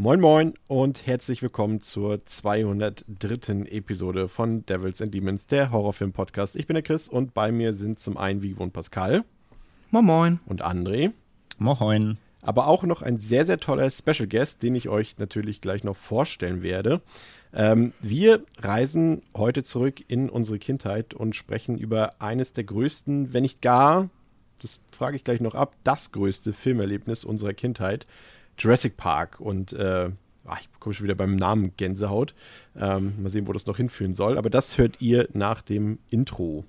Moin Moin und herzlich willkommen zur 203. Episode von Devils and Demons, der Horrorfilm-Podcast. Ich bin der Chris und bei mir sind zum einen wie gewohnt Pascal. Moin Moin. Und André. Moin. Aber auch noch ein sehr, sehr toller Special Guest, den ich euch natürlich gleich noch vorstellen werde. Ähm, wir reisen heute zurück in unsere Kindheit und sprechen über eines der größten, wenn nicht gar, das frage ich gleich noch ab, das größte Filmerlebnis unserer Kindheit. Jurassic Park und äh, ach, ich komme schon wieder beim Namen Gänsehaut. Ähm, mal sehen, wo das noch hinführen soll. Aber das hört ihr nach dem Intro.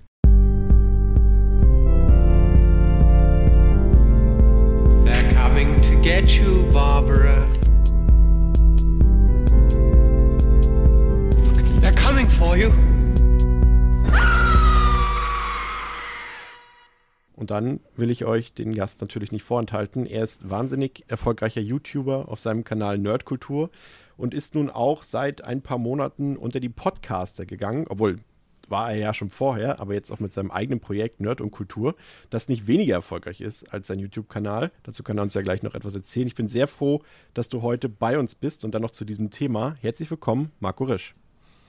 They're coming to get you, Barbara. Und dann will ich euch den Gast natürlich nicht vorenthalten. Er ist wahnsinnig erfolgreicher YouTuber auf seinem Kanal Nerdkultur und ist nun auch seit ein paar Monaten unter die Podcaster gegangen, obwohl war er ja schon vorher, aber jetzt auch mit seinem eigenen Projekt Nerd und Kultur, das nicht weniger erfolgreich ist als sein YouTube-Kanal. Dazu kann er uns ja gleich noch etwas erzählen. Ich bin sehr froh, dass du heute bei uns bist und dann noch zu diesem Thema. Herzlich willkommen, Marco Risch.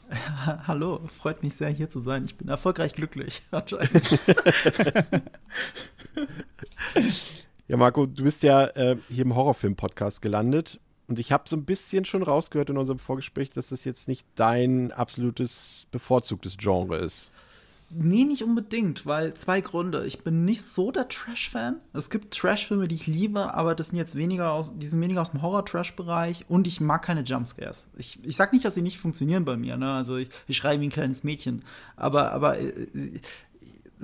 Hallo, freut mich sehr hier zu sein. Ich bin erfolgreich glücklich, ja, Marco, du bist ja äh, hier im Horrorfilm-Podcast gelandet. Und ich habe so ein bisschen schon rausgehört in unserem Vorgespräch, dass das jetzt nicht dein absolutes bevorzugtes Genre ist. Nee, nicht unbedingt, weil zwei Gründe. Ich bin nicht so der Trash-Fan. Es gibt Trash-Filme, die ich liebe, aber das sind jetzt weniger aus, die sind weniger aus dem Horror-Trash-Bereich und ich mag keine Jumpscares. Ich, ich sag nicht, dass sie nicht funktionieren bei mir, ne? Also ich, ich schreie wie ein kleines Mädchen. Aber, aber äh,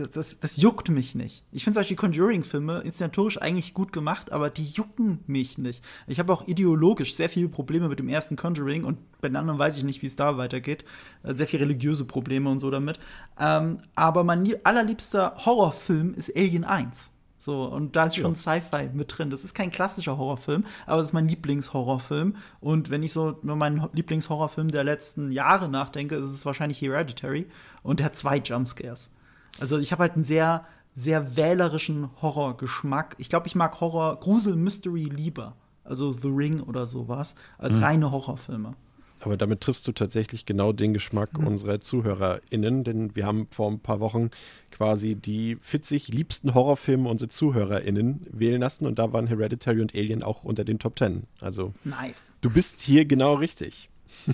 das, das juckt mich nicht. Ich finde zum Beispiel Conjuring-Filme inszenatorisch eigentlich gut gemacht, aber die jucken mich nicht. Ich habe auch ideologisch sehr viele Probleme mit dem ersten Conjuring und bei den anderen weiß ich nicht, wie es da weitergeht. Äh, sehr viele religiöse Probleme und so damit. Ähm, aber mein allerliebster Horrorfilm ist Alien 1. So, und da ist schon ja. Sci-Fi mit drin. Das ist kein klassischer Horrorfilm, aber es ist mein Lieblingshorrorfilm. Und wenn ich so über meinen Lieblingshorrorfilm der letzten Jahre nachdenke, ist es wahrscheinlich Hereditary. Und der hat zwei Jumpscares. Also ich habe halt einen sehr, sehr wählerischen Horrorgeschmack. Ich glaube, ich mag Horror, Grusel, Mystery lieber. Also The Ring oder sowas, als mhm. reine Horrorfilme. Aber damit triffst du tatsächlich genau den Geschmack mhm. unserer ZuhörerInnen, denn wir haben vor ein paar Wochen quasi die 40 liebsten Horrorfilme unserer ZuhörerInnen wählen lassen und da waren Hereditary und Alien auch unter den Top 10. Also, nice. du bist hier genau richtig.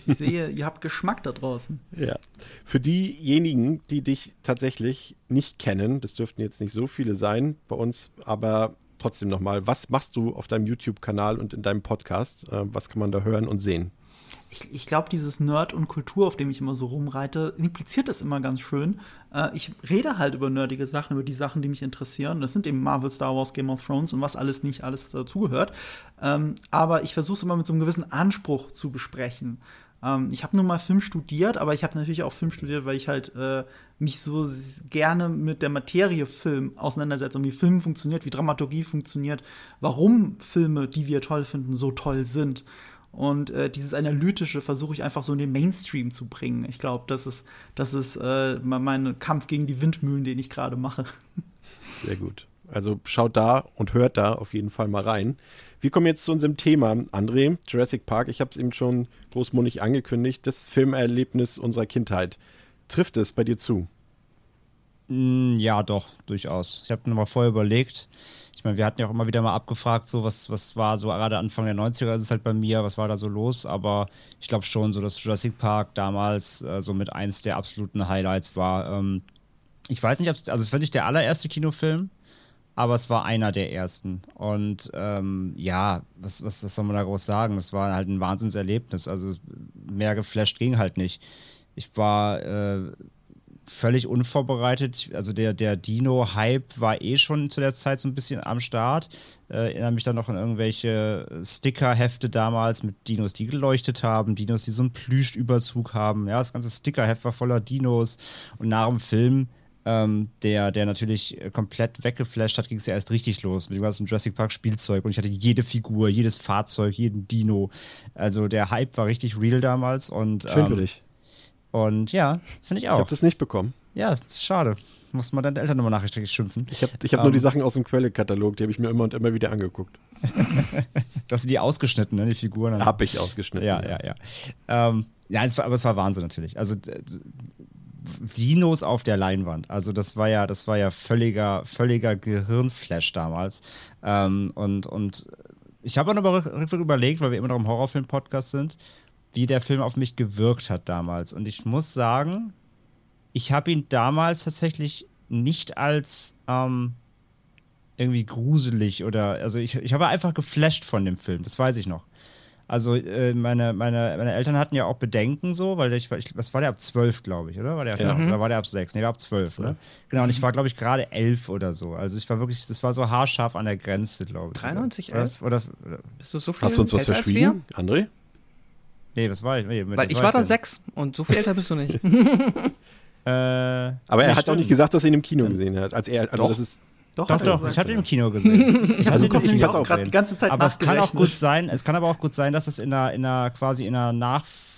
Ich sehe, ihr habt Geschmack da draußen. Ja. Für diejenigen, die dich tatsächlich nicht kennen, das dürften jetzt nicht so viele sein bei uns, aber trotzdem nochmal, was machst du auf deinem YouTube-Kanal und in deinem Podcast? Äh, was kann man da hören und sehen? Ich, ich glaube, dieses Nerd und Kultur, auf dem ich immer so rumreite, impliziert das immer ganz schön. Äh, ich rede halt über nerdige Sachen, über die Sachen, die mich interessieren. Das sind eben Marvel, Star Wars, Game of Thrones und was alles nicht alles dazugehört. Ähm, aber ich versuche es immer mit so einem gewissen Anspruch zu besprechen. Ähm, ich habe nun mal Film studiert, aber ich habe natürlich auch Film studiert, weil ich halt äh, mich so gerne mit der Materie Film auseinandersetze und wie Film funktioniert, wie Dramaturgie funktioniert, warum Filme, die wir toll finden, so toll sind. Und äh, dieses Analytische versuche ich einfach so in den Mainstream zu bringen. Ich glaube, das ist, das ist äh, mein Kampf gegen die Windmühlen, den ich gerade mache. Sehr gut. Also schaut da und hört da auf jeden Fall mal rein. Wir kommen jetzt zu unserem Thema, André, Jurassic Park. Ich habe es eben schon großmundig angekündigt. Das Filmerlebnis unserer Kindheit. Trifft es bei dir zu? Mm, ja, doch, durchaus. Ich habe mir mal vorher überlegt, ich meine, wir hatten ja auch immer wieder mal abgefragt, so was, was war so gerade Anfang der 90er ist es halt bei mir, was war da so los, aber ich glaube schon, so dass Jurassic Park damals äh, so mit eins der absoluten Highlights war. Ähm, ich weiß nicht, also es war nicht der allererste Kinofilm, aber es war einer der ersten. Und ähm, ja, was, was, was soll man da groß sagen? Es war halt ein Wahnsinnserlebnis. Also mehr geflasht ging halt nicht. Ich war äh, völlig unvorbereitet. Also der, der Dino-Hype war eh schon zu der Zeit so ein bisschen am Start. Äh, erinnere mich dann noch an irgendwelche Sticker-Hefte damals mit Dinos, die geleuchtet haben, Dinos, die so einen Plüschüberzug haben. Ja, das ganze Stickerheft war voller Dinos. Und nach dem Film ähm, der, der natürlich komplett weggeflasht hat, ging es ja erst richtig los mit dem ganzen Jurassic Park Spielzeug und ich hatte jede Figur, jedes Fahrzeug, jeden Dino. Also der Hype war richtig real damals und Schön ähm, für dich. Und ja, finde ich Ich auch. habe das nicht bekommen. ja, ist schade. Muss man deine Eltern nochmal nachträglich schimpfen. Ich habe ich hab Ähm. nur die Sachen aus dem Quellekatalog, die habe ich mir immer und immer wieder angeguckt. Das sind die ausgeschnitten, ne, die Figuren. Habe ich ausgeschnitten. Ja, ja, ja. Ähm, ja, es war, aber es war Wahnsinn natürlich. Also Dinos auf der Leinwand. Also das war ja, das war ja völliger, völliger Gehirnflash damals. Ähm, und, und ich habe dann aber rück- rückwärts überlegt, weil wir immer noch im Horrorfilm-Podcast sind, wie der Film auf mich gewirkt hat damals. Und ich muss sagen, ich habe ihn damals tatsächlich nicht als ähm, irgendwie gruselig oder also ich, ich habe einfach geflasht von dem Film, das weiß ich noch. Also äh, meine, meine, meine Eltern hatten ja auch Bedenken so, weil ich, ich was war der ab 12, glaube ich, oder? War der, Ja. oder war der ab 6? Nee, war ab 12, ne? Genau, und ich war, glaube ich, gerade 11 oder so. Also ich war wirklich, das war so haarscharf an der Grenze, glaube ich. 93, oder, das- oder, oder, Bist du so viel Hast du uns was verschwiegen, André? Nee, was war ich? Nee? Weil ich war da denn? sechs und so viel älter bist du nicht. Äh, Aber er hat auch stimmt. nicht gesagt, dass er ihn im Kino gesehen hat. Als er, also Doch. das ist, Doch, Doch, doch, ich habe ihn im Kino gesehen. Ich Also hatte ihn ich auch gesehen. die ganze Zeit aber es kann auch gut sein, es kann aber auch gut sein, dass es in einer, in einer quasi in einer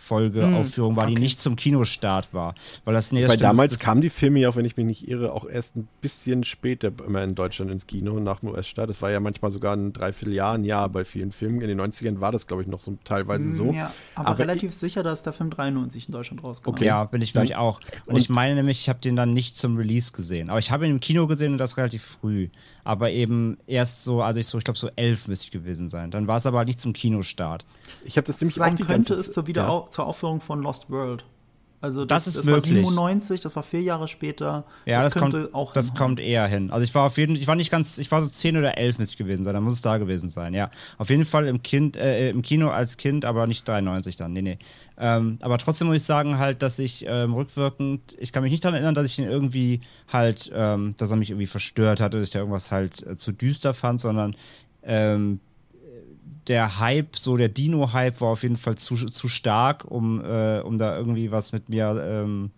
Nachfolgeaufführung war, die okay. nicht zum Kinostart war. Weil das, nee, das weil damals kamen die Filme ja, auch wenn ich mich nicht irre, auch erst ein bisschen später immer in Deutschland ins Kino, nach dem US-Start. Das war ja manchmal sogar ein Dreivierteljahr, ein Jahr bei vielen Filmen. In den 90ern war das, glaube ich, noch so teilweise so. Mm, Ja, aber, Aber relativ sicher, dass der Film 93 in Deutschland rauskam. Okay. Ja, bin ich Dann- nämlich auch. Und, und- ich meine nämlich, ich habe den dann nicht zum Release gesehen. Aber ich habe ihn im Kino gesehen und das relativ früh. Aber eben erst so, also ich so, ich glaube so elf müsste ich gewesen sein. Dann war es aber nicht zum Kinostart. Ich habe das nämlich auch die könnte ganze es zur, Wieder ja. Zur Aufführung von Lost World. Also Das das, ist das war möglich. 97, das war vier Jahre später. Ja, das, könnte kommt, auch das hinhauen. kommt eher hin. Also ich war auf jeden ich war nicht ganz, ich war so zehn oder elf müsste ich gewesen sein, dann muss es da gewesen sein, ja. Auf jeden Fall im Kind, äh, im Kino als Kind, aber nicht 93 dann, nee, nee. Ähm, aber trotzdem muss ich sagen halt, dass ich ähm, rückwirkend, ich kann mich nicht daran erinnern, dass ich ihn irgendwie halt, ähm, dass er mich irgendwie verstört hatte, dass ich da irgendwas halt äh, zu düster fand, sondern ähm, der Hype, so der Dino-Hype war auf jeden Fall zu, zu stark, um, äh, um da irgendwie was mit mir ähm,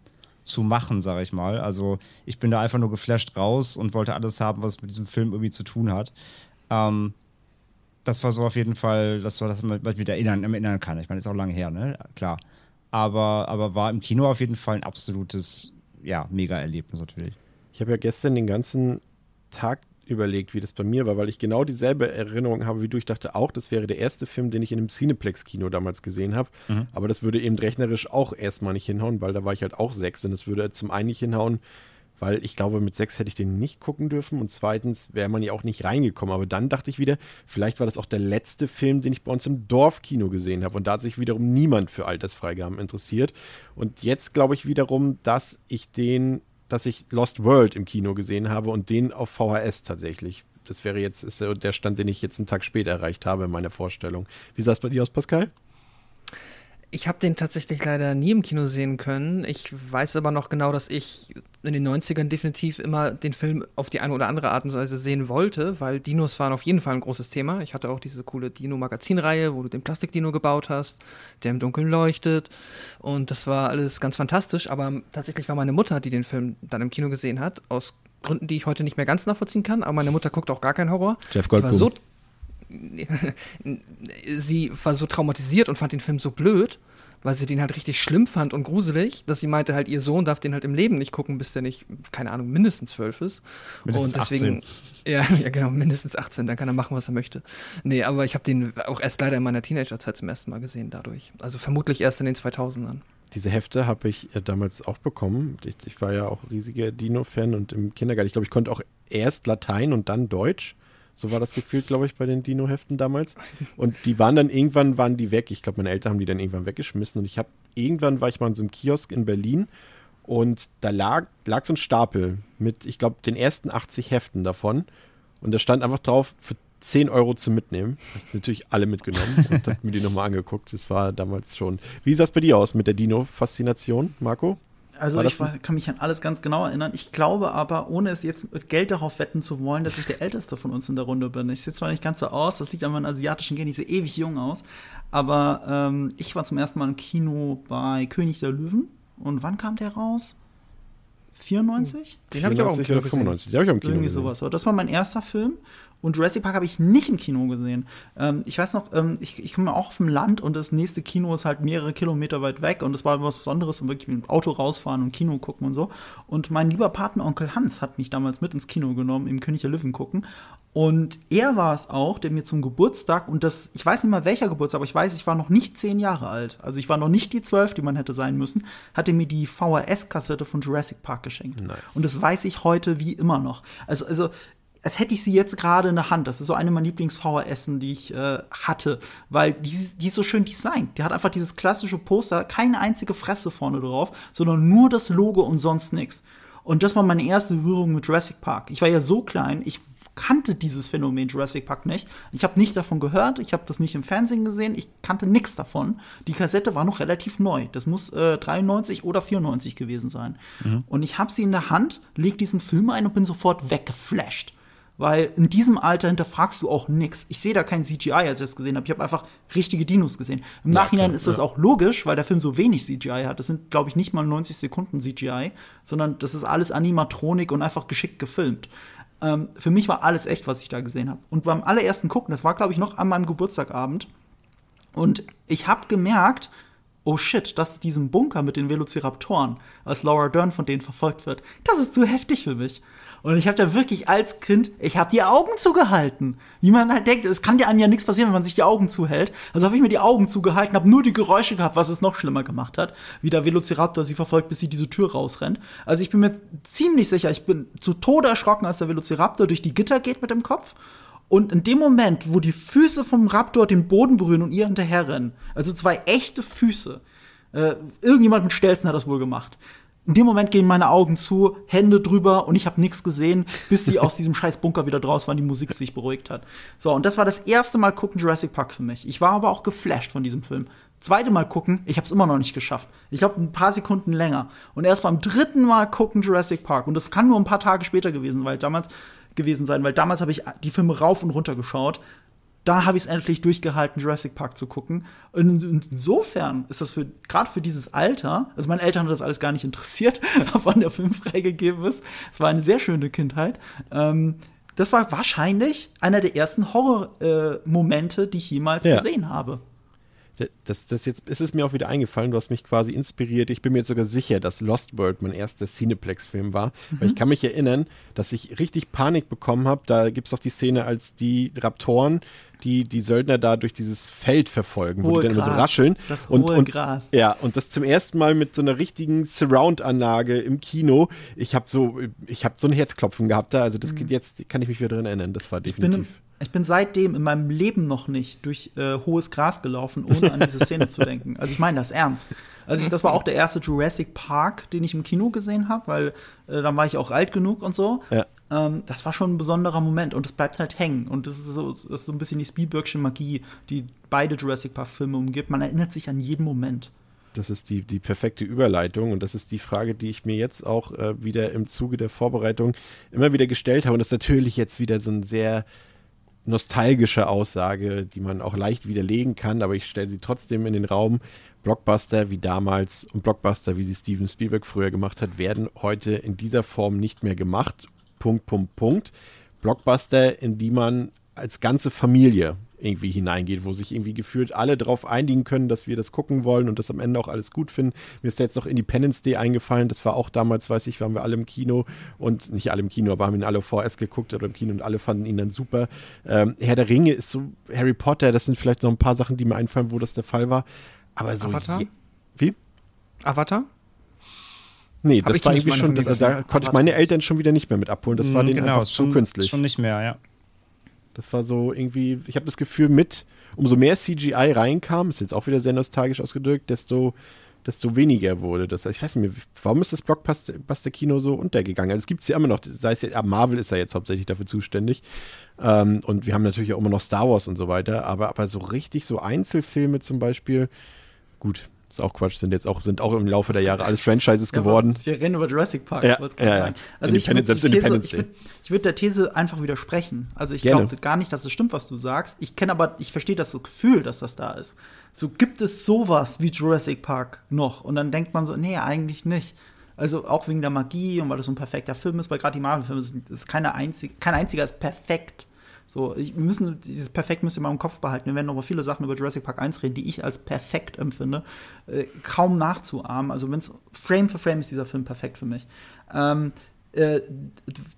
zu machen, sag ich mal. Also ich bin da einfach nur geflasht raus und wollte alles haben, was mit diesem Film irgendwie zu tun hat. Ähm, das war so auf jeden Fall, das war das, was ich mich erinnern, erinnern kann. Ich meine, ist auch lange her, ne? Klar. Aber, aber war im Kino auf jeden Fall ein absolutes, ja, Mega-Erlebnis natürlich. Ich habe ja gestern den ganzen Tag überlegt, wie das bei mir war, weil ich genau dieselbe Erinnerung habe wie du. Ich dachte auch, das wäre der erste Film, den ich in einem Cineplex-Kino damals gesehen habe. Mhm. Aber das würde eben rechnerisch auch erstmal nicht hinhauen, weil da war ich halt auch sechs und es würde zum einen nicht hinhauen, weil ich glaube, mit sechs hätte ich den nicht gucken dürfen und zweitens wäre man ja auch nicht reingekommen. Aber dann dachte ich wieder, vielleicht war das auch der letzte Film, den ich bei uns im Dorfkino gesehen habe und da hat sich wiederum niemand für Altersfreigaben interessiert. Und jetzt glaube ich wiederum, dass ich den dass ich Lost World im Kino gesehen habe und den auf VHS tatsächlich. Das wäre jetzt der Stand, den ich jetzt einen Tag später erreicht habe in meiner Vorstellung. Wie sah es bei dir aus, Pascal? Ich habe den tatsächlich leider nie im Kino sehen können. Ich weiß aber noch genau, dass ich in den 90ern definitiv immer den Film auf die eine oder andere Art und Weise sehen wollte, weil Dinos waren auf jeden Fall ein großes Thema. Ich hatte auch diese coole Dino-Magazin-Reihe, wo du den Plastikdino gebaut hast, der im Dunkeln leuchtet. Und das war alles ganz fantastisch. Aber tatsächlich war meine Mutter, die den Film dann im Kino gesehen hat, aus Gründen, die ich heute nicht mehr ganz nachvollziehen kann. Aber meine Mutter guckt auch gar keinen Horror. Jeff Goldblum. sie war so traumatisiert und fand den Film so blöd, weil sie den halt richtig schlimm fand und gruselig, dass sie meinte halt, ihr Sohn darf den halt im Leben nicht gucken, bis der nicht, keine Ahnung, mindestens zwölf ist. Mindestens und deswegen, 18. Ja, ja, genau, mindestens 18, dann kann er machen, was er möchte. Nee, aber ich habe den auch erst leider in meiner Teenagerzeit zum ersten Mal gesehen dadurch. Also vermutlich erst in den 2000ern. Diese Hefte habe ich äh, damals auch bekommen. Ich, ich war ja auch riesiger Dino-Fan und im Kindergarten, ich glaube, ich konnte auch erst Latein und dann Deutsch. So war das gefühlt, glaube ich, bei den Dino-Heften damals. Und die waren dann irgendwann, waren die weg. Ich glaube, meine Eltern haben die dann irgendwann weggeschmissen. Und ich habe, irgendwann war ich mal in so einem Kiosk in Berlin und da lag, lag so ein Stapel mit, ich glaube, den ersten 80 Heften davon. Und da stand einfach drauf, für 10 Euro zu mitnehmen. Hab ich natürlich alle mitgenommen und habe mir die nochmal angeguckt. Das war damals schon. Wie sah es bei dir aus mit der Dino-Faszination, Marco? Also ich war, kann mich an alles ganz genau erinnern. Ich glaube aber, ohne es jetzt mit Geld darauf wetten zu wollen, dass ich der Älteste von uns in der Runde bin. Ich sehe zwar nicht ganz so aus, das liegt an meinen asiatischen Gen, ich sehe ewig jung aus. Aber ähm, ich war zum ersten Mal im Kino bei König der Löwen. Und wann kam der raus? 94? Den habe ich auch im 94 Kino oder 95. Den habe ich auch im Kino Irgendwie gesehen. sowas. Das war mein erster Film. Und Jurassic Park habe ich nicht im Kino gesehen. Ähm, ich weiß noch, ähm, ich, ich komme auch auf dem Land und das nächste Kino ist halt mehrere Kilometer weit weg und das war was Besonderes und wirklich mit dem Auto rausfahren und Kino gucken und so. Und mein lieber Patenonkel Hans hat mich damals mit ins Kino genommen, im König der Löwen gucken. Und er war es auch, der mir zum Geburtstag, und das, ich weiß nicht mal welcher Geburtstag, aber ich weiß, ich war noch nicht zehn Jahre alt. Also ich war noch nicht die zwölf, die man hätte sein müssen, hat er mir die VHS-Kassette von Jurassic Park geschenkt. Nice. Und das weiß ich heute wie immer noch. Also, also als hätte ich sie jetzt gerade in der Hand. Das ist so eine meiner Lieblings-VHSen, die ich äh, hatte, weil die, ist- die ist so schön designt. Die hat einfach dieses klassische Poster, keine einzige Fresse vorne drauf, sondern nur das Logo und sonst nichts. Und das war meine erste Berührung mit Jurassic Park. Ich war ja so klein, ich kannte dieses Phänomen Jurassic Park nicht. Ich habe nicht davon gehört, ich habe das nicht im Fernsehen gesehen, ich kannte nichts davon. Die Kassette war noch relativ neu. Das muss äh, 93 oder 94 gewesen sein. Und ich habe sie in der Hand, leg diesen Film ein und bin sofort weggeflasht. Weil in diesem Alter hinterfragst du auch nichts. Ich sehe da kein CGI, als ich das gesehen habe. Ich habe einfach richtige Dinos gesehen. Im Nachhinein klar, ist das ja. auch logisch, weil der Film so wenig CGI hat. Das sind, glaube ich, nicht mal 90 Sekunden CGI, sondern das ist alles Animatronik und einfach geschickt gefilmt. Ähm, für mich war alles echt, was ich da gesehen habe. Und beim allerersten Gucken, das war, glaube ich, noch an meinem Geburtstagabend, und ich habe gemerkt, oh shit, das ist diesem Bunker mit den Velociraptoren, als Laura Dern von denen verfolgt wird. Das ist zu heftig für mich. Und ich habe da wirklich als Kind, ich habe die Augen zugehalten. Wie man halt denkt, es kann dir einem ja nichts passieren, wenn man sich die Augen zuhält. Also habe ich mir die Augen zugehalten, habe nur die Geräusche gehabt, was es noch schlimmer gemacht hat. Wie der Velociraptor sie verfolgt, bis sie diese Tür rausrennt. Also ich bin mir ziemlich sicher, ich bin zu Tode erschrocken, als der Velociraptor durch die Gitter geht mit dem Kopf. Und in dem Moment, wo die Füße vom Raptor den Boden berühren und ihr hinterherrennen, also zwei echte Füße, äh, irgendjemand mit Stelzen hat das wohl gemacht. In dem Moment gehen meine Augen zu, Hände drüber und ich habe nichts gesehen, bis sie aus diesem scheiß Bunker wieder draus waren, die Musik sich beruhigt hat. So, und das war das erste Mal gucken Jurassic Park für mich. Ich war aber auch geflasht von diesem Film. Zweite Mal gucken, ich habe es immer noch nicht geschafft. Ich glaube, ein paar Sekunden länger. Und erst beim dritten Mal gucken Jurassic Park. Und das kann nur ein paar Tage später gewesen, weil damals gewesen sein, weil damals habe ich die Filme rauf und runter geschaut. Da habe ich es endlich durchgehalten, Jurassic Park zu gucken. Und insofern ist das für gerade für dieses Alter, also meine Eltern hat das alles gar nicht interessiert, wann der Film freigegeben ist. Es war eine sehr schöne Kindheit. Ähm, das war wahrscheinlich einer der ersten Horror-Momente, die ich jemals Ja. gesehen habe. Das, das jetzt ist es mir auch wieder eingefallen, du hast mich quasi inspiriert. Ich bin mir jetzt sogar sicher, dass Lost World mein erster Cineplex-Film war. Weil ich kann mich erinnern, dass ich richtig Panik bekommen habe. Da gibt es doch die Szene, als die Raptoren, die die Söldner da durch dieses Feld verfolgen, wo Hohe die dann immer so Gras. rascheln. Das und, hohe und, Gras. Ja, und das zum ersten Mal mit so einer richtigen Surround-Anlage im Kino. Ich habe so, ich habe so ein Herzklopfen gehabt da. Also das geht jetzt, kann ich mich wieder dran erinnern. Das war Mhm. Definitiv. Ich bin seitdem in meinem Leben noch nicht durch äh, hohes Gras gelaufen, ohne an diese Szene zu denken. Also ich meine das ernst. Also ich, das war auch der erste Jurassic Park, den ich im Kino gesehen habe, weil äh, dann war ich auch alt genug und so. Ja. Ähm, das war schon ein besonderer Moment und es bleibt halt hängen. Und das ist so, das ist so ein bisschen die Spielbergsche Magie, die beide Jurassic Park-Filme umgibt. Man erinnert sich an jeden Moment. Das ist die, die perfekte Überleitung und das ist die Frage, die ich mir jetzt auch äh, wieder im Zuge der Vorbereitung immer wieder gestellt habe. Und das ist natürlich jetzt wieder so eine sehr nostalgische Aussage, die man auch leicht widerlegen kann, aber ich stelle sie trotzdem in den Raum. Blockbuster wie damals und Blockbuster, wie sie Steven Spielberg früher gemacht hat, werden heute in dieser Form nicht mehr gemacht. Punkt, Punkt, Punkt. Blockbuster, in die man als ganze Familie irgendwie hineingeht, wo sich irgendwie gefühlt alle darauf einigen können, dass wir das gucken wollen und das am Ende auch alles gut finden. Mir ist da jetzt noch Independence Day eingefallen, das war auch damals, weiß ich, waren wir alle im Kino und nicht alle im Kino, aber haben ihn alle VS geguckt oder im Kino und alle fanden ihn dann super. Ähm, Herr der Ringe ist so, Harry Potter, das sind vielleicht noch ein paar Sachen, die mir einfallen, wo das der Fall war. Aber so. Avatar? Wie? Avatar? Nee, Hab das war irgendwie schon, da, da konnte ich meine Eltern schon wieder nicht mehr mit abholen. Das war Mm, denen genau, einfach zu schon, künstlich. Schon nicht mehr, ja. Das war so irgendwie, ich habe das Gefühl, mit, umso mehr CGI reinkam, ist jetzt auch wieder sehr nostalgisch ausgedrückt, desto, desto weniger wurde das. Also ich weiß nicht mehr, warum ist das Blockbuster-Kino so untergegangen? Also es gibt es ja immer noch, sei es ja, Marvel ist ja jetzt hauptsächlich dafür zuständig. Ähm, und wir haben natürlich auch immer noch Star Wars und so weiter, aber, aber so richtig so Einzelfilme zum Beispiel, gut, ist auch Quatsch, sind jetzt auch, sind auch im Laufe der Jahre alles Franchises Ja, geworden. Wir reden über Jurassic Park. Ja, ja, ja. Also ich würde würd, ich würd der These einfach widersprechen. Also ich glaube gar nicht, dass es stimmt, was du sagst. Ich kenne aber, ich verstehe das so Gefühl, dass das da ist. So gibt es sowas wie Jurassic Park noch? Und dann denkt man so, nee, eigentlich nicht. Also auch wegen der Magie und weil das so ein perfekter Film ist, weil gerade die Marvel-Filme sind, ist keine einzig, kein einziger ist perfekt. So, wir müssen, dieses Perfekt müsst ihr mal im Kopf behalten. Wir werden über viele Sachen über Jurassic Park 1 reden, die ich als perfekt empfinde. Äh, kaum nachzuahmen. Also, wenn Frame für Frame ist dieser Film perfekt für mich. Ähm, äh,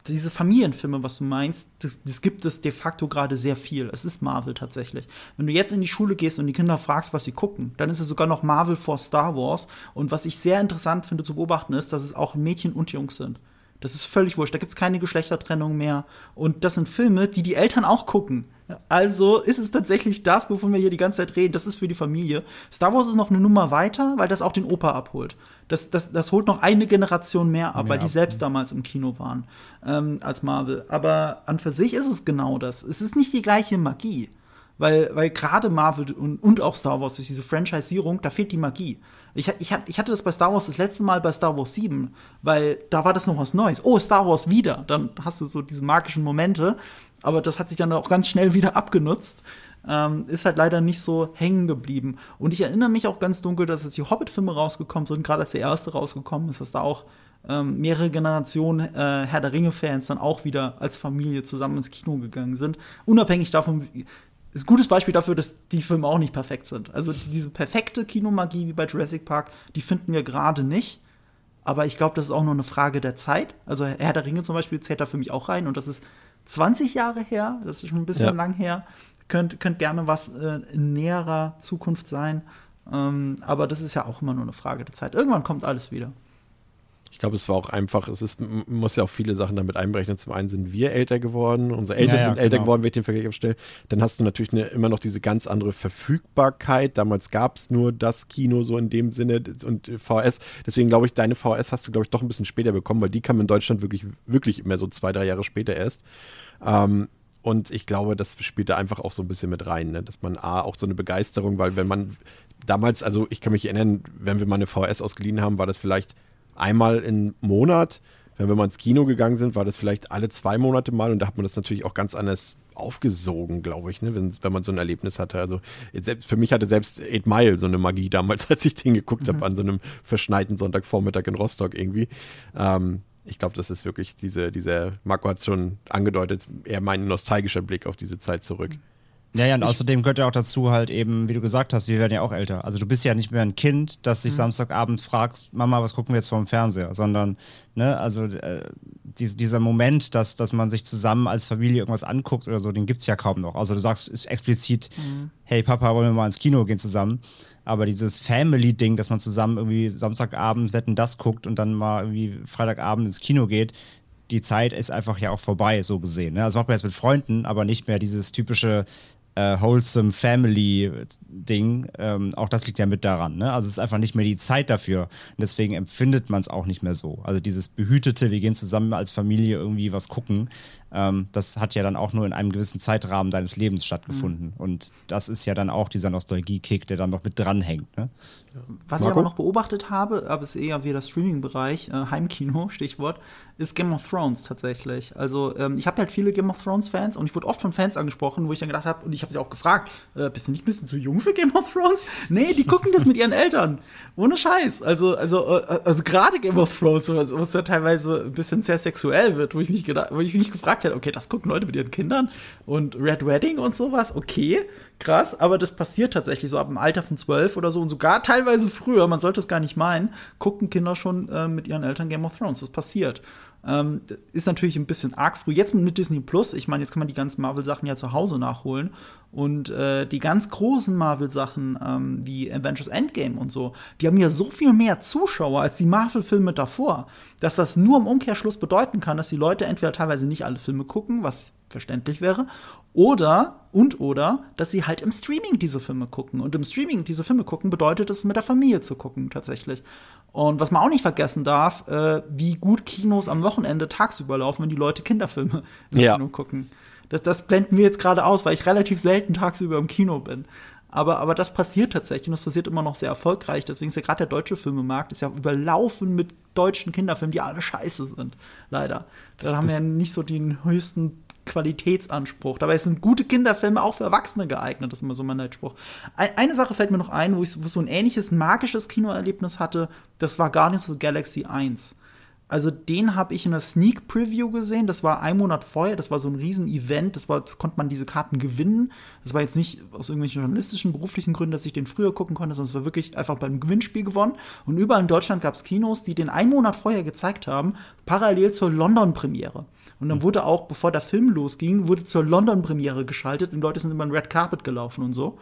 diese Familienfilme, was du meinst, das, das gibt es de facto gerade sehr viel. Es ist Marvel tatsächlich. Wenn du jetzt in die Schule gehst und die Kinder fragst, was sie gucken, dann ist es sogar noch Marvel vor Star Wars. Und was ich sehr interessant finde zu beobachten, ist, dass es auch Mädchen und Jungs sind. Das ist völlig wurscht. Da gibt es keine Geschlechtertrennung mehr. Und das sind Filme, die die Eltern auch gucken. Also ist es tatsächlich das, wovon wir hier die ganze Zeit reden. Das ist für die Familie. Star Wars ist noch eine Nummer weiter, weil das auch den Opa abholt. Das, das, das holt noch eine Generation mehr ab, mehr weil die ab. selbst damals im Kino waren ähm, als Marvel. Aber an für sich ist es genau das. Es ist nicht die gleiche Magie. Weil, weil gerade Marvel und, und auch Star Wars durch diese Franchisierung, da fehlt die Magie. Ich, ich, ich hatte das bei Star Wars das letzte Mal bei Star Wars 7, weil da war das noch was Neues. Oh, Star Wars wieder. Dann hast du so diese magischen Momente. Aber das hat sich dann auch ganz schnell wieder abgenutzt. Ähm, ist halt leider nicht so hängen geblieben. Und ich erinnere mich auch ganz dunkel, dass es die Hobbit-Filme rausgekommen sind, gerade als der erste rausgekommen ist, dass da auch ähm, mehrere Generationen äh, Herr der Ringe-Fans dann auch wieder als Familie zusammen ins Kino gegangen sind. Unabhängig davon, ist ein gutes Beispiel dafür, dass die Filme auch nicht perfekt sind. Also diese perfekte Kinomagie wie bei Jurassic Park, die finden wir gerade nicht. Aber ich glaube, das ist auch nur eine Frage der Zeit. Also Herr der Ringe zum Beispiel zählt da für mich auch rein und das ist 20 Jahre her, das ist schon ein bisschen ja. lang her. Könnt, könnt gerne was äh, in näherer Zukunft sein. Ähm, aber das ist ja auch immer nur eine Frage der Zeit. Irgendwann kommt alles wieder. Ich glaube, es war auch einfach, es ist, man muss ja auch viele Sachen damit einberechnen. Zum einen sind wir älter geworden, unsere Eltern ja, ja, sind genau. älter geworden, wenn ich den Vergleich aufstelle. Dann hast du natürlich eine, immer noch diese ganz andere Verfügbarkeit. Damals gab es nur das Kino so in dem Sinne und VHS. Deswegen glaube ich, deine VHS hast du, glaube ich, doch ein bisschen später bekommen, weil die kam in Deutschland wirklich, wirklich immer so zwei, drei Jahre später erst. Ähm, und ich glaube, das spielt da einfach auch so ein bisschen mit rein, ne? dass man A, auch so eine Begeisterung, weil wenn man damals, also ich kann mich erinnern, wenn wir mal eine VHS ausgeliehen haben, war das vielleicht einmal im Monat. Wenn wir mal ins Kino gegangen sind, war das vielleicht alle zwei Monate mal und da hat man das natürlich auch ganz anders aufgesogen, glaube ich, ne? wenn, wenn man so ein Erlebnis hatte. Also selbst, für mich hatte selbst Eight Mile so eine Magie damals, als ich den geguckt mhm. habe an so einem verschneiten Sonntagvormittag in Rostock irgendwie. Ähm, ich glaube, das ist wirklich diese, dieser, Marco hat es schon angedeutet, eher mein nostalgischer Blick auf diese Zeit zurück. Mhm. Ja, ja, und ich, außerdem gehört ja auch dazu halt eben, wie du gesagt hast, wir werden ja auch älter. Also du bist ja nicht mehr ein Kind, das sich mhm. Samstagabend fragst, Mama, was gucken wir jetzt vor dem Fernseher, sondern, ne, also äh, die, dieser Moment, dass, dass man sich zusammen als Familie irgendwas anguckt oder so, den gibt's ja kaum noch. Also du sagst explizit, mhm. hey Papa, wollen wir mal ins Kino gehen zusammen? Aber dieses Family-Ding, dass man zusammen irgendwie Samstagabend Wetten das guckt und dann mal irgendwie Freitagabend ins Kino geht, die Zeit ist einfach ja auch vorbei, so gesehen. Ne? Also macht man jetzt mit Freunden, aber nicht mehr dieses typische äh, wholesome Family-Ding, ähm, auch das liegt ja mit daran. Ne? Also es ist einfach nicht mehr die Zeit dafür. Und deswegen empfindet man es auch nicht mehr so. Also dieses behütete, wir gehen zusammen als Familie irgendwie was gucken, ähm, das hat ja dann auch nur in einem gewissen Zeitrahmen deines Lebens stattgefunden. Mhm. Und das ist ja dann auch dieser Nostalgie-Kick, der dann noch mit dranhängt. Ne? Was Marco? ich aber noch beobachtet habe, aber es ist eher wieder Streaming-Bereich, äh, Heimkino, Stichwort, ist Game of Thrones tatsächlich. Also ähm, ich habe halt viele Game of Thrones-Fans und ich wurde oft von Fans angesprochen, wo ich dann gedacht habe, und ich habe sie auch gefragt, äh, bist du nicht ein bisschen zu jung für Game of Thrones? Nee, die gucken das mit ihren Eltern. Ohne Scheiß. Also, also, äh, also gerade Game of Thrones, was ja teilweise ein bisschen sehr sexuell wird, wo ich mich gedacht, wo ich mich gefragt hätte, okay, das gucken Leute mit ihren Kindern und Red Wedding und sowas, okay krass, aber das passiert tatsächlich so ab dem Alter von zwölf oder so und sogar teilweise früher, man sollte es gar nicht meinen, gucken Kinder schon äh, mit ihren Eltern Game of Thrones. Das passiert. Ähm, ist natürlich ein bisschen arg früh. Jetzt mit Disney Plus, ich meine, jetzt kann man die ganzen Marvel-Sachen ja zu Hause nachholen. Und äh, die ganz großen Marvel-Sachen ähm, wie Avengers Endgame und so, die haben ja so viel mehr Zuschauer als die Marvel-Filme davor, dass das nur im Umkehrschluss bedeuten kann, dass die Leute entweder teilweise nicht alle Filme gucken, was verständlich wäre, oder und oder, dass sie halt im Streaming diese Filme gucken. Und im Streaming diese Filme gucken bedeutet es, mit der Familie zu gucken, tatsächlich. Und was man auch nicht vergessen darf, äh, wie gut Kinos am Wochenende tagsüber laufen, wenn die Leute Kinderfilme im ja. Kino gucken. Das, das blenden wir jetzt gerade aus, weil ich relativ selten tagsüber im Kino bin. Aber, aber das passiert tatsächlich und das passiert immer noch sehr erfolgreich. Deswegen ist ja gerade der deutsche Filmemarkt ist ja überlaufen mit deutschen Kinderfilmen, die alle scheiße sind. Leider. Da das, haben wir ja nicht so den höchsten Qualitätsanspruch. Dabei sind gute Kinderfilme auch für Erwachsene geeignet, das ist immer so mein Leitspruch. Eine Sache fällt mir noch ein, wo ich so ein ähnliches magisches Kinoerlebnis hatte, das war Guardians of the Galaxy 1. Also den habe ich in einer Sneak Preview gesehen. Das war ein Monat vorher. Das war so ein Riesen-Event. Das, das konnte man diese Karten gewinnen. Das war jetzt nicht aus irgendwelchen journalistischen, beruflichen Gründen, dass ich den früher gucken konnte, sondern es war wirklich einfach beim Gewinnspiel gewonnen. Und überall in Deutschland gab es Kinos, die den einen Monat vorher gezeigt haben, parallel zur London-Premiere. Und dann wurde auch, bevor der Film losging, wurde zur London-Premiere geschaltet und Leute sind immer ein Red Carpet gelaufen und so.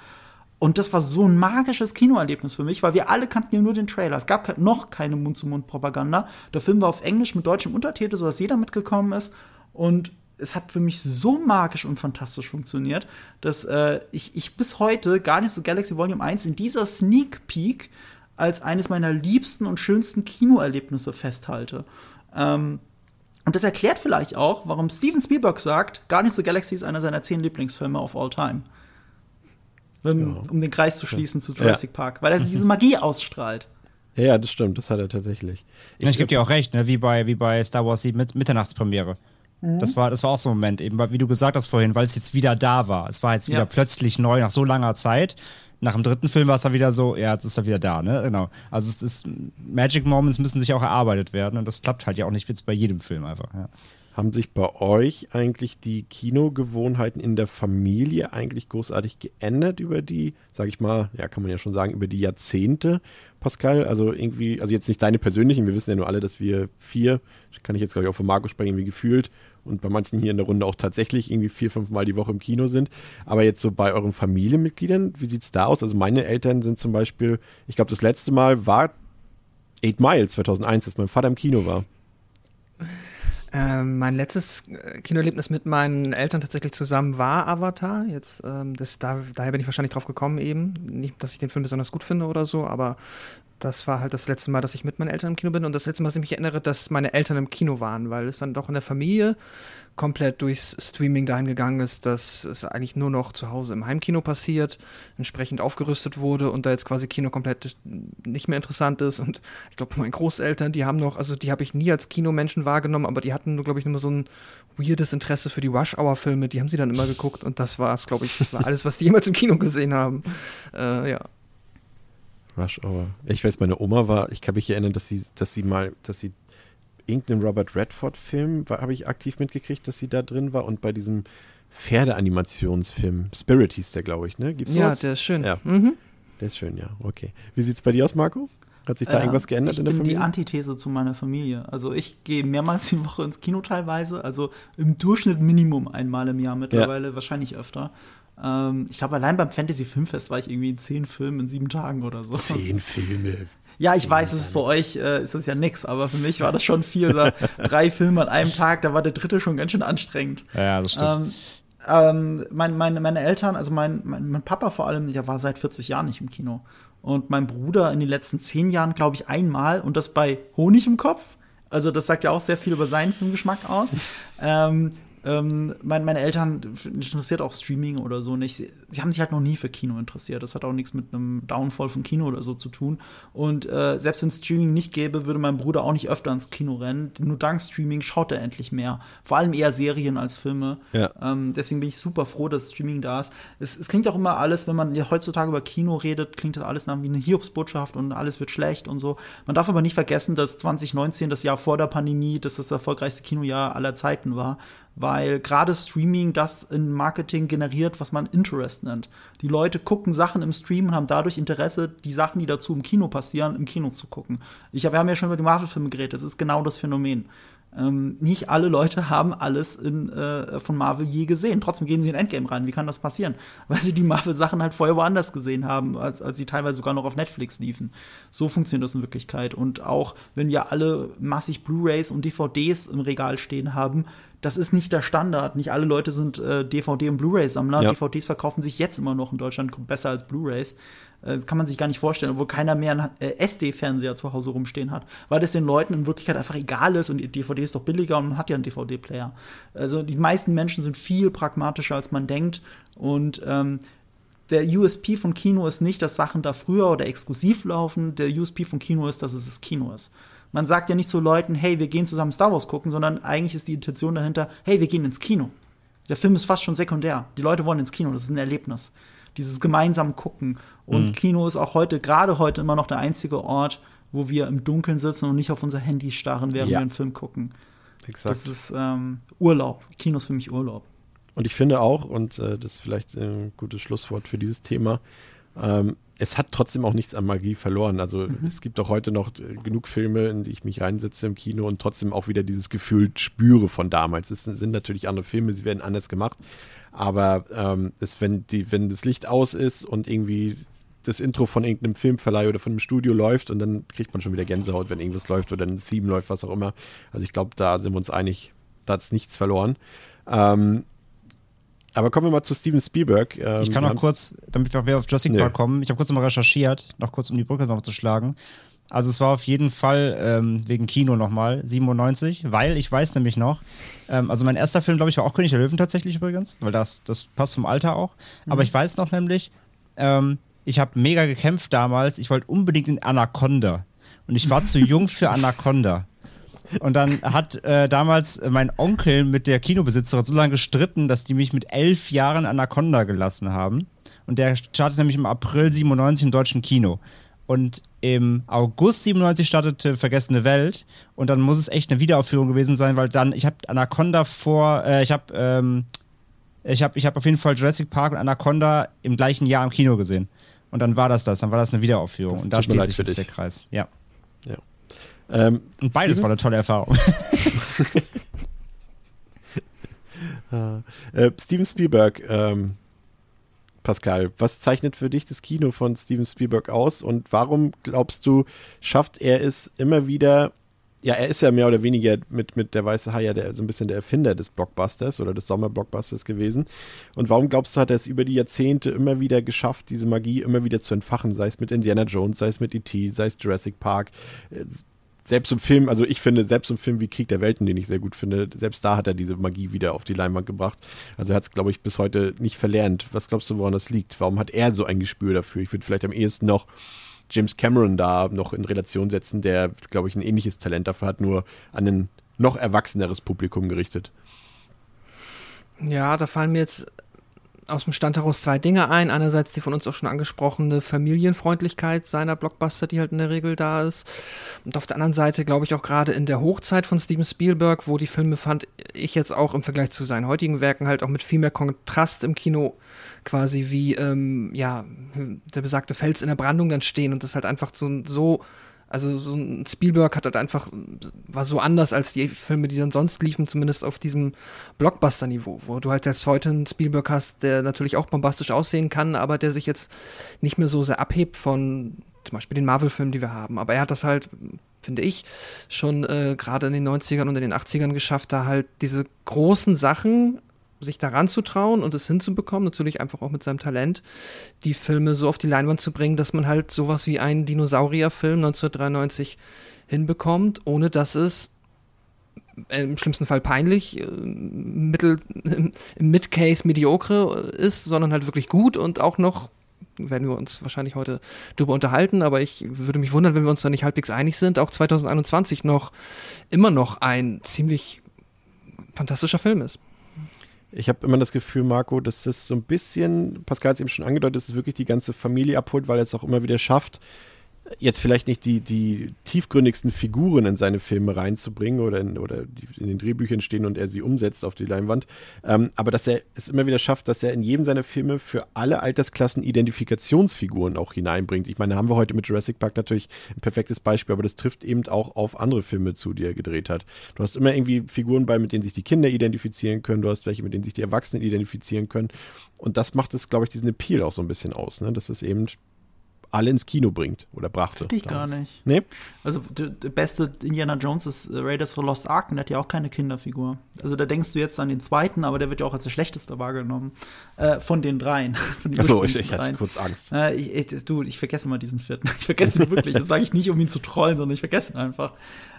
Und das war so ein magisches Kinoerlebnis für mich, weil wir alle kannten ja nur den Trailer. Es gab noch keine Mund-zu-Mund-Propaganda. Der Film war auf Englisch mit deutschem Untertitel, sodass jeder mitgekommen ist. Und es hat für mich so magisch und fantastisch funktioniert, dass äh, ich, ich bis heute gar nicht so Galaxy Volume 1 in dieser Sneak Peek als eines meiner liebsten und schönsten Kinoerlebnisse festhalte. Ähm, und das erklärt vielleicht auch, warum Steven Spielberg sagt, Guardians of the Galaxy ist einer seiner zehn Lieblingsfilme of all time. Wenn, ja. Um den Kreis zu schließen ja. zu Jurassic Park, weil er diese Magie ausstrahlt. Ja, das stimmt, das hat er tatsächlich. Ich, ich gebe dir auch recht, ne? wie, bei, wie bei Star Wars 7 mit Mitternachtspremiere. Mhm. Das, war, das war auch so ein Moment, eben, wie du gesagt hast vorhin, weil es jetzt wieder da war. Es war jetzt wieder ja. plötzlich neu nach so langer Zeit. Nach dem dritten Film war es dann wieder so, ja, jetzt ist er wieder da, ne? Genau. Also es ist, Magic Moments müssen sich auch erarbeitet werden und das klappt halt ja auch nicht jetzt bei jedem Film einfach. Ja. Haben sich bei euch eigentlich die Kinogewohnheiten in der Familie eigentlich großartig geändert über die, sag ich mal, ja, kann man ja schon sagen, über die Jahrzehnte, Pascal? Also irgendwie, also jetzt nicht deine persönlichen, wir wissen ja nur alle, dass wir vier, kann ich jetzt glaube ich auch von Marco sprechen, irgendwie gefühlt und bei manchen hier in der Runde auch tatsächlich irgendwie vier, fünf Mal die Woche im Kino sind. Aber jetzt so bei euren Familienmitgliedern, wie sieht es da aus? Also meine Eltern sind zum Beispiel, ich glaube, das letzte Mal war Eight Mile 2001, dass mein Vater im Kino war. Ähm, mein letztes äh, Kinoerlebnis mit meinen Eltern tatsächlich zusammen war Avatar. Jetzt, ähm, das, da, daher bin ich wahrscheinlich drauf gekommen eben. Nicht, dass ich den Film besonders gut finde oder so, aber das war halt das letzte Mal, dass ich mit meinen Eltern im Kino bin und das letzte Mal, dass ich mich erinnere, dass meine Eltern im Kino waren, weil es dann doch in der Familie komplett durchs Streaming dahin gegangen ist, dass es eigentlich nur noch zu Hause im Heimkino passiert, entsprechend aufgerüstet wurde und da jetzt quasi Kino komplett nicht mehr interessant ist. Und ich glaube, meine Großeltern, die haben noch, also die habe ich nie als Kinomenschen wahrgenommen, aber die hatten, glaube ich, nur so ein weirdes Interesse für die Rush-Hour-Filme, die haben sie dann immer geguckt und das war es, glaube ich, war alles, was die jemals im Kino gesehen haben. Äh, ja. Rush Hour. Ich weiß, meine Oma war, ich kann mich erinnern, dass sie, dass sie mal, dass sie irgendeinen Robert Redford-Film, habe ich aktiv mitgekriegt, dass sie da drin war und bei diesem Pferdeanimationsfilm, Spirit hieß der, glaube ich, ne? Gibt's ja, der ist schön. Ja. Mhm. Der ist schön, ja. Okay. Wie sieht es bei dir aus, Marco? Hat sich da äh, irgendwas geändert in der Familie? Ich bin die Antithese zu meiner Familie. Also ich gehe mehrmals die Woche ins Kino teilweise, also im Durchschnitt Minimum einmal im Jahr mittlerweile, ja. wahrscheinlich öfter. Ähm, ich glaube, allein beim Fantasy Filmfest war ich irgendwie in zehn Filmen in sieben Tagen oder so. Zehn Filme. Ja, ich weiß, es ist für euch äh, ist das ja nix, aber für mich war das schon viel. Da, drei Filme an einem Tag, da war der dritte schon ganz schön anstrengend. Ja, das stimmt. Ähm, ähm, mein, meine, meine Eltern, also mein, mein, mein, Papa vor allem, der war seit 40 Jahren nicht im Kino. Und mein Bruder in den letzten zehn Jahren, glaube ich, einmal und das bei Honig im Kopf. Also das sagt ja auch sehr viel über seinen Filmgeschmack aus. ähm, ähm, mein, meine Eltern interessiert auch Streaming oder so nicht. Sie, sie, haben sich halt noch nie für Kino interessiert. Das hat auch nichts mit einem Downfall von Kino oder so zu tun. Und äh, selbst wenn es Streaming nicht gäbe, würde mein Bruder auch nicht öfter ins Kino rennen. Nur dank Streaming schaut er endlich mehr. Vor allem eher Serien als Filme. Ja. Ähm, deswegen bin ich super froh, dass Streaming da ist. Es, es klingt auch immer alles, wenn man heutzutage über Kino redet, klingt das alles nach wie eine Hiobsbotschaft und alles wird schlecht und so. Man darf aber nicht vergessen, dass 2019, das Jahr vor der Pandemie, das das erfolgreichste Kinojahr aller Zeiten war weil gerade Streaming das in Marketing generiert, was man Interest nennt. Die Leute gucken Sachen im Stream und haben dadurch Interesse, die Sachen, die dazu im Kino passieren, im Kino zu gucken. Ich hab, wir haben ja schon über die Marvel-Filme geredet, das ist genau das Phänomen. Ähm, nicht alle Leute haben alles in, äh, von Marvel je gesehen. Trotzdem gehen sie in Endgame rein. Wie kann das passieren? Weil sie die Marvel-Sachen halt vorher woanders gesehen haben, als, als sie teilweise sogar noch auf Netflix liefen. So funktioniert das in Wirklichkeit. Und auch wenn wir alle massig Blu-rays und DVDs im Regal stehen haben, das ist nicht der Standard. Nicht alle Leute sind äh, DVD- und Blu-ray-Sammler. Ja. DVDs verkaufen sich jetzt immer noch in Deutschland besser als Blu-rays. Äh, das kann man sich gar nicht vorstellen, obwohl keiner mehr einen äh, SD-Fernseher zu Hause rumstehen hat. Weil das den Leuten in Wirklichkeit einfach egal ist und die DVD ist doch billiger und man hat ja einen DVD-Player. Also die meisten Menschen sind viel pragmatischer, als man denkt. Und ähm, der USP von Kino ist nicht, dass Sachen da früher oder exklusiv laufen. Der USP von Kino ist, dass es das Kino ist. Man sagt ja nicht zu Leuten, hey, wir gehen zusammen Star Wars gucken, sondern eigentlich ist die Intention dahinter, hey, wir gehen ins Kino. Der Film ist fast schon sekundär. Die Leute wollen ins Kino, das ist ein Erlebnis. Dieses gemeinsam gucken. Und Mhm. Kino ist auch heute, gerade heute, immer noch der einzige Ort, wo wir im Dunkeln sitzen und nicht auf unser Handy starren, während Ja. wir einen Film gucken. Exakt. Das ist ähm, Urlaub. Kino ist für mich Urlaub. Und ich finde auch, und äh, das ist vielleicht äh, ein gutes Schlusswort für dieses Thema, ähm, es hat trotzdem auch nichts an Magie verloren. Also es gibt auch heute noch äh, genug Filme, in die ich mich reinsetze im Kino und trotzdem auch wieder dieses Gefühl spüre von damals. Es sind, sind natürlich andere Filme, sie werden anders gemacht. Aber ähm, es, wenn, die, wenn das Licht aus ist und irgendwie das Intro von irgendeinem Filmverleih oder von einem Studio läuft und dann kriegt man schon wieder Gänsehaut, wenn irgendwas läuft oder ein Theme läuft, was auch immer. Also ich glaube, da sind wir uns einig, da hat es nichts verloren. Ähm, aber kommen wir mal zu Steven Spielberg. Ähm, Ich kann noch kurz, damit wir auf Jurassic Nee. Park kommen, ich habe kurz nochmal recherchiert, noch kurz um die Brücke noch zu schlagen. Also es war auf jeden Fall ähm, wegen Kino nochmal, 97, weil ich weiß nämlich noch, ähm, also mein erster Film, glaube ich, war auch König der Löwen tatsächlich übrigens, weil das, das passt vom Alter auch. Aber ich weiß noch nämlich, ähm, ich habe mega gekämpft damals, ich wollte unbedingt in Anaconda. Und ich war zu jung für Anaconda. Und dann hat äh, damals mein Onkel mit der Kinobesitzerin so lange gestritten, dass die mich mit elf Jahren Anaconda gelassen haben. Und der startet nämlich im April 97 im deutschen Kino. Und im August 97 startete Vergessene Welt. Und dann muss es echt eine Wiederaufführung gewesen sein, weil dann, ich habe Anaconda vor, äh, ich habe ähm, ich habe ich hab auf jeden Fall Jurassic Park und Anaconda im gleichen Jahr im Kino gesehen. Und dann war das das, dann war das eine Wiederaufführung. Das und da schließt sich jetzt der. Kreis. Ja. Ähm, Und beides Steven- war eine tolle Erfahrung. Äh, Steven Spielberg, ähm, Pascal, was zeichnet für dich das Kino von Steven Spielberg aus und warum glaubst du, schafft er es immer wieder, ja, er ist ja mehr oder weniger mit, mit der Weiße Hai ja der, so ein bisschen der Erfinder des Blockbusters oder des Sommerblockbusters gewesen. Und warum glaubst du, hat er es über die Jahrzehnte immer wieder geschafft, diese Magie immer wieder zu entfachen, sei es mit Indiana Jones, sei es mit E.T., sei es Jurassic Park, äh, selbst im Film, also ich finde, selbst im Film wie Krieg der Welten, den ich sehr gut finde, selbst da hat er diese Magie wieder auf die Leinwand gebracht. Also er hat es, glaube ich, bis heute nicht verlernt. Was glaubst du, woran das liegt? Warum hat er so ein Gespür dafür? Ich würde vielleicht am ehesten noch James Cameron da noch in Relation setzen, der, glaube ich, ein ähnliches Talent dafür hat, nur an ein noch erwachseneres Publikum gerichtet. Ja, da fallen mir jetzt aus dem Stand heraus zwei Dinge ein. Einerseits die von uns auch schon angesprochene Familienfreundlichkeit seiner Blockbuster, die halt in der Regel da ist. Und auf der anderen Seite glaube ich auch gerade in der Hochzeit von Steven Spielberg, wo die Filme fand ich jetzt auch im Vergleich zu seinen heutigen Werken halt auch mit viel mehr Kontrast im Kino quasi wie, ähm, ja, der besagte Fels in der Brandung dann stehen und das halt einfach so, so also so ein Spielberg hat halt einfach, war so anders als die Filme, die dann sonst liefen, zumindest auf diesem Blockbuster-Niveau, wo du halt jetzt heute einen Spielberg hast, der natürlich auch bombastisch aussehen kann, aber der sich jetzt nicht mehr so sehr abhebt von zum Beispiel den Marvel-Filmen, die wir haben. Aber er hat das halt, finde ich, schon äh, gerade in den 90ern und in den 80ern geschafft, da halt diese großen Sachen sich daran zu trauen und es hinzubekommen, natürlich einfach auch mit seinem Talent, die Filme so auf die Leinwand zu bringen, dass man halt sowas wie einen Dinosaurierfilm 1993 hinbekommt, ohne dass es äh, im schlimmsten Fall peinlich, äh, mittel, im, Mid-Case mediocre ist, sondern halt wirklich gut und auch noch werden wir uns wahrscheinlich heute drüber unterhalten, aber ich würde mich wundern, wenn wir uns da nicht halbwegs einig sind, auch 2021 noch immer noch ein ziemlich fantastischer Film ist. Ich habe immer das Gefühl, Marco, dass das so ein bisschen, Pascal hat es eben schon angedeutet, dass es wirklich die ganze Familie abholt, weil er es auch immer wieder schafft, jetzt vielleicht nicht die, die tiefgründigsten Figuren in seine Filme reinzubringen oder in, oder in den Drehbüchern stehen und er sie umsetzt auf die Leinwand, ähm, aber dass er es immer wieder schafft, dass er in jedem seiner Filme für alle Altersklassen Identifikationsfiguren auch hineinbringt. Ich meine, haben wir heute mit Jurassic Park natürlich ein perfektes Beispiel, aber das trifft eben auch auf andere Filme zu, die er gedreht hat. Du hast immer irgendwie Figuren bei, mit denen sich die Kinder identifizieren können, du hast welche, mit denen sich die Erwachsenen identifizieren können und das macht es, glaube ich, diesen Appeal auch so ein bisschen aus, ne? dass es eben alle ins Kino bringt oder brachte. Finde ich gar damals. nicht. Nee? Also der, beste Indiana Jones ist äh, Raiders for Lost Ark und der hat ja auch keine Kinderfigur. Also da denkst du jetzt an den zweiten, aber der wird ja auch als der schlechteste wahrgenommen. Äh, von den dreien. Von Achso, ich, ich hatte kurz Angst. Äh, ich, ich, du, ich vergesse mal diesen vierten. Ich vergesse ihn wirklich. Das sage ich nicht, um ihn zu trollen, sondern ich vergesse ihn einfach.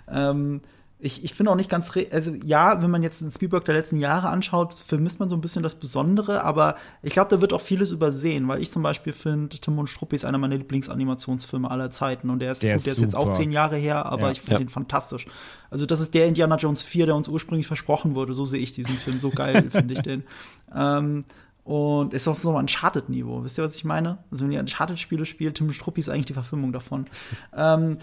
Ähm, ich, ich finde auch nicht ganz, also ja, wenn man jetzt den Spielberg der letzten Jahre anschaut, vermisst man so ein bisschen das Besondere, aber ich glaube, da wird auch vieles übersehen, weil ich zum Beispiel finde, Tim und Struppi ist einer meiner Lieblingsanimationsfilme aller Zeiten und der ist, Der gut, ist der ist jetzt auch zehn Jahre her, aber Ja. ich finde Ja. den fantastisch. Also das ist der Indiana Jones 4, der uns ursprünglich versprochen wurde, so sehe ich diesen Film, so geil finde ich den. Ähm, und ist auf so einem Uncharted-Niveau. Wisst ihr, was ich meine? Also, wenn ihr Uncharted-Spiele spielt, Tim Struppi ist eigentlich die Verfilmung davon. ähm, äh,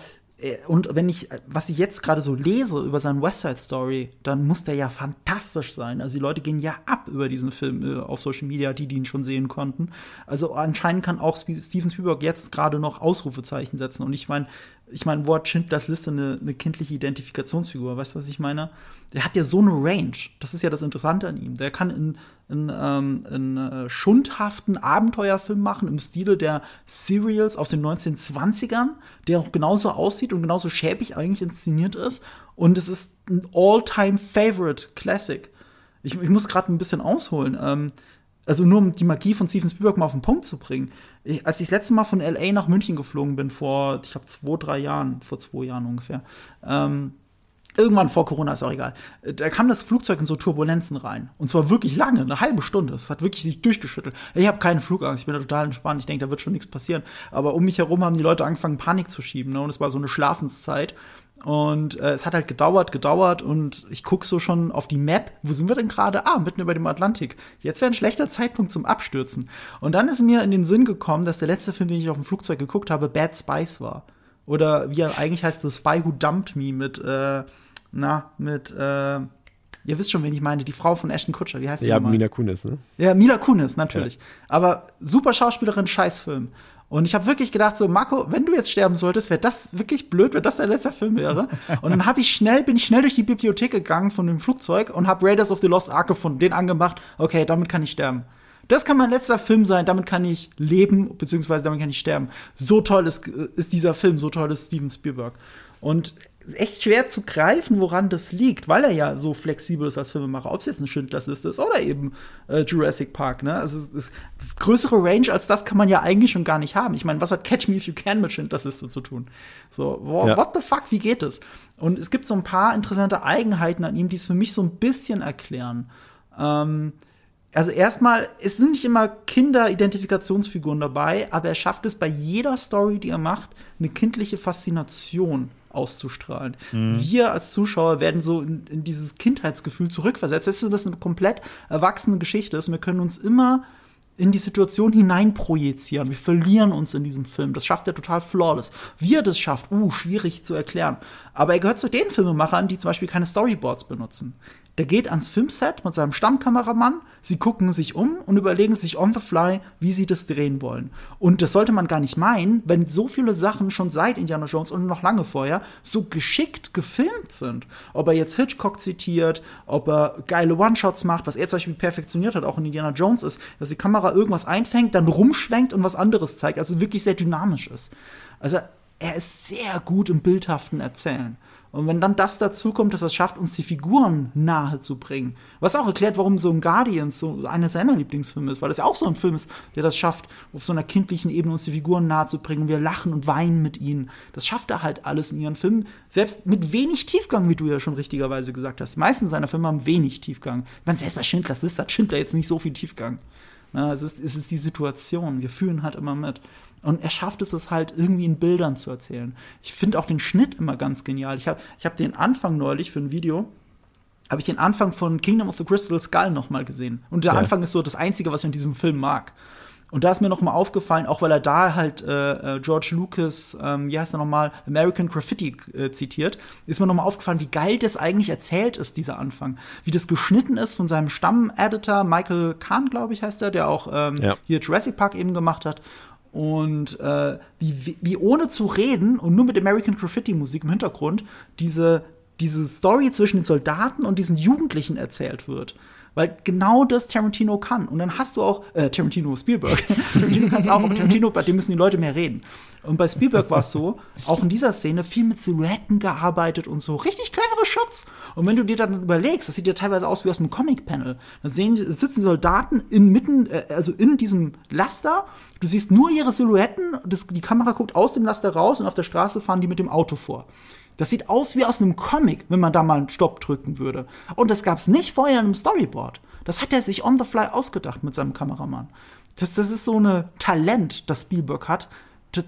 und wenn ich, äh, was ich jetzt gerade so lese über seinen West Side Story, dann muss der ja fantastisch sein. Also die Leute gehen ja ab über diesen Film äh, auf Social Media, die, die ihn schon sehen konnten. Also anscheinend kann auch Steven Spielberg jetzt gerade noch Ausrufezeichen setzen. Und ich meine, ich meine, wo hat Schindlers Liste eine, eine kindliche Identifikationsfigur? Weißt du, was ich meine? Der hat ja so eine Range. Das ist ja das Interessante an ihm. Der kann in, in, ähm, in äh, schundhaften Abenteuerfilm machen im Stile der Serials aus den 1920ern, der auch genauso aussieht und genauso schäbig eigentlich inszeniert ist. Und es ist ein All-Time-Favorite Classic. Ich, ich muss gerade ein bisschen ausholen. Ähm, also nur um die Magie von Steven Spielberg mal auf den Punkt zu bringen. Ich, als ich das letzte Mal von LA nach München geflogen bin, vor, ich glaube, zwei, drei Jahren, vor zwei Jahren ungefähr, ähm, irgendwann vor Corona, ist auch egal, da kam das Flugzeug in so Turbulenzen rein. Und zwar wirklich lange, eine halbe Stunde. Es hat wirklich sich durchgeschüttelt. Ich habe keine Flugangst, ich bin da total entspannt. Ich denke, da wird schon nichts passieren. Aber um mich herum haben die Leute angefangen, Panik zu schieben. Ne? Und es war so eine Schlafenszeit. Und äh, es hat halt gedauert, gedauert und ich guck so schon auf die Map. Wo sind wir denn gerade? Ah, mitten über dem Atlantik. Jetzt wäre ein schlechter Zeitpunkt zum Abstürzen. Und dann ist mir in den Sinn gekommen, dass der letzte Film, den ich auf dem Flugzeug geguckt habe, Bad Spice war. Oder wie er eigentlich heißt, The Spy Who Dumped Me mit, äh, na, mit, äh, ihr wisst schon, wen ich meine, die Frau von Ashton Kutscher. Wie heißt sie Ja, nochmal? Mina Kunis, ne? Ja, Mila Kunis, natürlich. Aber super Schauspielerin, Scheißfilm. Und ich habe wirklich gedacht, so, Marco, wenn du jetzt sterben solltest, wäre das wirklich blöd, wenn das dein letzter Film wäre. Und dann habe ich schnell, bin ich schnell durch die Bibliothek gegangen von dem Flugzeug und habe Raiders of the Lost Ark gefunden, den angemacht. Okay, damit kann ich sterben. Das kann mein letzter Film sein, damit kann ich leben, beziehungsweise damit kann ich sterben. So toll ist, ist dieser Film, so toll ist Steven Spielberg. Und echt schwer zu greifen, woran das liegt, weil er ja so flexibel ist als Filmemacher. Ob es jetzt eine Schindlers Liste ist oder eben äh, Jurassic Park. Ne? Also es ist größere Range als das kann man ja eigentlich schon gar nicht haben. Ich meine, was hat Catch Me If You Can mit Schindlers Liste zu tun? So, wow, Ja. what the fuck, wie geht es? Und es gibt so ein paar interessante Eigenheiten an ihm, die es für mich so ein bisschen erklären. Ähm, also erstmal, es sind nicht immer Kinder-Identifikationsfiguren dabei, aber er schafft es bei jeder Story, die er macht, eine kindliche Faszination auszustrahlen. Wir als Zuschauer werden so in, in dieses Kindheitsgefühl zurückversetzt, das eine komplett erwachsene Geschichte ist. Wir können uns immer in die Situation hineinprojizieren. Wir verlieren uns in diesem Film. Das schafft er total flawless. Wie er das schafft, uh, schwierig zu erklären. Aber er gehört zu den Filmemachern, die zum Beispiel keine Storyboards benutzen. Der geht ans Filmset mit seinem Stammkameramann, sie gucken sich um und überlegen sich on the fly, wie sie das drehen wollen. Und das sollte man gar nicht meinen, wenn so viele Sachen schon seit Indiana Jones und noch lange vorher so geschickt gefilmt sind. Ob er jetzt Hitchcock zitiert, ob er geile One-Shots macht, was er zum Beispiel perfektioniert hat, auch in Indiana Jones ist, dass die Kamera irgendwas einfängt, dann rumschwenkt und was anderes zeigt, also wirklich sehr dynamisch ist. Also er ist sehr gut im bildhaften Erzählen. Und wenn dann das dazu kommt, dass es schafft, uns die Figuren nahe zu bringen, was auch erklärt, warum so ein Guardians so einer seiner Lieblingsfilme ist, weil das ja auch so ein Film ist, der das schafft, auf so einer kindlichen Ebene uns die Figuren nahe zu bringen. Wir lachen und weinen mit ihnen. Das schafft er halt alles in ihren Filmen, selbst mit wenig Tiefgang, wie du ja schon richtigerweise gesagt hast. Die meisten seiner Filme haben wenig Tiefgang. Ich meine, selbst bei Schindlers Liste hat Schindler jetzt nicht so viel Tiefgang. Na, es, ist, es ist die Situation. Wir fühlen halt immer mit. Und er schafft es, es halt irgendwie in Bildern zu erzählen. Ich finde auch den Schnitt immer ganz genial. Ich habe ich hab den Anfang neulich für ein Video, habe ich den Anfang von Kingdom of the Crystal Skull noch mal gesehen. Und der Ja. Anfang ist so das Einzige, was ich in diesem Film mag. Und da ist mir noch mal aufgefallen, auch weil er da halt äh, äh, George Lucas, ähm, wie heißt er noch mal, American Graffiti äh, zitiert, ist mir noch mal aufgefallen, wie geil das eigentlich erzählt ist, dieser Anfang. Wie das geschnitten ist von seinem Stamm-Editor, Michael Kahn, glaube ich, heißt er, der auch ähm, Ja. hier Jurassic Park eben gemacht hat. Und äh, wie, wie, ohne zu reden und nur mit American Graffiti Musik im Hintergrund diese, diese Story zwischen den Soldaten und diesen Jugendlichen erzählt wird. Weil genau das Tarantino kann. Und dann hast du auch, äh, Tarantino Spielberg. Tarantino kann es auch, aber Tarantino, bei dem müssen die Leute mehr reden. Und bei Spielberg war es so, auch in dieser Szene viel mit Silhouetten gearbeitet und so. Richtig clevere Shots. Und wenn du dir dann überlegst, das sieht ja teilweise aus wie aus einem Comic-Panel. Da sehen, sitzen Soldaten inmitten, äh, also in diesem Laster. Du siehst nur ihre Silhouetten. Das, die Kamera guckt aus dem Laster raus und auf der Straße fahren die mit dem Auto vor. Das sieht aus wie aus einem Comic, wenn man da mal einen Stopp drücken würde. Und das gab es nicht vorher in einem Storyboard. Das hat er sich on the fly ausgedacht mit seinem Kameramann. Das, das ist so ein Talent, das Spielberg hat,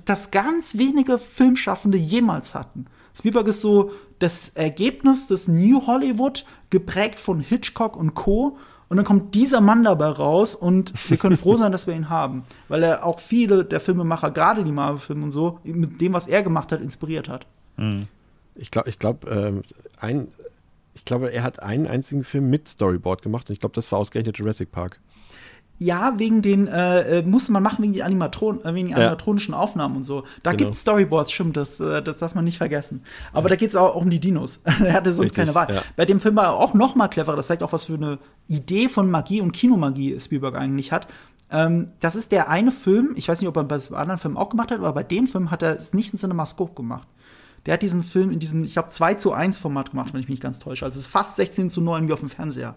das ganz wenige Filmschaffende jemals hatten. Spielberg ist so das Ergebnis des New Hollywood, geprägt von Hitchcock und Co. Und dann kommt dieser Mann dabei raus und wir können froh sein, dass wir ihn haben. Weil er auch viele der Filmemacher, gerade die Marvel-Filme und so, mit dem, was er gemacht hat, inspiriert hat. Mhm. Ich glaube, ich glaube, äh, ein, ich glaube, er hat einen einzigen Film mit Storyboard gemacht und ich glaube, das war ausgerechnet Jurassic Park. Ja, wegen den, äh, äh musste man machen wegen, die Animatron äh, wegen den animatronischen ja. Aufnahmen und so. Da genau. gibt es Storyboards, stimmt, das, äh, das darf man nicht vergessen. Aber ja. da geht es auch, auch, um die Dinos. er hatte sonst Richtig, keine Wahl. Ja. Bei dem Film war er auch noch mal cleverer. Das zeigt auch, was für eine Idee von Magie und Kinomagie Spielberg eigentlich hat. Ähm, das ist der eine Film, ich weiß nicht, ob er bei anderen Filmen auch gemacht hat, aber bei dem Film hat er es nicht in Cinemascope gemacht. Der hat diesen Film in diesem, ich glaube, 2 zu 1 Format gemacht, wenn ich mich nicht ganz täusche. Also es ist fast 16 zu 9 wie auf dem Fernseher.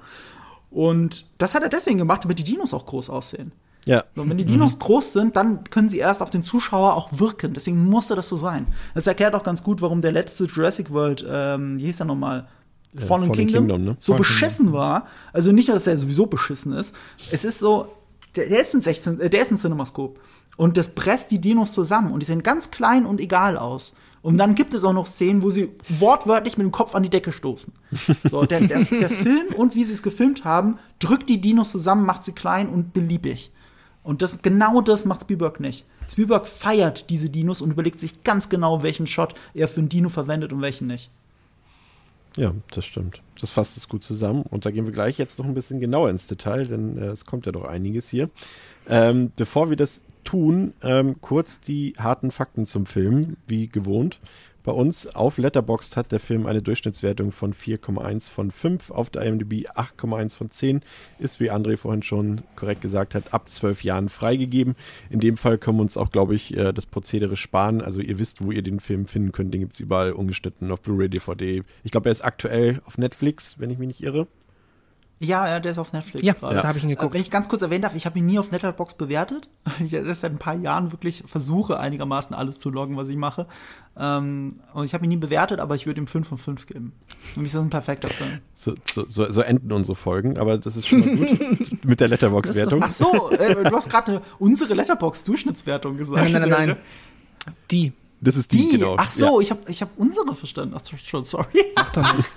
Und das hat er deswegen gemacht, damit die Dinos auch groß aussehen. Ja. Und wenn die Dinos mhm. groß sind, dann können sie erst auf den Zuschauer auch wirken. Deswegen musste das so sein. Das erklärt auch ganz gut, warum der letzte Jurassic World, ähm, wie hieß er nochmal? Fallen, Fallen Kingdom, Kingdom ne? so Fallen beschissen Kingdom. war. Also nicht nur, dass er sowieso beschissen ist. Es ist so, der, der ist ein 16, äh, der ist ein Cinemascope. Und das presst die Dinos zusammen und die sehen ganz klein und egal aus. Und dann gibt es auch noch Szenen, wo sie wortwörtlich mit dem Kopf an die Decke stoßen. So, der, der, der Film und wie sie es gefilmt haben, drückt die Dinos zusammen, macht sie klein und beliebig. Und das, genau das macht Spielberg nicht. Spielberg feiert diese Dinos und überlegt sich ganz genau, welchen Shot er für ein Dino verwendet und welchen nicht. Ja, das stimmt. Das fasst es gut zusammen. Und da gehen wir gleich jetzt noch ein bisschen genauer ins Detail, denn äh, es kommt ja doch einiges hier. Ähm, bevor wir das tun, ähm, kurz die harten Fakten zum Film, wie gewohnt. Bei uns auf Letterboxd hat der Film eine Durchschnittswertung von 4,1 von 5, auf der IMDb 8,1 von 10, ist wie André vorhin schon korrekt gesagt hat, ab 12 Jahren freigegeben. In dem Fall können wir uns auch, glaube ich, äh, das Prozedere sparen. Also ihr wisst, wo ihr den Film finden könnt, den gibt es überall ungeschnitten auf Blu-ray, DVD. Ich glaube, er ist aktuell auf Netflix, wenn ich mich nicht irre. Ja, ja, der ist auf Netflix. Ja, gerade. da habe ich ihn geguckt. Wenn ich ganz kurz erwähnen darf, ich habe ihn nie auf Letterbox bewertet. Ich erst seit ein paar Jahren wirklich versuche, einigermaßen alles zu loggen, was ich mache. Ähm, und ich habe ihn nie bewertet, aber ich würde ihm 5 von 5 geben. Für mich ist das ein perfekter Film. So, so, so, so enden unsere Folgen, aber das ist schon mal gut mit der Letterbox-Wertung. Ach so, äh, du hast gerade unsere Letterbox-Durchschnittswertung gesagt. Nein, nein, nein, nein. Die. Das ist die, die? genau. Ach so, ja. ich habe ich hab unsere verstanden. Ach schon, sorry. Ach doch nichts.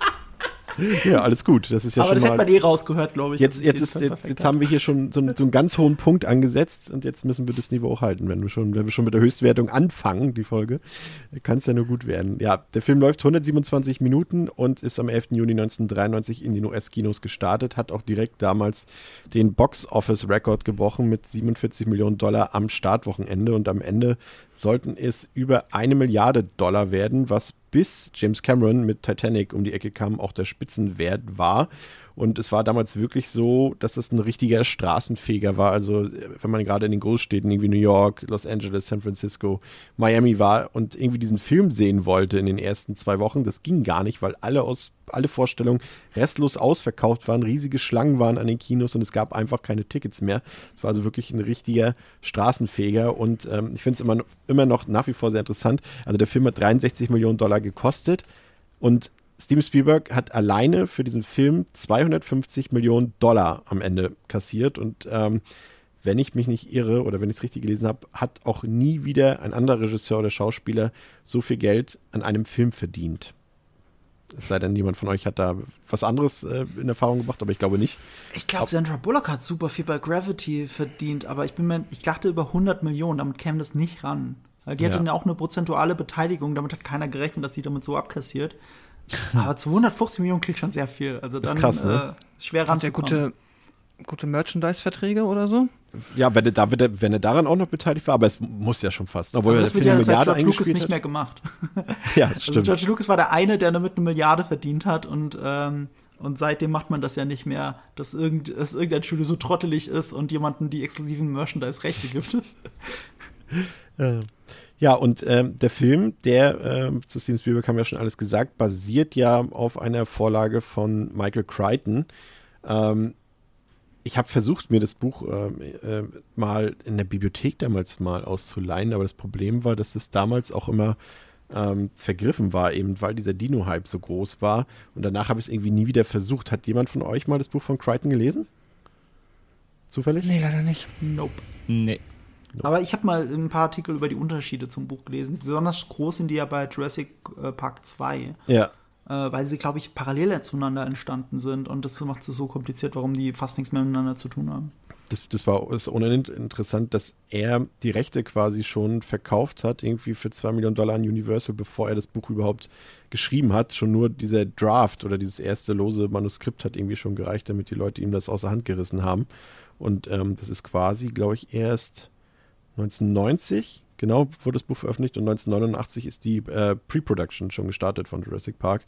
Ja, alles gut. Das ist ja Aber schon das mal, hätte man eh rausgehört, glaube ich. Jetzt, jetzt, ist, jetzt, jetzt haben wir hier schon so, so, einen ganz hohen Punkt angesetzt und jetzt müssen wir das Niveau auch halten. Wenn wir schon, wenn wir schon mit der Höchstwertung anfangen, die Folge, kann es ja nur gut werden. Ja, der Film läuft 127 Minuten und ist am 11. Juni 1993 in den US-Kinos gestartet, hat auch direkt damals den Box-Office-Record gebrochen mit 47 Millionen Dollar am Startwochenende und am Ende sollten es über eine Milliarde Dollar werden, was bis James Cameron mit Titanic um die Ecke kam, auch der Spitzenwert war. Und es war damals wirklich so, dass es ein richtiger Straßenfeger war. Also, wenn man gerade in den Großstädten, irgendwie New York, Los Angeles, San Francisco, Miami war und irgendwie diesen Film sehen wollte in den ersten zwei Wochen, das ging gar nicht, weil alle aus alle Vorstellungen restlos ausverkauft waren, riesige Schlangen waren an den Kinos und es gab einfach keine Tickets mehr. Es war also wirklich ein richtiger Straßenfeger und ähm, ich finde es immer, immer noch nach wie vor sehr interessant. Also der Film hat 63 Millionen Dollar gekostet und Steven Spielberg hat alleine für diesen Film 250 Millionen Dollar am Ende kassiert und ähm, wenn ich mich nicht irre oder wenn ich es richtig gelesen habe, hat auch nie wieder ein anderer Regisseur oder Schauspieler so viel Geld an einem Film verdient. Es sei denn, jemand von euch hat da was anderes äh, in Erfahrung gebracht, aber ich glaube nicht. Ich glaube, Sandra Bullock hat super viel bei Gravity verdient, aber ich bin mir, ich dachte über 100 Millionen, damit käme das nicht ran. Weil die ja. hatte ja auch eine prozentuale Beteiligung, damit hat keiner gerechnet, dass sie damit so abkassiert. Aber 250 Millionen klingt schon sehr viel. Also dann ist krass, ne? äh, schwer ranzukommen. gute, gute Merchandise-Verträge oder so? Ja, wenn er, da, wenn er daran auch noch beteiligt war, aber es muss ja schon fast. Obwohl aber das wird ja seit George Lucas nicht mehr gemacht. ja, also stimmt. George Lucas war der eine, der damit eine Milliarde verdient hat und ähm, und seitdem macht man das ja nicht mehr, dass, irgend, dass irgendein Studio so trottelig ist und jemanden die exklusiven Merchandise-Rechte gibt. ja. Ja, und ähm, der Film, der ähm, zu Steven Spielberg haben wir ja schon alles gesagt, basiert ja auf einer Vorlage von Michael Crichton. Ähm, ich habe versucht, mir das Buch äh, äh, mal in der Bibliothek damals mal auszuleihen, aber das Problem war, dass es damals auch immer ähm, vergriffen war, eben weil dieser Dino-Hype so groß war. Und danach habe ich es irgendwie nie wieder versucht. Hat jemand von euch mal das Buch von Crichton gelesen? Zufällig? Nee, leider nicht. Nope. Nee. Aber ich habe mal ein paar Artikel über die Unterschiede zum Buch gelesen. Besonders groß sind die ja bei Jurassic äh, Park 2. Ja. Äh, weil sie, glaube ich, parallel zueinander entstanden sind. Und das macht es so kompliziert, warum die fast nichts mehr miteinander zu tun haben. Das, das war ohnehin interessant, dass er die Rechte quasi schon verkauft hat, irgendwie für 2 Millionen Dollar an Universal, bevor er das Buch überhaupt geschrieben hat. Schon nur dieser Draft oder dieses erste lose Manuskript hat irgendwie schon gereicht, damit die Leute ihm das aus der Hand gerissen haben. Und ähm, das ist quasi, glaube ich, erst 1990, genau, wurde das Buch veröffentlicht und 1989 ist die äh, Pre-Production schon gestartet von Jurassic Park.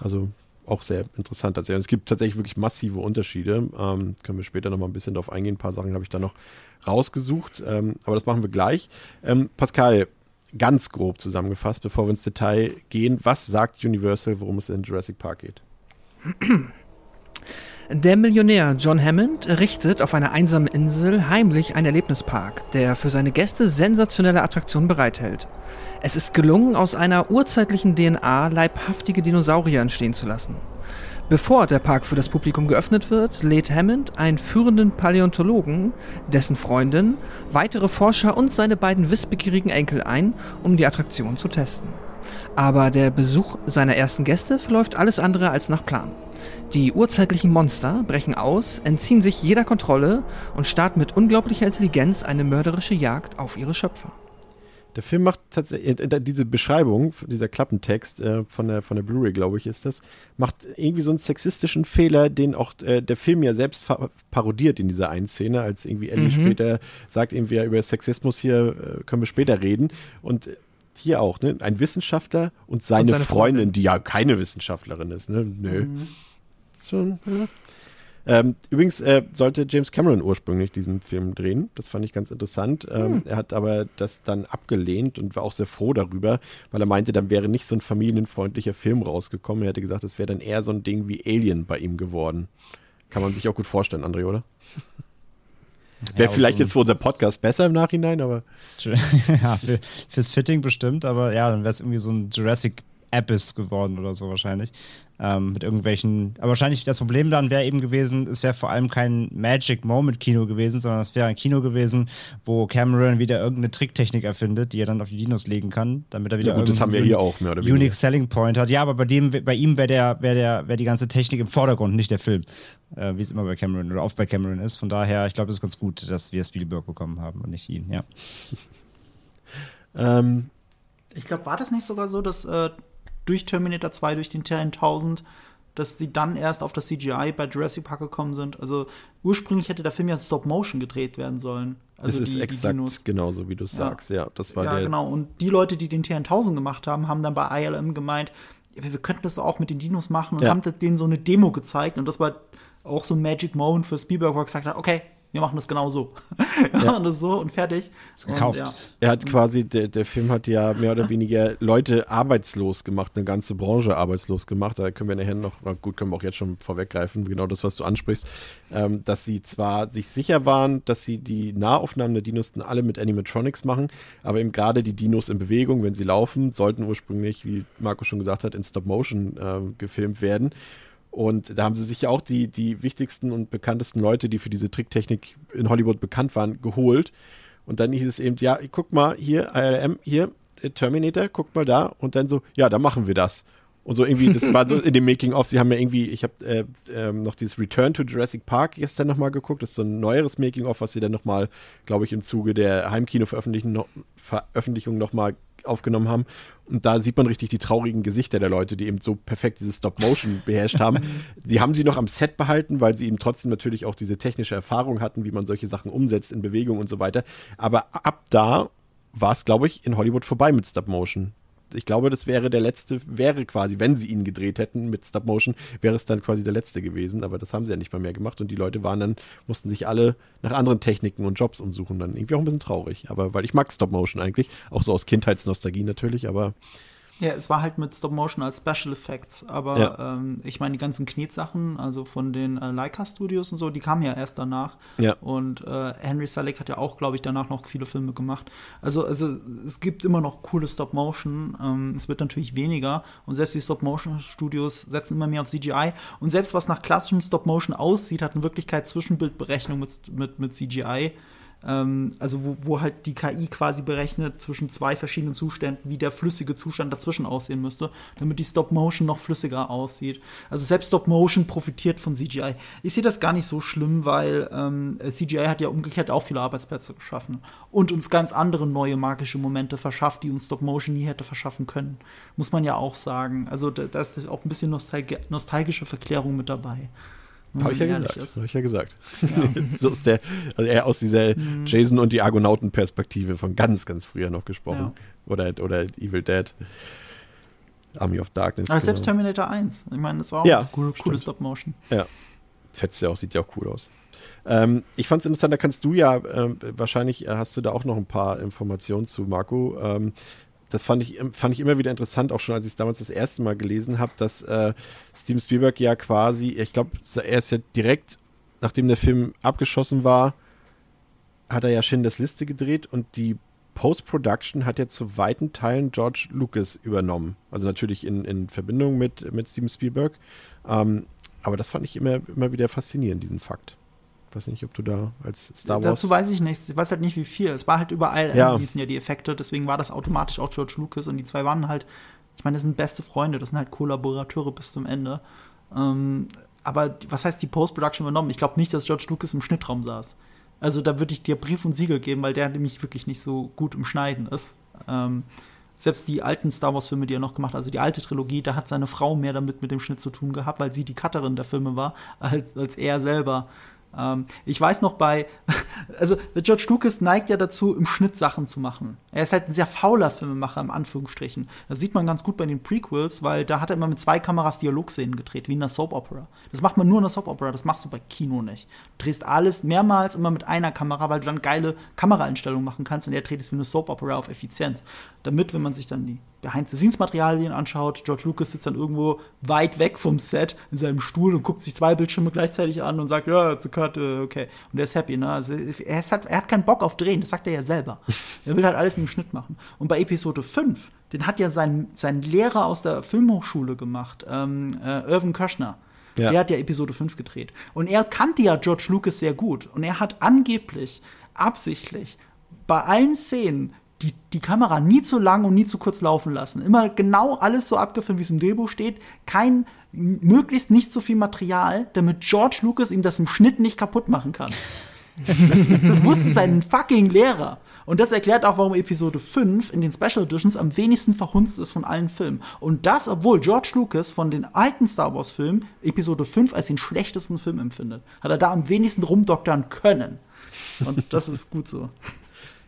Also auch sehr interessant tatsächlich. Und es gibt tatsächlich wirklich massive Unterschiede. Ähm, können wir später noch mal ein bisschen drauf eingehen. Ein paar Sachen habe ich da noch rausgesucht, ähm, aber das machen wir gleich. Ähm, Pascal, ganz grob zusammengefasst, bevor wir ins Detail gehen, was sagt Universal, worum es in Jurassic Park geht? Der Millionär John Hammond errichtet auf einer einsamen Insel heimlich einen Erlebnispark, der für seine Gäste sensationelle Attraktionen bereithält. Es ist gelungen, aus einer urzeitlichen DNA leibhaftige Dinosaurier entstehen zu lassen. Bevor der Park für das Publikum geöffnet wird, lädt Hammond einen führenden Paläontologen, dessen Freundin, weitere Forscher und seine beiden wissbegierigen Enkel ein, um die Attraktion zu testen. Aber der Besuch seiner ersten Gäste verläuft alles andere als nach Plan. Die urzeitlichen Monster brechen aus, entziehen sich jeder Kontrolle und starten mit unglaublicher Intelligenz eine mörderische Jagd auf ihre Schöpfer. Der Film macht tatsächlich, äh, diese Beschreibung, dieser Klappentext äh, von der, von der Blu-ray, glaube ich, ist das, macht irgendwie so einen sexistischen Fehler, den auch äh, der Film ja selbst parodiert in dieser einen Szene, als irgendwie Ellie Mhm. später sagt, irgendwie ja, über Sexismus hier äh, können wir später reden. Und hier auch, ne? Ein Wissenschaftler und seine, Und seine Freundin, Freundin. die ja keine Wissenschaftlerin ist, ne? Nö. Schon, ja. Ähm, übrigens äh, sollte James Cameron ursprünglich diesen Film drehen. Das fand ich ganz interessant. Ähm, Er hat aber das dann abgelehnt und war auch sehr froh darüber, weil er meinte, dann wäre nicht so ein familienfreundlicher Film rausgekommen. Er hätte gesagt, es wäre dann eher so ein Ding wie Alien bei ihm geworden. Kann man sich auch gut vorstellen, André, oder? Wäre Ja, vielleicht so- jetzt für unser Podcast besser im Nachhinein, aber ja, für, fürs Fitting bestimmt, aber ja, dann wäre es irgendwie so ein Jurassic Abyss geworden oder so wahrscheinlich. Ähm, mit irgendwelchen. Aber wahrscheinlich das Problem dann wäre eben gewesen, es wäre vor allem kein Magic Moment Kino gewesen, sondern es wäre ein Kino gewesen, wo Cameron wieder irgendeine Tricktechnik erfindet, die er dann auf die Dinos legen kann, damit er wieder ja, gut, das haben wir irgendeinen hier auch mehr oder weniger. Unique Selling Point hat. Ja, aber bei dem, bei ihm wäre der, wäre der, wäre die ganze Technik im Vordergrund, nicht der Film, äh, wie es immer bei Cameron oder oft bei Cameron ist. Von daher, ich glaube, es ist ganz gut, dass wir Spielberg bekommen haben und nicht ihn. Ja. ähm, Ich glaube, war das nicht sogar so, dass äh, durch Terminator 2, durch den T-1000, dass sie dann erst auf das CGI bei Jurassic Park gekommen sind? Also ursprünglich hätte der Film ja Stop Motion gedreht werden sollen. Also das ist die- die exakt Dinos. genauso, wie du es Ja. sagst. Ja, das war ja, der. genau. Und die Leute, die den T1000 gemacht haben, haben dann bei ILM gemeint, ja, wir wir könnten das auch mit den Dinos machen und Ja. haben denen so eine Demo gezeigt. Und das war auch so ein Magic Moment für Spielberg, wo er gesagt hat, okay, wir machen das genau so. wir machen das so und fertig. Gekauft. Ja. Er hat quasi, der, der Film hat ja mehr oder weniger Leute arbeitslos gemacht, eine ganze Branche arbeitslos gemacht. Da können wir nachher noch, na gut, können wir auch jetzt schon vorweggreifen, genau das, was du ansprichst, ähm, dass sie zwar sich sicher waren, dass sie die Nahaufnahmen der Dinos dann alle mit Animatronics machen, aber eben gerade die Dinos in Bewegung, wenn sie laufen, sollten ursprünglich, wie Marco schon gesagt hat, in Stop-Motion ähm, gefilmt werden. Und da haben sie sich ja auch die, die wichtigsten und bekanntesten Leute, die für diese Tricktechnik in Hollywood bekannt waren, geholt. Und dann hieß es eben, ja, guck mal, hier, ILM, hier, äh, Terminator, guck mal da. Und dann so, ja, da machen wir das. Und so irgendwie, das war so in dem Making-of, sie haben ja irgendwie, ich habe äh, ähm, noch dieses Return to Jurassic Park gestern nochmal geguckt, das ist so ein neueres Making-of, was sie dann nochmal, glaube ich, im Zuge der Heimkino-Veröffentlichung noch, Veröffentlichung nochmal aufgenommen haben. Und da sieht man richtig die traurigen Gesichter der Leute, die eben so perfekt dieses Stop-Motion beherrscht haben. Die haben sie noch am Set behalten, weil sie eben trotzdem natürlich auch diese technische Erfahrung hatten, wie man solche Sachen umsetzt in Bewegung und so weiter. Aber ab da war es, glaube ich, in Hollywood vorbei mit Stop-Motion. Ich glaube, das wäre der letzte, wäre quasi, wenn sie ihn gedreht hätten mit Stop Motion, wäre es dann quasi der letzte gewesen. Aber das haben sie ja nicht mal mehr gemacht und die Leute waren dann, mussten sich alle nach anderen Techniken und Jobs umsuchen. Dann irgendwie auch ein bisschen traurig. Aber weil ich mag Stop Motion eigentlich, auch so aus Kindheitsnostalgie natürlich, aber Ja, es war halt mit Stop Motion als Special Effects, aber Ja. ähm, ich meine, die ganzen Knetsachen, also von den äh, Leica Studios und so, die kamen ja erst danach. Ja. Und äh, Henry Selick hat ja auch, glaube ich, danach noch viele Filme gemacht. Also, also es gibt immer noch coole Stop Motion. Ähm, es wird natürlich weniger und selbst die Stop Motion Studios setzen immer mehr auf CGI. Und selbst was nach klassischem Stop Motion aussieht, hat in Wirklichkeit Zwischenbildberechnung mit, mit, mit CGI. Ähm, also wo, wo halt die KI quasi berechnet zwischen zwei verschiedenen Zuständen, wie der flüssige Zustand dazwischen aussehen müsste, damit die Stop-Motion noch flüssiger aussieht. Also selbst Stop-Motion profitiert von CGI. Ich sehe das gar nicht so schlimm, weil ähm, CGI hat ja umgekehrt auch viele Arbeitsplätze geschaffen und uns ganz andere neue magische Momente verschafft, die uns Stop-Motion nie hätte verschaffen können. Muss man ja auch sagen. Also da, da ist auch ein bisschen nostalgi nostalgische Verklärung mit dabei. Habe ich ja ist. Habe ich ja gesagt. so ist der, also eher aus dieser Mhm. Jason und die Argonauten-Perspektive von ganz, ganz früher noch gesprochen. Ja. Oder, oder Evil Dead. Army of Darkness. Aber selbst genau. Terminator 1. Ich meine, das war auch Ja, eine coole. Stop-Motion. Fetzt ja auch, sieht ja auch cool aus. Ähm, ich fand es interessant, da kannst du ja, ähm, wahrscheinlich äh, hast du da auch noch ein paar Informationen zu, Marco. Ähm, das fand ich, fand ich immer wieder interessant, auch schon als ich es damals das erste Mal gelesen habe, dass äh, Steven Spielberg ja quasi, ich glaube, er ist ja direkt, nachdem der Film abgeschossen war, hat er ja Schindlers Liste gedreht und die Post-Production hat ja zu weiten Teilen George Lucas übernommen. Also natürlich in, in Verbindung mit, mit Steven Spielberg. Ähm, aber das fand ich immer, immer wieder faszinierend, diesen Fakt. Ich weiß nicht, ob du da als Star Wars. Dazu weiß ich nichts. Ich weiß halt nicht, wie viel. Es war halt überall Ja. liefen ja die Effekte, deswegen war das automatisch auch George Lucas und die zwei waren halt, ich meine, das sind beste Freunde, das sind halt Kollaborateure bis zum Ende. Ähm, aber was heißt die Post-Production übernommen? Ich glaube nicht, dass George Lucas im Schnittraum saß. Also da würde ich dir Brief und Siegel geben, weil der nämlich wirklich nicht so gut im Schneiden ist. Ähm, selbst die alten Star Wars-Filme, die er noch gemacht hat, also die alte Trilogie, da hat seine Frau mehr damit mit dem Schnitt zu tun gehabt, weil sie die Cutterin der Filme war, als, als er selber. Ähm, ich weiß noch bei, also George Lucas neigt ja dazu, im Schnitt Sachen zu machen. Er ist halt ein sehr fauler Filmemacher, im Anführungsstrichen. Das sieht man ganz gut bei den Prequels, weil da hat er immer mit zwei Kameras Dialogszenen gedreht, wie in einer Soap Opera. Das macht man nur in einer Soap Opera, das machst du bei Kino nicht. Du drehst alles mehrmals immer mit einer Kamera, weil du dann geile Kameraeinstellungen machen kannst und er dreht es wie eine Soap Opera auf Effizienz. Damit, wenn man sich dann die Behind-the-Scenes-Materialien anschaut, George Lucas sitzt dann irgendwo weit weg vom Set in seinem Stuhl und guckt sich zwei Bildschirme gleichzeitig an und sagt, ja, it's a cut, äh, okay. Und er ist happy, ne? Also, er, ist halt, er hat keinen Bock auf Drehen, das sagt er ja selber. er will halt alles im Schnitt machen. Und bei Episode 5, den hat ja sein, sein Lehrer aus der Filmhochschule gemacht, ähm, äh, Irvin Köschner. Ja. Der hat ja Episode 5 gedreht. Und er kannte ja George Lucas sehr gut. Und er hat angeblich, absichtlich, bei allen Szenen die, die Kamera nie zu lang und nie zu kurz laufen lassen. Immer genau alles so abgefilmt, wie es im Drehbuch steht. Kein, möglichst nicht so viel Material, damit George Lucas ihm das im Schnitt nicht kaputt machen kann. Das, das wusste sein fucking Lehrer. Und das erklärt auch, warum Episode 5 in den Special Editions am wenigsten verhunzt ist von allen Filmen. Und das, obwohl George Lucas von den alten Star Wars-Filmen Episode 5 als den schlechtesten Film empfindet. Hat er da am wenigsten rumdoktern können. Und das ist gut so.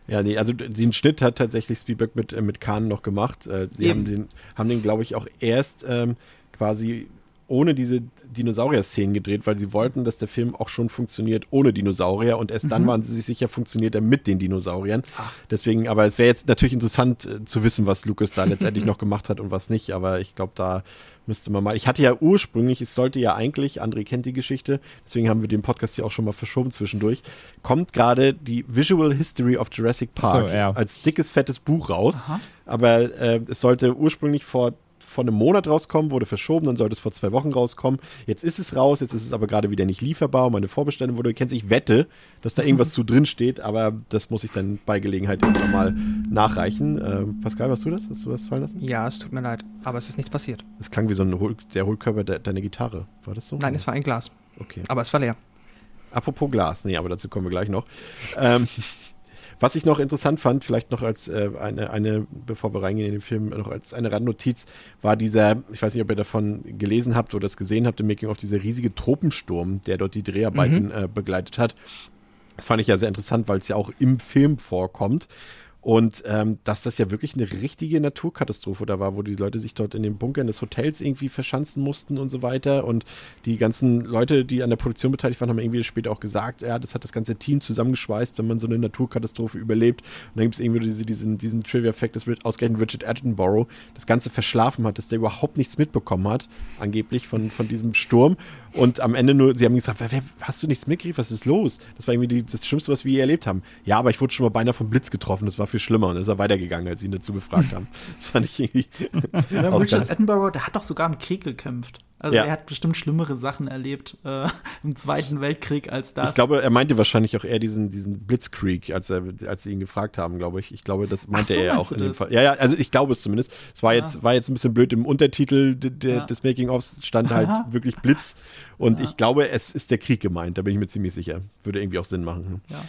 Ja, nee, also den Schnitt hat tatsächlich Spielberg mit, äh, mit Kahn noch gemacht. Äh, sie Eben. haben den, haben den glaube ich, auch erst ähm, quasi ohne diese Dinosaurier-Szenen gedreht, weil sie wollten, dass der Film auch schon funktioniert ohne Dinosaurier und erst dann waren sie sich sicher, funktioniert er mit den Dinosauriern. Deswegen, aber es wäre jetzt natürlich interessant äh, zu wissen, was Lucas da letztendlich noch gemacht hat und was nicht, aber ich glaube, da müsste man mal. Ich hatte ja ursprünglich, es sollte ja eigentlich, André kennt die Geschichte, deswegen haben wir den Podcast ja auch schon mal verschoben zwischendurch, kommt gerade die Visual History of Jurassic Park So, ja. als dickes, fettes Buch raus. Aha. Aber äh, es sollte ursprünglich vor, vor einem Monat rauskommen, wurde verschoben, dann sollte es vor zwei Wochen rauskommen. Jetzt ist es raus, jetzt ist es aber gerade wieder nicht lieferbar und meine Vorbestellung wurde gecancelt. Ich wette, dass da irgendwas zu drin steht, aber das muss ich dann bei Gelegenheit irgendwann mal nachreichen. Ähm, Pascal, warst du das? Hast du was fallen lassen? Ja, es tut mir leid, aber es ist nichts passiert. Das klang wie so ein Hohl, der Hohlkörper de deiner Gitarre. War das so? Nein, es war ein Glas, Okay. aber es war leer. Apropos Glas, nee, aber dazu kommen wir gleich noch. ähm, was ich noch interessant fand, vielleicht noch als äh, eine, eine, bevor wir reingehen in den Film, noch als eine Randnotiz, war dieser, ich weiß nicht, ob ihr davon gelesen habt oder das gesehen habt im Making of dieser riesige Tropensturm, der dort die Dreharbeiten äh, begleitet hat. Das fand ich ja sehr interessant, weil es ja auch im Film vorkommt. Und ähm, dass das ja wirklich eine richtige Naturkatastrophe da war, wo die Leute sich dort in den Bunkern des Hotels irgendwie verschanzen mussten und so weiter. Und die ganzen Leute, die an der Produktion beteiligt waren, haben irgendwie später auch gesagt, ja, das hat das ganze Team zusammengeschweißt, wenn man so eine Naturkatastrophe überlebt. Und dann gibt es irgendwie diese, diesen, diesen Trivia-Fact, dass ausgerechnet Richard Attenborough das Ganze verschlafen hat, dass der überhaupt nichts mitbekommen hat, angeblich von, von diesem Sturm. Und am Ende nur, sie haben gesagt, hast du nichts mitgekriegt? Was ist los? Das war irgendwie die, das Schlimmste, was wir je erlebt haben. Ja, aber ich wurde schon mal beinahe vom Blitz getroffen. Das war viel schlimmer. Und dann ist er weitergegangen, als sie ihn dazu befragt haben. Das fand ich irgendwie. ja, Richard Attenborough, der hat doch sogar im Krieg gekämpft. Also ja. er hat bestimmt schlimmere Sachen erlebt äh, im Zweiten Weltkrieg als das. Ich glaube, er meinte wahrscheinlich auch eher diesen, diesen Blitzkrieg, als, er, als sie ihn gefragt haben, glaube ich. Ich glaube, das meinte so, er auch in dem Fall. Ja, ja, also ich glaube es zumindest. Es war, ja. jetzt, war jetzt ein bisschen blöd. Im Untertitel de, de, ja. des Making-ofs stand halt wirklich Blitz. Und ich glaube, es ist der Krieg gemeint, da bin ich mir ziemlich sicher. Würde irgendwie auch Sinn machen. Ja.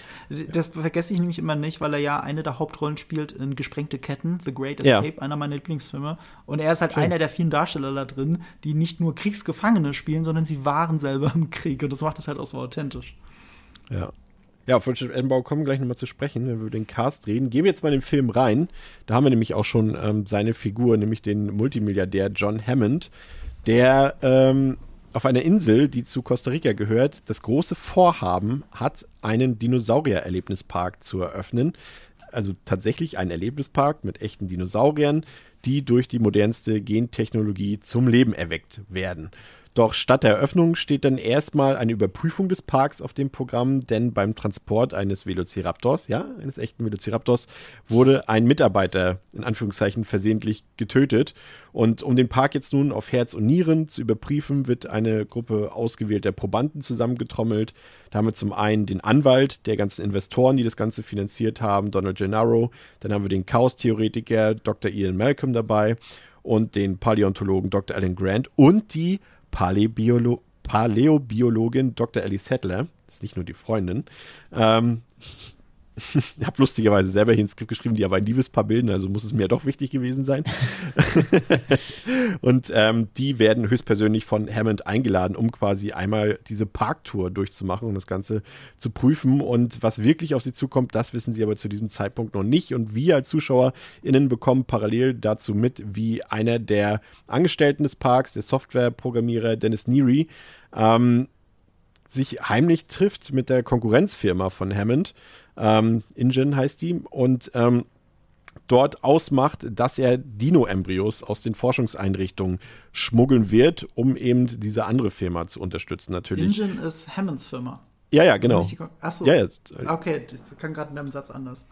Das vergesse ich nämlich immer nicht, weil er ja eine der Hauptrollen spielt in Gesprengte Ketten, The Great Escape, einer meiner Lieblingsfilme. Und er ist halt Schön. einer der vielen Darsteller da drin, die nicht nur Kriegsgefangene spielen, sondern sie waren selber im Krieg. Und das macht es halt auch so authentisch. Ja. Ja, auf Richard Attenborough kommen wir gleich nochmal zu sprechen, wenn wir über den Cast reden. Gehen wir jetzt mal in den Film rein. Da haben wir nämlich auch schon ähm, seine Figur, nämlich den Multimilliardär John Hammond, der ähm, auf einer Insel, die zu Costa Rica gehört, das große Vorhaben hat, einen Dinosaurier-Erlebnispark zu eröffnen. Also tatsächlich ein Erlebnispark mit echten Dinosauriern, die durch die modernste Gentechnologie zum Leben erweckt werden. Doch statt der Eröffnung steht dann erstmal eine Überprüfung des Parks auf dem Programm, denn beim Transport eines Velociraptors, ja, eines echten Velociraptors, wurde ein Mitarbeiter in Anführungszeichen versehentlich getötet. Und um den Park jetzt nun auf Herz und Nieren zu überprüfen, wird eine Gruppe ausgewählter Probanden zusammengetrommelt. Da haben wir zum einen den Anwalt der ganzen Investoren, die das Ganze finanziert haben, Donald Gennaro. Dann haben wir den Chaos-Theoretiker Dr. Ian Malcolm dabei und den Paläontologen Dr. Alan Grant und die Paläobiolo Paläobiologin Dr. Ellie Settler, ist nicht nur die Freundin, ähm, ich habe lustigerweise selber hier ein Skript geschrieben, die aber ein Liebespaar bilden, also muss es mir doch wichtig gewesen sein. und ähm, die werden höchstpersönlich von Hammond eingeladen, um quasi einmal diese Parktour durchzumachen und das Ganze zu prüfen. Und was wirklich auf sie zukommt, das wissen sie aber zu diesem Zeitpunkt noch nicht. Und wir als ZuschauerInnen bekommen parallel dazu mit, wie einer der Angestellten des Parks, der Softwareprogrammierer Dennis Neary, ähm, sich heimlich trifft mit der Konkurrenzfirma von Hammond ähm, InGen heißt die. Und ähm, dort ausmacht, dass er Dino-Embryos aus den Forschungseinrichtungen schmuggeln wird, um eben diese andere Firma zu unterstützen, natürlich. InGen ist Hammonds Firma. Ja, ja, genau. Achso. Ja, ja. Okay, das kann gerade in einem Satz anders.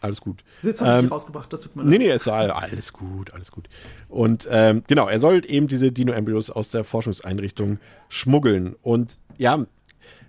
Alles gut. Jetzt habe ich ähm, rausgebracht, das tut mir leid. Nee, nee, ist alles gut, alles gut. Und ähm, genau, er soll eben diese Dino-Embryos aus der Forschungseinrichtung schmuggeln. Und ja,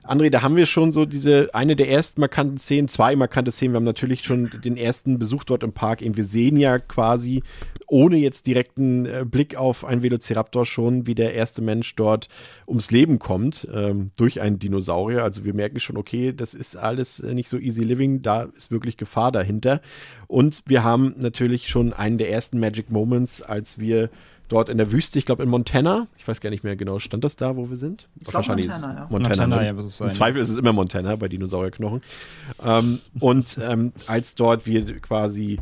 André, da haben wir schon so diese, eine der ersten markanten Szenen, zwei markante Szenen. Wir haben natürlich schon den ersten Besuch dort im Park. Wir sehen ja quasi, ohne jetzt direkten äh, Blick auf ein Velociraptor schon, wie der erste Mensch dort ums Leben kommt, ähm, durch einen Dinosaurier. Also wir merken schon, okay, das ist alles äh, nicht so easy living, da ist wirklich Gefahr dahinter. Und wir haben natürlich schon einen der ersten Magic Moments, als wir dort in der Wüste, ich glaube in Montana, ich weiß gar nicht mehr genau, stand das da, wo wir sind? Glaub, Wahrscheinlich Montana, ja. Montana, Montana ne? ja, muss es sein. Im Zweifel ist es immer Montana bei Dinosaurierknochen. Ähm, und ähm, als dort wir quasi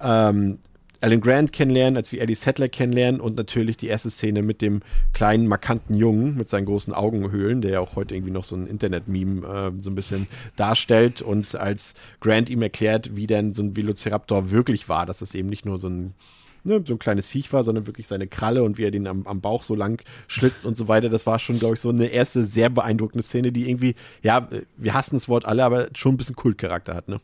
ähm, Alan Grant kennenlernen, als wir Eddie Settler kennenlernen und natürlich die erste Szene mit dem kleinen, markanten Jungen mit seinen großen Augenhöhlen, der ja auch heute irgendwie noch so ein Internet-Meme äh, so ein bisschen darstellt und als Grant ihm erklärt, wie denn so ein Velociraptor wirklich war, dass es eben nicht nur so ein ne, so ein kleines Viech war, sondern wirklich seine Kralle und wie er den am, am Bauch so lang schlitzt und so weiter. Das war schon, glaube ich, so eine erste sehr beeindruckende Szene, die irgendwie, ja, wir hassen das Wort alle, aber schon ein bisschen Kultcharakter hat, ne?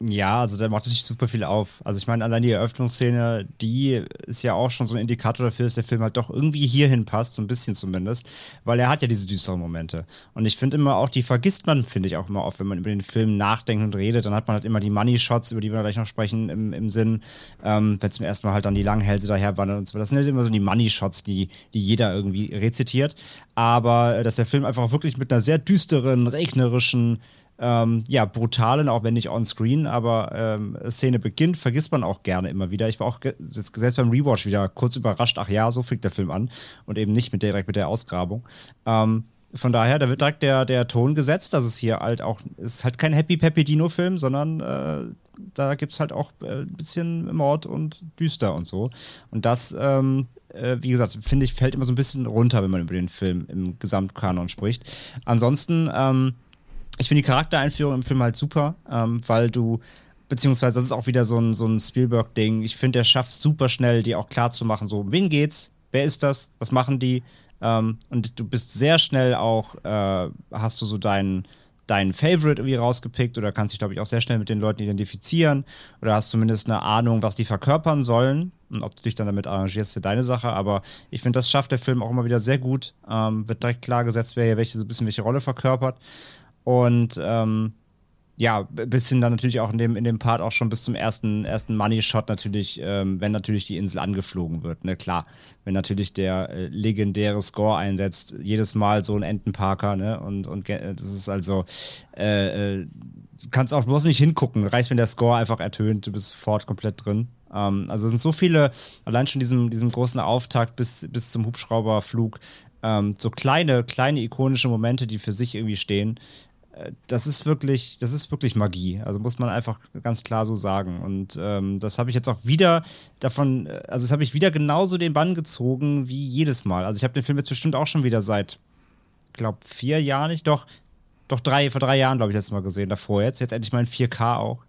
Ja, also der macht natürlich super viel auf. Also ich meine, allein die Eröffnungsszene, die ist ja auch schon so ein Indikator dafür, dass der Film halt doch irgendwie hierhin passt, so ein bisschen zumindest, weil er hat ja diese düsteren Momente. Und ich finde immer auch, die vergisst man, finde ich auch immer oft, wenn man über den Film nachdenkt und redet, dann hat man halt immer die Money-Shots, über die wir gleich noch sprechen, im, im Sinn, ähm, wenn zum ersten Mal halt dann die langen Hälse daher wandern und so. Das sind halt immer so die Money-Shots, die, die jeder irgendwie rezitiert. Aber äh, dass der Film einfach wirklich mit einer sehr düsteren, regnerischen, ähm, ja, brutalen, auch wenn nicht on-screen, aber ähm, Szene beginnt, vergisst man auch gerne immer wieder. Ich war auch selbst beim Rewatch wieder kurz überrascht, ach ja, so fängt der Film an und eben nicht mit direkt mit der Ausgrabung. Ähm, von daher, da wird direkt der, der Ton gesetzt, dass es hier halt auch, ist halt kein Happy Peppy Dino-Film, sondern äh, da gibt es halt auch äh, ein bisschen Mord und düster und so. Und das, ähm, äh, wie gesagt, finde ich, fällt immer so ein bisschen runter, wenn man über den Film im Gesamtkanon spricht. Ansonsten, ähm, ich finde die Charaktereinführung im Film halt super, ähm, weil du beziehungsweise das ist auch wieder so ein, so ein Spielberg-Ding. Ich finde, der schafft super schnell, dir auch klar zu machen, so, um wen geht's? Wer ist das? Was machen die? Ähm, und du bist sehr schnell auch, äh, hast du so deinen deinen Favorite irgendwie rausgepickt oder kannst dich, glaube ich, auch sehr schnell mit den Leuten identifizieren oder hast zumindest eine Ahnung, was die verkörpern sollen. Und ob du dich dann damit arrangierst, ist deine Sache. Aber ich finde, das schafft der Film auch immer wieder sehr gut. Ähm, wird direkt klar gesetzt, wer hier welche, so ein bisschen welche Rolle verkörpert. Und ähm, ja, bis hin dann natürlich auch in dem, in dem Part auch schon bis zum ersten, ersten Money-Shot natürlich, ähm, wenn natürlich die Insel angeflogen wird. Ne, klar, wenn natürlich der äh, legendäre Score einsetzt, jedes Mal so ein Entenparker, ne, und, und das ist also, äh, äh, du kannst auch bloß nicht hingucken, reicht, wenn der Score einfach ertönt, du bist sofort komplett drin. Ähm, also es sind so viele, allein schon diesem, diesem großen Auftakt bis, bis zum Hubschrauberflug, ähm, so kleine, kleine ikonische Momente, die für sich irgendwie stehen, das ist wirklich, das ist wirklich Magie. Also muss man einfach ganz klar so sagen. Und ähm, das habe ich jetzt auch wieder davon, also das habe ich wieder genauso den Bann gezogen wie jedes Mal. Also ich habe den Film jetzt bestimmt auch schon wieder seit, glaube vier Jahren nicht, doch doch drei, vor drei Jahren, glaube ich, letztes Mal gesehen, davor jetzt. Jetzt endlich mal in 4K auch.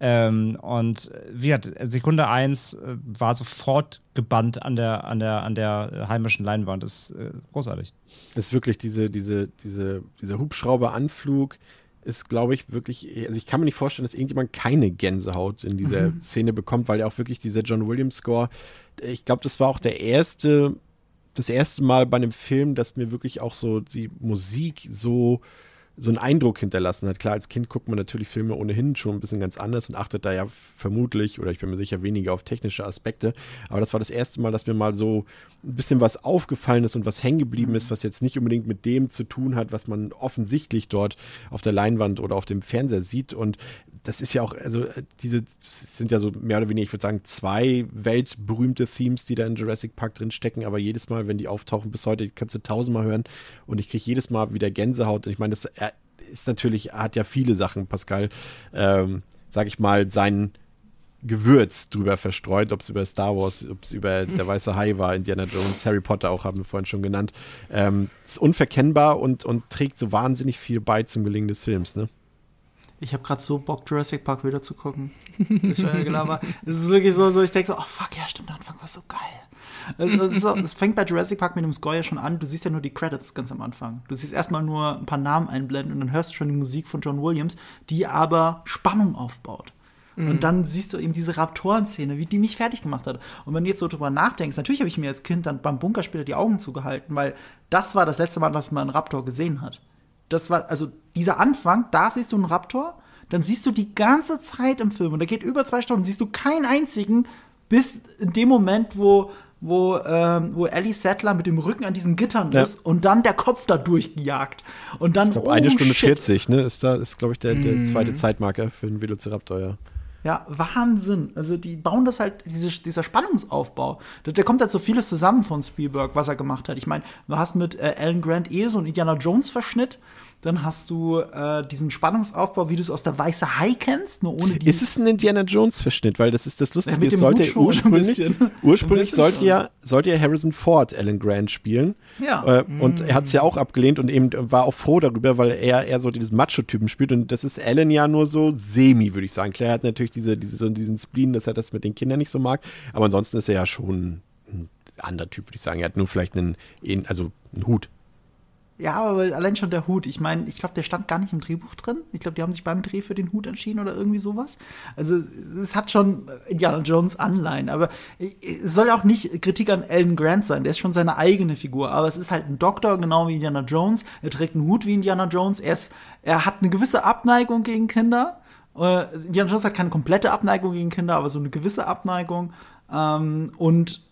Ähm, und wie gesagt, Sekunde 1 äh, war sofort gebannt an der, an der, an der heimischen Leinwand. Das ist äh, großartig. Das ist wirklich diese, diese, diese, dieser Hubschrauberanflug ist, glaube ich, wirklich, also ich kann mir nicht vorstellen, dass irgendjemand keine Gänsehaut in dieser mhm. Szene bekommt, weil ja auch wirklich dieser John Williams Score, ich glaube, das war auch der erste, das erste Mal bei einem Film, dass mir wirklich auch so die Musik so so einen Eindruck hinterlassen hat. Klar, als Kind guckt man natürlich Filme ohnehin schon ein bisschen ganz anders und achtet da ja vermutlich, oder ich bin mir sicher, weniger auf technische Aspekte. Aber das war das erste Mal, dass mir mal so ein bisschen was aufgefallen ist und was hängen geblieben ist, was jetzt nicht unbedingt mit dem zu tun hat, was man offensichtlich dort auf der Leinwand oder auf dem Fernseher sieht. Und das ist ja auch, also diese sind ja so mehr oder weniger, ich würde sagen, zwei weltberühmte Themes, die da in Jurassic Park drin stecken, aber jedes Mal, wenn die auftauchen, bis heute kannst du tausendmal hören und ich kriege jedes Mal wieder Gänsehaut. Und ich meine, das ist natürlich, hat ja viele Sachen, Pascal, ähm, sag ich mal, sein Gewürz drüber verstreut, ob es über Star Wars, ob es über Der Weiße Hai war, Indiana Jones, Harry Potter auch, haben wir vorhin schon genannt. Ähm, ist unverkennbar und, und trägt so wahnsinnig viel bei zum Gelingen des Films, ne? Ich habe gerade so Bock, Jurassic Park wieder zu gucken. Das war ja Gelaber. Es ist wirklich so, so ich denke so, oh fuck, ja, stimmt, der Anfang war so geil. Es, es, es, fängt bei Jurassic Park mit dem Score ja schon an. Du siehst ja nur die Credits ganz am Anfang. Du siehst erstmal nur ein paar Namen einblenden und dann hörst du schon die Musik von John Williams, die aber Spannung aufbaut. Und mhm. dann siehst du eben diese Raptoren-Szene, wie die mich fertig gemacht hat. Und wenn du jetzt so drüber nachdenkst, natürlich habe ich mir als Kind dann beim Bunkerspieler die Augen zugehalten, weil das war das letzte Mal, dass man einen Raptor gesehen hat das war, also dieser Anfang, da siehst du einen Raptor, dann siehst du die ganze Zeit im Film, und da geht über zwei Stunden, siehst du keinen einzigen, bis in dem Moment, wo, wo, ähm, wo Ellie Sattler mit dem Rücken an diesen Gittern ja. ist und dann der Kopf da durchgejagt. Und dann, ich glaube, oh, eine Stunde shit. 40, ne, ist da, ist, glaube ich, der, der mhm. zweite Zeitmarker für einen Velociraptor, ja. Ja, Wahnsinn. Also die bauen das halt, diese, dieser Spannungsaufbau. Da, da, kommt halt so vieles zusammen von Spielberg, was er gemacht hat. Ich meine, du hast mit äh, Alan Grant eh so einen Indiana Jones-Verschnitt. Dann hast du äh, diesen Spannungsaufbau, wie du es aus der Weiße Hai kennst, nur ohne die. Ist es ein Indiana Jones-Verschnitt? Weil das ist das Lustige. Ja, sollte ursprünglich, ursprünglich sollte ja, sollte ja Harrison Ford Alan Grant spielen. Ja. Äh, und er hat es ja auch abgelehnt und eben war auch froh darüber, weil er eher so dieses Macho-Typen spielt. Und das ist Alan ja nur so semi, würde ich sagen. Claire hat natürlich diese, diese, so diesen Spleen, dass er das mit den Kindern nicht so mag. Aber ansonsten ist er ja schon ein anderer Typ, würde ich sagen. Er hat nur vielleicht einen, also einen Hut ja, aber allein schon der Hut. Ich meine, ich glaube, der stand gar nicht im Drehbuch drin. Ich glaube, die haben sich beim Dreh für den Hut entschieden oder irgendwie sowas. Also, es hat schon Indiana Jones Anleihen. Aber es soll auch nicht Kritik an Alan Grant sein. Der ist schon seine eigene Figur. Aber es ist halt ein Doktor, genau wie Indiana Jones. Er trägt einen Hut wie Indiana Jones. Er, ist, er hat eine gewisse Abneigung gegen Kinder. Äh, Indiana Jones hat keine komplette Abneigung gegen Kinder, aber so eine gewisse Abneigung. Ähm, und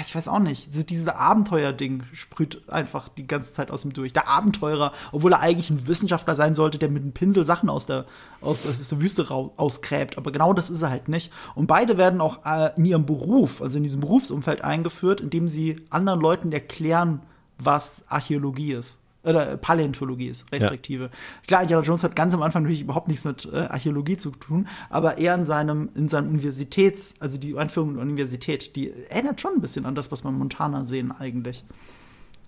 ich weiß auch nicht, so dieses Abenteuer-Ding sprüht einfach die ganze Zeit aus ihm durch. Der Abenteurer, obwohl er eigentlich ein Wissenschaftler sein sollte, der mit einem Pinsel Sachen aus der, aus, aus der Wüste ausgräbt. Aber genau das ist er halt nicht. Und beide werden auch äh, in ihrem Beruf, also in diesem Berufsumfeld eingeführt, indem sie anderen Leuten erklären, was Archäologie ist. Oder Paläontologie ist, respektive. Ja. Klar, Indiana Jones hat ganz am Anfang natürlich überhaupt nichts mit äh, Archäologie zu tun, aber eher in seinem, in seinem Universitäts-, also die Einführung in der Universität, die erinnert schon ein bisschen an das, was wir in Montana sehen eigentlich.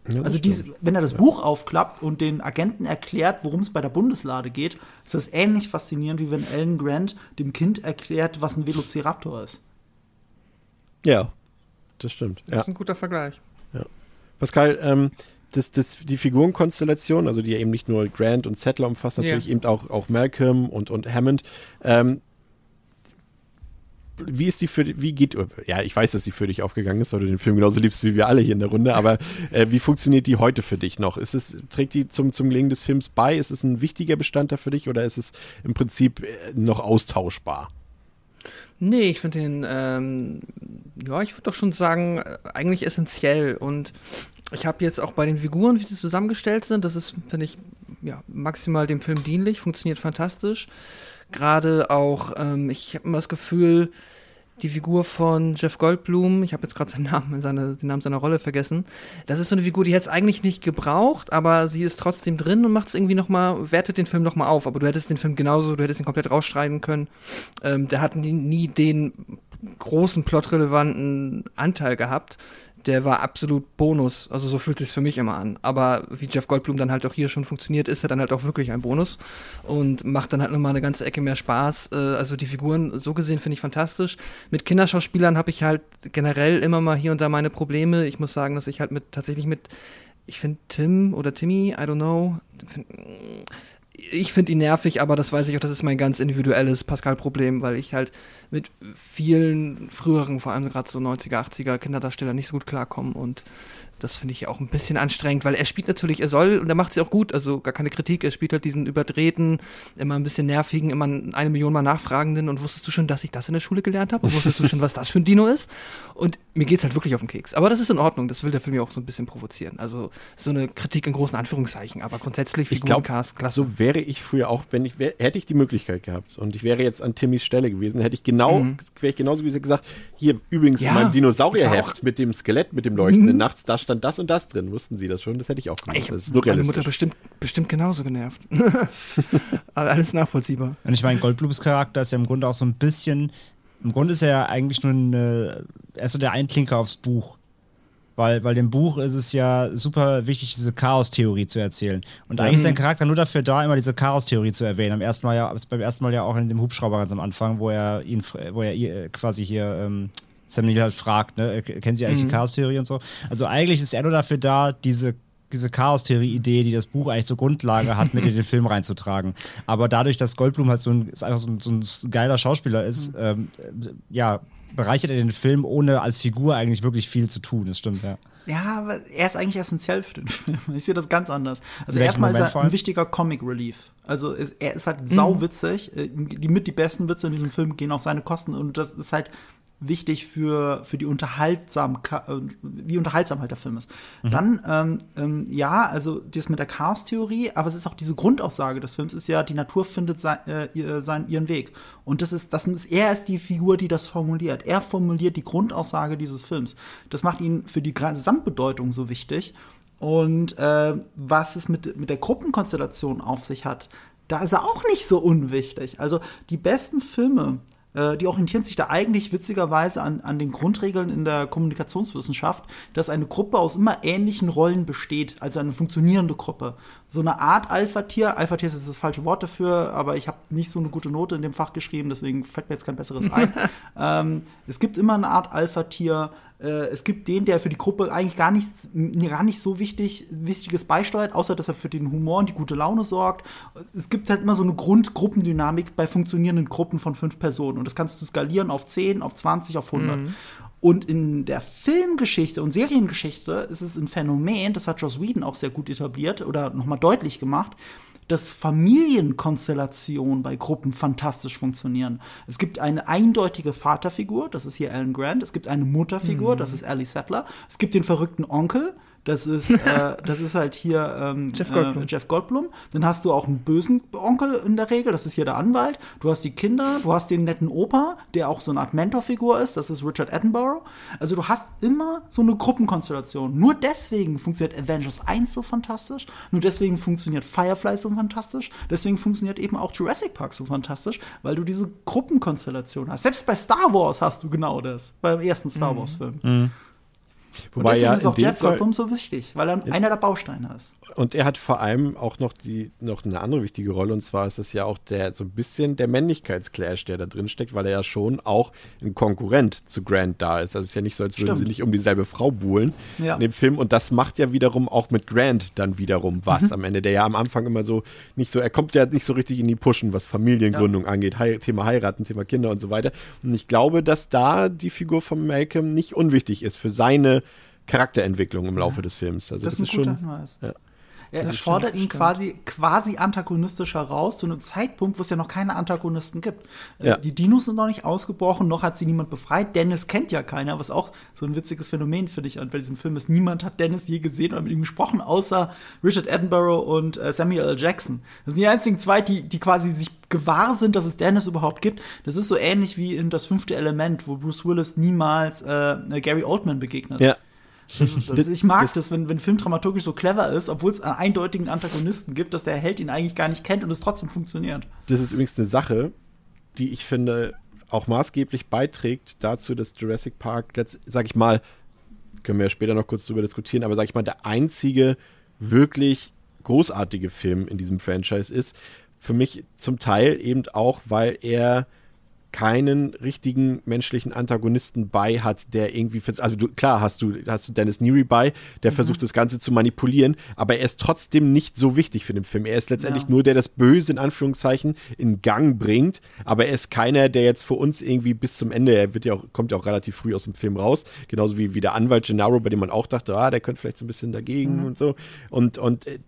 Ja, also diese, wenn er das ja. Buch aufklappt und den Agenten erklärt, worum es bei der Bundeslade geht, ist das ähnlich faszinierend, wie wenn Alan Grant dem Kind erklärt, was ein Velociraptor ist. Ja, das stimmt. Das ist ein guter Vergleich. Ja. Pascal, ähm, das, das, die Figurenkonstellation, also die ja eben nicht nur Grant und Settler umfasst, natürlich eben auch, auch Malcolm und, und Hammond, ähm, wie ist die für wie geht ja ich weiß dass sie für dich aufgegangen ist weil du den Film genauso liebst wie wir alle hier in der Runde aber äh, wie funktioniert die heute für dich noch? Ist es trägt die zum zum Gelingen des Films bei? Ist es ein wichtiger Bestandteil für dich oder ist es im Prinzip äh, noch austauschbar Nee, ich finde den, ähm, ja, ich würde doch schon sagen, äh, eigentlich essentiell. Und ich habe jetzt auch bei den Figuren, wie sie zusammengestellt sind, das ist, finde ich, ja, maximal dem Film dienlich, funktioniert fantastisch. Gerade auch, ähm, ich habe immer das Gefühl, die Figur von Jeff Goldblum, ich habe jetzt gerade seinen Namen, seine, den Namen seiner Rolle vergessen. Das ist so eine Figur, die hätte es eigentlich nicht gebraucht, aber sie ist trotzdem drin und macht es irgendwie nochmal, wertet den Film nochmal auf. Aber du hättest den Film genauso, du hättest ihn komplett rausschreiben können. Ähm, der hat nie, nie den großen plotrelevanten Anteil gehabt der war absolut Bonus. Also so fühlt es sich für mich immer an. Aber wie Jeff Goldblum dann halt auch hier schon funktioniert, ist er dann halt auch wirklich ein Bonus und macht dann halt nochmal eine ganze Ecke mehr Spaß. Äh, also die Figuren so gesehen finde ich fantastisch. Mit Kinderschauspielern habe ich halt generell immer mal hier und da meine Probleme. Ich muss sagen, dass ich halt mit tatsächlich mit ich finde Tim oder Timmy, I don't know, ich finde ihn nervig, aber das weiß ich auch, das ist mein ganz individuelles Pascal-Problem, weil ich halt mit vielen früheren, vor allem gerade so 90er, 80er Kinderdarsteller nicht so gut klarkomme und das finde ich auch ein bisschen anstrengend, weil er spielt natürlich, er soll und er macht sie auch gut, also gar keine Kritik, er spielt halt diesen überdrehten, immer ein bisschen nervigen, immer eine Million Mal nachfragenden und wusstest du schon, dass ich das in der Schule gelernt habe und wusstest du schon, was das für ein Dino ist? Und mir geht es halt wirklich auf den Keks. Aber das ist in Ordnung, das will der Film ja auch so ein bisschen provozieren. Also so eine Kritik in großen Anführungszeichen, aber grundsätzlich Figurencast, klasse. So wäre ich früher auch, wenn ich, wär, hätte ich die Möglichkeit gehabt und ich wäre jetzt an Timmys Stelle gewesen, hätte ich genau, mhm. wäre ich genauso wie sie gesagt, hier übrigens ja, in meinem Dinosaurierheft mit dem Skelett, mit dem leuchtenden mhm. nachts, da stand das und das drin. Wussten Sie das schon? Das hätte ich auch gemacht. Ich, das ist nur realistisch. Meine Mutter bestimmt, bestimmt genauso genervt. alles nachvollziehbar. Und ich meine, Goldblums Charakter ist ja im Grunde auch so ein bisschen im Grunde ist er ja eigentlich nur ein, er ist so der Einklinker aufs Buch. Weil, weil dem Buch ist es ja super wichtig, diese Chaos-Theorie zu erzählen. Und eigentlich ist sein Charakter nur dafür da, immer diese Chaos-Theorie zu erwähnen. Am ersten Mal ja, beim ersten Mal ja auch in dem Hubschrauber ganz am Anfang, wo er ihn, wo er äh, quasi hier ähm, Sam Neill halt fragt, ne, kennen Sie eigentlich mhm. die Chaos-Theorie und so? Also eigentlich ist er nur dafür da, diese diese Chaos-Theorie-Idee, die das Buch eigentlich zur Grundlage hat, mit in den Film reinzutragen. Aber dadurch, dass Goldblum halt so ein, einfach so ein, so ein geiler Schauspieler ist, mhm. ähm, ja, bereichert er den Film, ohne als Figur eigentlich wirklich viel zu tun. Das stimmt, ja. Ja, aber er ist eigentlich essentiell für den Film. Ich sehe das ganz anders. Also erstmal ist er ein wichtiger Comic Relief. Also ist, er ist halt mhm. sauwitzig. Mhm. Die mit die besten Witze in diesem Film gehen auf seine Kosten und das ist halt wichtig für, für die Unterhaltsamkeit, äh, wie unterhaltsam halt der Film ist. Mhm. Dann, ähm, ähm, ja, also das mit der Chaos-Theorie, aber es ist auch diese Grundaussage des Films, ist ja, die Natur findet sein, äh, sein, ihren Weg. Und das ist, das ist, er ist die Figur, die das formuliert. Er formuliert die Grundaussage dieses Films. Das macht ihn für die Gesamtbedeutung so wichtig. Und äh, was es mit, mit der Gruppenkonstellation auf sich hat, da ist er auch nicht so unwichtig. Also die besten Filme die orientieren sich da eigentlich witzigerweise an, an den Grundregeln in der Kommunikationswissenschaft, dass eine Gruppe aus immer ähnlichen Rollen besteht, also eine funktionierende Gruppe. So eine Art Alpha-Tier, Alpha-Tier ist das falsche Wort dafür, aber ich habe nicht so eine gute Note in dem Fach geschrieben, deswegen fällt mir jetzt kein besseres ein. ähm, es gibt immer eine Art Alpha-Tier, äh, es gibt den, der für die Gruppe eigentlich gar nichts, gar nicht so wichtig, Wichtiges beisteuert, außer dass er für den Humor und die gute Laune sorgt. Es gibt halt immer so eine Grundgruppendynamik bei funktionierenden Gruppen von fünf Personen. Und das kannst du skalieren auf 10, auf 20, auf 100. Mhm. Und in der Filmgeschichte und Seriengeschichte ist es ein Phänomen, das hat Joss Whedon auch sehr gut etabliert oder nochmal deutlich gemacht, dass Familienkonstellationen bei Gruppen fantastisch funktionieren. Es gibt eine eindeutige Vaterfigur, das ist hier Alan Grant. Es gibt eine Mutterfigur, mhm. das ist Ellie Sattler. Es gibt den verrückten Onkel, Das ist, äh, das ist halt hier ähm, Jeff Goldblum. Äh, Jeff Goldblum. Dann hast du auch einen bösen Onkel in der Regel, das ist hier der Anwalt. Du hast die Kinder, du hast den netten Opa, der auch so eine Art Mentorfigur ist, das ist Richard Attenborough. Also du hast immer so eine Gruppenkonstellation. Nur deswegen funktioniert Avengers 1 so fantastisch, nur deswegen funktioniert Firefly so fantastisch, deswegen funktioniert eben auch Jurassic Park so fantastisch, weil du diese Gruppenkonstellation hast. Selbst bei Star Wars hast du genau das, beim ersten Star Wars-Film. Und Wobei deswegen ja ist auch Jeff Goldblum so wichtig, weil er einer der Bausteine ist. und er hat vor allem auch noch die noch eine andere wichtige Rolle und zwar ist es ja auch der so ein bisschen der Männlichkeitsclash, der da drin steckt, weil er ja schon auch ein Konkurrent zu Grant da ist. Also es ist ja nicht so, als würden Stimmt. sie nicht um dieselbe Frau buhlen Ja. in dem Film und das macht ja wiederum auch mit Grant dann wiederum was Mhm. am Ende, der ja am Anfang immer so nicht so, er kommt ja nicht so richtig in die Pushen, was Familiengründung angeht, Hei Thema heiraten, Thema Kinder und so weiter. Und ich glaube, dass da die Figur von Malcolm nicht unwichtig ist für seine Charakterentwicklung im Laufe des Films. Also Das, das, ist ein guter schon Hinweis. ja. Er, er Das fordert stimmt, ihn stimmt. quasi, quasi antagonistisch heraus, zu einem Zeitpunkt, wo es ja noch keine Antagonisten gibt. Äh, Ja. Die Dinos sind noch nicht ausgebrochen, noch hat sie niemand befreit. Dennis kennt ja keiner, was auch so ein witziges Phänomen, finde ich, bei diesem Film ist. Niemand hat Dennis je gesehen oder mit ihm gesprochen, außer Richard Attenborough und äh, Samuel L. Jackson. Das sind die einzigen zwei, die, die quasi sich gewahr sind, dass es Dennis überhaupt gibt. Das ist so ähnlich wie in Das fünfte Element, wo Bruce Willis niemals äh, Gary Oldman begegnet. ja. Das, ich mag Das- wenn, wenn Film dramaturgisch so clever ist, obwohl es einen eindeutigen Antagonisten gibt, dass der Held ihn eigentlich gar nicht kennt und es trotzdem funktioniert. Das ist übrigens eine Sache, die ich finde auch maßgeblich beiträgt dazu, dass Jurassic Park, sag ich mal, können wir ja später noch kurz drüber diskutieren, aber sag ich mal, der einzige wirklich großartige Film in diesem Franchise ist. Für mich zum Teil eben auch, weil er keinen richtigen menschlichen Antagonisten bei hat, der irgendwie, also du, klar hast du, hast du Dennis Neary bei, der versucht das Ganze zu manipulieren, aber er ist trotzdem nicht so wichtig für den Film. Er ist letztendlich Ja. nur der das Böse in Anführungszeichen in Gang bringt, aber er ist keiner, der jetzt für uns irgendwie bis zum Ende, er wird ja auch, kommt ja auch relativ früh aus dem Film raus, genauso wie, wie der Anwalt Gennaro, bei dem man auch dachte, ah, der könnte vielleicht so ein bisschen dagegen und so. Und, und äh,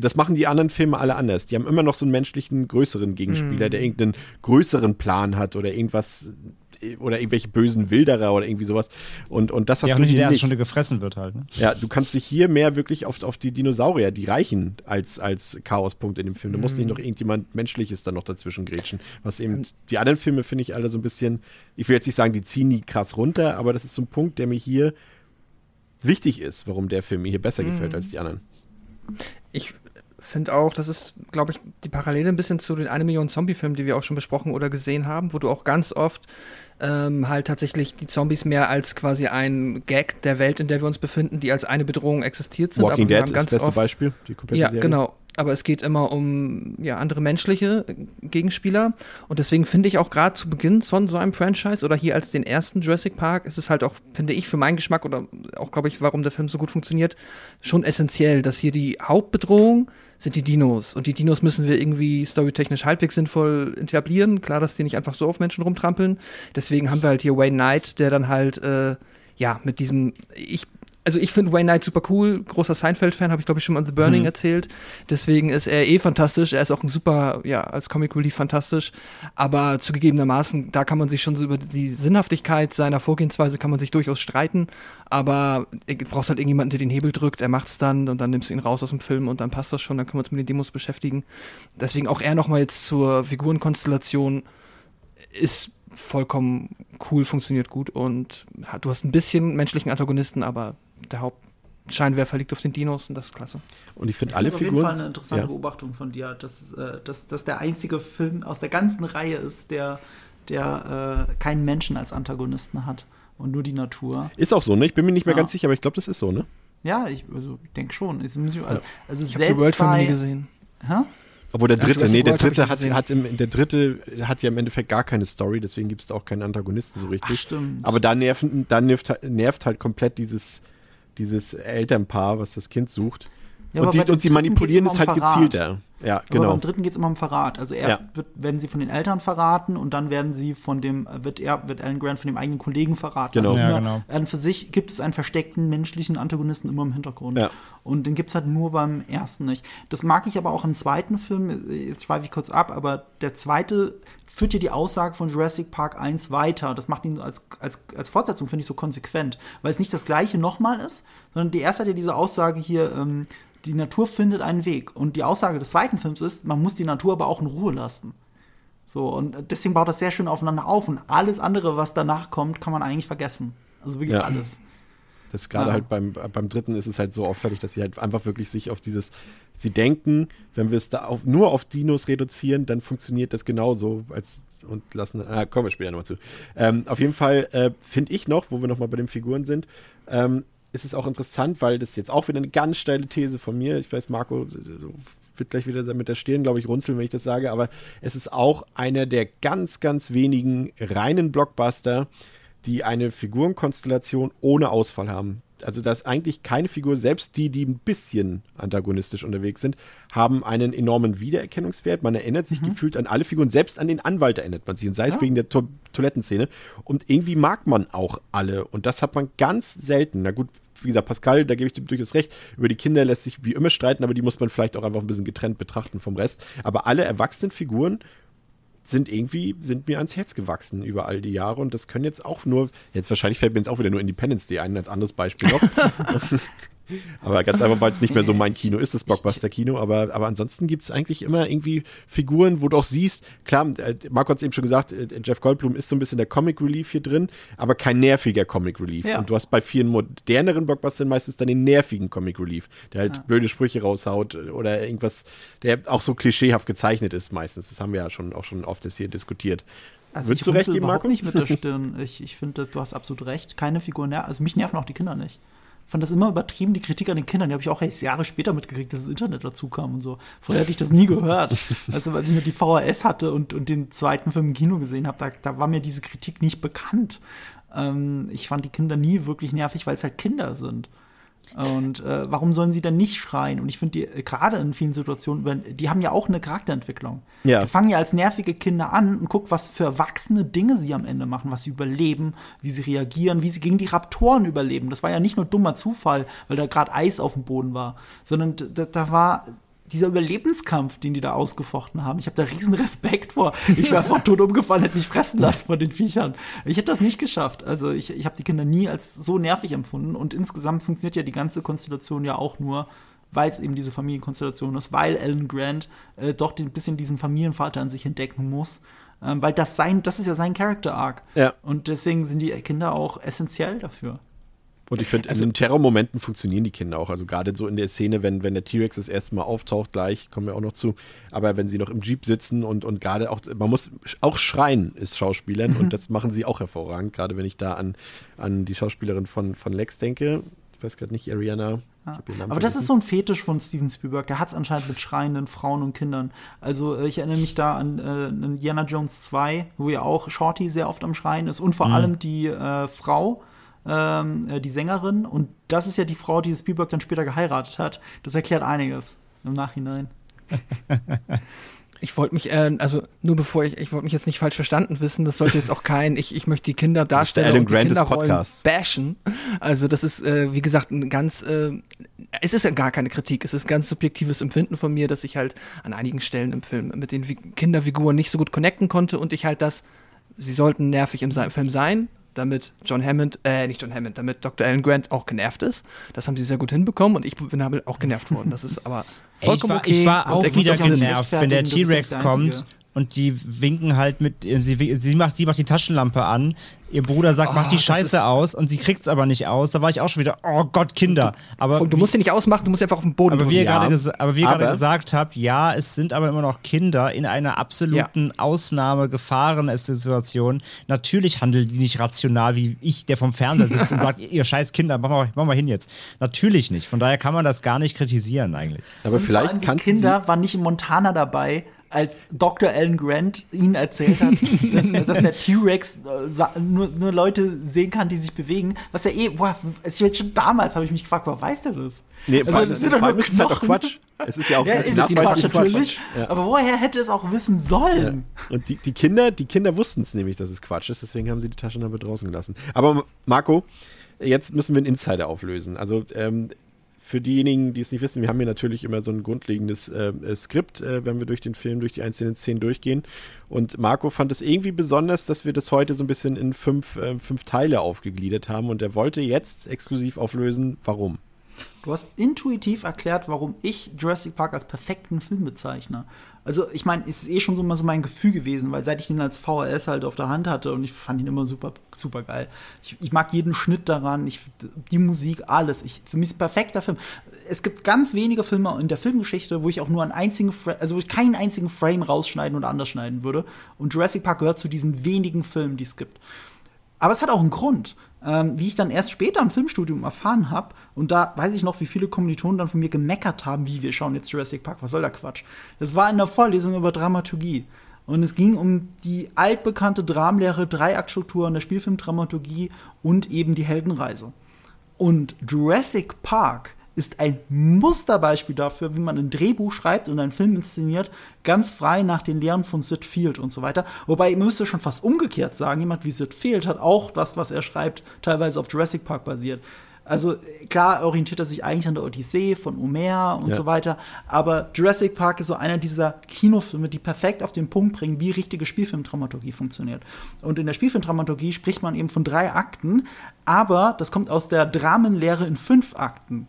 das machen die anderen Filme alle anders. Die haben immer noch so einen menschlichen, größeren Gegenspieler, der irgendeinen größeren Plan hat oder irgendwas oder irgendwelche bösen Wilderer oder irgendwie sowas. Und, und das hast auch du nicht der ersten nicht. Stunde gefressen wird halt. Ne? Ja, du kannst dich hier mehr wirklich auf, auf die Dinosaurier, die reichen als, als Chaospunkt in dem Film. Du musst nicht noch irgendjemand Menschliches dann noch dazwischen grätschen. Was eben, die anderen Filme finde ich alle so ein bisschen, ich will jetzt nicht sagen, die ziehen die krass runter, aber das ist so ein Punkt, der mir hier wichtig ist, warum der Film mir hier besser gefällt als die anderen. Ich finde auch, das ist, glaube ich, die Parallele ein bisschen zu den eine Million Zombie-Filmen, die wir auch schon besprochen oder gesehen haben, wo du auch ganz oft ähm, halt tatsächlich die Zombies mehr als quasi ein Gag der Welt, in der wir uns befinden, die als eine Bedrohung existiert sind. Walking Dead ist das beste Beispiel, die komplette ja, Serie. genau. Aber es geht immer um ja, andere menschliche Gegenspieler. Und deswegen finde ich auch gerade zu Beginn von so einem Franchise oder hier als den ersten Jurassic Park ist es halt auch, finde ich, für meinen Geschmack oder auch, glaube ich, warum der Film so gut funktioniert, schon essentiell, dass hier die Hauptbedrohung sind die Dinos. Und die Dinos müssen wir irgendwie storytechnisch halbwegs sinnvoll etablieren. Klar, dass die nicht einfach so auf Menschen rumtrampeln. Deswegen haben wir halt hier Wayne Knight, der dann halt, äh, ja, mit diesem, ich also ich finde Wayne Knight super cool, großer Seinfeld-Fan, habe ich glaube ich schon mal The Burning erzählt. Deswegen ist er eh fantastisch. Er ist auch ein super, ja, als Comic Relief fantastisch. Aber zugegebenermaßen, da kann man sich schon so über die Sinnhaftigkeit seiner Vorgehensweise kann man sich durchaus streiten. Aber du brauchst halt irgendjemanden, der den Hebel drückt, er macht's dann und dann nimmst du ihn raus aus dem Film und dann passt das schon, dann können wir uns mit den Demos beschäftigen. Deswegen auch er nochmal jetzt zur Figurenkonstellation ist vollkommen cool, funktioniert gut und du hast ein bisschen menschlichen Antagonisten, aber der Hauptscheinwerfer liegt auf den Dinos und das ist klasse. Und ich finde alle das ist auf jeden Figuren. Fall eine interessante ja. Beobachtung von dir, dass, äh, dass, dass der einzige Film aus der ganzen Reihe ist, der, der äh, keinen Menschen als Antagonisten hat und nur die Natur. Ist auch so, ne? Ich bin mir nicht mehr Ja. ganz sicher, aber ich glaube, das ist so, ne? Ja, ich also, denke schon. Also, also, also Ich habe die bei, nie gesehen. Hä? Obwohl der Ja, dritte, Jurassic nee, der World ich dritte hat, hat im, der dritte hat ja im Endeffekt gar keine Story, deswegen gibt es da auch keinen Antagonisten so richtig. Ach, stimmt. Aber da nerven, da nervt, nervt halt komplett dieses, dieses Elternpaar, was das Kind sucht. Ja, aber und, sie, und sie manipulieren es halt Verrat. gezielter. Ja, Aber genau. beim dritten geht es immer um Verrat. Also erst Ja. wird, werden sie von den Eltern verraten und dann werden sie von dem, wird er, wird Alan Grant von dem eigenen Kollegen verraten. Genau. Also Ja, genau. An für sich gibt es einen versteckten menschlichen Antagonisten immer im Hintergrund. Ja. Und den gibt es halt nur beim ersten nicht. Das mag ich aber auch im zweiten Film, jetzt schweife ich kurz ab, aber der zweite führt ja die Aussage von Jurassic Park 1 weiter. Das macht ihn als, als, als Fortsetzung, finde ich, so konsequent. Weil es nicht das gleiche nochmal ist, sondern die erste hat ja diese Aussage hier, ähm, die Natur findet einen Weg. Und die Aussage des zweiten Films ist, man muss die Natur aber auch in Ruhe lassen. So, und deswegen baut das sehr schön aufeinander auf. Und alles andere, was danach kommt, kann man eigentlich vergessen. Also wirklich Ja. alles. Das gerade Ja. halt beim, beim dritten ist es halt so auffällig, dass sie halt einfach wirklich sich auf dieses, sie denken, wenn wir es da auf, nur auf Dinos reduzieren, dann funktioniert das genauso, als und lassen, ah, kommen wir später nochmal zu. Ähm, auf jeden Fall äh, finde ich noch, wo wir nochmal bei den Figuren sind, ähm, ist es auch interessant, weil das jetzt auch wieder eine ganz steile These von mir, ich weiß, Marco wird gleich wieder mit der Stirn, glaube ich, runzeln, wenn ich das sage, aber es ist auch einer der ganz, ganz wenigen reinen Blockbuster, die eine Figurenkonstellation ohne Ausfall haben. Also, dass eigentlich keine Figur, selbst die, die ein bisschen antagonistisch unterwegs sind, haben einen enormen Wiedererkennungswert. Man erinnert sich gefühlt an alle Figuren, selbst an den Anwalt erinnert man sich, und sei es wegen der to Toilettenszene. Und irgendwie mag man auch alle. Und das hat man ganz selten. Na gut, wie gesagt, Pascal, da gebe ich dir durchaus recht. Über die Kinder lässt sich wie immer streiten, aber die muss man vielleicht auch einfach ein bisschen getrennt betrachten vom Rest. Aber alle erwachsenen Figuren sind irgendwie, sind mir ans Herz gewachsen über all die Jahre und das können jetzt auch nur, jetzt wahrscheinlich fällt mir jetzt auch wieder nur Independence Day ein, als anderes Beispiel noch. aber ganz einfach, weil es nicht mehr so mein Kino ist, das Blockbuster-Kino, aber, aber ansonsten gibt es eigentlich immer irgendwie Figuren, wo du auch siehst, klar, äh, Marco hat es eben schon gesagt, äh, Jeff Goldblum ist so ein bisschen der Comic Relief hier drin, aber kein nerviger Comic Relief. Ja. Und du hast bei vielen moderneren Blockbustern meistens dann den nervigen Comic Relief, der halt blöde Sprüche raushaut oder irgendwas, der auch so klischeehaft gezeichnet ist meistens. Das haben wir ja schon auch schon oft das hier diskutiert. Also Würdest ich du recht geben, überhaupt Marco? nicht mit der Stirn. Ich, ich finde, du hast absolut recht. Keine Figur nervt. Also mich nerven auch die Kinder nicht. Ich fand das immer übertrieben, die Kritik an den Kindern. Die habe ich auch erst Jahre später mitgekriegt, dass das Internet dazu kam und so. Vorher hatte ich das nie gehört. also, als ich nur die VHS hatte und, und den zweiten Film im Kino gesehen habe, da, da war mir diese Kritik nicht bekannt. Ähm, ich fand die Kinder nie wirklich nervig, weil es halt Kinder sind. Und äh, warum sollen sie dann nicht schreien? Und ich finde, die äh, gerade in vielen Situationen, die haben ja auch eine Charakterentwicklung. Ja. Die fangen ja als nervige Kinder an und guck, was für erwachsene Dinge sie am Ende machen, was sie überleben, wie sie reagieren, wie sie gegen die Raptoren überleben. Das war ja nicht nur dummer Zufall, weil da gerade Eis auf dem Boden war, sondern da, da war dieser Überlebenskampf, den die da ausgefochten haben. Ich habe da riesen Respekt vor. Ich wäre einfach tot umgefallen, hätte mich fressen lassen von den Viechern. Ich hätte das nicht geschafft. Also ich, ich habe die Kinder nie als so nervig empfunden. Und insgesamt funktioniert ja die ganze Konstellation ja auch nur, weil es eben diese Familienkonstellation ist, weil Alan Grant äh, doch ein bisschen diesen Familienvater an sich entdecken muss. Ähm, weil das sein, das ist ja sein Character Arc. Ja. Und deswegen sind die Kinder auch essentiell dafür. Und ich finde, in den Terrormomenten funktionieren die Kinder auch. Also gerade so in der Szene, wenn, wenn der T-Rex das erste Mal auftaucht, gleich, kommen wir auch noch zu. Aber wenn sie noch im Jeep sitzen und, und gerade auch, man muss auch schreien, ist Schauspielern. Und das machen sie auch hervorragend. Gerade wenn ich da an, an die Schauspielerin von, von Lex denke. Ich weiß gerade nicht, Ariana. Namen Aber das ist so ein Fetisch von Steven Spielberg. Der hat es anscheinend mit schreienden Frauen und Kindern. Also äh, ich erinnere mich da an äh, an Indiana Jones 2, wo ja auch Shorty sehr oft am Schreien ist und vor allem die äh, Frau, ähm, äh, die Sängerin. Und das ist ja die Frau, die Spielberg dann später geheiratet hat. Das erklärt einiges im Nachhinein. Ich wollte mich, äh, also nur bevor ich, ich wollte mich jetzt nicht falsch verstanden wissen, das sollte jetzt auch kein, ich, ich möchte die Kinder darstellen und die Kinderrollen bashen. Also das ist, äh, wie gesagt, ein ganz, äh, es ist ja gar keine Kritik, es ist ganz subjektives Empfinden von mir, dass ich halt an einigen Stellen im Film mit den Vi- Kinderfiguren nicht so gut connecten konnte und ich halt das, sie sollten nervig im Film sein, damit John Hammond, äh, nicht John Hammond, damit Dr. Alan Grant auch genervt ist. Das haben sie sehr gut hinbekommen und ich bin damit auch genervt worden. Das ist aber Ey, ich vollkommen war, okay. ich war auch der wieder genervt, wenn der T-Rex kommt. Und die winken halt mit, sie, sie, macht, sie macht die Taschenlampe an, ihr Bruder sagt, mach die ist- Scheiße aus und sie kriegt's aber nicht aus. Da war ich auch schon wieder, oh Gott, Kinder. Aber Und du musst sie nicht ausmachen, du musst sie einfach auf den Boden aber wie ihr drücken. gerade gesa- aber wie ihr gerade aber- gesagt habt, ja, es sind aber immer noch Kinder in einer absoluten Ausnahme Gefahren-Situation. Natürlich handeln die nicht rational, wie ich, der vom Fernseher sitzt und sagt, ihr scheiß Kinder, mach mal, mach mal hin jetzt. Natürlich nicht. Von daher kann man das gar nicht kritisieren eigentlich. Aber Und vielleicht kannten Kinder waren nicht in Montana dabei, als Dr. Alan Grant ihnen erzählt hat, dass, dass der T-Rex äh, nur, nur Leute sehen kann, die sich bewegen. Was ja eh, boah, schon damals habe ich mich gefragt, woher weiß der das? Nee, also, das sind doch nur ist halt doch Quatsch. Es ist ja auch ja, ist Quatsch, natürlich. Ja. Aber woher hätte es auch wissen sollen? Ja. Und die, die Kinder, die Kinder wussten es nämlich, dass es Quatsch ist, deswegen haben sie die Taschenlampe draußen gelassen. Aber Marco, jetzt müssen wir einen Insider auflösen. Also ähm, für diejenigen, die es nicht wissen, wir haben hier natürlich immer so ein grundlegendes äh, Skript, äh, wenn wir durch den Film, durch die einzelnen Szenen durchgehen. Und Marco fand es irgendwie besonders, dass wir das heute so ein bisschen in fünf, äh, fünf Teile aufgegliedert haben. Und er wollte jetzt exklusiv auflösen, warum. Du hast intuitiv erklärt, warum ich Jurassic Park als perfekten Film bezeichne. Also, ich meine, es ist eh schon so mal so mein Gefühl gewesen, weil seit ich ihn als VHS halt auf der Hand hatte und ich fand ihn immer super, super geil. Ich, ich mag jeden Schnitt daran, ich, die Musik, alles. Ich, für mich ist ein perfekter Film. Es gibt ganz wenige Filme in der Filmgeschichte, wo ich auch nur einen einzigen, also wo ich keinen einzigen Frame rausschneiden oder anders schneiden würde. Und Jurassic Park gehört zu diesen wenigen Filmen, die es gibt. Aber es hat auch einen Grund, ähm, wie ich dann erst später im Filmstudium erfahren habe. Und da weiß ich noch, wie viele Kommilitonen dann von mir gemeckert haben, wie wir schauen jetzt Jurassic Park, was soll der Quatsch? Das war in der Vorlesung über Dramaturgie. Und es ging um die altbekannte Dramlehre, Dreiaktstruktur in der Spielfilmdramaturgie und eben die Heldenreise. Und Jurassic Park ist ein Musterbeispiel dafür, wie man ein Drehbuch schreibt und einen Film inszeniert, ganz frei nach den Lehren von Sid Field und so weiter. Wobei, man müsste schon fast umgekehrt sagen, jemand wie Sid Field hat auch das, was er schreibt, teilweise auf Jurassic Park basiert. Also klar orientiert er sich eigentlich an der Odyssee von Homer und ja. so weiter, aber Jurassic Park ist so einer dieser Kinofilme, die perfekt auf den Punkt bringen, wie richtige Spielfilmdramaturgie funktioniert. Und in der Spielfilmdramaturgie spricht man eben von drei Akten, aber das kommt aus der Dramenlehre in fünf Akten.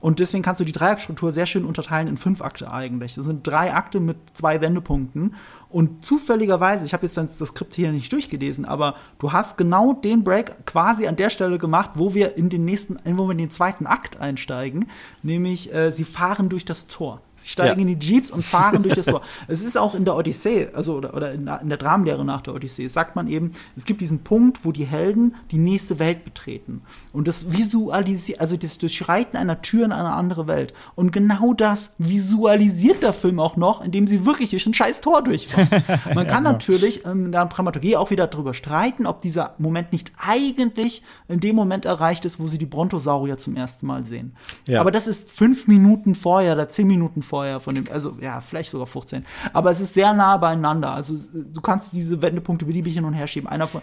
Und deswegen kannst du die Dreieckstruktur sehr schön unterteilen in fünf Akte eigentlich. Das sind drei Akte mit zwei Wendepunkten. Und zufälligerweise, ich habe jetzt das Skript hier nicht durchgelesen, aber du hast genau den Break quasi an der Stelle gemacht, wo wir in den nächsten, wo wir in den zweiten Akt einsteigen, nämlich äh, sie fahren durch das Tor. Sie steigen ja. in die Jeeps und fahren durch das Tor. Es ist auch in der Odyssee, also oder, oder in, der Dramenlehre nach der Odyssee, sagt man eben, es gibt diesen Punkt, wo die Helden die nächste Welt betreten. Und das visualisiert, also das Durchschreiten einer Tür in eine andere Welt. Und genau das visualisiert der Film auch noch, indem sie wirklich durch ein scheiß Tor durchfahren. Man kann ja, natürlich ähm, in der Dramaturgie auch wieder darüber streiten, ob dieser Moment nicht eigentlich in dem Moment erreicht ist, wo sie die Brontosaurier zum ersten Mal sehen. Ja. Aber das ist fünf Minuten vorher oder zehn Minuten vorher vorher von dem, also ja, vielleicht sogar 15. Aber es ist sehr nah beieinander. Also du kannst diese Wendepunkte beliebig hin und her schieben. Einer von,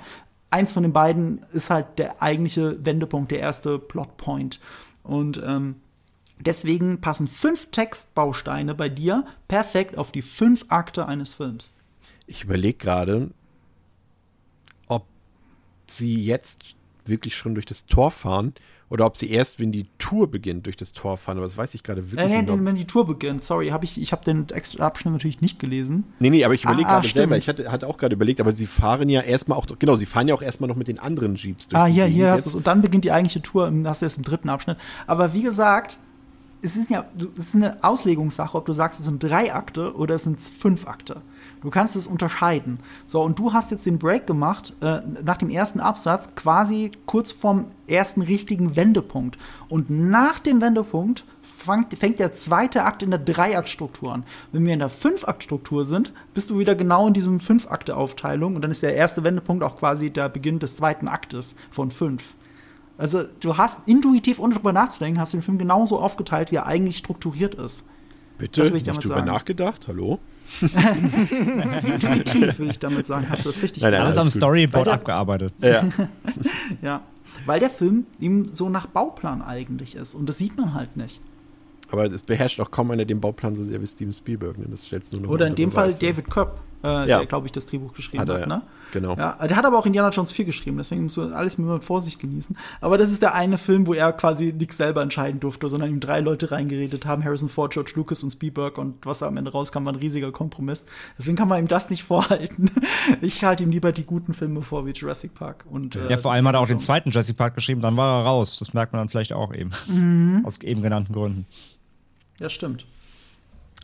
eins von den beiden ist halt der eigentliche Wendepunkt, der erste Plotpoint. Und ähm, deswegen passen fünf Textbausteine bei dir perfekt auf die fünf Akte eines Films. Ich überlege gerade, ob sie jetzt wirklich schon durch das Tor fahren oder ob sie erst, wenn die Tour beginnt, durch das Tor fahren. Aber das weiß ich gerade wirklich äh, nee, nee, wenn die Tour beginnt. Sorry, hab ich, ich habe den Abschnitt natürlich nicht gelesen. Nee, nee, aber ich überlege ah, gerade selber. Ich hatte, hatte auch gerade überlegt, aber sie fahren ja erstmal auch, genau, sie fahren ja auch erstmal noch mit den anderen Jeeps durch. Ah, hier, hier hast du es. Und dann beginnt die eigentliche Tour, hast du es im dritten Abschnitt. Aber wie gesagt, es ist ja, es ist eine Auslegungssache, ob du sagst, es sind drei Akte oder es sind fünf Akte. Du kannst es unterscheiden. So, und du hast jetzt den Break gemacht äh, nach dem ersten Absatz, quasi kurz vorm ersten richtigen Wendepunkt. Und nach dem Wendepunkt fängt, fängt der zweite Akt in der Dreiaktstruktur an. Wenn wir in der Fünfaktstruktur sind, bist du wieder genau in diesem Fünfakte-Aufteilung und dann ist der erste Wendepunkt auch quasi der Beginn des zweiten Aktes von fünf. Also du hast intuitiv, ohne drüber nachzudenken, hast du den Film genauso aufgeteilt, wie er eigentlich strukturiert ist. Bitte? Das will ich damit Nicht drüber sagen. nachgedacht? Hallo? Intuitiv würde ich damit sagen, hast du das richtig nein, nein, Alles am Storyboard abgearbeitet. Ja. ja. Weil der Film eben so nach Bauplan eigentlich ist. Und das sieht man halt nicht. Aber es beherrscht auch kaum einer den Bauplan so sehr wie Steven Spielberg. Ne? Das stellst nur noch Oder in dem Fall David Kopp äh, ja. der, glaube ich, das Drehbuch geschrieben hat. Er, hat ne? Genau. Ja, der hat aber auch Indiana Jones 4 geschrieben, deswegen musst du alles mit Vorsicht genießen. Aber das ist der eine Film, wo er quasi nichts selber entscheiden durfte, sondern ihm drei Leute reingeredet haben: Harrison Ford, George Lucas und Spielberg. Und was am Ende rauskam, war ein riesiger Kompromiss. Deswegen kann man ihm das nicht vorhalten. Ich halte ihm lieber die guten Filme vor, wie Jurassic Park. Und, äh, ja, vor allem hat er auch den zweiten Jurassic Park geschrieben, dann war er raus. Das merkt man dann vielleicht auch eben. Mhm. Aus eben genannten Gründen. Ja, stimmt.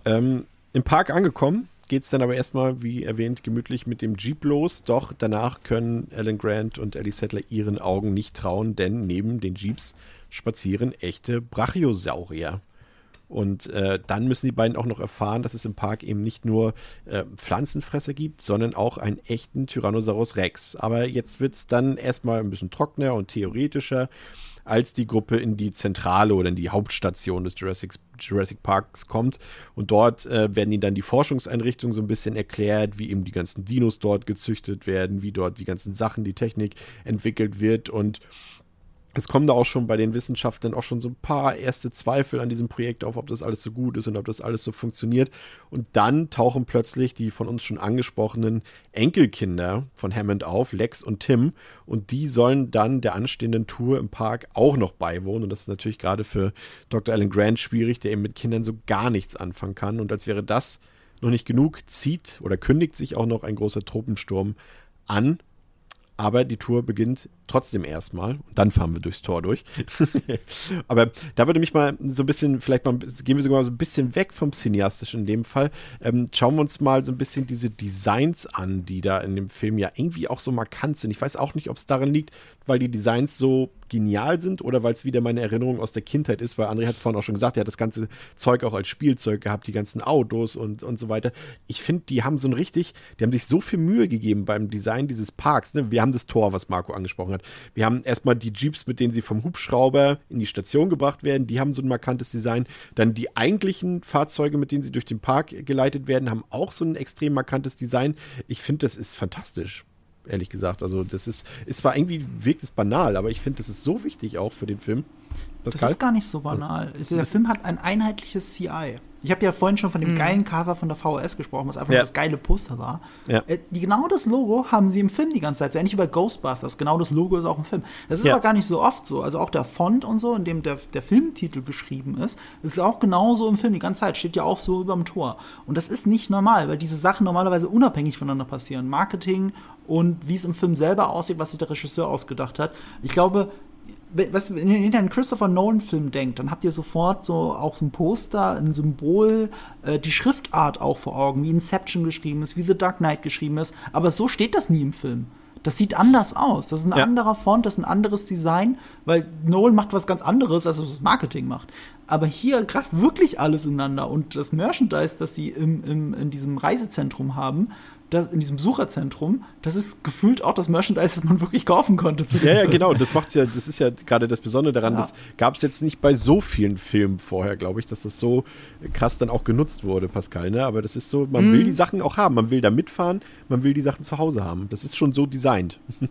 Ähm, Im Park angekommen, geht es dann aber erstmal, wie erwähnt, gemütlich mit dem Jeep los. Doch danach können Alan Grant und Ellie Settler ihren Augen nicht trauen, denn neben den Jeeps spazieren echte Brachiosaurier. Und äh, dann müssen die beiden auch noch erfahren, dass es im Park eben nicht nur äh, Pflanzenfresser gibt, sondern auch einen echten Tyrannosaurus Rex. Aber jetzt wird es dann erstmal ein bisschen trockener und theoretischer als die Gruppe in die Zentrale oder in die Hauptstation des Jurassic, Jurassic Parks kommt. Und dort äh, werden ihnen dann die Forschungseinrichtungen so ein bisschen erklärt, wie eben die ganzen Dinos dort gezüchtet werden, wie dort die ganzen Sachen, die Technik entwickelt wird. Und es kommen da auch schon bei den Wissenschaftlern auch schon so ein paar erste Zweifel an diesem Projekt auf, ob das alles so gut ist und ob das alles so funktioniert. Und dann tauchen plötzlich die von uns schon angesprochenen Enkelkinder von Hammond auf, Lex und Tim. Und die sollen dann der anstehenden Tour im Park auch noch beiwohnen. Und das ist natürlich gerade für Dr. Alan Grant schwierig, der eben mit Kindern so gar nichts anfangen kann. Und als wäre das noch nicht genug, zieht oder kündigt sich auch noch ein großer Tropensturm an aber die Tour beginnt trotzdem erstmal und dann fahren wir durchs Tor durch. aber da würde mich mal so ein bisschen, vielleicht mal gehen wir sogar mal so ein bisschen weg vom Cineastischen in dem Fall. Ähm, schauen wir uns mal so ein bisschen diese Designs an, die da in dem Film ja irgendwie auch so markant sind. Ich weiß auch nicht, ob es daran liegt, weil die Designs so genial sind oder weil es wieder meine Erinnerung aus der Kindheit ist, weil André hat vorhin auch schon gesagt, er hat das ganze Zeug auch als Spielzeug gehabt, die ganzen Autos und, und so weiter. Ich finde, die haben so ein richtig, die haben sich so viel Mühe gegeben beim Design dieses Parks. Ne? Wir haben das Tor, was Marco angesprochen hat. Wir haben erstmal die Jeeps, mit denen sie vom Hubschrauber in die Station gebracht werden, die haben so ein markantes Design. Dann die eigentlichen Fahrzeuge, mit denen sie durch den Park geleitet werden, haben auch so ein extrem markantes Design. Ich finde, das ist fantastisch ehrlich gesagt. Also das ist, ist zwar irgendwie wirkt es banal, aber ich finde, das ist so wichtig auch für den Film. Das, das ist gar nicht so banal. Also, der Film hat ein einheitliches CI. Ich habe ja vorhin schon von dem mhm. geilen Cover von der VHS gesprochen, was einfach ja. das geile Poster war. Ja. Äh, die, genau das Logo haben sie im Film die ganze Zeit. So ähnlich wie bei Ghostbusters. Genau das Logo ist auch im Film. Das ist ja. aber gar nicht so oft so. Also auch der Font und so, in dem der, der Filmtitel geschrieben ist, ist auch genauso im Film die ganze Zeit. Steht ja auch so über dem Tor. Und das ist nicht normal, weil diese Sachen normalerweise unabhängig voneinander passieren. Marketing und wie es im Film selber aussieht, was sich der Regisseur ausgedacht hat. Ich glaube, was, wenn ihr einen Christopher Nolan-Film denkt, dann habt ihr sofort so auch so ein Poster, ein Symbol, äh, die Schriftart auch vor Augen, wie Inception geschrieben ist, wie The Dark Knight geschrieben ist. Aber so steht das nie im Film. Das sieht anders aus. Das ist ein ja. anderer Font, das ist ein anderes Design, weil Nolan macht was ganz anderes, als das Marketing macht. Aber hier greift wirklich alles ineinander und das Merchandise, das sie im, im, in diesem Reisezentrum haben, das, in diesem Besucherzentrum, das ist gefühlt auch das Merchandise, das man wirklich kaufen konnte. ja, ja, genau. Das macht's ja, das ist ja gerade das Besondere daran. Ja. Das gab es jetzt nicht bei so vielen Filmen vorher, glaube ich, dass das so krass dann auch genutzt wurde, Pascal. Ne? Aber das ist so, man mhm. will die Sachen auch haben, man will da mitfahren, man will die Sachen zu Hause haben. Das ist schon so designt.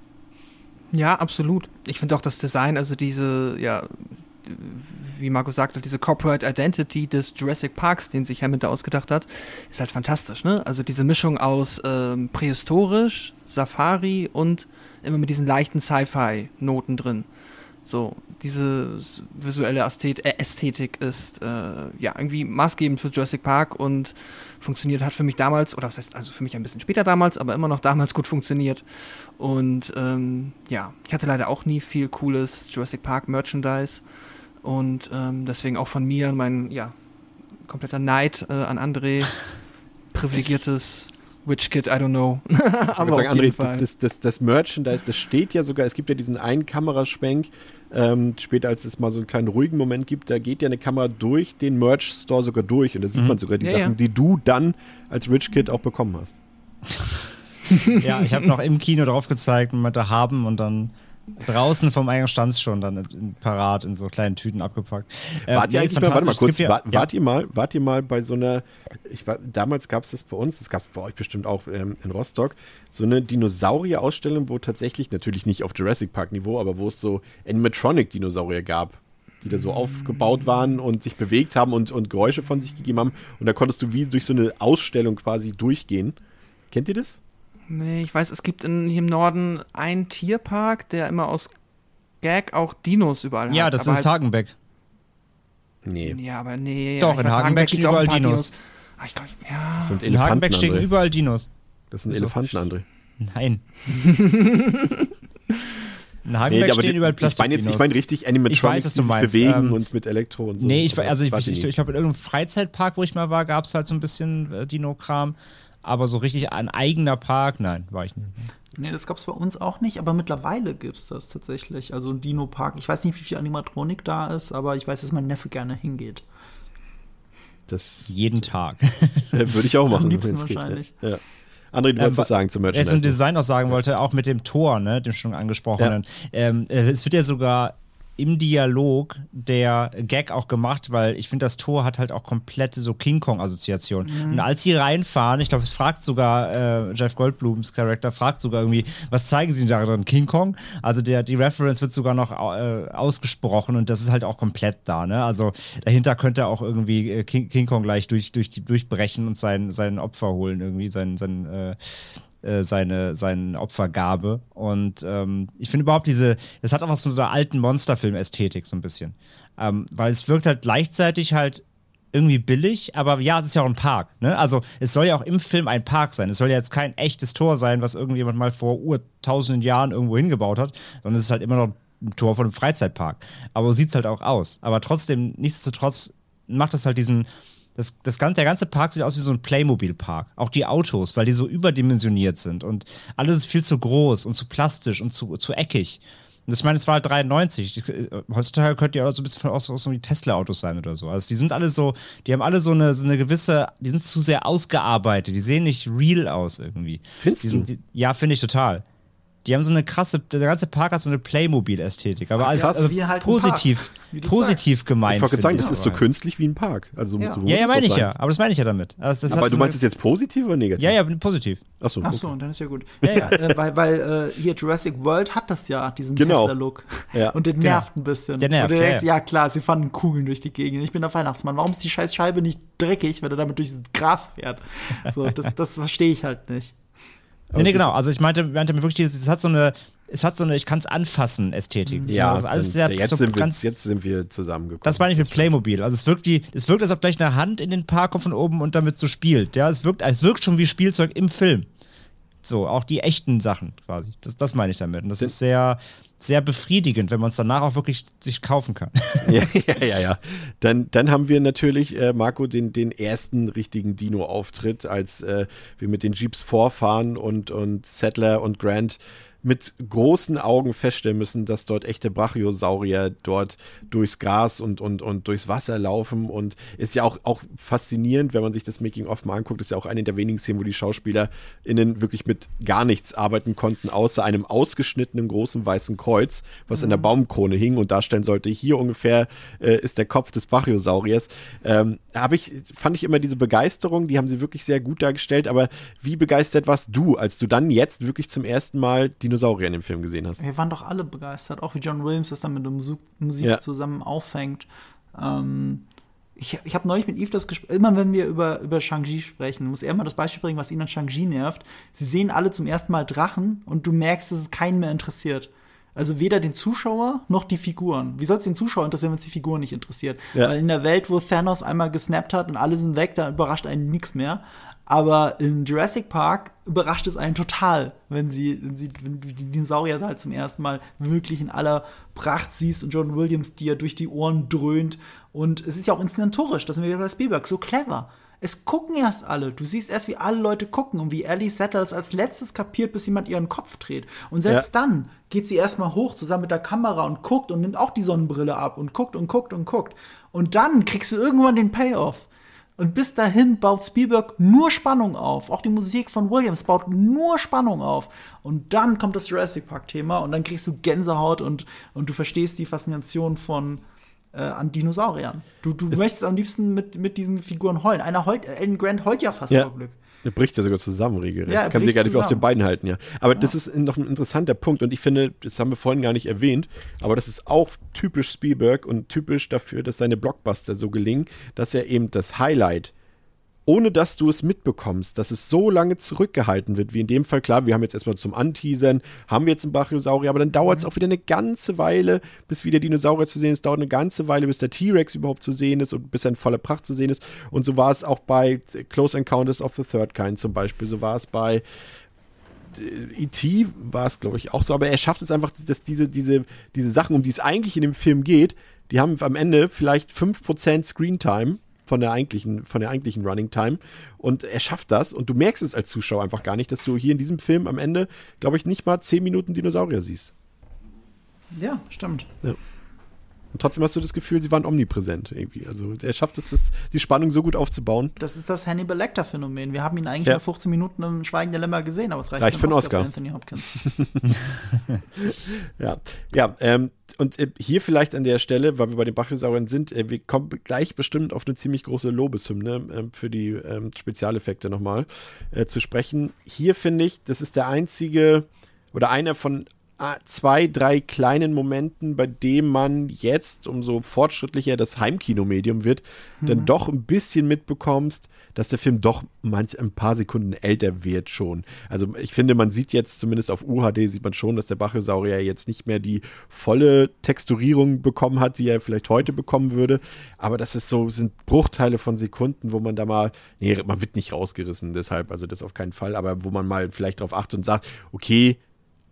Ja, absolut. Ich finde auch das Design, also diese, ja, wie Markus sagte, diese Corporate Identity des Jurassic Parks, den sich Hammond da ausgedacht hat, ist halt fantastisch, ne? Also diese Mischung aus ähm, prähistorisch, Safari und immer mit diesen leichten Sci-Fi-Noten drin. So, diese visuelle Ästhet Ästhetik ist äh, ja irgendwie maßgebend für Jurassic Park und funktioniert, hat für mich damals, oder was heißt, also für mich ein bisschen später damals, aber immer noch damals gut funktioniert. Und ähm, ja, ich hatte leider auch nie viel cooles Jurassic Park Merchandise. Und ähm, deswegen auch von mir mein, ja, kompletter Neid äh, an André, privilegiertes Witch Kid, I don't know. Aber sagen, André, das, das, das Merchandise, das steht ja sogar, es gibt ja diesen einen Kameraschwenk, ähm, später als es mal so einen kleinen ruhigen Moment gibt, da geht ja eine Kamera durch den Merch-Store sogar durch und da sieht mhm. man sogar die ja, Sachen, ja. die du dann als Rich Kid auch bekommen hast. ja, ich habe noch im Kino drauf gezeigt und meinte haben und dann draußen vom Eingang stand schon dann in, parat in so kleinen Tüten abgepackt. Äh, wart ihr eigentlich mal, warte mal kurz, ja, wart, wart, ihr mal, wart ihr mal bei so einer, ich war, damals gab es das bei uns, das gab es bei euch bestimmt auch ähm, in Rostock, so eine Dinosaurier-Ausstellung, wo tatsächlich, natürlich nicht auf Jurassic Park-Niveau, aber wo es so Animatronic-Dinosaurier gab die da so aufgebaut waren und sich bewegt haben und, und Geräusche von sich gegeben haben. Und da konntest du wie durch so eine Ausstellung quasi durchgehen. Kennt ihr das? Nee, ich weiß, es gibt in, hier im Norden einen Tierpark, der immer aus Gag auch Dinos überall hat. Ja, das ist halt, Hagenbeck. Nee. Ja, aber nee. Doch, in Hagenbeck stehen überall Dinos. Dinos. Ah, ich glaub, ja. Das sind Elefanten, in Hagenbeck stehen André. überall Dinos. Das sind Elefanten, André. Nein. In Hagenbeck nee, stehen überall Plastik. Ich meine jetzt, ich meine richtig Animatronics, ich weiß, was du meinst. bewegen ähm, und mit Elektro und so. Nee, ich, also ich, ich, ich, ich glaube, in irgendeinem Freizeitpark, wo ich mal war, gab es halt so ein bisschen äh, Dino-Kram. Aber so richtig ein eigener Park, nein, war ich nicht. Nee, das gab es bei uns auch nicht, aber mittlerweile gibt es das tatsächlich. Also ein Dino-Park. Ich weiß nicht, wie viel Animatronik da ist, aber ich weiß, dass mein Neffe gerne hingeht. Das Jeden Tag. würde ich auch machen. Am liebsten wenn's geht, wahrscheinlich. Ja. Ja. André, du wolltest Ähm, was sagen zum Wer zum Merchandise. Design noch sagen wollte, auch mit dem Tor, ne, dem schon angesprochenen. Ähm, äh, es wird ja sogar im Dialog der Gag auch gemacht, weil ich finde, das Tor hat halt auch komplette so King Kong-Assoziationen. Mhm. Und als sie reinfahren, ich glaube, es fragt sogar äh, Jeff Goldblums Charakter, fragt sogar irgendwie, was zeigen sie darin? King Kong? Also der, die Reference wird sogar noch äh, ausgesprochen und das ist halt auch komplett da, ne? Also dahinter könnte auch irgendwie äh, King, King Kong gleich durch, durch die, durchbrechen und sein, sein Opfer holen, irgendwie, sein, sein äh, seine, seine Opfergabe. Und ähm, ich finde überhaupt diese, das hat auch was von so einer alten Monsterfilm-Ästhetik so ein bisschen. Ähm, weil es wirkt halt gleichzeitig halt irgendwie billig, aber ja, es ist ja auch ein Park. Ne? Also es soll ja auch im Film ein Park sein. Es soll ja jetzt kein echtes Tor sein, was irgendjemand mal vor urtausenden Jahren irgendwo hingebaut hat, sondern es ist halt immer noch ein Tor von einem Freizeitpark. Aber so sieht es halt auch aus. Aber trotzdem, nichtsdestotrotz macht das halt diesen, das, das ganze, der ganze Park sieht aus wie so ein Playmobil-Park. Auch die Autos, weil die so überdimensioniert sind und alles ist viel zu groß und zu plastisch und zu, zu eckig. Und ich meine, es war halt 93. Ich, äh, Heutzutage könnte ja auch so ein bisschen von aus, aus so wie Tesla-Autos sein oder so. Also die sind alle so, die haben alle so eine, so eine gewisse, die sind zu sehr ausgearbeitet. Die sehen nicht real aus irgendwie. Findest die du? sind, die, ja, finde ich total. Die haben so eine krasse, der ganze Park hat so eine Playmobil-Ästhetik, aber als also wie halt positiv, Park, positiv gemeint. ich wollte gerade sagen, das ist so künstlich wie ein Park. Also, Ja. so Ja, ja, meine ich sein. ja, aber das meine ich ja damit. Also Aber so du meinst eine, es jetzt positiv oder negativ? Ja, ja, positiv. Achso, Ach so, dann ist ja gut. Ja, ja, äh, weil, weil äh, hier Jurassic World hat das ja, diesen Genau. Tesla-Look. Ja. Und der nervt ein bisschen. Der nervt, Und du ja, denkst, ja. ja klar, sie fanden Kugeln durch die Gegend. Ich bin der Weihnachtsmann. Warum ist die scheiß Scheibe nicht dreckig, wenn er damit durchs Gras fährt? So, das, das verstehe ich halt nicht. Nee, nee, genau. Also ich meinte, meinte mir wirklich, dieses- es hat so eine, es hat so eine, ich kann es anfassen, Ästhetik. Ja, also alles sehr, jetzt, so sind wir, ganz, jetzt sind wir zusammengekommen. das meine ich mit Playmobil. Also es wirkt wie, es wirkt, als ob gleich eine Hand in den Park kommt von oben und damit so spielt. Ja, es wirkt, es wirkt schon wie Spielzeug im Film. So, auch die echten Sachen quasi. Das, das meine ich damit. Und das ist sehr, sehr befriedigend, wenn man es danach auch wirklich sich kaufen kann. ja, ja, ja, ja. Dann, dann haben wir natürlich, äh, Marco, den, den ersten richtigen Dino-Auftritt, als äh, wir mit den Jeeps vorfahren und, und Settler und Grant mit großen Augen feststellen müssen, dass dort echte Brachiosaurier dort durchs Gras und, und, und durchs Wasser laufen. Und ist ja auch, auch faszinierend, wenn man sich das Making-of mal anguckt, ist ja auch eine der wenigen Szenen, wo die SchauspielerInnen wirklich mit gar nichts arbeiten konnten, außer einem ausgeschnittenen großen weißen Kreuz, was in der Baumkrone hing und darstellen sollte, hier ungefähr äh, ist der Kopf des Brachiosauriers. Ähm, habe ich, fand ich immer diese Begeisterung, die haben sie wirklich sehr gut dargestellt, aber wie begeistert warst du, als du dann jetzt wirklich zum ersten Mal Dinosaurier in dem Film gesehen hast? Wir waren doch alle begeistert, auch wie John Williams das dann mit der Musik, Musik Ja. zusammen auffängt. Ähm, ich ich habe neulich mit Yves das Gespräch, immer wenn wir über, über Shang-Chi sprechen, muss er immer das Beispiel bringen, was ihn an Shang-Chi nervt. Sie sehen alle zum ersten Mal Drachen und du merkst, dass es keinen mehr interessiert. Also weder den Zuschauer noch die Figuren. Wie soll es den Zuschauer interessieren, wenn es die Figuren nicht interessiert? Ja. Weil in der Welt, wo Thanos einmal gesnappt hat und alle sind weg, da überrascht einen nichts mehr. Aber in Jurassic Park überrascht es einen total, wenn sie, wenn sie wenn du die Dinosaurier da halt zum ersten Mal wirklich in aller Pracht siehst und John Williams dir durch die Ohren dröhnt. Und es ist ja auch inszenatorisch, das sind wir wieder bei Spielberg, so clever. Es gucken erst alle. Du siehst erst, wie alle Leute gucken und wie Ellie Sattler das als letztes kapiert, bis jemand ihren Kopf dreht. Und selbst dann geht sie erstmal hoch zusammen mit der Kamera und guckt und nimmt auch die Sonnenbrille ab und guckt und guckt und guckt. Und dann kriegst du irgendwann den Payoff. Und bis dahin baut Spielberg nur Spannung auf. Auch die Musik von Williams baut nur Spannung auf. Und dann kommt das Jurassic Park-Thema und dann kriegst du Gänsehaut und, und du verstehst die Faszination von äh, an Dinosauriern. Du, du möchtest am liebsten mit, mit diesen Figuren heulen. Einer heult, Alan Grant heult ja fast Ja. vor Glück. Er bricht ja sogar zusammen, regelrecht. Ja, er Kann sich bricht gar nicht mehr auf den. Beinen halten, ja. Aber das ist noch ein interessanter Punkt und ich finde, das haben wir vorhin gar nicht erwähnt, aber das ist auch typisch Spielberg und typisch dafür, dass seine Blockbuster so gelingen, dass er eben das Highlight ohne dass du es mitbekommst, dass es so lange zurückgehalten wird, wie in dem Fall, klar, wir haben jetzt erstmal zum Anteasern, haben wir jetzt einen Brachiosaurier, aber dann dauert es auch wieder eine ganze Weile, bis wieder Dinosaurier zu sehen ist, dauert eine ganze Weile, bis der T-Rex überhaupt zu sehen ist und bis er in voller Pracht zu sehen ist. Und so war es auch bei Close Encounters of the Third Kind zum Beispiel, so war es bei E.T. war es, glaube ich, auch so, aber er schafft es einfach, dass diese, diese, diese Sachen, um die es eigentlich in dem Film geht, die haben am Ende vielleicht 5% Screentime von der eigentlichen, von der eigentlichen Running Time. Und er schafft das und du merkst es als Zuschauer einfach gar nicht, dass du hier in diesem Film am Ende, glaube ich, nicht mal 10 Minuten Dinosaurier siehst. Ja, stimmt. Ja. Und trotzdem hast du das Gefühl, sie waren omnipräsent irgendwie. Also er schafft es, das, die Spannung so gut aufzubauen. Das ist das Hannibal Lecter-Phänomen. Wir haben ihn eigentlich Ja. ja. 15 Minuten im Schweigen der Lämmer gesehen, aber es reicht, Reicht für einen Oscar. Anthony Hopkins. Ja, ja ähm, und äh, hier vielleicht an der Stelle, weil wir bei den Brachiosauriern sind, äh, wir kommen gleich bestimmt auf eine ziemlich große Lobeshymne ähm, für die ähm, Spezialeffekte nochmal äh, zu sprechen. Hier finde ich, das ist der einzige oder einer von zwei, drei kleinen Momenten, bei dem man jetzt, umso fortschrittlicher das Heimkinomedium wird, dann doch ein bisschen mitbekommst, dass der Film doch manch ein paar Sekunden älter wird schon. Also ich finde, man sieht jetzt zumindest auf UHD sieht man schon, dass der Brachiosaurier jetzt nicht mehr die volle Texturierung bekommen hat, die er vielleicht heute bekommen würde. Aber das ist so, sind Bruchteile von Sekunden, wo man da mal, nee, man wird nicht rausgerissen, deshalb, also das auf keinen Fall, aber wo man mal vielleicht drauf achtet und sagt, okay,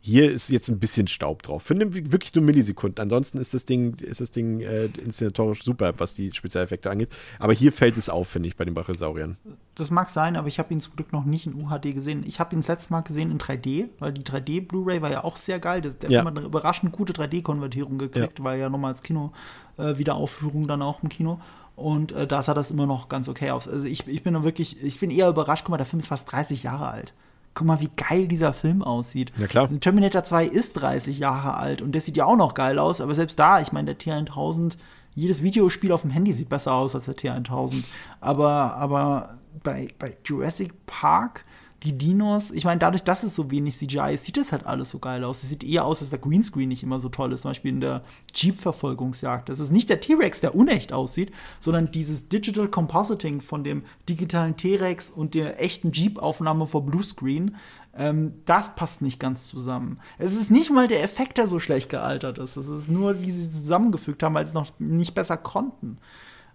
hier ist jetzt ein bisschen Staub drauf. Für eine, wirklich nur Millisekunden. Ansonsten ist das Ding, ist das Ding äh, inszenatorisch super, was die Spezialeffekte angeht. Aber hier fällt es auf, finde ich, bei den Brachiosauriern. Das mag sein, aber ich habe ihn zum Glück noch nicht in UHD gesehen. Ich habe ihn das letzte Mal gesehen in 3D, weil die 3D Blu-ray war ja auch sehr geil. Das, der Ja. Film hat eine überraschend gute 3D-Konvertierung gekriegt, weil ja nochmal als Kino äh, Wiederaufführung dann auch im Kino. Und äh, da sah das immer noch ganz okay aus. Also ich, ich bin wirklich, ich bin eher überrascht. Guck mal, der Film ist fast 30 Jahre alt. Guck mal, wie geil dieser Film aussieht. Ja, klar. Terminator 2 ist 30 Jahre alt und der sieht ja auch noch geil aus, aber selbst da, ich meine, der T1000, jedes Videospiel auf dem Handy sieht besser aus als der T1000. Aber, aber bei, bei Jurassic Park, die Dinos, ich meine, dadurch, dass es so wenig CGI ist, sieht das halt alles so geil aus. Es sieht eher aus, als der Greenscreen nicht immer so toll ist, zum Beispiel in der Jeep-Verfolgungsjagd. Das ist nicht der T-Rex, der unecht aussieht, sondern dieses Digital Compositing von dem digitalen T-Rex und der echten Jeep-Aufnahme vor Bluescreen. Ähm, das passt nicht ganz zusammen. Es ist nicht mal der Effekt, der so schlecht gealtert ist. Es ist nur, wie sie zusammengefügt haben, weil sie es noch nicht besser konnten.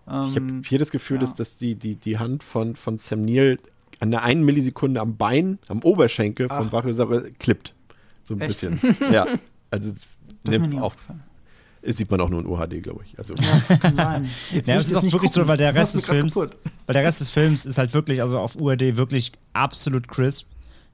Ich habe hier das Gefühl, ja. dass, dass die, die, die Hand von, von Sam Neill an der einen Millisekunde am Bein, am Oberschenkel von Ach. Brachiosaurier klippt. So ein Echt? bisschen. ja. Also das Das ist mir nie auch, aufgefallen. das sieht man auch nur in UHD, glaube ich. Also Ja, kann sein. Jetzt Ja, es ist auch nicht wirklich so, gucken. weil der Du Rest des Films, kaputt. weil der Rest des Films ist halt wirklich, also auf URD wirklich absolut crisp.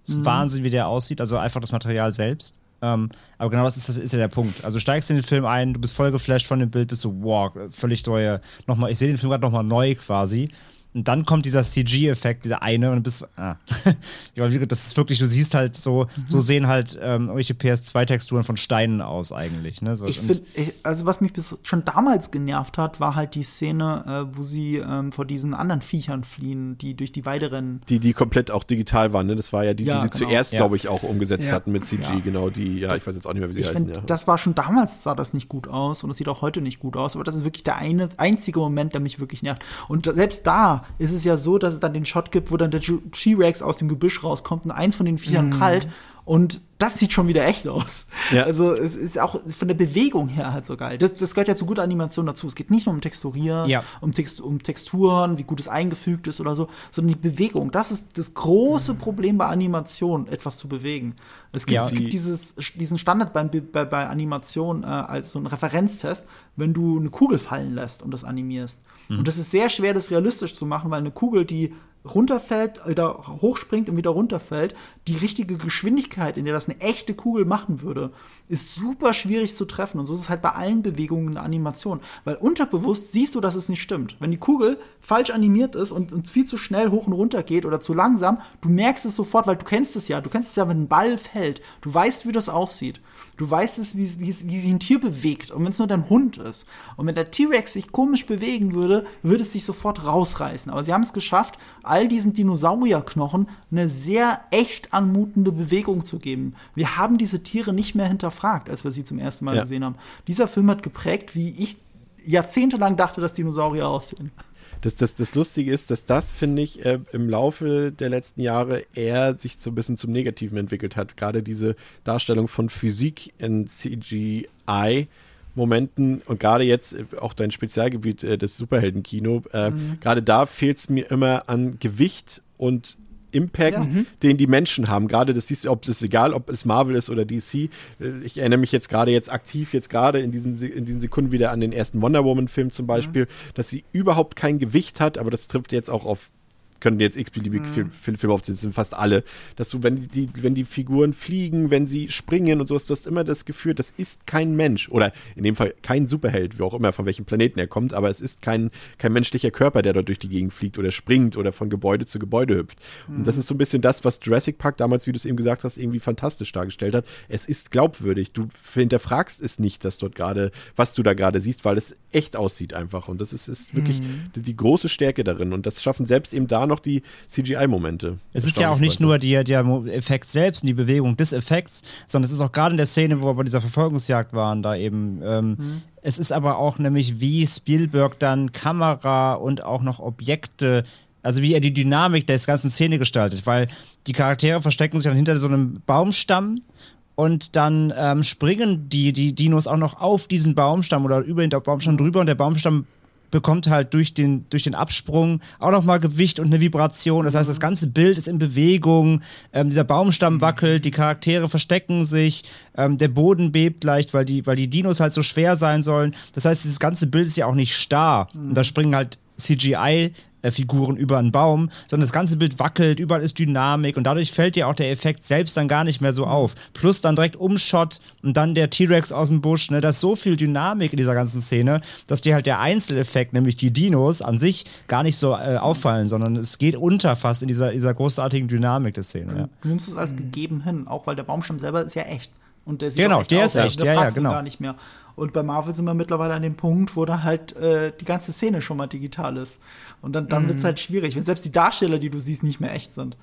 Es ist Mhm. Wahnsinn, wie der aussieht, also einfach das Material selbst. Ähm, aber genau das ist, das ist ja der Punkt. Also steigst in den Film ein, du bist voll geflasht von dem Bild, bist so, wow, völlig neue, nochmal, ich sehe den Film gerade nochmal neu quasi. Und dann kommt dieser CG-Effekt, dieser eine, und du bist, ah. das ist wirklich, du siehst halt so, Mhm. so sehen halt ähm, irgendwelche PS2-Texturen von Steinen aus eigentlich. Ne? So, Ich und- finde, also was mich bis schon damals genervt hat, war halt die Szene, äh, wo sie ähm, vor diesen anderen Viechern fliehen, die durch die Weide rennen. die, die komplett auch digital waren, ne? Das war ja die, Ja, die sie genau. zuerst, Ja. glaube ich, auch umgesetzt Ja. hatten mit CG, Ja. genau die, ja, ich weiß jetzt auch nicht mehr, wie sie Ich heißen, finde, ja. das war schon damals sah das nicht gut aus und das sieht auch heute nicht gut aus, aber das ist wirklich der eine einzige Moment, der mich wirklich nervt. Und selbst da ist es ja so, dass es dann den Shot gibt, wo dann der T-Rex aus dem Gebüsch rauskommt und eins von den Viechern krallt und das sieht schon wieder echt aus. Ja. Also es ist auch von der Bewegung her halt so geil. Das, das gehört ja zu guter Animation dazu. Es geht nicht nur um Texturieren, Ja. um, Text, um Texturen, wie gut es eingefügt ist oder so, sondern die Bewegung. Das ist das große Problem bei Animation, etwas zu bewegen. Es gibt, Ja, die- gibt dieses, diesen Standard beim, bei, bei Animation äh, als so ein Referenztest, wenn du eine Kugel fallen lässt und das animierst. Und das ist sehr schwer, das realistisch zu machen, weil eine Kugel, die runterfällt, wieder hochspringt und wieder runterfällt, die richtige Geschwindigkeit, in der das eine echte Kugel machen würde, ist super schwierig zu treffen. Und so ist es halt bei allen Bewegungen in der Animation. Weil unterbewusst siehst du, dass es nicht stimmt. Wenn die Kugel falsch animiert ist und, und viel zu schnell hoch und runter geht oder zu langsam, du merkst es sofort, weil du kennst es ja. Du kennst es ja, wenn ein Ball fällt. Du weißt, wie das aussieht. Du weißt es, wie, wie, wie sich ein Tier bewegt. Und wenn es nur dein Hund ist. Und wenn der T-Rex sich komisch bewegen würde, würde es sich sofort rausreißen. Aber sie haben es geschafft, all diesen Dinosaurierknochen eine sehr echt anmutende Bewegung zu geben. Wir haben diese Tiere nicht mehr hinterfragt, als wir sie zum ersten Mal Ja. gesehen haben. Dieser Film hat geprägt, wie ich jahrzehntelang dachte, dass Dinosaurier aussehen. Das, das, das Lustige ist, dass das, finde ich, äh, im Laufe der letzten Jahre eher sich so ein bisschen zum Negativen entwickelt hat. Gerade diese Darstellung von Physik in CGI. Momenten und gerade jetzt äh, auch dein Spezialgebiet, äh, das Superheldenkino, äh, gerade da fehlt es mir immer an Gewicht und Impact, Ja. den die Menschen haben. Gerade das siehst du, ob es egal, ob es Marvel ist oder DC. Äh, Ich erinnere mich jetzt gerade jetzt aktiv jetzt gerade in, diesem, Se- in diesen Sekunden wieder an den ersten Wonder Woman Film zum Beispiel, dass sie überhaupt kein Gewicht hat, aber das trifft jetzt auch auf können jetzt x-beliebig mhm. Filme Film aufziehen, das sind fast alle, dass du, wenn die, wenn die Figuren fliegen, wenn sie springen und so, hast du hast immer das Gefühl, das ist kein Mensch oder in dem Fall kein Superheld, wie auch immer, von welchem Planeten er kommt, aber es ist kein, kein menschlicher Körper, der dort durch die Gegend fliegt oder springt oder von Gebäude zu Gebäude hüpft. Mhm. Und das ist so ein bisschen das, was Jurassic Park damals, wie du es eben gesagt hast, irgendwie fantastisch dargestellt hat. Es ist glaubwürdig. Du hinterfragst es nicht, dass dort gerade, was du da gerade siehst, weil es echt aussieht einfach. Und das ist, ist wirklich mhm. die, die große Stärke darin. Und das schaffen selbst eben da noch die CGI-Momente. Es ist ja auch nicht nur der, der Effekt selbst und die Bewegung des Effekts, sondern es ist auch gerade in der Szene, wo wir bei dieser Verfolgungsjagd waren, da eben. Ähm, mhm. Es ist aber auch nämlich, wie Spielberg dann Kamera und auch noch Objekte also wie er die Dynamik der ganzen Szene gestaltet, weil die Charaktere verstecken sich dann hinter so einem Baumstamm und dann ähm, springen die, die Dinos auch noch auf diesen Baumstamm oder über den Baumstamm drüber und der Baumstamm bekommt halt durch den, durch den Absprung auch nochmal Gewicht und eine Vibration. Das heißt, das ganze Bild ist in Bewegung, ähm, dieser Baumstamm wackelt, die Charaktere verstecken sich, ähm, der Boden bebt leicht, weil die, weil die Dinos halt so schwer sein sollen. Das heißt, dieses ganze Bild ist ja auch nicht starr. Und da springen halt CGI äh, Figuren über einen Baum, sondern das ganze Bild wackelt, überall ist Dynamik und dadurch fällt dir auch der Effekt selbst dann gar nicht mehr so auf. Plus dann direkt Umshot und dann der T-Rex aus dem Busch, ne, da ist so viel Dynamik in dieser ganzen Szene, dass dir halt der Einzeleffekt, nämlich die Dinos an sich, gar nicht so äh, auffallen, sondern es geht unter fast in dieser, dieser großartigen Dynamik der Szene. Ja. Du nimmst es als gegeben hin, auch weil der Baumstamm selber ist ja echt. Und der sieht genau, der ist echt, ja, ja, genau. gar nicht mehr. Und bei Marvel sind wir mittlerweile an dem Punkt, wo dann halt äh, die ganze Szene schon mal digital ist. Und dann, dann mhm. wird es halt schwierig, wenn selbst die Darsteller, die du siehst, nicht mehr echt sind.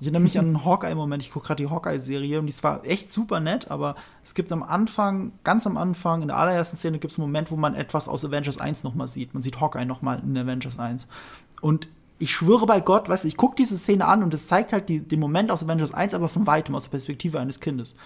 Ich erinnere mich an einen Hawkeye-Moment. Ich gucke gerade die Hawkeye-Serie und die war echt super nett, aber es gibt am Anfang, ganz am Anfang, in der allerersten Szene gibt es einen Moment, wo man etwas aus Avengers 1 nochmal sieht. Man sieht Hawkeye nochmal in Avengers 1. Und ich schwöre bei Gott, weißt du, ich gucke diese Szene an und es zeigt halt die, den Moment aus Avengers 1, aber von weitem, aus der Perspektive eines Kindes.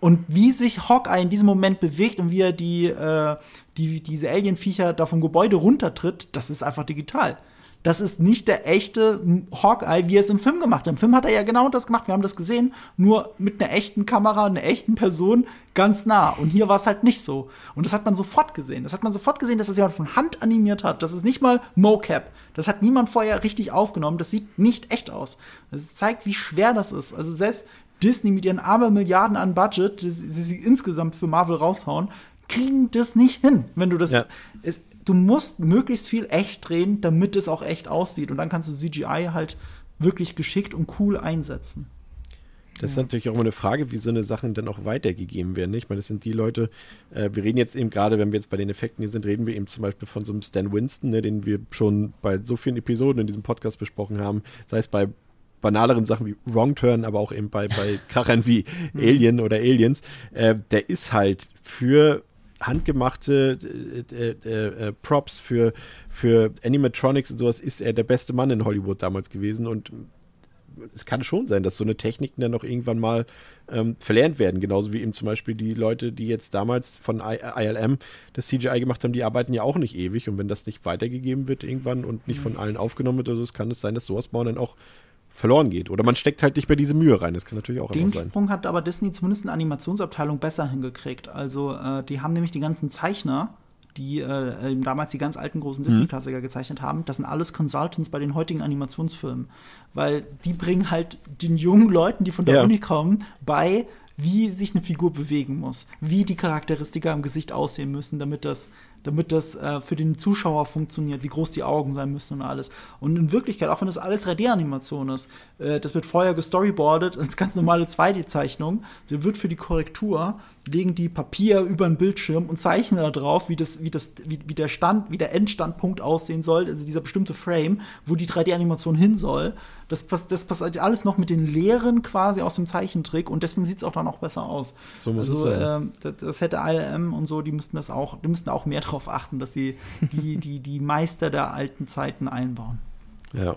Und wie sich Hawkeye in diesem Moment bewegt und wie er die, äh, die, diese Alien-Viecher da vom Gebäude runtertritt, das ist einfach digital das ist nicht der echte Hawkeye, wie er es im Film gemacht hat. Im Film hat er ja genau das gemacht, wir haben das gesehen, nur mit einer echten Kamera, einer echten Person ganz nah. Und hier war es halt nicht so. Und das hat man sofort gesehen. Das hat man sofort gesehen, dass das jemand von Hand animiert hat. Das ist nicht mal Mocap. Das hat niemand vorher richtig aufgenommen. Das sieht nicht echt aus. Das zeigt, wie schwer das ist. Also selbst Disney mit ihren Abermilliarden an Budget, die sie insgesamt für Marvel raushauen, kriegen das nicht hin. Wenn du das. Ja. Es, du musst möglichst viel echt drehen, damit es auch echt aussieht. Und dann kannst du CGI halt wirklich geschickt und cool einsetzen. Das ist natürlich auch immer eine Frage, wie so eine Sachen dann auch weitergegeben werden. Ich meine, das sind die Leute, äh, wir reden jetzt eben gerade, wenn wir jetzt bei den Effekten hier sind, reden wir eben zum Beispiel von so einem Stan Winston, ne, den wir schon bei so vielen Episoden in diesem Podcast besprochen haben, sei es bei banaleren Sachen wie Wrong Turn, aber auch eben bei, bei Krachern wie mhm. Alien oder Aliens. Äh, der ist halt für handgemachte äh, äh, äh, Props für, für Animatronics und sowas ist er der beste Mann in Hollywood damals gewesen und es kann schon sein, dass so eine Techniken dann noch irgendwann mal ähm, verlernt werden. Genauso wie eben zum Beispiel die Leute, die jetzt damals von I ILM das CGI gemacht haben, die arbeiten ja auch nicht ewig. Und wenn das nicht weitergegeben wird irgendwann und nicht von allen aufgenommen wird oder so, kann es sein, dass sowas bauen dann auch verloren geht. Oder man steckt halt nicht mehr diese Mühe rein. Das kann natürlich auch Den sein. Den Sprung hat aber Disney zumindest in der Animationsabteilung besser hingekriegt. Also äh, die haben nämlich die ganzen Zeichner, die äh, damals die ganz alten großen mhm. Disney-Klassiker mhm. gezeichnet haben, das sind alles Consultants bei den heutigen Animationsfilmen. Weil die bringen halt den jungen Leuten, die von der ja. Uni kommen, bei, wie sich eine Figur bewegen muss, wie die Charakteristika im Gesicht aussehen müssen, damit das damit das äh, für den Zuschauer funktioniert, wie groß die Augen sein müssen und alles. Und in Wirklichkeit, auch wenn das alles 3D-Animation ist, äh, das wird vorher gestoryboardet als ganz normale 2D-Zeichnung, dann wird für die Korrektur legen die Papier über den Bildschirm und zeichnen da drauf, wie das, wie das, wie, wie der Stand, wie der Endstandpunkt aussehen soll, also dieser bestimmte Frame, wo die 3D-Animation hin soll. Das, das passiert alles noch mit den Lehren quasi aus dem Zeichentrick und deswegen sieht es auch dann auch besser aus. So muss also, es sein. Äh, das, das, hätte ILM und so, die müssten das auch, die müssten auch mehr darauf achten, dass sie die, die, die Meister der alten Zeiten einbauen. Ja.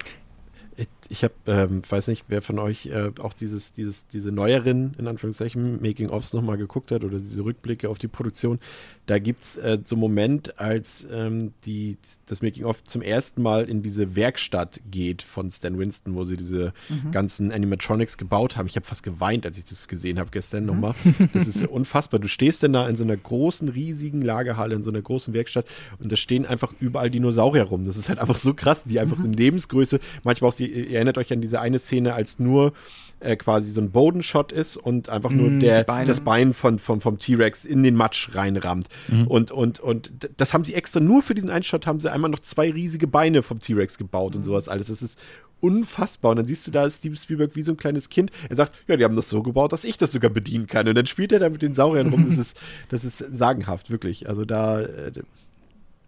Ich, habe, ähm, weiß nicht, wer von euch äh, auch dieses, dieses, diese neueren, in Anführungszeichen, Making-ofs nochmal geguckt hat oder diese Rückblicke auf die Produktion. Da gibt es äh, so einen Moment, als ähm, die, das Making-of zum ersten Mal in diese Werkstatt geht von Stan Winston, wo sie diese mhm. ganzen Animatronics gebaut haben. Ich habe fast geweint, als ich das gesehen habe gestern mhm. nochmal. Das ist unfassbar. Du stehst denn da in so einer großen, riesigen Lagerhalle, in so einer großen Werkstatt und da stehen einfach überall Dinosaurier rum. Das ist halt einfach so krass, die einfach mhm. in Lebensgröße, manchmal auch ihr, ihr erinnert euch an diese eine Szene, als nur äh, quasi so ein Bodenshot ist und einfach nur Mm, der, das Bein von, vom, vom T-Rex in den Matsch reinrammt. Und, und, und d- das haben sie extra nur für diesen einen Shot haben sie einmal noch zwei riesige Beine vom T-Rex gebaut und sowas alles. Das ist unfassbar. Und dann siehst du da Steven Spielberg wie so ein kleines Kind. Er sagt, ja, die haben das so gebaut, dass ich das sogar bedienen kann. Und dann spielt er da mit den Sauriern rum. Das ist, das ist sagenhaft, wirklich. Also da, äh,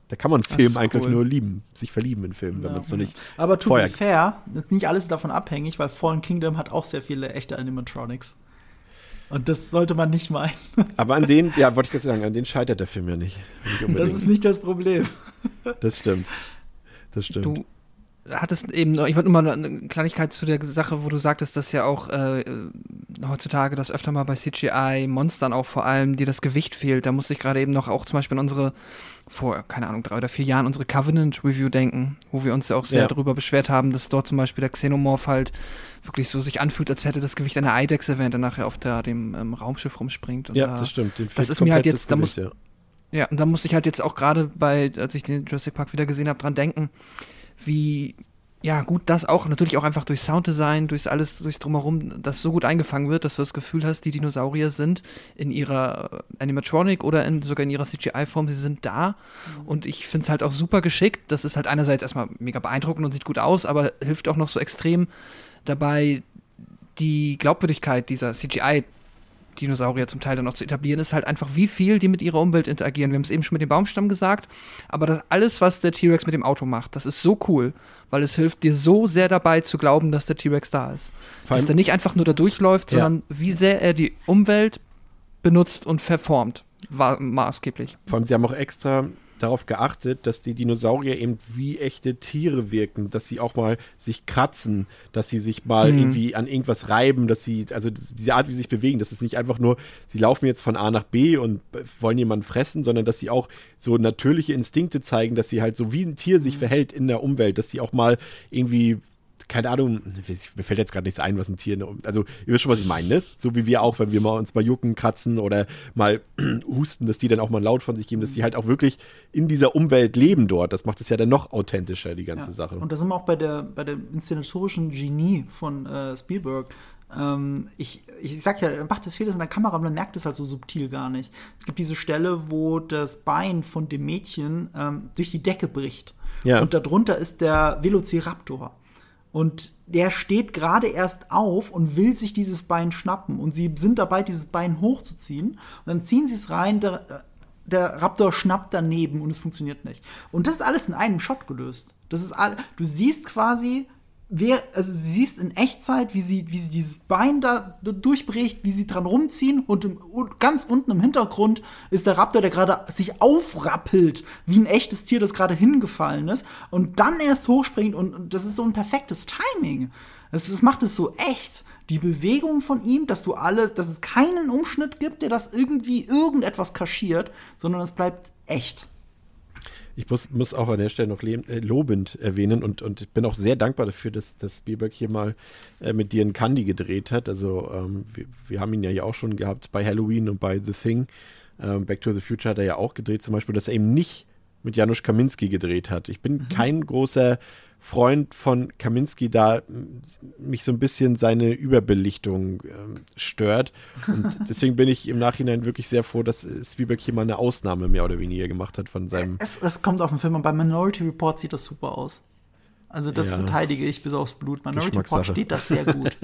da kann man Film eigentlich cool. nur lieben, sich verlieben in Filmen, wenn man es noch nicht. Aber to be fair, ist nicht alles davon abhängig, weil Fallen Kingdom hat auch sehr viele echte Animatronics. Und das sollte man nicht meinen. Aber an den, ja, wollte ich gerade sagen, an den scheitert der Film ja nicht. Nicht Das ist nicht das Problem. Das stimmt. Das stimmt. Du hattest eben noch, ich wollte nur mal eine Kleinigkeit zu der Sache, wo du sagtest, dass ja auch äh, heutzutage das öfter mal bei CGI-Monstern auch vor allem dir das Gewicht fehlt. Da musste ich gerade eben noch auch zum Beispiel an unsere, vor, keine Ahnung, drei oder vier Jahren unsere Covenant-Review denken, wo wir uns ja auch sehr Ja. darüber beschwert haben, dass dort zum Beispiel der Xenomorph halt wirklich so sich anfühlt, als hätte das Gewicht einer Eidechse, während er nachher auf der, dem ähm, Raumschiff rumspringt. Und ja, da- das stimmt. Den das ist mir halt jetzt- da muss- ja. Ja, und da musste ich halt jetzt auch gerade bei, als ich den Jurassic Park wieder gesehen habe, dran denken, wie ja gut das auch natürlich auch einfach durch Sounddesign, durch alles, durchs drumherum, das so gut eingefangen wird, dass du das Gefühl hast, die Dinosaurier sind in ihrer äh, Animatronic oder in, sogar in ihrer CGI-Form, sie sind da. Und ich finde es halt auch super geschickt. Das ist halt einerseits erstmal mega beeindruckend und sieht gut aus, aber hilft auch noch so extrem dabei, die Glaubwürdigkeit dieser CGI Dinosaurier zum Teil dann noch zu etablieren, ist halt einfach, wie viel die mit ihrer Umwelt interagieren. Wir haben es eben schon mit dem Baumstamm gesagt, aber das alles, was der T-Rex mit dem Auto macht, das ist so cool, weil es hilft dir so sehr dabei zu glauben, dass der T-Rex da ist. Vor Dass der nicht einfach nur da durchläuft, Ja. sondern wie sehr er die Umwelt benutzt und verformt. War maßgeblich. Vor allem, sie haben auch extra darauf geachtet, dass die Dinosaurier eben wie echte Tiere wirken, dass sie auch mal sich kratzen, dass sie sich mal Mhm. irgendwie an irgendwas reiben, dass sie, also diese Art, wie sie sich bewegen, das ist nicht einfach nur, sie laufen jetzt von A nach B und wollen jemanden fressen, sondern dass sie auch so natürliche Instinkte zeigen, dass sie halt so wie ein Tier sich verhält in der Umwelt, dass sie auch mal irgendwie keine Ahnung, mir fällt jetzt gerade nichts ein, was ein Tier, also ihr wisst schon, was ich meine, ne? So wie wir auch, wenn wir mal uns mal jucken, kratzen oder mal husten, dass die dann auch mal laut von sich geben, dass die halt auch wirklich in dieser Umwelt leben dort. Das macht es ja dann noch authentischer, die ganze Ja. Sache. Und da sind wir auch bei der, bei der inszenatorischen Genie von äh, Spielberg. Ähm, ich, ich sag ja, er macht das vieles in der Kamera, aber man merkt es halt so subtil gar nicht. Es gibt diese Stelle, wo das Bein von dem Mädchen ähm, durch die Decke bricht. Ja. Und darunter ist der Velociraptor. Und der steht gerade erst auf und will sich dieses Bein schnappen. Und sie sind dabei, dieses Bein hochzuziehen. Und dann ziehen sie es rein. Der, der Raptor schnappt daneben und es funktioniert nicht. Und das ist alles in einem Shot gelöst. Das ist all, du siehst quasi, wer, also du siehst in Echtzeit, wie sie, wie sie dieses Bein da, durchbricht, wie sie dran rumziehen und, im, ganz unten im Hintergrund ist der Raptor, der gerade sich aufrappelt, wie ein echtes Tier, das gerade hingefallen ist und dann erst hochspringt und, und das ist so ein perfektes Timing. Das, das macht es so echt. Die Bewegung von ihm, dass du alle, dass es keinen Umschnitt gibt, der das irgendwie irgendetwas kaschiert, sondern es bleibt echt. Ich muss, muss auch an der Stelle noch le- äh, lobend erwähnen und, und ich bin auch sehr dankbar dafür, dass, dass Spielberg hier mal äh, mit dir einen Candy gedreht hat. Also ähm, wir, wir haben ihn ja hier auch schon gehabt bei Halloween und bei The Thing. Ähm, Back to the Future hat er ja auch gedreht, zum Beispiel, dass er eben nicht mit Janusz Kaminski gedreht hat. Ich bin kein großer Freund von Kaminski, da mich so ein bisschen seine Überbelichtung ähm, stört. Und deswegen bin ich im Nachhinein wirklich sehr froh, dass äh, Spielberg hier mal eine Ausnahme mehr oder weniger gemacht hat von seinem. Es, es kommt auf den Film und bei Minority Report sieht das super aus. Also das Ja. verteidige ich bis aufs Blut. Minority Report steht das sehr gut.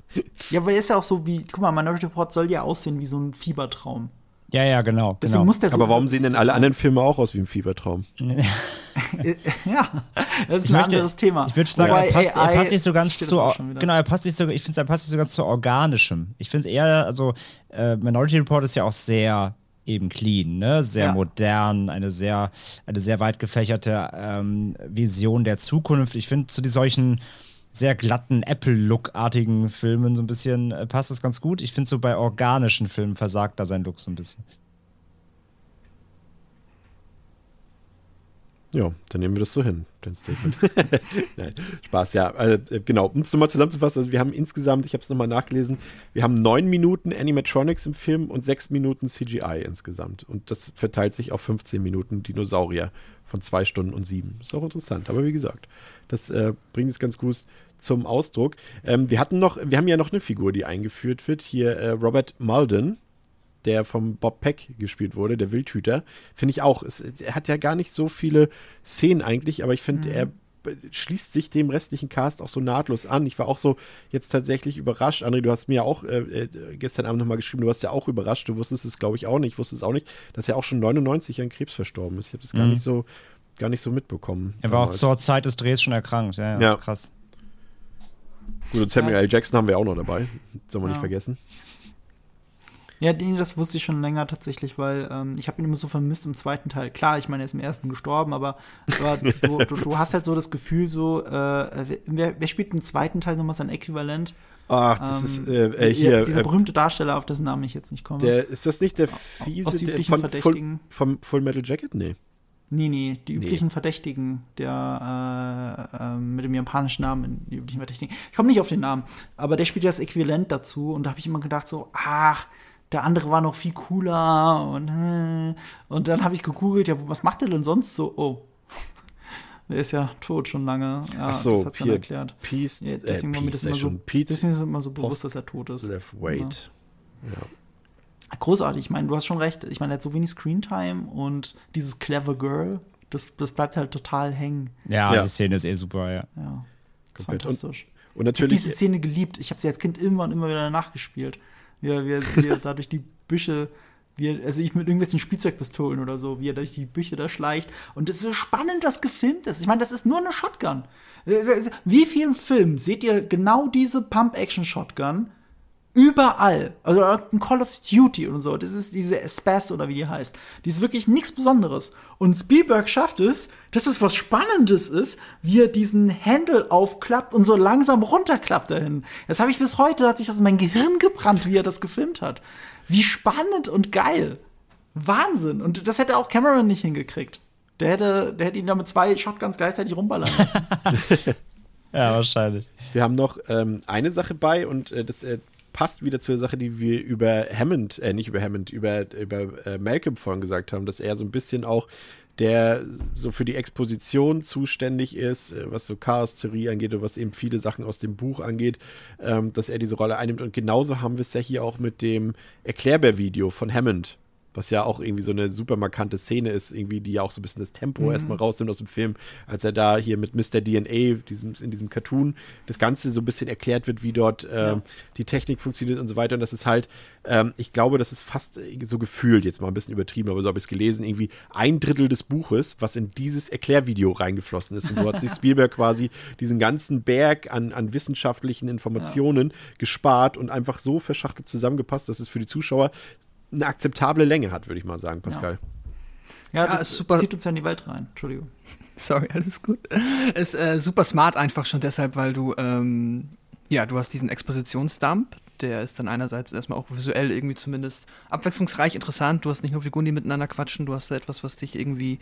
ja, weil ist ja auch so wie, guck mal, Minority Report soll ja aussehen wie so ein Fiebertraum. Ja, ja, genau. Deswegen genau. muss der so. Aber warum sehen denn alle anderen Filme auch aus wie ein Fiebertraum? ja, das ist Ich ein möchte- anderes Thema. Ich würde sagen, Wobei er passt, er passt nicht so ganz zu. Genau, er passt nicht so. Ich finde, er passt nicht so ganz zu organischem. Ich finde es eher, also äh, Minority Report ist ja auch sehr eben clean, ne? Sehr Ja. modern, eine sehr, eine sehr weit gefächerte ähm, Vision der Zukunft. Ich finde zu die solchen sehr glatten Apple-Look-artigen Filmen so ein bisschen äh, passt das ganz gut. Ich finde so bei organischen Filmen versagt da sein Look so ein bisschen. Ja, dann nehmen wir das so hin, dein Statement. Nein, Spaß, ja. Äh, genau, um es nochmal zusammenzufassen, also wir haben insgesamt, ich habe es nochmal nachgelesen, wir haben neun Minuten Animatronics im Film und sechs Minuten CGI insgesamt. Und das verteilt sich auf 15 Minuten Dinosaurier von zwei Stunden und sieben. Ist auch interessant, aber wie gesagt, das äh, bringt es ganz gut zum Ausdruck. Ähm, wir hatten noch, wir haben ja noch eine Figur, die eingeführt wird. Hier äh, Robert Malden, der vom Bob Peck gespielt wurde, der Wildhüter, finde ich auch. Es, er hat ja gar nicht so viele Szenen eigentlich, aber ich finde, mhm. er schließt sich dem restlichen Cast auch so nahtlos an. Ich war auch so jetzt tatsächlich überrascht. André, du hast mir ja auch äh, äh gestern Abend nochmal geschrieben, du warst ja auch überrascht. Du wusstest es, glaube ich, auch nicht. Ich wusste es auch nicht, dass er auch schon 99 an Krebs verstorben ist. Ich habe das mhm. gar nicht so gar nicht so mitbekommen. Er war damals. auch zur Zeit des Drehs schon erkrankt. Ja, ja. krass. Gut, und Samuel L. Jackson haben wir auch noch dabei. Soll man ja. nicht vergessen. Ja, das wusste ich schon länger tatsächlich, weil ähm, ich habe ihn immer so vermisst im zweiten Teil. Klar, ich meine, er ist im ersten gestorben, aber, aber du, du, du, hast halt so das Gefühl, so, äh, wer, wer, spielt im zweiten Teil nochmal sein Äquivalent? Ach, das ähm, ist äh, äh hier. Dieser äh, berühmte Darsteller, auf dessen Namen ich jetzt nicht komme. Der, ist das nicht der fiese der von Verdächtigen? Full, vom Full Metal Jacket? Nee. Nee, nee, die üblichen nee. Verdächtigen, der äh, äh, mit dem japanischen Namen, die üblichen Verdächtigen. Ich komme nicht auf den Namen, aber der spielt ja das Äquivalent dazu und da habe ich immer gedacht, so, ach, der andere war noch viel cooler und, äh, und dann habe ich gegoogelt, ja, was macht der denn sonst so? Oh. Der ist ja tot schon lange. Ja, Ach so, das hat's dann erklärt. Peace, ja, deswegen, äh, war mir das immer so, Pete, deswegen ist es immer so bewusst, dass er tot ist. Left wait. Ja. ja. Großartig, ich meine, du hast schon recht. Ich meine, er hat so wenig Screentime und dieses clever Girl, das, das bleibt halt total hängen. Ja, ja. die Szene ist eh super, ja. Ja, das ist fantastisch. Und, und natürlich. Ich habe diese Szene geliebt. Ich habe sie als Kind immer und immer wieder nachgespielt wie er, wie er, wie er da durch die Büsche, wie er, also ich mit irgendwelchen Spielzeugpistolen oder so, wie er durch die Büsche da schleicht. Und es ist so spannend, dass gefilmt ist. Ich meine, das ist nur eine Shotgun. Wie vielen Filmen seht ihr genau diese Pump-Action-Shotgun? Überall. Also ein Call of Duty und so. Das ist diese Spass oder wie die heißt. Die ist wirklich nichts Besonderes. Und Spielberg schafft es, dass es was Spannendes ist, wie er diesen Handle aufklappt und so langsam runterklappt dahin. Das habe ich bis heute, hat sich das in mein Gehirn gebrannt, wie er das gefilmt hat. Wie spannend und geil. Wahnsinn. Und das hätte auch Cameron nicht hingekriegt. Der hätte, der hätte ihn da mit zwei Shotguns gleichzeitig rumballern. ja, wahrscheinlich. Wir haben noch ähm, eine Sache bei und äh, das äh, passt wieder zur Sache, die wir über Hammond, äh, nicht über Hammond, über, über äh, Malcolm vorhin gesagt haben, dass er so ein bisschen auch der so für die Exposition zuständig ist, äh, was so Chaos-Theorie angeht und was eben viele Sachen aus dem Buch angeht, ähm, dass er diese Rolle einnimmt. Und genauso haben wir es ja hier auch mit dem Erklärbär-Video von Hammond was ja auch irgendwie so eine super markante Szene ist, irgendwie, die ja auch so ein bisschen das Tempo mhm. erstmal rausnimmt aus dem Film, als er da hier mit Mr. DNA, diesem, in diesem Cartoon, das Ganze so ein bisschen erklärt wird, wie dort äh, ja. die Technik funktioniert und so weiter. Und das ist halt, ähm, ich glaube, das ist fast so gefühlt, jetzt mal ein bisschen übertrieben, aber so habe ich es gelesen, irgendwie ein Drittel des Buches, was in dieses Erklärvideo reingeflossen ist. Und so hat sich Spielberg quasi diesen ganzen Berg an, an wissenschaftlichen Informationen ja. gespart und einfach so verschachtelt zusammengepasst, dass es für die Zuschauer eine akzeptable Länge hat, würde ich mal sagen, Pascal. Ja, ja, ja super. zieht uns ja in die Welt rein. Entschuldigung. Sorry, alles gut. Ist äh, super smart einfach schon deshalb, weil du, ähm, ja, du hast diesen Expositionsdump, der ist dann einerseits erstmal auch visuell irgendwie zumindest abwechslungsreich interessant. Du hast nicht nur Figuren, die miteinander quatschen, du hast da etwas, was dich irgendwie,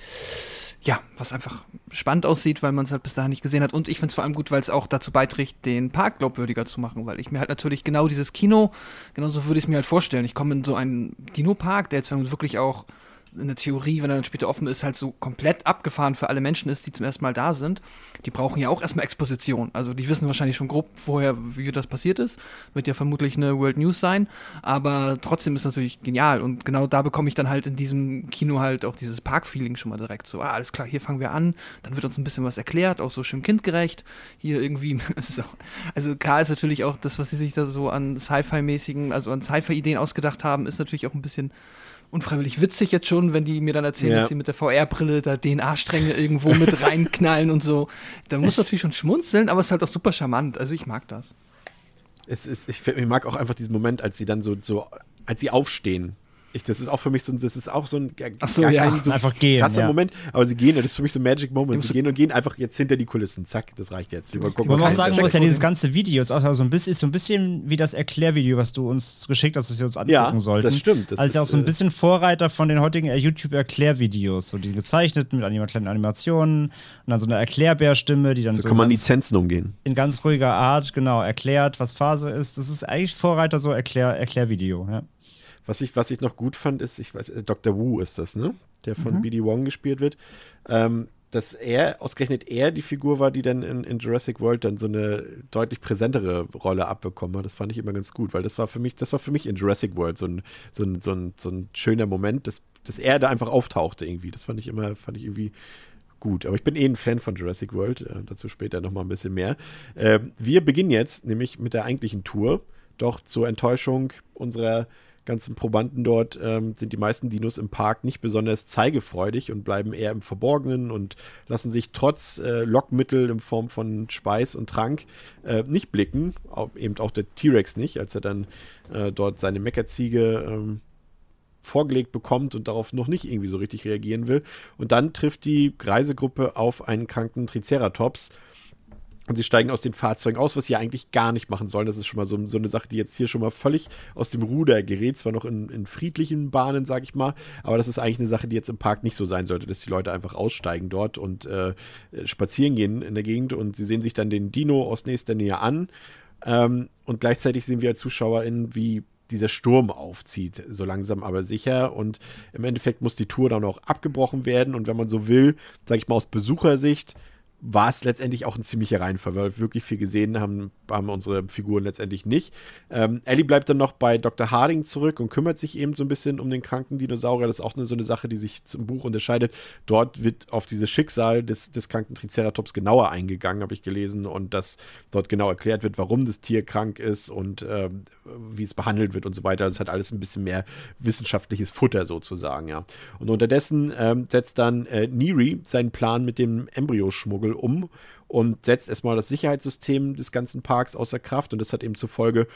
ja, was einfach spannend aussieht, weil man es halt bis dahin nicht gesehen hat. Und ich finde es vor allem gut, weil es auch dazu beiträgt, den Park glaubwürdiger zu machen, weil ich mir halt natürlich genau dieses Kino, genauso würde ich es mir halt vorstellen. Ich komme in so einen Dino-Park, der jetzt wirklich auch in der Theorie, wenn er dann später offen ist, halt so komplett abgefahren für alle Menschen ist, die zum ersten Mal da sind. Die brauchen ja auch erstmal Exposition. Also die wissen wahrscheinlich schon grob vorher, wie das passiert ist. Wird ja vermutlich eine World News sein. Aber trotzdem ist natürlich genial. Und genau da bekomme ich dann halt in diesem Kino halt auch dieses Park-Feeling schon mal direkt. So, ah, alles klar, hier fangen wir an. Dann wird uns ein bisschen was erklärt, auch so schön kindgerecht. Hier irgendwie, auch, also klar ist natürlich auch das, was sie sich da so an Sci-Fi-mäßigen, also an Sci-Fi-Ideen ausgedacht haben, ist natürlich auch ein bisschen unfreiwillig witzig jetzt schon, wenn die mir dann erzählen, ja. dass sie mit der VR-Brille da DNA-Stränge irgendwo mit reinknallen und so. Da muss natürlich schon schmunzeln, aber es ist halt auch super charmant. Also ich mag das. Es ist, ich, ich mag auch einfach diesen Moment, als sie dann so, so als sie aufstehen Ich, das ist auch für mich so ein, das ist auch so ein Ach so, ja. so Einfach gehen, krasser ja. Moment, aber sie gehen, das ist für mich so ein Magic Moment. Sie gehen und gehen einfach jetzt hinter die Kulissen. Zack, das reicht jetzt. Wir gucken, man auch was sagen muss, ja, dieses ganze Video ist auch so ein bisschen, ist so ein bisschen wie das Erklärvideo, was du uns geschickt hast, das wir uns angucken Ja, sollten. das stimmt. Das also ist ja auch so ein äh, bisschen Vorreiter von den heutigen äh, YouTube-Erklärvideos. So die gezeichneten mit anima kleinen Animationen und dann so eine Erklärbärstimme, die dann so so, kann man Lizenzen umgehen. in ganz ruhiger Art, genau, erklärt, was Phase ist. Das ist eigentlich Vorreiter so Erklär, Erklärvideo, ja. Was ich, was ich noch gut fand, ist, ich weiß, äh, Dr. Wu ist das, ne? Der Mhm. von BD Wong gespielt wird. Ähm, dass er, ausgerechnet er die Figur war, die dann in, in Jurassic World dann so eine deutlich präsentere Rolle abbekommen hat. Das fand ich immer ganz gut, weil das war für mich, das war für mich in Jurassic World so ein, so ein, so ein, so ein schöner Moment, dass, dass er da einfach auftauchte irgendwie. Das fand ich immer, fand ich irgendwie gut. Aber ich bin eh ein Fan von Jurassic World, äh, dazu später nochmal ein bisschen mehr. Äh, wir beginnen jetzt nämlich mit der eigentlichen Tour. Doch zur Enttäuschung unserer ganzen Probanden dort ähm, sind die meisten Dinos im Park nicht besonders zeigefreudig und bleiben eher im Verborgenen und lassen sich trotz äh, Lockmittel in Form von Speis und Trank äh, nicht blicken. Auch, eben auch der T-Rex nicht, als er dann äh, dort seine Meckerziege ähm, vorgelegt bekommt und darauf noch nicht irgendwie so richtig reagieren will. Und dann trifft die Reisegruppe auf einen kranken Triceratops. Und sie steigen aus den Fahrzeugen aus, was sie ja eigentlich gar nicht machen sollen. Das ist schon mal so, so eine Sache, die jetzt hier schon mal völlig aus dem Ruder gerät. Zwar noch in, in friedlichen Bahnen, sag ich mal, aber das ist eigentlich eine Sache, die jetzt im Park nicht so sein sollte, dass die Leute einfach aussteigen dort und äh, spazieren gehen in der Gegend und sie sehen sich dann den Dino aus nächster Nähe an. Ähm, und gleichzeitig sehen wir als ZuschauerInnen, wie dieser Sturm aufzieht, so langsam aber sicher. Und im Endeffekt muss die Tour dann auch abgebrochen werden. Und wenn man so will, sag ich mal aus Besuchersicht, war es letztendlich auch ein ziemlicher Reinfall, weil wir wirklich viel gesehen haben, haben unsere Figuren letztendlich nicht. Ähm, Ellie bleibt dann noch bei Dr. Harding zurück und kümmert sich eben so ein bisschen um den kranken Dinosaurier. Das ist auch eine, so eine Sache, die sich zum Buch unterscheidet. Dort wird auf dieses Schicksal des, des kranken Triceratops genauer eingegangen, habe ich gelesen, und dass dort genau erklärt wird, warum das Tier krank ist und ähm, wie es behandelt wird und so weiter. Das hat alles ein bisschen mehr wissenschaftliches Futter sozusagen, ja. Und unterdessen ähm, setzt dann äh, Neri seinen Plan mit dem Embryoschmuggel um und setzt erstmal das Sicherheitssystem des ganzen Parks außer Kraft. Und das hat eben zur Folge,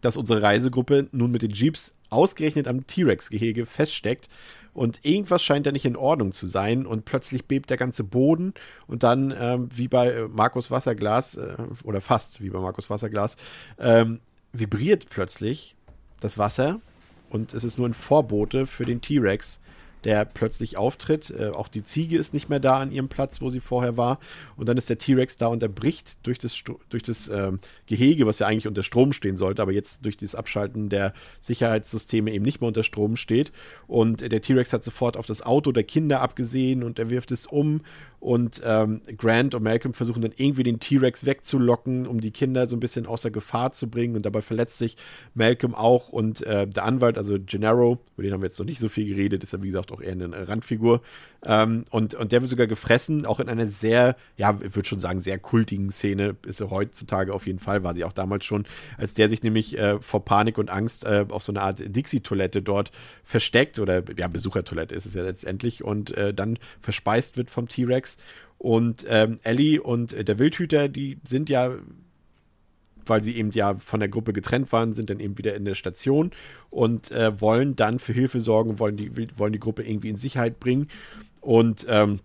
dass unsere Reisegruppe nun mit den Jeeps ausgerechnet am T-Rex-Gehege feststeckt. Und irgendwas scheint da nicht in Ordnung zu sein. Und plötzlich bebt der ganze Boden. Und dann, ähm, wie bei äh, Markus Wasserglas, äh, oder fast wie bei Markus Wasserglas, ähm, vibriert plötzlich das Wasser. Und es ist nur ein Vorbote für den T-Rex, der plötzlich auftritt. Äh, auch die Ziege ist nicht mehr da an ihrem Platz, wo sie vorher war. Und dann ist der T-Rex da und er bricht durch das, durch das ähm, Gehege, was ja eigentlich unter Strom stehen sollte, aber jetzt durch das Abschalten der Sicherheitssysteme eben nicht mehr unter Strom steht. Und der T-Rex hat sofort auf das Auto der Kinder abgesehen und er wirft es um. Und ähm, Grant und Malcolm versuchen dann irgendwie den T-Rex wegzulocken, um die Kinder so ein bisschen außer Gefahr zu bringen. Und dabei verletzt sich Malcolm auch. Und äh, der Anwalt, also Gennaro, über den haben wir jetzt noch nicht so viel geredet, ist ja wie gesagt auch eher eine Randfigur. Ähm, und, und der wird sogar gefressen, auch in einer sehr, ja, ich würde schon sagen, sehr kultigen Szene. Ist er heutzutage auf jeden Fall, war sie auch damals schon, als der sich nämlich äh, vor Panik und Angst äh, auf so eine Art Dixie-Toilette dort versteckt oder ja, Besuchertoilette ist es ja letztendlich und äh, dann verspeist wird vom T-Rex. Und ähm, Ellie und äh, der Wildhüter, die sind ja weil sie eben ja von der Gruppe getrennt waren, sind dann eben wieder in der Station und äh, wollen dann für Hilfe sorgen, wollen die, wollen die Gruppe irgendwie in Sicherheit bringen. Und ähm,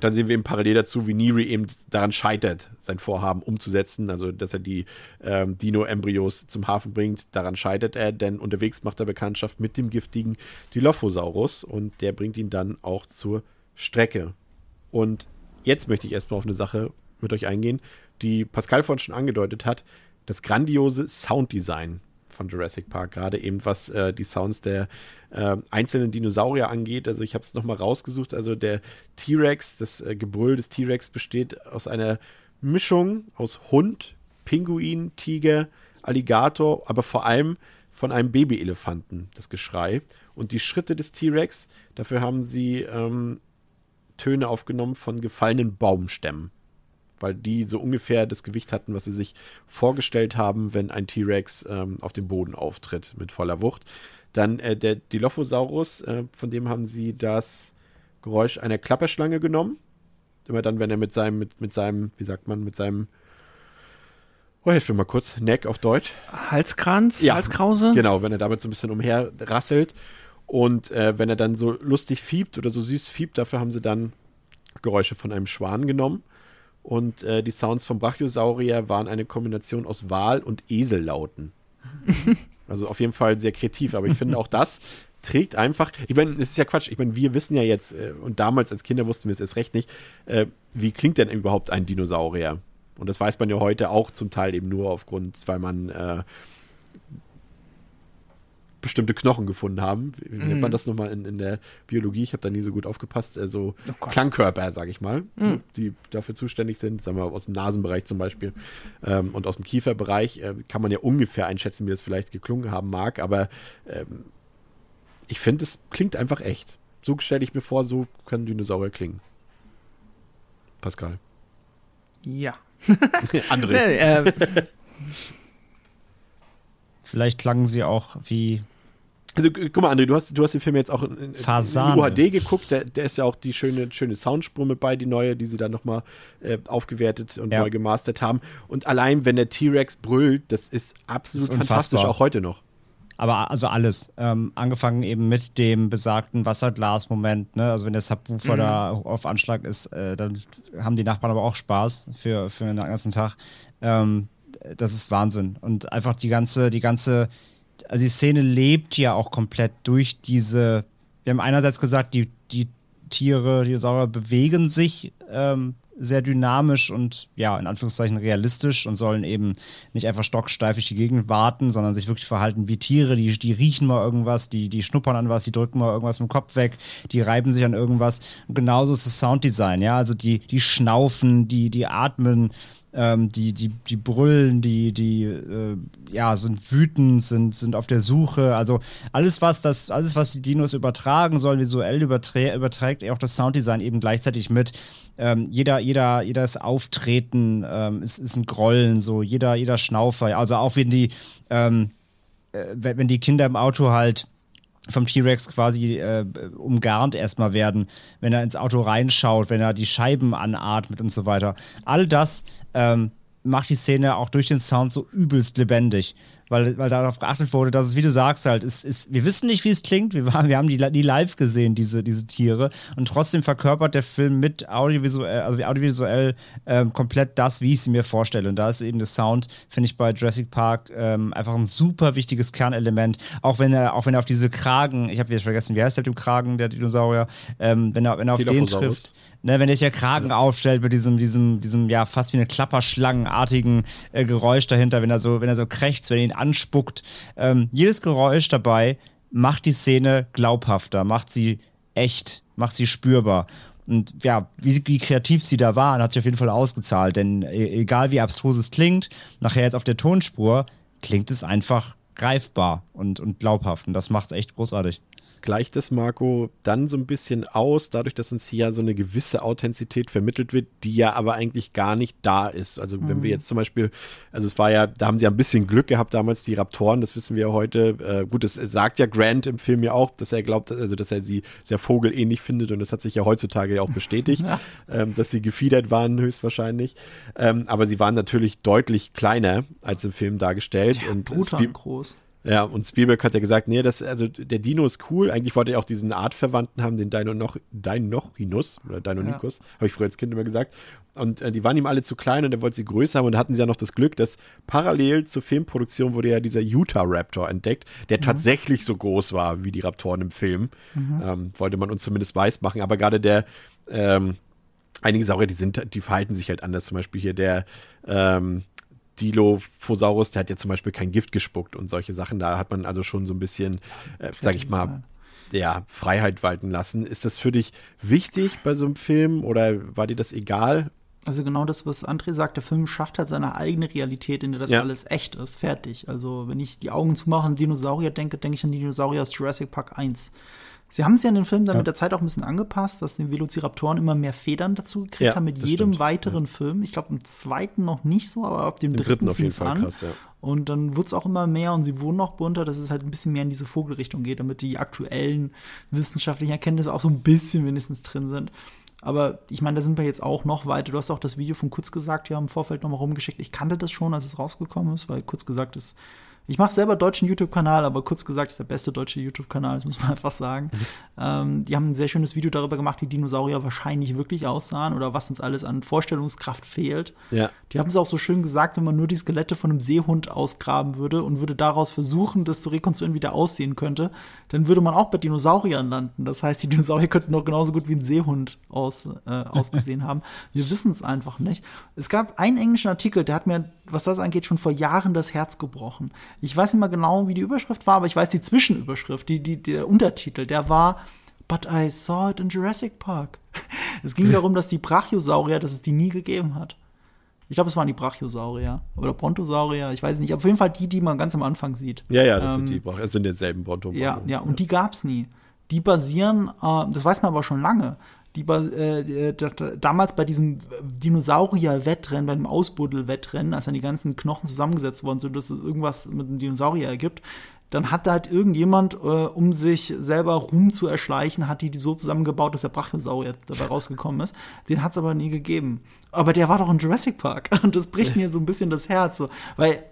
dann sehen wir eben parallel dazu, wie Neri eben daran scheitert, sein Vorhaben umzusetzen, also dass er die ähm, Dino-Embryos zum Hafen bringt. Daran scheitert er, denn unterwegs macht er Bekanntschaft mit dem giftigen Dilophosaurus und der bringt ihn dann auch zur Strecke. Und jetzt möchte ich erstmal auf eine Sache mit euch eingehen, die Pascal vorhin schon angedeutet hat, das grandiose Sounddesign von Jurassic Park, gerade eben was äh, die Sounds der äh, einzelnen Dinosaurier angeht. Also ich habe es nochmal rausgesucht. Also der T-Rex, das äh, Gebrüll des T-Rex besteht aus einer Mischung aus Hund, Pinguin, Tiger, Alligator, aber vor allem von einem Babyelefanten, das Geschrei. Und die Schritte des T-Rex, dafür haben sie ähm, Töne aufgenommen von gefallenen Baumstämmen weil die so ungefähr das Gewicht hatten, was sie sich vorgestellt haben, wenn ein T-Rex ähm, auf dem Boden auftritt mit voller Wucht. Dann äh, der Dilophosaurus, äh, von dem haben sie das Geräusch einer Klapperschlange genommen. Immer dann, wenn er mit seinem, mit, mit seinem, wie sagt man, mit seinem, oh, hilf mir mal kurz, Neck auf Deutsch. Halskranz, Ja, Halskrause. Genau, wenn er damit so ein bisschen umher rasselt. Und äh, wenn er dann so lustig fiebt oder so süß fiebt, dafür haben sie dann Geräusche von einem Schwan genommen. Und äh, die Sounds vom Brachiosaurier waren eine Kombination aus Wal- und Esellauten. also auf jeden Fall sehr kreativ, aber ich finde auch das trägt einfach, ich meine, es ist ja Quatsch, ich meine, wir wissen ja jetzt, äh, und damals als Kinder wussten wir es erst recht nicht, äh, wie klingt denn überhaupt ein Dinosaurier? Und das weiß man ja heute auch zum Teil eben nur aufgrund, weil man äh, bestimmte Knochen gefunden haben. Wie nennt man das nochmal in, in der Biologie? Ich habe da nie so gut aufgepasst. Äh, so Klangkörper, sage ich mal, die dafür zuständig sind, sagen wir aus dem Nasenbereich zum Beispiel ähm, und aus dem Kieferbereich, äh, kann man ja ungefähr einschätzen, wie das vielleicht geklungen haben mag, aber ähm, ich finde, es klingt einfach echt. So stelle ich mir vor, so können Dinosaurier klingen. Pascal. Ja. André. Nee, äh, Vielleicht klangen sie auch wie Also gu- guck mal, André, du hast, du hast den Film jetzt auch in, in. UHD geguckt. Der, der ist ja auch die schöne, schöne Soundspur mit bei, die neue, die sie dann nochmal äh, aufgewertet und Ja. neu gemastert haben. Und allein, wenn der T-Rex brüllt, das ist absolut Das ist fantastisch, auch heute noch. Aber also alles. Ähm, angefangen eben mit dem besagten Wasserglas-Moment. Ne? Also wenn der Subwoofer da auf Anschlag ist, äh, dann haben die Nachbarn aber auch Spaß für, für den ganzen Tag. Ähm, das ist Wahnsinn. Und einfach die ganze, die ganze, also die Szene lebt ja auch komplett durch diese, wir haben einerseits gesagt, die, die Tiere, die Dinosaurier bewegen sich ähm, sehr dynamisch und ja, in Anführungszeichen realistisch und sollen eben nicht einfach stocksteif durch die Gegend warten, sondern sich wirklich verhalten wie Tiere. Die, die riechen mal irgendwas, die, die schnuppern an was, die drücken mal irgendwas mit dem Kopf weg, die reiben sich an irgendwas. Und genauso ist das Sounddesign, ja. Also die, die schnaufen, die, die atmen, ähm, die, die, die brüllen, die, die äh, ja, sind wütend, sind, sind auf der Suche. Also alles, was das, alles, was die Dinos übertragen sollen, visuell überträ überträgt auch das Sounddesign eben gleichzeitig mit. Ähm, jeder, jeder, jedes Auftreten ähm, ist, ist ein Grollen, so jeder, jeder Schnaufer. Also auch wenn die, ähm, äh, wenn wenn die Kinder im Auto halt vom T-Rex quasi äh, umgarnt erstmal werden, wenn er ins Auto reinschaut, wenn er die Scheiben anatmet und so weiter. All das ähm, macht die Szene auch durch den Sound so übelst lebendig. Weil, weil darauf geachtet wurde, dass es, wie du sagst, halt, ist, ist, wir wissen nicht, wie es klingt. Wir, waren, wir haben die, die live gesehen, diese, diese Tiere. Und trotzdem verkörpert der Film mit audiovisuell, also audiovisuell ähm, komplett das, wie ich sie mir vorstelle. Und da ist eben der Sound, finde ich, bei Jurassic Park ähm, einfach ein super wichtiges Kernelement. Auch wenn er, auch wenn er auf diese Kragen, ich habe jetzt vergessen, wie heißt der mit dem Kragen, der Dinosaurier, ähm, wenn er, wenn er auf den trifft, ne, wenn er sich ja Kragen aufstellt mit diesem, diesem, diesem, ja, fast wie eine Klapperschlangenartigen äh, Geräusch dahinter, wenn er so, wenn er so krächzt, wenn er ihn anspuckt. Ähm, jedes Geräusch dabei macht die Szene glaubhafter, macht sie echt, macht sie spürbar. Und ja, wie, wie kreativ sie da waren, hat sich auf jeden Fall ausgezahlt. Denn e- egal wie abstrus es klingt, nachher jetzt auf der Tonspur klingt es einfach greifbar und, und glaubhaft. Und das macht es echt großartig. Gleicht es, Marco, dann so ein bisschen aus, dadurch, dass uns hier so eine gewisse Authentizität vermittelt wird, die ja aber eigentlich gar nicht da ist. Also wenn wir jetzt zum Beispiel, also es war ja, da haben sie ja ein bisschen Glück gehabt damals, die Raptoren, das wissen wir ja heute. Äh, gut, das sagt ja Grant im Film ja auch, dass er glaubt, also dass er sie sehr vogelähnlich findet und das hat sich ja heutzutage ja auch bestätigt, ähm, dass sie gefiedert waren höchstwahrscheinlich. Ähm, aber sie waren natürlich deutlich kleiner als im Film dargestellt. und Brutal groß. Ja, und Spielberg hat ja gesagt, nee, das, also der Dino ist cool. Eigentlich wollte er auch diesen Artverwandten haben, den Dino noch, Deinochinus oder Deinonychus, habe ich früher als Kind immer gesagt. Und äh, die waren ihm alle zu klein und er wollte sie größer haben. Und da hatten sie ja noch das Glück, dass parallel zur Filmproduktion wurde ja dieser Utah Raptor entdeckt, der tatsächlich so groß war wie die Raptoren im Film. Ähm, wollte man uns zumindest weiß machen. Aber gerade der, ähm, einige Saurier, die sind, die verhalten sich halt anders. Zum Beispiel hier der, ähm, Dilophosaurus, der hat ja zum Beispiel kein Gift gespuckt und solche Sachen. Da hat man also schon so ein bisschen, äh, sag ich mal, ja, Freiheit walten lassen. Ist das für dich wichtig bei so einem Film oder war dir das egal? Also genau das, was André sagt, der Film schafft halt seine eigene Realität, in der das Ja. alles echt ist, fertig. Also wenn ich die Augen zumache und Dinosaurier denke, denke ich an die Dinosaurier aus Jurassic Park 1. Sie haben es ja in den Film dann mit der Zeit auch ein bisschen angepasst, dass die Velociraptoren immer mehr Federn dazu gekriegt Ja, haben mit jedem stimmt. weiteren Film. Ich glaube im zweiten noch nicht so, aber ab dem Im dritten, dritten auf jeden Fall an. krass, ja. Und dann wird es auch immer mehr und sie wurden noch bunter, dass es halt ein bisschen mehr in diese Vogelrichtung geht, damit die aktuellen wissenschaftlichen Erkenntnisse auch so ein bisschen wenigstens drin sind. Aber ich meine, da sind wir jetzt auch noch weiter. Du hast auch das Video von Kurz gesagt, ja, im Vorfeld nochmal rumgeschickt. Ich kannte das schon, als es rausgekommen ist, weil kurz gesagt ist Ich mache selber deutschen YouTube-Kanal, aber kurz gesagt, ist der beste deutsche YouTube-Kanal, das muss man einfach sagen. ähm, die haben ein sehr schönes Video darüber gemacht, wie Dinosaurier wahrscheinlich wirklich aussahen oder was uns alles an Vorstellungskraft fehlt. Ja. Die haben es auch so schön gesagt, wenn man nur die Skelette von einem Seehund ausgraben würde und würde daraus versuchen, das zu rekonstruieren, wie der aussehen könnte, dann würde man auch bei Dinosauriern landen. Das heißt, die Dinosaurier könnten doch genauso gut wie ein Seehund aus, äh, ausgesehen haben. Wir wissen es einfach nicht. Es gab einen englischen Artikel, der hat mir, was das angeht, schon vor Jahren das Herz gebrochen. Ich weiß nicht mal genau, wie die Überschrift war, aber ich weiß die Zwischenüberschrift, die, die, der Untertitel, der war But I saw it in Jurassic Park. Es ging darum, dass die Brachiosaurier, dass es die nie gegeben hat. Ich glaube, es waren die Brachiosaurier oder Brontosaurier, ich weiß nicht. Auf jeden Fall die, die man ganz am Anfang sieht. Ja, ja, das Ähm, sind die Brach Es sind denselben Bronto. Ja, ja, und die gab's nie. Die basieren, äh, das weiß man aber schon lange. Die äh, da- da- damals bei diesem Dinosaurier-Wettrennen, bei dem Ausbuddel-Wettrennen, als dann die ganzen Knochen zusammengesetzt worden sind, dass es irgendwas mit einem Dinosaurier ergibt, dann hat halt irgendjemand, äh, um sich selber Ruhm zu erschleichen, hat die, die so zusammengebaut, dass der Brachiosaurier dabei rausgekommen ist. Den hat's aber nie gegeben. Aber der war doch in Jurassic Park. Und das bricht mir so ein bisschen das Herz. So. Weil